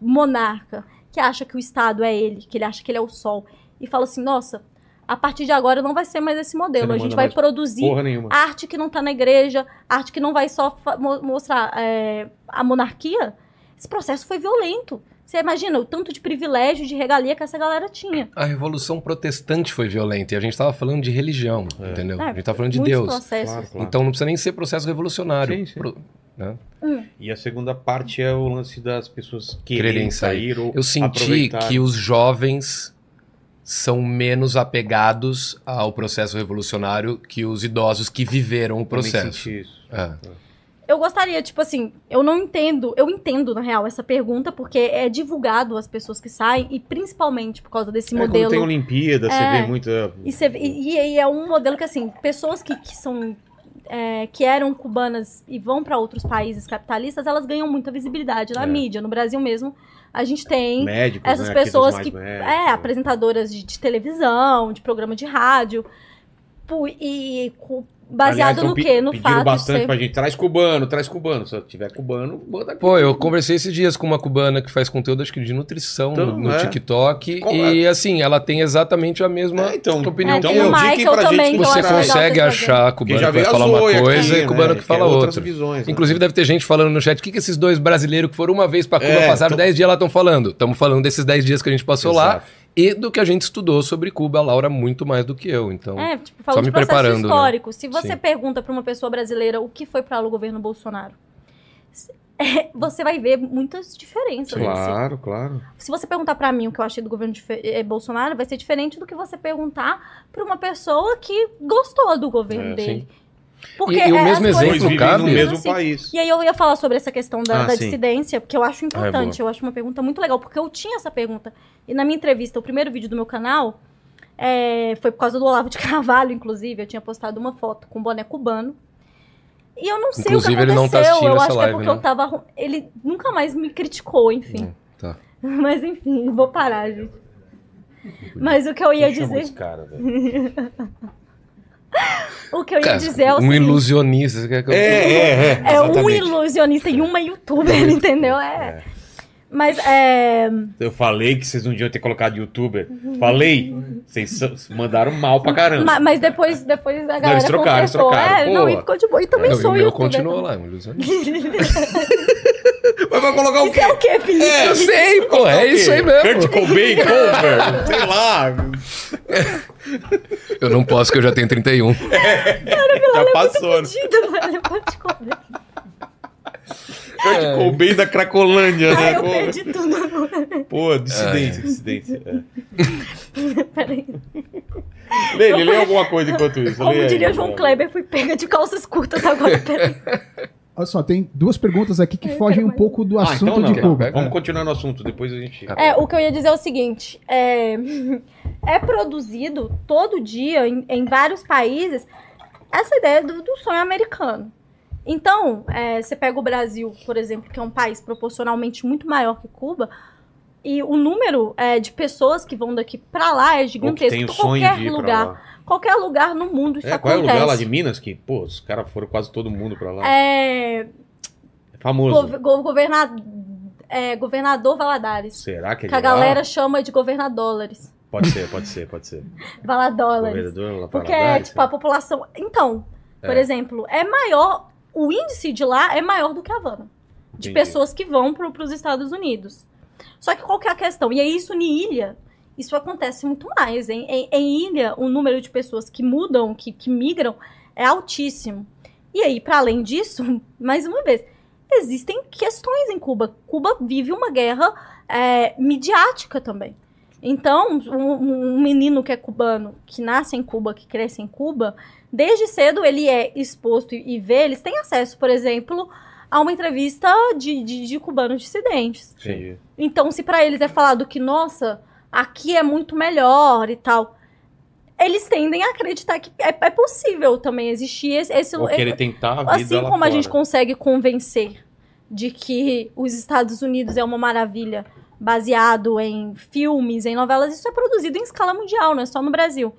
monarca que acha que o Estado é ele, que ele acha que ele é o sol, e fala assim, nossa, a partir de agora não vai ser mais esse modelo, a gente vai produzir arte que não tá na igreja, arte que não vai só mostrar é, a monarquia. Esse processo foi violento. Você imagina o tanto de privilégio, de regalia que essa galera tinha. A Revolução Protestante foi violenta e a gente tava falando de religião, entendeu? É, a gente tava falando de Deus. processos. Claro, claro. Então não precisa nem ser processo revolucionário. Sim, sim. Pro- né? E a segunda parte é o lance das pessoas Quererem sair. sair ou Eu senti aproveitar. que os jovens são menos apegados ao processo revolucionário que os idosos que viveram o processo. senti isso. É. Eu gostaria, tipo assim, eu não entendo, eu entendo, na real, essa pergunta, porque é divulgado as pessoas que saem, e principalmente por causa desse É, quando modelo. tem Olimpíada, você É. vê muita. E, você- e- e aí é um modelo que, assim, pessoas que, que são. É, que eram cubanas e vão para outros países capitalistas, elas ganham muita visibilidade na É. mídia. No Brasil mesmo, a gente tem médicos, essas né, pessoas que. médicos. É, apresentadoras de, de televisão, de programa de rádio. E cu- baseado Aliás, tão no quê? No pediram fato de bastante ser. pra gente. Traz cubano, traz cubano. Se tiver cubano, manda Pô, eu conversei esses dias com uma cubana que faz conteúdo, acho que de nutrição Então, no, no é. TikTok. Como e assim, ela tem exatamente a mesma É, então, opinião É, então que tem eu. Michael pra gente também, eu Você consegue achar cubano já que vai falar uma coisa aqui, e cubano né, que fala é outras outra. visões, né? Inclusive, deve ter gente falando no chat: o que, que esses dois brasileiros que foram uma vez pra Cuba, É, passaram tô- 10 dias lá, estão falando? Estamos falando desses 10 dias que a gente passou lá Exato. E do que a gente estudou sobre Cuba. A Laura, muito mais do que eu. Então, É, tipo, Só falando me de processo preparando, né? histórico. Se você Sim. pergunta pra uma pessoa brasileira o que foi para o governo Bolsonaro, é, você vai ver muitas diferenças. nesse- Claro, claro. Se você perguntar pra mim o que eu achei do governo eh, Bolsonaro, vai ser diferente do que você perguntar pra uma pessoa que gostou do governo É, dele. E- e o é, mesmo exemplo cabe- no mesmo assim. país. E aí eu ia falar sobre essa questão da, Ah, da dissidência, porque eu acho importante, boa. eu acho uma pergunta muito legal, porque eu tinha essa pergunta. E na minha entrevista, o primeiro vídeo do meu canal, é, foi por causa do Olavo de Carvalho, inclusive, eu tinha postado uma foto com boné cubano. E eu não sei Inclusive, o que ele não tá aconteceu, assistindo eu essa acho que é live, porque né? eu tava... Ele nunca mais me criticou, enfim. Hum, tá. Mas enfim, vou parar, gente. Mas o que eu ia Quem dizer, esse cara, velho? o que eu ia Cara, dizer é o um seguinte, ilusionista. você quer que eu- É, é, é. é um exatamente. ilusionista e uma youtuber, entendeu? É. Mas é... Eu falei que vocês não deviam ter colocado youtuber. Falei. Vocês mandaram mal pra caramba. Ma- Mas depois, depois a galera eles trocaram, eles trocaram. É, não, e ficou de boa. E também Não, e sou o meu youtuber continuou lá, um ilusionista. Mas vai colocar o Isso quê? é o quê, Felipe? É, Eu sei, pô, é isso aí Kurt mesmo. Cobain, cover, sei lá. Eu não posso, que eu já tenho 31. Já passou. né? Fudido, velho, pode comer. Kurt Cobain da Cracolândia, Ai, né? eu perdi tudo. Pô, dissidência, dissidência. É. Peraí. Lê, lê, lê alguma coisa enquanto isso. lê Como aí, diria João mano. Kleber, fui pega de calças curtas agora. Peraí. Olha só, tem duas perguntas aqui que Eu fogem um mais. pouco do Ah, assunto então não. de Cuba. Vamos continuar no assunto, depois a gente... É, o que eu ia dizer é o seguinte: é, é produzido todo dia em, em vários países essa ideia do, do sonho americano. Então, é, você pega o Brasil, por exemplo, que é um país proporcionalmente muito maior que Cuba, e o número é, de pessoas que vão daqui pra lá é Ou que gigantesco. tem o sonho qualquer de ir pra lugar, lá. Qualquer lugar no mundo isso É, qual é o acontece. lugar lá de Minas que, pô, os caras foram quase todo mundo pra lá. É, É famoso. go- governa- é, governador Valadares. Será que é Que a de lá? galera chama de governadólares. Pode ser, pode ser, pode ser. Valadólares. Governador Porque, Valadares, tipo, a população. Então, por É. exemplo, é maior. O índice de lá é maior do que a Havana. De Entendi. pessoas que vão para os Estados Unidos. Só que qual que é a questão? E é isso em ilha. Isso acontece muito mais. Em, em, em ilha, o número de pessoas que mudam, que, que migram, é altíssimo. E aí, para além disso, mais uma vez, existem questões em Cuba. Cuba vive uma guerra é, midiática também. Então, um, um menino que é cubano, que nasce em Cuba, que cresce em Cuba, desde cedo ele é exposto e, e vê, eles têm acesso, por exemplo, a uma entrevista de, de, de cubanos dissidentes. Entendi. Então, se pra eles é falado que, nossa, aqui é muito melhor e tal, eles tendem a acreditar que é, é possível também existir esse. esse Ou querer tentar a vida assim como a gente fora. consegue convencer de que os Estados Unidos é uma maravilha baseado em filmes, em novelas, isso é produzido em escala mundial, não é só no Brasil.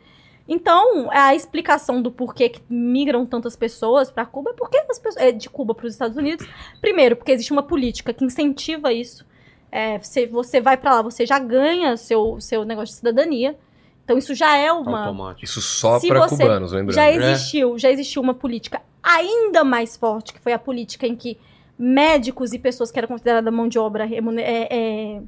Então, a explicação do porquê que migram tantas pessoas para Cuba é porque as pessoas, é, de Cuba para os Estados Unidos. Primeiro, porque existe uma política que incentiva isso. É, você, você vai para lá, você já ganha seu, seu negócio de cidadania. Então, isso já é uma, Automático. Isso só você cubanos, lembrando. já né? existiu, já existiu uma política ainda mais forte, que foi a política em que médicos e pessoas que eram consideradas mão de obra é, é,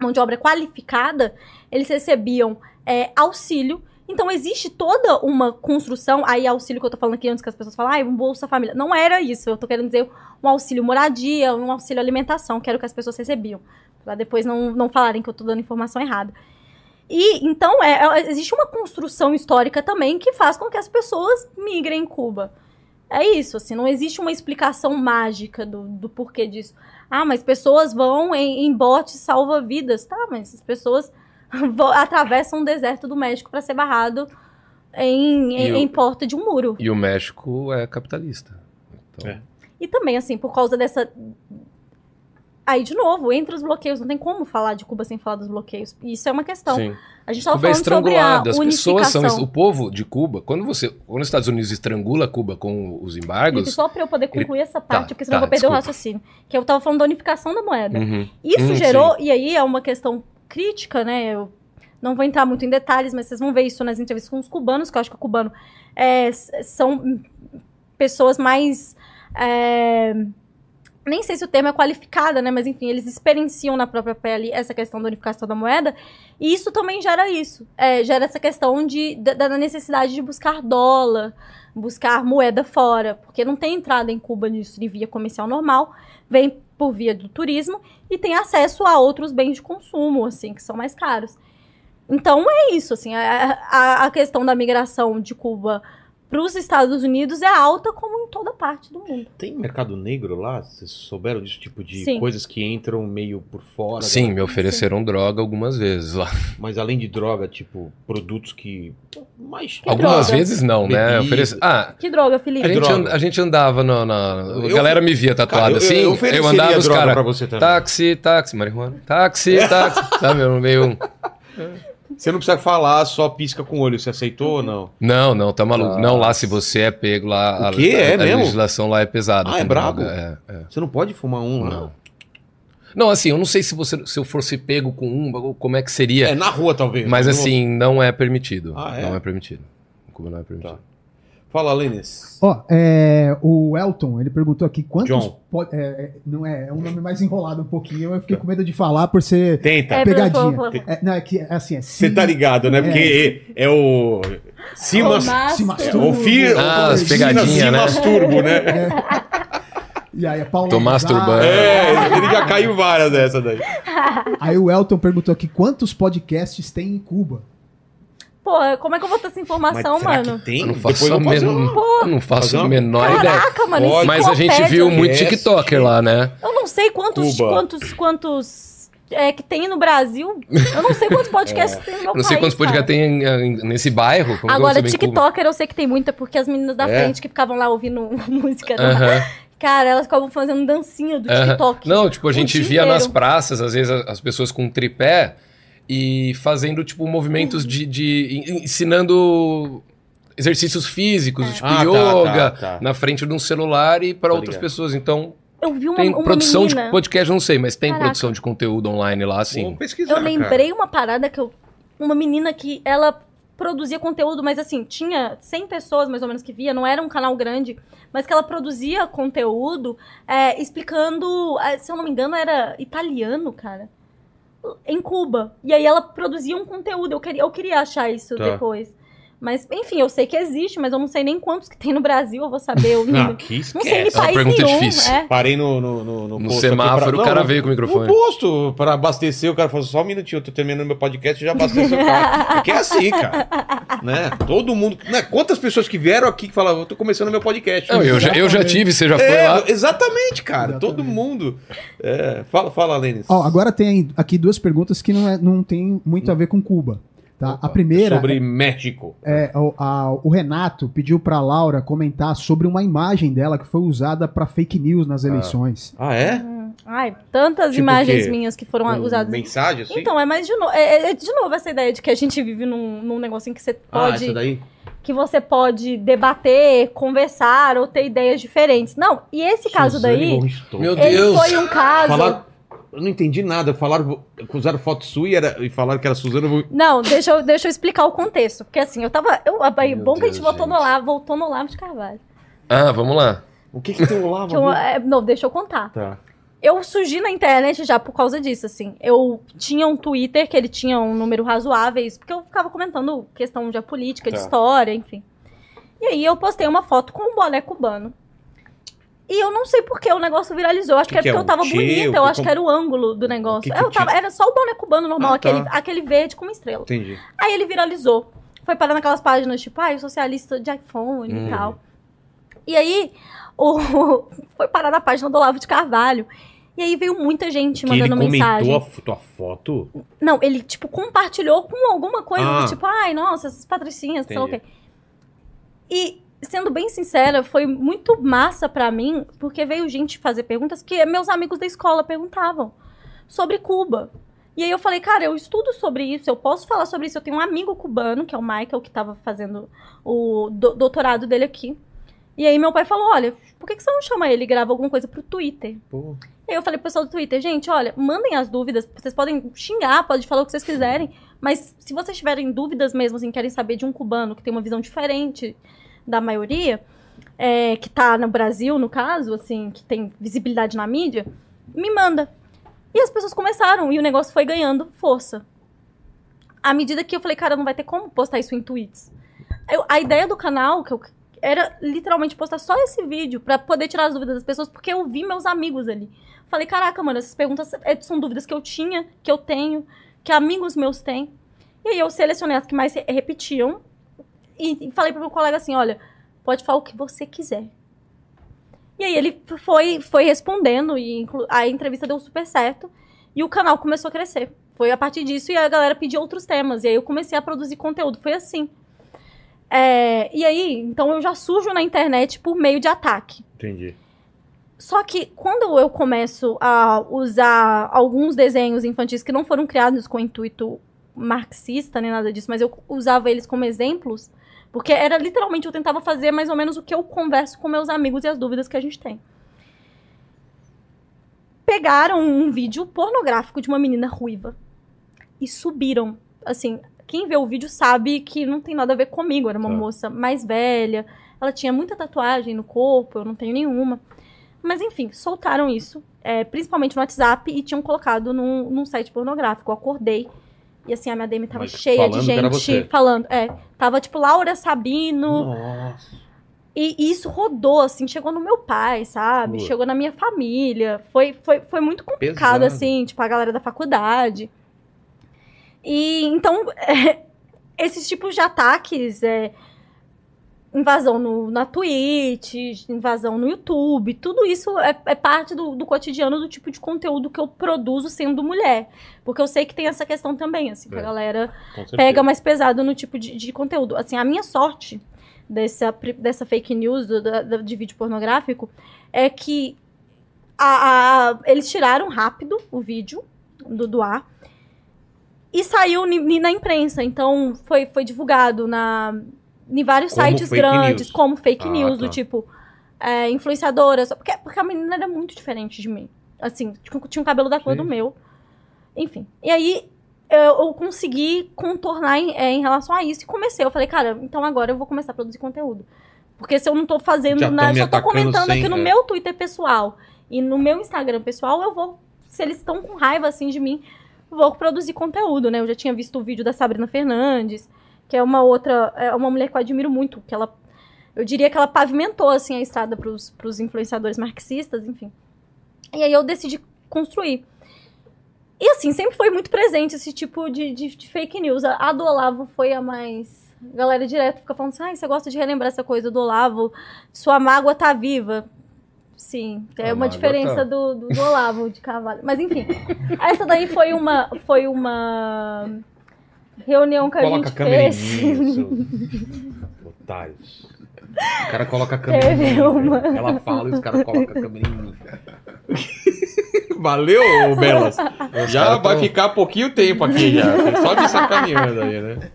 mão de obra qualificada, eles recebiam é, auxílio. Então existe toda uma construção, aí auxílio que eu tô falando aqui antes que as pessoas falam, ah, um Bolsa Família. Não era isso, eu tô querendo dizer um auxílio moradia, um auxílio alimentação, que era o que as pessoas recebiam. Pra depois não, não falarem que eu tô dando informação errada. E então é, é- existe uma construção histórica também que faz com que as pessoas migrem em Cuba. É isso, assim, não existe uma explicação mágica do, do porquê disso. Ah, mas pessoas vão em, em botes salva-vidas. Tá, mas as pessoas atravessam o deserto do México para ser barrado em, em, o- em porta de um muro. E o México é capitalista. Então, É. E também, assim, por causa dessa. Aí, de novo, entre os bloqueios, não tem como falar de Cuba sem falar dos bloqueios. Isso é uma questão. sim. A gente estava é falando sobre a. As pessoas são. O povo de Cuba, quando você. Quando os Estados Unidos estrangula Cuba com os embargos. só para eu poder concluir essa parte, Tá, porque senão eu tá, vou perder o desculpa. raciocínio. Que eu tava falando da unificação da moeda. Uhum. Isso Hum, gerou, e aí é uma questão crítica, né? Eu não vou entrar muito em detalhes, mas vocês vão ver isso nas entrevistas com os cubanos, que eu acho que o cubano é, são pessoas mais. é, nem sei se o termo é qualificada, né? Mas enfim, eles experienciam na própria pele essa questão da unificação da moeda. E isso também gera isso. É, gera essa questão de, da, da necessidade de buscar dólar, buscar moeda fora. Porque não tem entrada em Cuba nisso de via comercial normal. Vem por via do turismo e tem acesso a outros bens de consumo, assim, que são mais caros. Então é isso, assim, a, a, a questão da migração de Cuba para os Estados Unidos é alta como em toda parte do mundo. Tem mercado negro lá? Vocês souberam disso? Tipo de Sim. coisas que entram meio por fora? Sim, né? me ofereceram droga algumas vezes lá. Mas além de droga, tipo, produtos que. Mais. Que Algumas droga? vezes não, né? Oferece... Ah, Que droga, a Felipe? gente, droga? and- a gente andava na. na- A Eu- galera me via tatuada Cara, eu- assim. eu Eu, ofereceria andava os caras. Táxi, táxi, marihuana. Táxi, táxi. Sabe? Eu meio. Você não precisa falar, só pisca com o olho. Você aceitou ou não? Não, não, tá maluco. Nossa. Não, lá se você é pego lá. O a- quê? É a, mesmo? legislação lá é pesada. Ah, é brabo? droga, É, é. Você não pode fumar um lá. Não. Não, assim, eu não sei se você se eu fosse pego com um, como é que seria. É, na rua talvez. mas assim, não é permitido. Ah, é? Não é permitido. Cuba não é permitido. Tá. Fala, Lênis. Ó, é, o Elton, ele perguntou aqui quantos. John. po- é, é, não é, é um nome mais enrolado um pouquinho. Eu fiquei com medo de falar por ser. Tenta. É, pegadinha. É, não, é que é assim, é Você tá ligado, né? Porque é, é o. Simas. Se É, o Fi, Ah, as pegadinhas, Simas né? Masturbo, né? E aí, a Paula. Tô masturbando. É, ele já caiu várias dessa daí. Aí o Elton perguntou aqui quantos podcasts tem em Cuba. Pô, como é que eu vou ter essa informação, será mano? que tem? Eu não Depois faço, eu men- eu não faço a menor ideia. Caraca, mano, Olha, Mas a gente enciclopédia. viu muito. TikToker lá, né? Eu não sei quantos, Cuba. quantos, quantos é, que tem no Brasil. Eu não sei quantos podcasts tem no meu Eu não sei país, quantos podcasts cara. tem em- em- nesse bairro. como que eu Agora, vou saber em Cuba? TikToker eu sei que tem muita, porque as meninas da É? frente que ficavam lá ouvindo música. né? Aham, Cara, elas ficavam fazendo dancinha do aham. TikTok. Não, tipo, a gente dia via nas praças, às vezes, a- as pessoas com tripé e fazendo, tipo, movimentos de, de- en- ensinando exercícios físicos, tipo Ah, tá, yoga, tá, tá. na frente de um celular e para outras ligado. pessoas. Então, Eu vi uma, tem uma produção menina... de podcast, não sei, mas tem Caraca. produção de conteúdo online lá, Vou assim. pesquisar, Eu cara. lembrei uma parada que eu. Uma menina que ela produzia conteúdo, mas assim, tinha 100 pessoas mais ou menos que via, não era um canal grande, mas que ela produzia conteúdo é, explicando, é, se eu não me engano, era italiano, cara. Em Cuba. E aí ela produzia um conteúdo. Eu queria, eu queria achar isso Tá. depois. Mas, enfim, eu sei que existe, mas eu não sei nem quantos que tem no Brasil, eu vou saber o Não, número. que Não sei em esquece. É uma país pergunta nenhum. difícil. É. Parei no, no, no, no No posto semáforo, pra- o cara Não, veio com o microfone. No posto, para abastecer, o cara falou, só um minutinho, eu tô terminando meu podcast e já abasteceu o carro. Porque é assim, cara. Né? Todo mundo... Né? Quantas pessoas que vieram aqui que falavam, eu tô começando meu podcast. Não, eu, já, eu já tive, você já foi É, lá. exatamente, cara. Exatamente. Todo mundo. É, fala, fala, Lênis. Ó, agora tem aqui duas perguntas que não, é, não tem muito a ver com Cuba. Tá? Opa, a primeira Sobre México. é o, a- o Renato pediu pra Laura comentar sobre uma imagem dela que foi usada pra fake news nas eleições. Ah, é? Hum, Ai, tantas Tipo imagens o quê? minhas que foram Com usadas. Mensagem, assim? Então, é mais de novo. É, é de novo essa ideia de que a gente vive num, num negócio em que você ah, pode. essa daí? que você pode debater, conversar ou ter ideias diferentes. Não, e esse caso Suzane daí, von Richthofen. Meu ele Deus. foi um caso. Eu não entendi nada. Falaram, usaram foto sua e, era, e falaram que era Suzana. Não, deixa eu, deixa eu explicar o contexto. Porque assim, eu tava. Eu, é bom que a gente Deus, voltou no. Olavo, voltou no Olavo de Carvalho. Ah, vamos lá. O que que tem o? Que eu- é, não, deixa eu contar. Tá. Eu surgi na internet já por causa disso, assim. Eu tinha um Twitter que ele tinha um número razoável, isso, porque eu ficava comentando questão de política, de Tá. história, enfim. E aí eu postei uma foto com um boné cubano. E eu não sei por que o negócio viralizou. Acho Que que, que é é, porque eu tava bonita, eu acho que era o ângulo do negócio. que É, eu tava- era só o boné cubano normal, Ah, aquele, tá. aquele verde com uma estrela. Entendi. Aí ele viralizou. Foi parar naquelas páginas tipo, ai, socialista de iPhone Hum. e tal. E aí, o... foi parar na página do Olavo de Carvalho. E aí veio muita gente Que ele mandando comentou mensagem. a f- tua foto? Não, ele, tipo, compartilhou com alguma coisa Ah. tipo, ai, nossa, essas patricinhas, sei lá o quê. E, sendo bem sincera, foi muito massa pra mim, porque veio gente fazer perguntas que meus amigos da escola perguntavam sobre Cuba. E aí eu falei, cara, eu estudo sobre isso, eu posso falar sobre isso. Eu tenho um amigo cubano, que é o Michael, que tava fazendo o do- doutorado dele aqui. E aí meu pai falou, olha, por que, que você não chama ele e grava alguma coisa pro Twitter? Pô. E aí eu falei pro pessoal do Twitter, gente, olha, mandem as dúvidas, vocês podem xingar, podem falar o que vocês quiserem, mas se vocês tiverem dúvidas mesmo, assim, querem saber de um cubano que tem uma visão diferente da maioria, é, que tá no Brasil, no caso, assim, que tem visibilidade na mídia, me manda. E as pessoas começaram, e o negócio foi ganhando força. À medida que eu falei, cara, não vai ter como postar isso em tweets. Eu- a ideia do canal, que eu era literalmente postar só esse vídeo pra poder tirar as dúvidas das pessoas, porque eu vi meus amigos ali. Falei, caraca, mano, essas perguntas é, são dúvidas que eu tinha, que eu tenho, que amigos meus têm. E aí eu selecionei as que mais repetiam e, falei pro meu colega assim, olha, pode falar o que você quiser. E aí ele foi, foi respondendo e a entrevista deu super certo e o canal começou a crescer. Foi a partir disso e a galera pediu outros temas. E aí eu comecei a produzir conteúdo. Foi assim. É, e aí, então eu já surjo na internet por meio de ataque. Entendi. Só que quando eu começo a usar alguns desenhos infantis que não foram criados com intuito marxista nem nada disso, mas eu usava eles como exemplos, porque era literalmente eu tentava fazer mais ou menos o que eu converso com meus amigos e as dúvidas que a gente tem. Pegaram um vídeo pornográfico de uma menina ruiva e subiram. Assim, quem vê o vídeo sabe que não tem nada a ver comigo. Era uma Tá. moça mais velha, ela tinha muita tatuagem no corpo, eu não tenho nenhuma. Mas enfim, soltaram isso, é, principalmente no WhatsApp, e tinham colocado num, num site pornográfico. Eu acordei. E assim, a minha DM tava Mas cheia de gente falando. É, tava tipo Laura Sabino. Nossa. E, e isso rodou, assim, chegou no meu pai, sabe? Chegou na minha família. Foi, foi, foi muito complicado, Pesado. assim, tipo, a galera da faculdade. E então, é, esses tipos de ataques, é, invasão no, na Twitch, invasão no YouTube, tudo isso é, é parte do, do cotidiano do tipo de conteúdo que eu produzo sendo mulher. Porque eu sei que tem essa questão também, assim, que É. a galera Com certeza. pega mais pesado no tipo de, de conteúdo. Assim, a minha sorte dessa, dessa fake news do- da- de vídeo pornográfico é que a- a- eles tiraram rápido o vídeo do, do ar e saiu na imprensa. Então, foi, foi divulgado na, em vários Como sites grandes, news. como fake Ah, news, tá. do tipo, é, influenciadoras. Porque, porque a menina era muito diferente de mim. Assim, tinha tinha um cabelo da cor Sim. do meu. Enfim. E aí, eu, eu consegui contornar em, é, em relação a isso e comecei. Eu falei, cara, então agora eu vou começar a produzir conteúdo. Porque se eu não tô fazendo Já nada, eu tô comentando sem- aqui no é. meu Twitter pessoal e no meu Instagram pessoal, eu vou. Se eles estão com raiva assim de mim, vou produzir conteúdo, né? Eu já tinha visto o vídeo da Sabrina Fernandes, que é uma outra, é uma mulher que eu admiro muito, que ela, eu diria que ela pavimentou, assim, a estrada pros, pros influenciadores marxistas, enfim. E aí eu decidi construir. E assim, sempre foi muito presente esse tipo de, de, de fake news. A, do Olavo foi a mais. A galera direto fica falando assim: ah, você gosta de relembrar essa coisa do Olavo, sua mágoa tá viva. Sim, é A uma diferença tá. do, do, do Olavo de Carvalho. Mas enfim, essa daí foi uma, foi uma reunião que a Coloca a gente câmera em fez. otários. O cara coloca a câmera Teve em mim. uma. Ela fala e os caras colocam a câmera em mim. Valeu, Belas. Já vai tão- ficar pouquinho tempo aqui já. Só de sacaneando aí, né?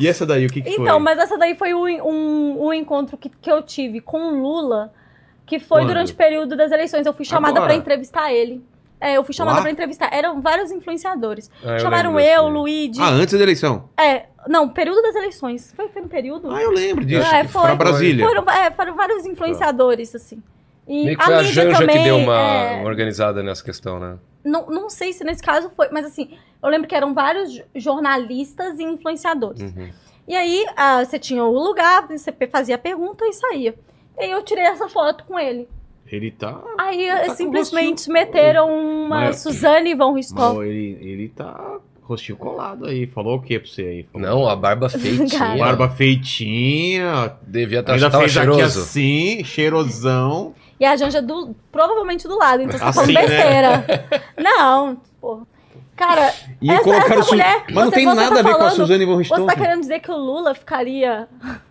E essa daí, o que, que foi? Então, mas essa daí foi um, um, um encontro que, que eu tive com o Lula, que foi Quando? durante o período das eleições. Eu fui chamada pra entrevistar ele. É, eu fui chamada Lá? pra entrevistar. Eram vários influenciadores. Ah, eu Chamaram lembro eu, desse. Luigi. Ah, antes da eleição. É, não, período das eleições. Foi, foi no período? Ah, eu lembro disso. É, foi. Pra Brasília. Foram, é, foram vários influenciadores, assim. E Meio que foi a mídia Janja também, que deu uma, é, organizada nessa questão, né? não, não sei se nesse caso foi, mas assim, eu lembro que eram vários jo- jornalistas e influenciadores. Uhum. E aí, ah, você tinha o lugar, você pe- fazia a pergunta e saía. E aí eu tirei essa foto com ele. Ele tá. Aí Tá com simplesmente rostinho. meteram uma Mas- Suzane von Ristoff. Ele, ele tá rostinho colado aí. Falou o que pra você aí? Falou- Não, a barba feitinha. Barba feitinha. Devia estar Ainda tava fez aqui cheiroso. assim, cheirosão. E a Janja do, provavelmente do lado, então você tá Assim, falando né? besteira. Não, porra. Cara, E Essa- colocaram essa Su- mulher, Mas não você- tem você nada tá a ver com a falando- Suzane von você Richthofen. tá querendo dizer que o Lula ficaria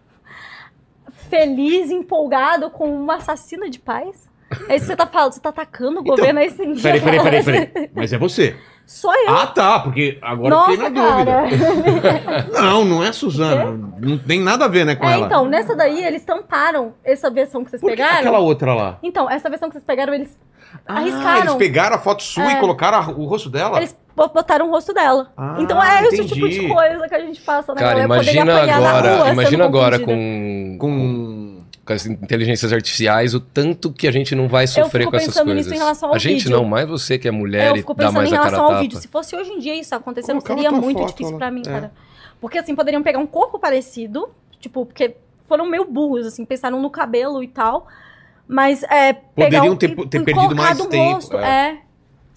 feliz, empolgado com uma assassina de paz? É isso que você tá falando? Você tá atacando o Então, governo aí sem Peraí, peraí, peraí, peraí. Mas é você. Sou eu. Ah, tá, porque agora eu fiquei Nossa, na dúvida. cara. Não, não é a Suzana. Não tem nada a ver, né, com É, ela. então, nessa daí eles tamparam essa versão que vocês Por que pegaram. aquela outra lá? Então, essa versão que vocês pegaram, eles Ah, arriscaram. eles pegaram a foto sua É. e colocaram a- o rosto dela? Eles bo- botaram o rosto dela. Ah, então é esse entendi. tipo de coisa que a gente passa, né? Cara? Poderia imagina apanhar na rua agora, sendo imagina agora confundida. com, Com... com as inteligências artificiais, o tanto que a gente não vai sofrer fico com essas pensando coisas. nisso em relação ao a gente vídeo. não, mais você que é mulher eu e fico dá pensando mais em a cara relação ao tapa. vídeo. Se fosse hoje em dia isso acontecendo, Colocava seria muito foto difícil lá. pra mim, É. cara. Porque assim, poderiam pegar um corpo parecido, tipo, porque foram meio burros, assim, pensaram no cabelo e tal. Mas é. pegar Poderiam um- ter- ter perdido mais tempo, rosto, é. é.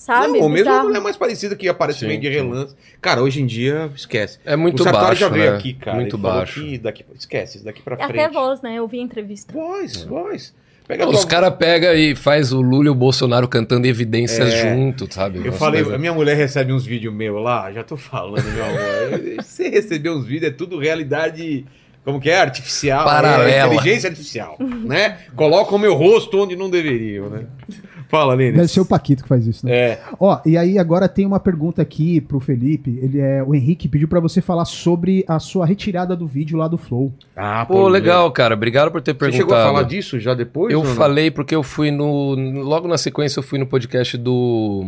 Sabe? Não, ou mesmo a Bizarro. mulher mais parecida que aparece Sim, meio de relance. Cara, hoje em dia, esquece. É muito o baixo, já veio né? aqui, cara. Muito baixo. que daqui, esquece, daqui pra É frente. Até voz, né? Eu vi a entrevista. Voz, voz. Pega Os tua- caras pegam e faz o Lula e o Bolsonaro cantando evidências É. junto, sabe? Eu Umas falei, coisas- a minha mulher recebe uns vídeos meus lá, já tô falando, meu amor. Você receber uns vídeos é tudo realidade, como que é? Artificial. Paralela. É inteligência artificial, né? Coloca o meu rosto onde não deveriam, né? Fala, Lênin. Deve ser o Paquito que faz isso, né? É, Ó, e aí agora tem uma pergunta aqui pro Felipe. Ele é o Henrique pediu pra você falar sobre a sua retirada do vídeo lá do Flow. ah, Pô, legal, cara. Obrigado por ter Você perguntado. chegou a falar disso já depois? Eu falei porque eu fui no. Logo na sequência, eu fui no podcast do.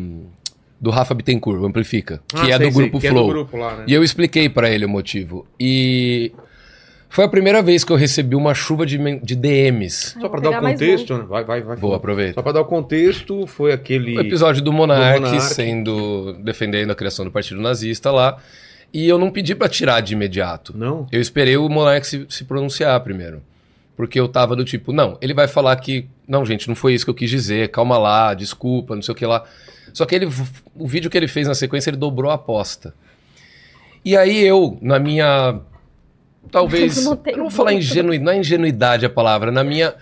Do Rafa Bittencourt, o Amplifica, que Ah, é sei, do sei, grupo que Flow. É do grupo lá, né? E eu expliquei pra ele o motivo. E foi a primeira vez que eu recebi uma chuva de, de DMs. Só pra Vou dar o contexto, né? Vai, vai, vai. Vou aproveitar. Só pra dar o contexto, foi aquele. O episódio do Monark. sendo defendendo a criação do partido nazista lá. E eu não pedi pra tirar de imediato. Não? Eu esperei o Monark se, se pronunciar primeiro. Porque eu tava do tipo, não, ele vai falar que. Não, gente, não foi isso que eu quis dizer, calma lá, desculpa, não sei o que lá. Só que ele, o vídeo que ele fez na sequência, ele dobrou a aposta. E aí eu, na minha. Talvez. Não Eu não vou falar ingenuidade, não é ingenuidade a palavra, na minha.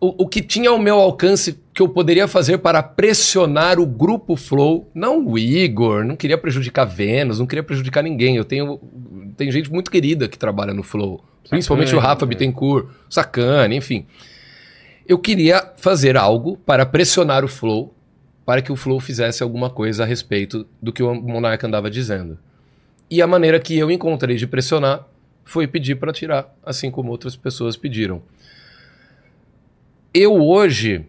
O, o que tinha ao meu alcance que eu poderia fazer para pressionar o grupo Flow, não o Igor, não queria prejudicar Vênus, não queria prejudicar ninguém. Eu tenho tem gente muito querida que trabalha no Flow, principalmente o Rafa né? Bittencourt, o Sacane, enfim. Eu queria fazer algo para pressionar o Flow, para que o Flow fizesse alguma coisa a respeito do que o Monarca andava dizendo. E a maneira que eu encontrei de pressionar foi pedir para tirar, assim como outras pessoas pediram. Eu hoje,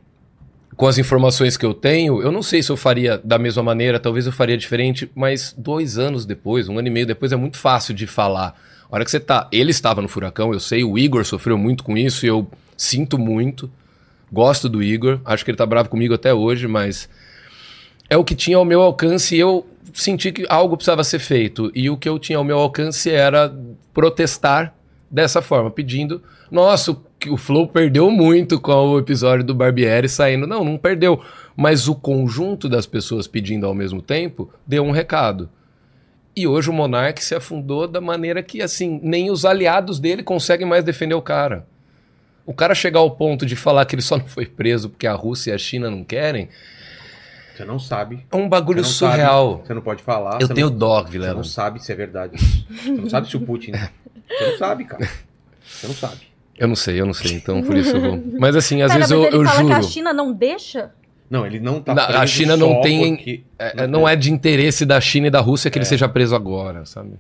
com as informações que eu tenho, eu não sei se eu faria da mesma maneira, talvez eu faria diferente, mas dois anos depois, um ano e meio depois, é muito fácil de falar. A hora que você tá. Ele estava no furacão, eu sei, o Igor sofreu muito com isso e eu sinto muito. Gosto do Igor, acho que ele tá bravo comigo até hoje, mas é o que tinha ao meu alcance e eu senti que algo precisava ser feito. E o que eu tinha ao meu alcance era protestar dessa forma, pedindo. Nossa, o, Flow perdeu muito com o episódio do Barbieri saindo. Não, não perdeu. Mas o conjunto das pessoas pedindo ao mesmo tempo deu um recado. E hoje o Monark se afundou da maneira que, assim, nem os aliados dele conseguem mais defender o cara. O cara chegar ao ponto de falar que ele só não foi preso porque a Rússia e a China não querem, Você não sabe. é um bagulho Você surreal. sabe, você não pode falar. Eu você tenho não, dó, Você Vilela. não sabe se é verdade. Você não sabe se o Putin. Você não sabe, cara. Você não sabe. Eu não sei, eu não sei, então por isso eu vou. Mas assim, às Pera, vezes mas eu, ele eu fala que a juro. China não deixa? Não, ele não tá Na- a preso China não só tem- porque- É, não é de interesse da China e da Rússia que ele seja preso agora, sabe?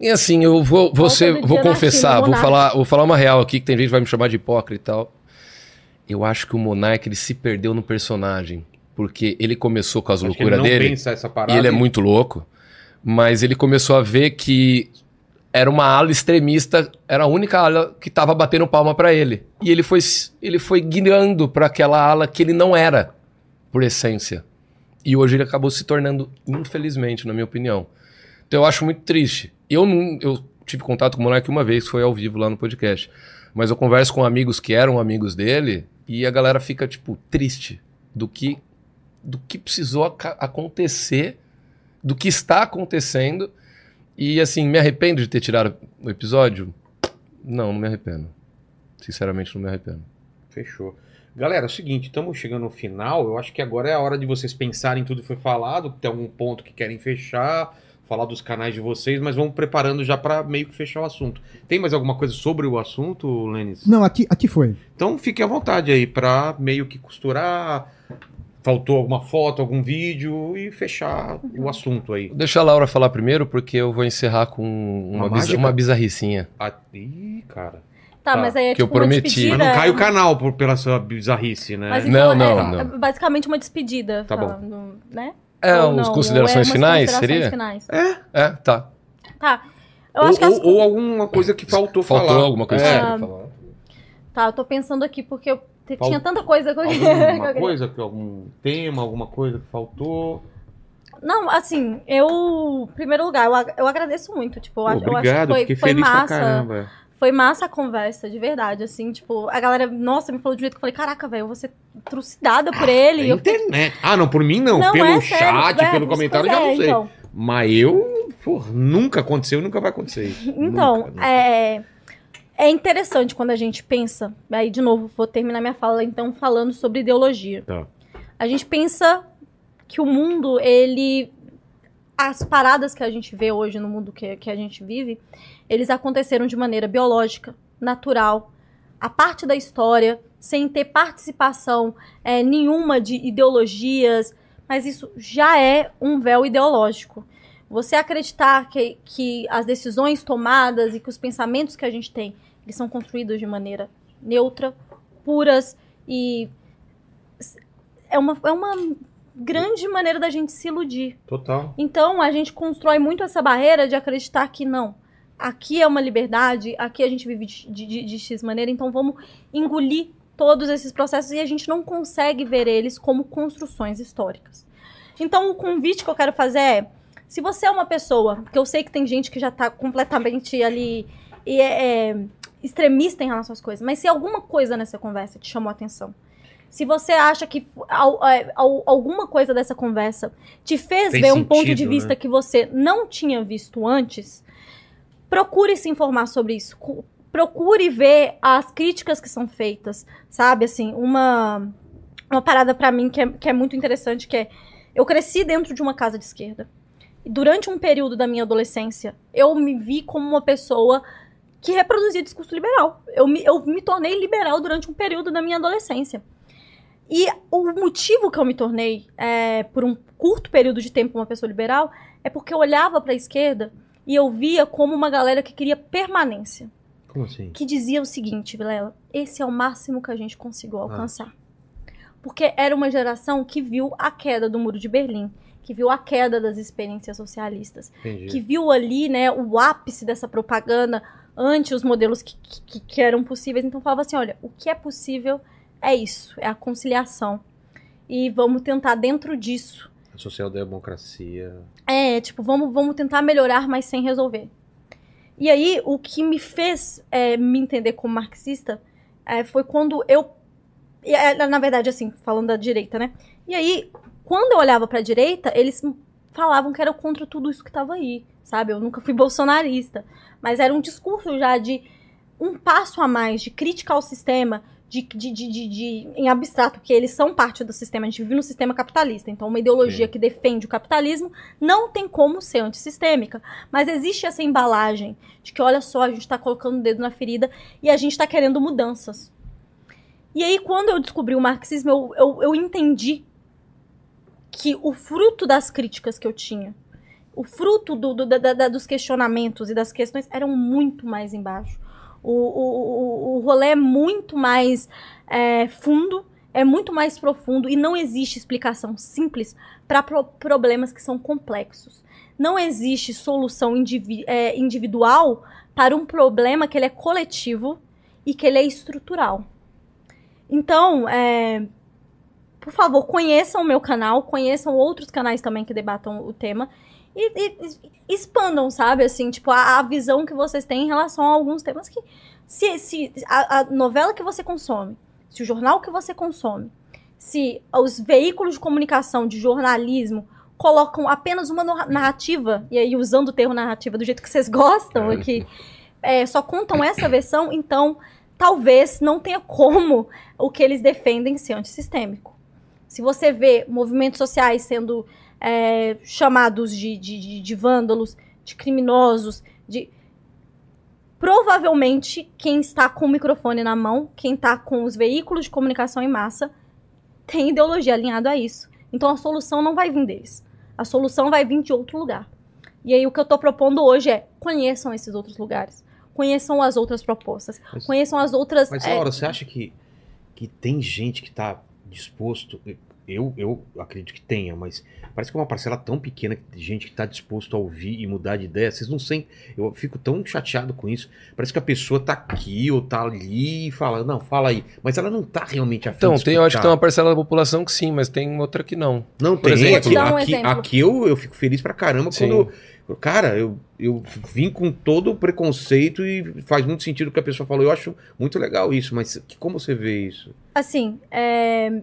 E assim, eu vou, vou, do vou na confessar, China, vou falar, vou falar uma real aqui, que tem gente que vai me chamar de hipócrita e tal. Eu acho que o Monark ele se perdeu no personagem. Porque ele começou com as Acho loucuras não dele. pensa essa E ele é muito louco. Mas ele começou a ver que era uma ala extremista, era a única ala que tava batendo palma pra ele. E ele foi, ele foi guiando pra aquela ala que ele não era, por essência. E hoje ele acabou se tornando, infelizmente, na minha opinião. Então eu acho muito triste. Eu não, eu tive contato com o Monark uma vez, foi ao vivo lá no podcast. Mas eu converso com amigos que eram amigos dele e a galera fica, tipo, triste do que, do que precisou acontecer, do que está acontecendo. E assim, me arrependo de ter tirado o episódio? Não, não me arrependo. Sinceramente, não me arrependo. Fechou. Galera, é o seguinte, estamos chegando no final. Eu acho que agora é a hora de vocês pensarem em tudo que foi falado. Tem algum ponto que querem fechar, falar dos canais de vocês, mas vamos preparando já para meio que fechar o assunto. Tem mais alguma coisa sobre o assunto, Lênis? Não, aqui, aqui foi. Então fique à vontade aí para meio que costurar. Faltou alguma foto, algum vídeo e fechar o assunto aí. Deixa a Laura falar primeiro, porque eu vou encerrar com Uma uma, uma bizarricinha. Ah, ih, cara. Tá, Tá, mas aí é que eu tipo uma prometi. despedida. Mas não cai o canal por, pela sua bizarrice, né? Mas Não, então, não, é, não. é basicamente uma despedida. Tá bom. falando, Né? É, Ou uns não, considerações é finais, considerações seria? finais. É, tá. Tá. Eu ou, acho que as... ou- ou alguma coisa que faltou, Faltou falar. alguma coisa É, que falar? Tá, eu tô pensando aqui porque eu Fal- tinha tanta coisa que eu Alguma coisa, que- algum tema, alguma coisa que faltou. Não, assim, eu. Em primeiro lugar, eu, eu agradeço muito. Tipo, eu, acho- eu obrigado, acho que foi, fiquei foi feliz pra massa. caramba. Foi massa a conversa, de verdade. Assim, tipo, a galera, nossa, me falou de jeito que eu falei, caraca, velho, eu vou ser trucidada por ele. É eu fiquei- internet. Ah, não, por mim não. Não, pelo é sério, chat, é, pelo pois comentário, é, já não sei. Então, Mas eu, pô, nunca aconteceu e nunca vai acontecer. Então, Nunca, nunca. é, é interessante quando a gente pensa. Aí, de novo, vou terminar minha fala, então, falando sobre ideologia. Tá. A gente pensa que o mundo, ele. As paradas que a gente vê hoje no mundo que, que a gente vive, eles aconteceram de maneira biológica, natural, a parte da história, sem ter participação é, nenhuma de ideologias, mas isso já é um véu ideológico. Você acreditar que, que as decisões tomadas e que os pensamentos que a gente tem, eles são construídos de maneira neutra, puras e é uma, é uma grande maneira da gente se iludir. Total. Então a gente constrói muito essa barreira de acreditar que não. Aqui é uma liberdade, aqui a gente vive de, de, de X maneira, então vamos engolir todos esses processos e a gente não consegue ver eles como construções históricas. Então o convite que eu quero fazer é: se você é uma pessoa, porque eu sei que tem gente que já tá completamente ali e é, é extremista em relação às coisas, mas se alguma coisa nessa conversa te chamou a atenção, se você acha que é, al- alguma coisa dessa conversa te fez Tem ver um ponto de sentido, vista né? que você não tinha visto antes, procure se informar sobre isso. Cu- Procure ver as críticas que são feitas, sabe? Assim, uma, uma parada pra mim que é, que é muito interessante, que é... Eu cresci dentro de uma casa de esquerda. Durante um período da minha adolescência, eu me vi como uma pessoa que reproduzia discurso liberal. Eu me, eu me tornei liberal durante um período da minha adolescência. E o motivo que eu me tornei, é, por um curto período de tempo, uma pessoa liberal, é porque eu olhava para a esquerda e eu via como uma galera que queria permanência. Como assim? Que dizia o seguinte, Vilela: esse é o máximo que a gente conseguiu alcançar. Porque era uma geração que viu a queda do Muro de Berlim, que viu a queda das experiências socialistas Entendi. que viu ali, né, o ápice dessa propaganda ante os modelos que, que, que eram possíveis. Então falava assim, olha, o que é possível é isso, é a conciliação. E vamos tentar dentro disso A social-democracia. É, tipo, vamos, vamos tentar melhorar, mas sem resolver. E aí, o que me fez é, me entender como marxista é, foi quando eu. é, Na verdade, assim, falando da direita, né? E aí, quando eu olhava pra direita, eles falavam que era contra tudo isso que tava aí, sabe? Eu nunca fui bolsonarista. Mas era um discurso já de um passo a mais, de crítica ao sistema, de, de, de, de, de- em abstrato, que eles são parte do sistema, a gente vive no sistema capitalista. Então, uma ideologia Sim. que defende o capitalismo não tem como ser antissistêmica. Mas existe essa embalagem de que, olha só, a gente está colocando o dedo na ferida e a gente está querendo mudanças. E aí, quando eu descobri o marxismo, eu, eu, eu entendi que o fruto das críticas que eu tinha, o fruto do, do- da- da- dos questionamentos e das questões eram muito mais embaixo. O, o, o, rolê é muito mais é, fundo, é muito mais profundo e não existe explicação simples para problemas que são complexos. Não existe solução indivi- é, individual para um problema que ele é coletivo e que ele é estrutural. Então, é, por favor, conheçam o meu canal, conheçam outros canais também que debatam o tema e, e- e expandam, sabe? Assim, tipo, a, a visão que vocês têm em relação a alguns temas que. Se, se a, a novela que você consome, se o jornal que você consome, se os veículos de comunicação, de jornalismo, colocam apenas uma narrativa, e aí usando o termo narrativa do jeito que vocês gostam aqui, é, só contam essa versão, então talvez não tenha como o que eles defendem ser antissistêmico. Se você vê movimentos sociais sendo é, chamados de, de, de- de vândalos, de criminosos, de. Provavelmente quem está com o microfone na mão, quem está com os veículos de comunicação em massa, tem ideologia alinhada a isso. Então a solução não vai vir deles. A solução vai vir de outro lugar. E aí o que eu tô propondo hoje é conheçam esses outros lugares. Conheçam as outras propostas. Mas- Conheçam as outras. Mas, é, Laura, você acha que, que tem gente que tá disposto. Eu, eu acredito que tenha, mas parece que é uma parcela tão pequena de gente que tá disposto a ouvir e mudar de ideia. Vocês não sentem. Eu fico tão chateado com isso. Parece que a pessoa tá aqui ou tá ali e fala, não, fala aí. Mas ela não tá realmente afim Então, de tem, eu acho que tem uma parcela da população que sim, mas tem outra que não. Não por tem. exemplo- aqui, um aqui, exemplo. aqui eu, eu fico feliz pra caramba Sim. quando. Cara, eu, eu vim com todo o preconceito e faz muito sentido o que a pessoa falou. Eu acho muito legal isso, mas como você vê isso? assim, é,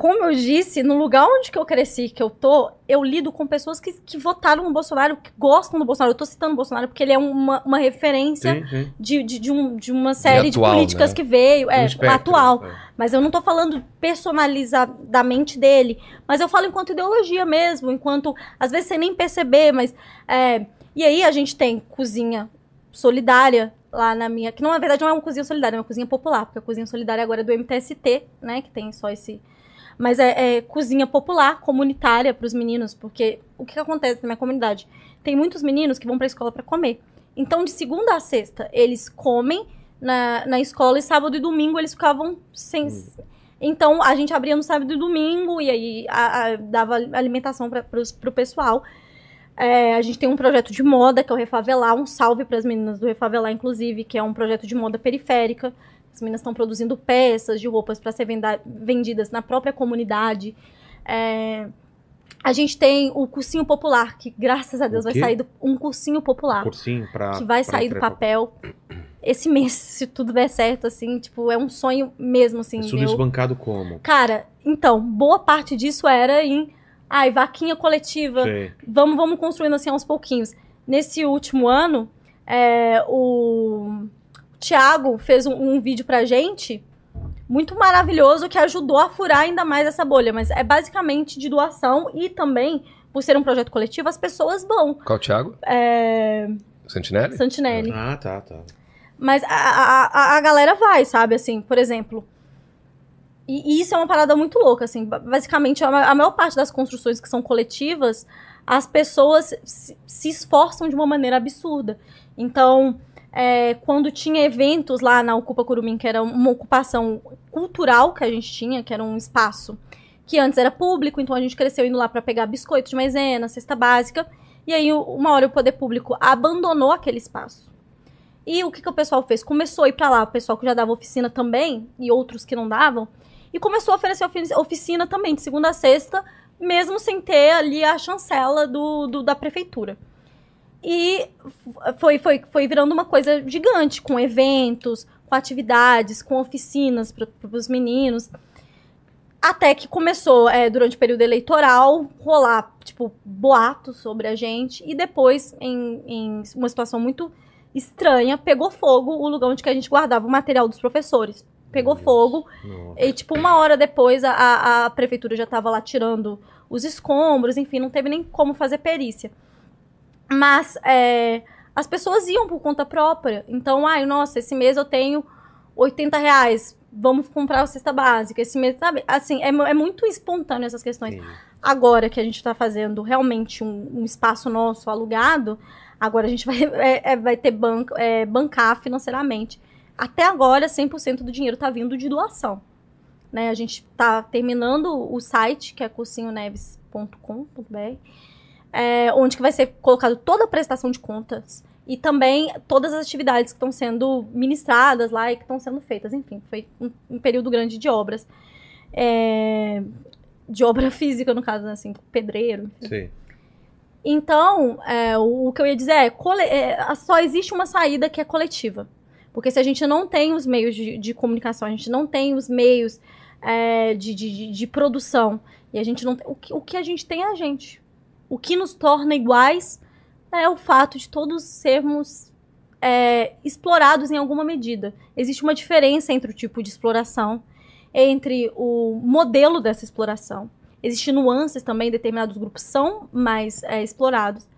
como eu disse, no lugar onde que eu cresci, que eu tô, eu lido com pessoas que, que votaram no Bolsonaro, que gostam do Bolsonaro. Eu tô citando o Bolsonaro porque ele é uma, uma referência Sim, sim. de, de, de, um- de uma série atual, de políticas né? que veio, é, Um espectro, atual. é. Mas eu não tô falando personalizadamente dele. Mas eu falo enquanto ideologia mesmo, enquanto. Às vezes sem nem perceber, mas. é, e aí a gente tem cozinha solidária lá na minha. Que não, na verdade, não é uma cozinha solidária, é uma cozinha popular, porque a cozinha solidária agora é do MTST, né? Que tem só esse. Mas é, é cozinha popular, comunitária para os meninos, porque o que, que acontece na minha comunidade? Tem muitos meninos que vão para a escola para comer. Então, de segunda a sexta, eles comem na, na escola e sábado e domingo eles ficavam sem. Então, a gente abria no sábado e domingo e aí a- a- dava alimentação para o pessoal. É, a gente tem um projeto de moda, que é o Refavelar. Um salve para as meninas do Refavelar, inclusive, que é um projeto de moda periférica. As meninas estão produzindo peças de roupas para ser venda- vendidas na própria comunidade. É, a gente tem o cursinho popular, que graças a Deus vai sair do, um cursinho popular Cursinho pra. que vai sair do papel esse mês, se tudo der certo, assim, tipo, é um sonho mesmo, assim, Isso meu. desbancado como? Cara, então, boa parte disso era em, ai, vaquinha coletiva, Sei. vamos, vamos construindo assim aos pouquinhos. Nesse último ano, é, o Thiago fez um, um vídeo pra gente muito maravilhoso que ajudou a furar ainda mais essa bolha, mas é basicamente de doação e também, por ser um projeto coletivo, as pessoas vão. Qual o Thiago? É, Santinelli? Santinelli. Ah, tá, tá. Mas a, a, a- galera vai, sabe? Assim, por exemplo. E, e isso é uma parada muito louca, assim. ba- Basicamente, a, a maior parte das construções que são coletivas, as pessoas se, se esforçam de uma maneira absurda. Então, é, quando tinha eventos lá na Ocupa Curumim, que era uma ocupação cultural que a gente tinha, que era um espaço que antes era público, então a gente cresceu indo lá para pegar biscoito de maisena, cesta básica. E aí, uma hora o poder público abandonou aquele espaço. E o que, que o pessoal fez? Começou a ir pra lá, o pessoal que já dava oficina também, e outros que não davam, e começou a oferecer ofi- oficina também, de segunda a sexta, mesmo sem ter ali a chancela do, do- da prefeitura. E foi, foi, foi virando uma coisa gigante, com eventos, com atividades, com oficinas para os meninos. Até que começou, é, durante o período eleitoral, rolar, tipo, boatos sobre a gente. E depois, em, em uma situação muito estranha, pegou fogo o lugar onde que a gente guardava o material dos professores. Pegou fogo. Nossa. E, tipo, uma hora depois, a- a, prefeitura já tava lá tirando os escombros, enfim, não teve nem como fazer perícia. Mas é, as pessoas iam por conta própria. Então, ai, nossa, esse mês eu tenho 80 reais, vamos comprar a cesta básica. Esse mês, sabe? Assim, é, é muito espontâneo essas questões. Entendi. Agora que a gente tá fazendo realmente um, um espaço nosso alugado, agora a gente vai, é, é, vai ter banco, é, bancar financeiramente. Até agora, 100% do dinheiro tá vindo de doação. Né? A gente tá terminando o site, que é cursinhoneves.com.br, é, onde que vai ser colocado toda a prestação de contas e também todas as atividades que estão sendo ministradas lá e que estão sendo feitas. Enfim, foi um, um período grande de obras. É, de obra física, no caso, né, assim, pedreiro. Sei. Então, é, o, o que eu ia dizer é, cole- é, só existe uma saída que é coletiva. Porque se a gente não tem os meios de, de comunicação, a gente não tem os meios é, de, de, de- produção, e a gente não tem, o, que, o que a gente tem é a gente. O que nos torna iguais é o fato de todos sermos é, explorados em alguma medida. Existe uma diferença entre o tipo de exploração, entre o modelo dessa exploração. Existem nuances também, determinados grupos são mais é, explorados.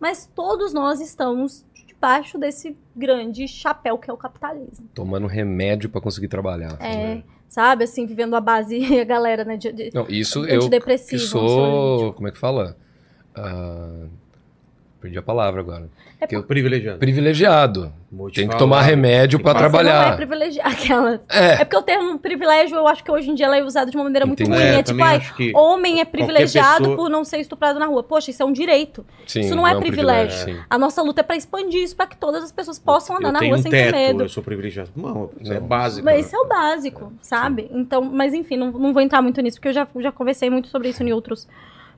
Mas todos nós estamos debaixo desse grande chapéu que é o capitalismo. Tomando remédio pra conseguir trabalhar. É, sabe, assim, vivendo a base, a galera, né, de, de Não, isso eu sou. Como é que fala? Ah, perdi a palavra agora. Que eu privilegiado. Privilegiado. Tem que falar. tomar remédio pra Mas Você não é trabalhar. privilegiado, aquela. É. É porque o termo privilégio, eu acho que hoje em dia ela é usada de uma maneira muito Entendi. ruim. É, É, tipo, ai, que homem é privilegiado pessoa- por não ser estuprado na rua. Poxa, isso é um direito. Sim, isso não é um privilégio. sim. A nossa luta é pra expandir isso, pra que todas as pessoas possam andar eu na rua um sem teto, ter medo. eu sou privilegiado. Não, isso é Não. básico. Mas né? esse é o básico, sabe? Então, mas enfim, não, não vou entrar muito nisso, porque eu já, já conversei muito sobre isso em outros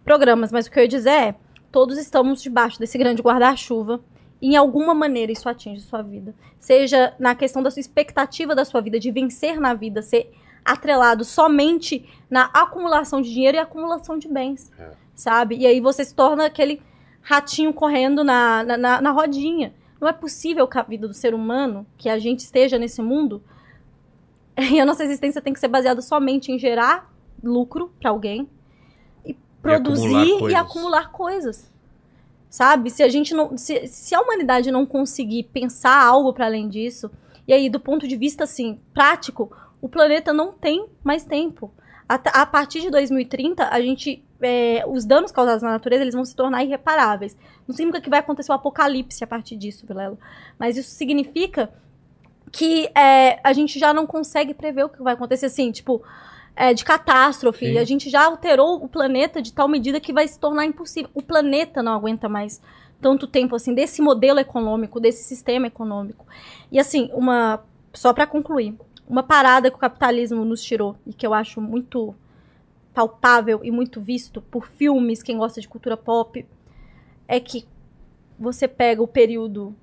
programas. Mas o que eu ia dizer é: todos estamos debaixo desse grande guarda-chuva. E em alguma maneira isso atinge sua vida. Seja na questão da sua expectativa da sua vida, de vencer na vida, ser atrelado somente na acumulação de dinheiro e acumulação de bens. É. Sabe? E aí você se torna aquele ratinho correndo na, na, na- na rodinha. Não é possível que a vida do ser humano, que a gente esteja nesse mundo, e a nossa existência tem que ser baseada somente em gerar lucro para alguém e produzir acumular e acumular coisas. Sabe? Se a gente não. Se, se a humanidade não conseguir pensar algo para além disso, e aí, do ponto de vista assim, prático, o planeta não tem mais tempo. A, a partir de 2030, a gente. é, os danos causados na natureza eles vão se tornar irreparáveis. Não significa que vai acontecer o apocalipse a partir disso, Vilela. Mas isso significa que é, a gente já não consegue prever o que vai acontecer, assim, tipo, é, de catástrofe. Sim. A gente já alterou o planeta de tal medida que vai se tornar impossível. O planeta não aguenta mais tanto tempo, assim, desse modelo econômico, desse sistema econômico. E, assim, uma... Só para concluir. Uma parada que o capitalismo nos tirou e que eu acho muito palpável e muito visto por filmes, quem gosta de cultura pop, é que você pega o período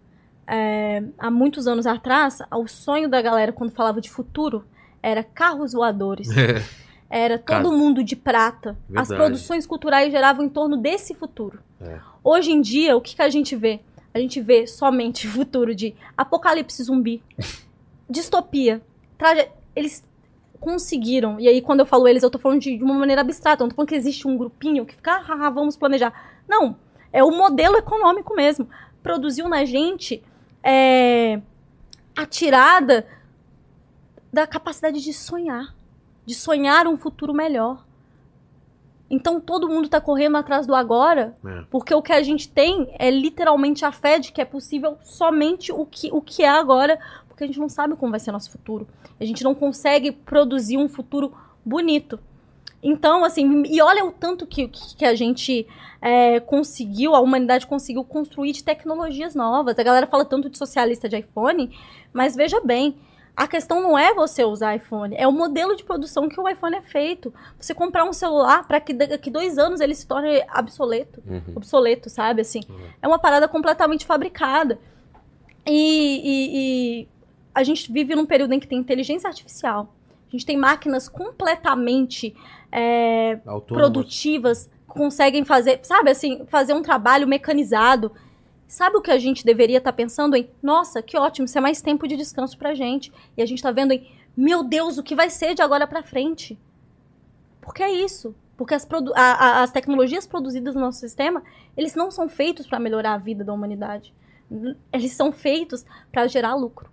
é, há muitos anos atrás, o sonho da galera quando falava de futuro era carros voadores. Era todo Cara, mundo de prata. As verdade. produções culturais geravam em torno desse futuro. É. Hoje em dia, o que, que a gente vê? A gente vê somente futuro de apocalipse zumbi, distopia. Traje... Eles conseguiram, e aí quando eu falo eles, eu tô falando de, de uma maneira abstrata, eu não tô falando que existe um grupinho que fica, ah, vamos planejar. Não, é o modelo econômico mesmo. Produziu na gente é, a tirada da capacidade de sonhar, de sonhar um futuro melhor. Então todo mundo tá correndo atrás do agora, É. porque o que a gente tem é literalmente a fé de que é possível somente o que, o que é agora, porque a gente não sabe como vai ser nosso futuro. A gente não consegue produzir um futuro bonito. Então, assim, e olha o tanto que, que a gente é, conseguiu, a humanidade conseguiu construir de tecnologias novas. A galera fala tanto de socialista de iPhone, mas veja bem, A questão não é você usar iPhone, é o modelo de produção que o iPhone é feito. Você comprar um celular para que daqui dois anos ele se torne obsoleto, Uhum. obsoleto, sabe? Assim, é uma parada completamente fabricada. E, e- e a gente vive num período em que tem inteligência artificial. A gente tem máquinas completamente é, produtivas, conseguem fazer, sabe assim, fazer um trabalho mecanizado. Sabe o que a gente deveria estar pensando em? Nossa, que ótimo, isso é mais tempo de descanso pra gente. E a gente tá vendo em, meu Deus, o que vai ser de agora pra frente? Porque é isso. Porque as, produ- a- a- as tecnologias produzidas no nosso sistema, eles não são feitos para melhorar a vida da humanidade. Eles são feitos para gerar lucro.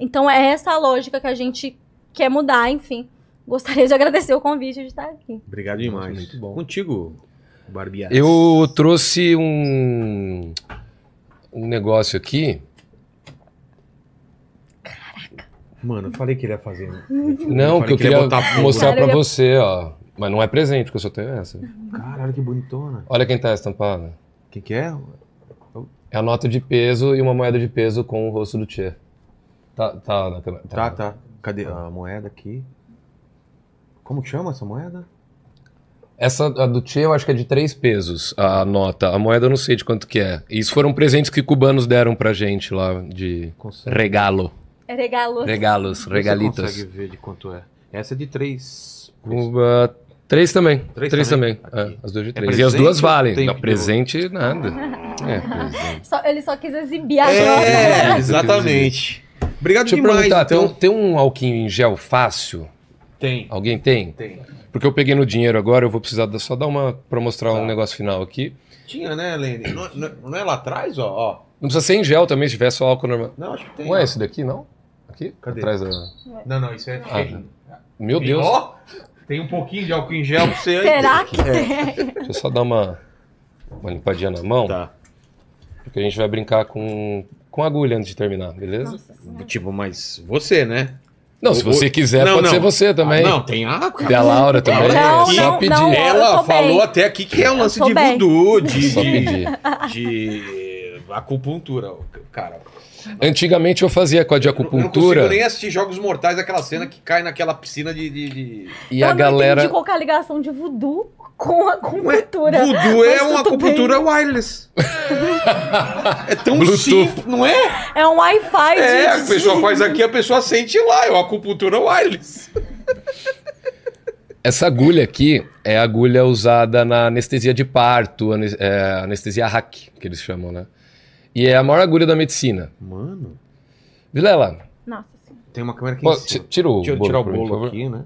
Então é essa a lógica que a gente quer mudar, enfim. Gostaria de agradecer o convite de estar aqui. Obrigado demais. muito bom. Contigo, Barbieri. Eu trouxe um, um negócio aqui. Mano, eu falei que ele ia fazer. né? Não, que eu que queria mostrar ia- você, ó. Mas não é presente, porque eu só tenho essa. Caralho, que bonitona. Olha quem tá estampada. O que, que é? É a nota de peso e uma moeda de peso com o rosto do Tchê. Tá, tá na câmera. Tá, tá. Cadê a moeda aqui? Como que chama essa moeda? Essa a do Tchê eu acho que é de três pesos, a nota. A moeda eu não sei de quanto que é. Isso foram presentes que cubanos deram pra gente lá de Consegue. regalo. É regalo. Regalos, Você regalitas. consegue ver de quanto é? Essa é de três. Cuba, três também. Três Três, também? também. É, as duas de É três. e as presente duas valem. tem Não, presente, nada. É, presente. Só- ele só quis exibir a É, nota. exatamente. Obrigado Deixa eu demais. perguntar, tem, então. um, tem um alquinho em gel fácil? Tem. Alguém tem? Tem. Porque eu peguei no dinheiro agora, eu vou precisar só dar uma pra mostrar Tá. um negócio final aqui. Tinha, né, Lene? Não, não- é lá atrás, ó? ó. Não precisa ser em gel também, se tiver só álcool normal. Não, acho que tem. Não é esse daqui, não? Aqui? Cadê? Atrás da... Não, não, isso é Ah, cheio. Meu Deus. Ó, tem um pouquinho de álcool em gel pra você aí. Será que Deixa eu só dar uma, uma limpadinha na mão. Tá. Porque a gente vai brincar com, com agulha antes de terminar, beleza? Nossa Senhora. Tipo, mas você, né? Não, se você quiser, Não, pode não. ser você também. Ah, não, tem água. Tem a Laura também. Não, é só pedir. Ela falou bem. até aqui que é um lance de bem. voodoo, de, de, de acupuntura. Cara, Antigamente eu fazia com a de eu não- eu não acupuntura consigo nem assistir Jogos Mortais, aquela cena que cai naquela piscina de... de, de... e eu a não galera. entendi qual é a ligação de voodoo com a Ué, cultura. Voodoo é uma acupuntura wireless. é tão Bluetooth. simples, não é? É um Wi-Fi É, a pessoa faz aqui, a pessoa sente lá, é uma acupuntura wireless. Essa agulha aqui é a agulha usada na anestesia de parto, é, anestesia hack, que eles chamam, né? E é a maior agulha da medicina. Mano, Vilela, Nossa senhora. tem uma câmera aqui pô, em cima. ti- tira o Deixa eu bolo, tirar o mim, bolo favor. aqui, né?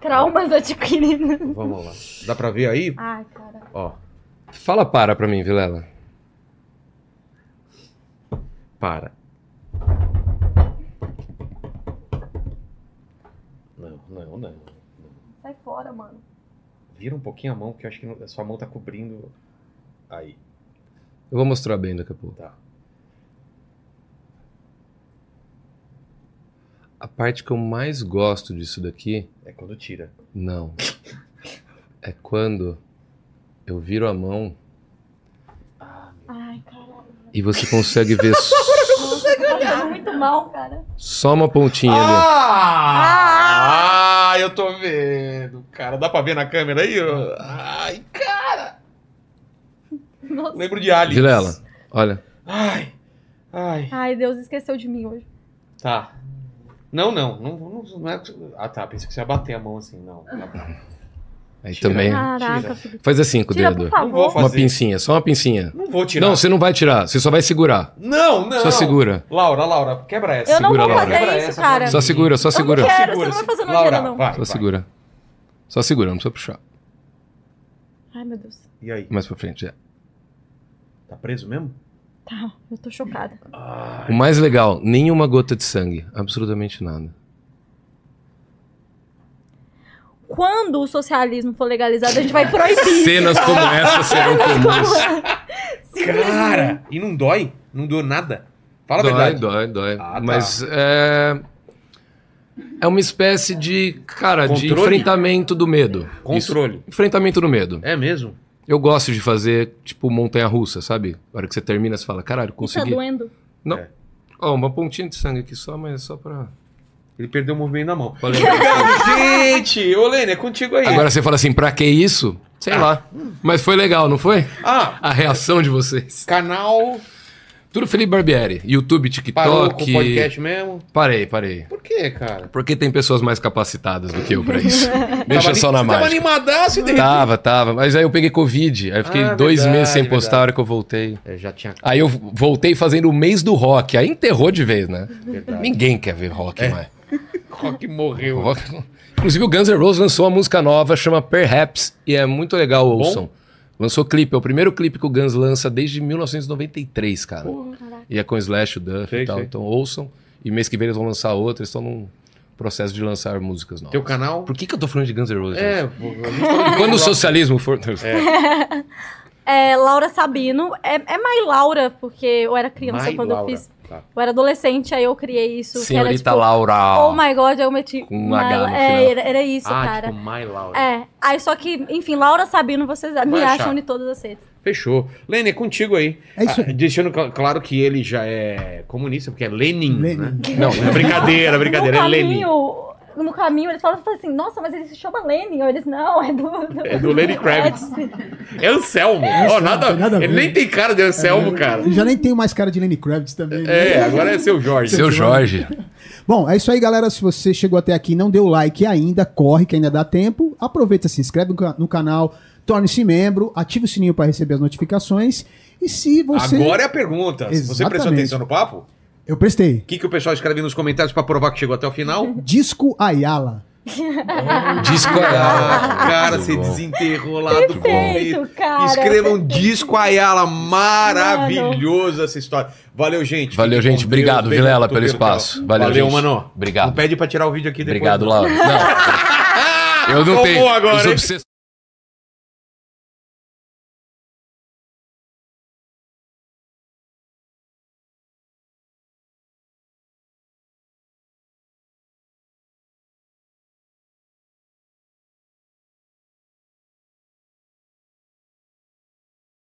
Traumas adquiridos. Vamos lá. Dá pra ver aí? Ai, cara. Ó, Fala para pra mim, Vilela. para. Não, não, não. Sai fora, mano. Vira um pouquinho a mão, porque eu acho que a sua mão tá cobrindo. Aí, Eu vou mostrar bem daqui a pouco. tá. A parte que eu mais gosto disso daqui, É quando tira. não. É quando eu viro a mão Ai, caralho. e você consegue ver Nossa, tá muito mal, cara. só uma pontinha ali. Ah! Ah, eu tô vendo. Cara, dá pra ver na câmera aí? Ai, cara. Nossa. Lembro de Alice. Vilela, olha. Ai, ai. Ai, Deus esqueceu de mim hoje. Tá. Não, não. Não, não, não é... Ah, tá. Pensei que você ia bater a mão assim. Não. Tá. Aí Tira. também. Caraca. Faz assim com o Tira, dedo. por Não vou favor. Uma fazer. pincinha, só uma pincinha. Não vou tirar. Não, você não vai tirar, você só vai segurar. Não, não. Só segura. Laura, Laura, quebra essa. Eu não Segura, vou Laura. fazer Quebra isso, essa cara. Só segura, só Eu não segura. quero, Segura, você não vai fazer Laura, não. vai, Só vai. segura. Só segura, não precisa puxar. Ai, meu Deus. E aí? Mais pra frente, é. Tá preso mesmo? Tá, eu tô chocada. O mais legal, nenhuma gota de sangue. Absolutamente nada. Quando o socialismo for legalizado, a gente vai proibir. Cenas como essa serão comuns. Cara, e não dói? Não doeu nada? Fala a Dói, verdade. dói, dói. Ah, tá. Mas é. É uma espécie de, cara, de Controle? enfrentamento do medo. Controle. Isso. Enfrentamento do medo. É mesmo? Eu gosto de fazer, tipo, montanha-russa, sabe? A hora que você termina, você fala, caralho, E tá consegui. doendo? Não. É. Ó, uma pontinha de sangue aqui só, mas é só pra. Ele perdeu o movimento na mão. Obrigado, gente! Ô, Lene, é contigo aí. Agora você fala assim, pra que isso? Sei lá. Mas foi legal, não foi? Ah, A reação de vocês. canal Tudo Felipe Barbieri. YouTube, parou com TikTok. o podcast mesmo. Parei, parei. Por quê, cara? Porque tem pessoas mais capacitadas do que eu pra isso. Deixa Tava só na você Tava mágica. animadaço e de repente- Tava, tava. Mas aí eu peguei Covid. Aí eu fiquei Ah, dois verdade, meses sem postar a hora que eu voltei. É, já tinha. Aí eu voltei fazendo o mês do rock. Aí enterrou de vez, né? Verdade. Ninguém quer ver rock É. mais. Rock morreu. Rock- Inclusive o Guns N' Roses lançou uma música nova, chama Perhaps, e é muito legal, ouçam. Lançou clipe, é o primeiro clipe que o Guns lança desde 1993, cara. E é com o Slash, o Duff Sei, e tal. sei. Então ouçam. E mês que vem eles vão lançar outra, eles estão num processo de lançar músicas novas. Teu canal? Por que, que eu tô falando de Guns N' Roses? É, E quando o socialismo for. É, Laura Sabino. É, é mais Laura, porque eu era criança quando Laura. eu fiz. Tá. Eu era adolescente, aí eu criei isso. que Senhorita era, tipo, Laura. Oh my god, aí eu meti. Com um H no é, final. era, era isso, ah, cara. tipo, My Laura. É. Aí só que, enfim, Laura Sabino, vocês me achar. acham de todas as redes. Fechou. Lene, é contigo aí. É isso aí. Ah, deixando cl- claro que ele já é comunista, porque é Lenin, Lenin. né? Não, é brincadeira, brincadeira, no é Lenin. Caminho, no caminho, eles falam assim, nossa, mas ele se chama Lenin. Ou eles, não, é do... É do Lenny Kravitz. É Anselmo. Nada, tem nada a ele nem tem cara de Anselmo, cara. Eu já nem tenho mais cara de Lenny Kravitz também. né? É, agora é seu Jorge. Seu Jorge. Bom, é isso aí, galera. Se você chegou até aqui e não deu like ainda, corre que ainda dá tempo. Aproveita, se inscreve no, no canal, torne-se membro, ative o sininho para receber as notificações. E se você. Agora é a pergunta. Se Você prestou Exatamente. atenção no papo? Eu prestei. O que, que o pessoal escreve nos comentários pra provar que chegou até o final? Disco Ayala. Disco Ah, cara, você desenterrou lá do Perfeito, começo. cara. Escrevam Disco Ayala. Maravilhosa essa história. Valeu, gente. Valeu, Fique gente. Obrigado, Deus. Vilela, pelo espaço. Valeu, Valeu gente. mano. Obrigado. Não pede pra tirar o vídeo aqui depois. Obrigado. Laura. Não, eu não Tomou tenho. agora,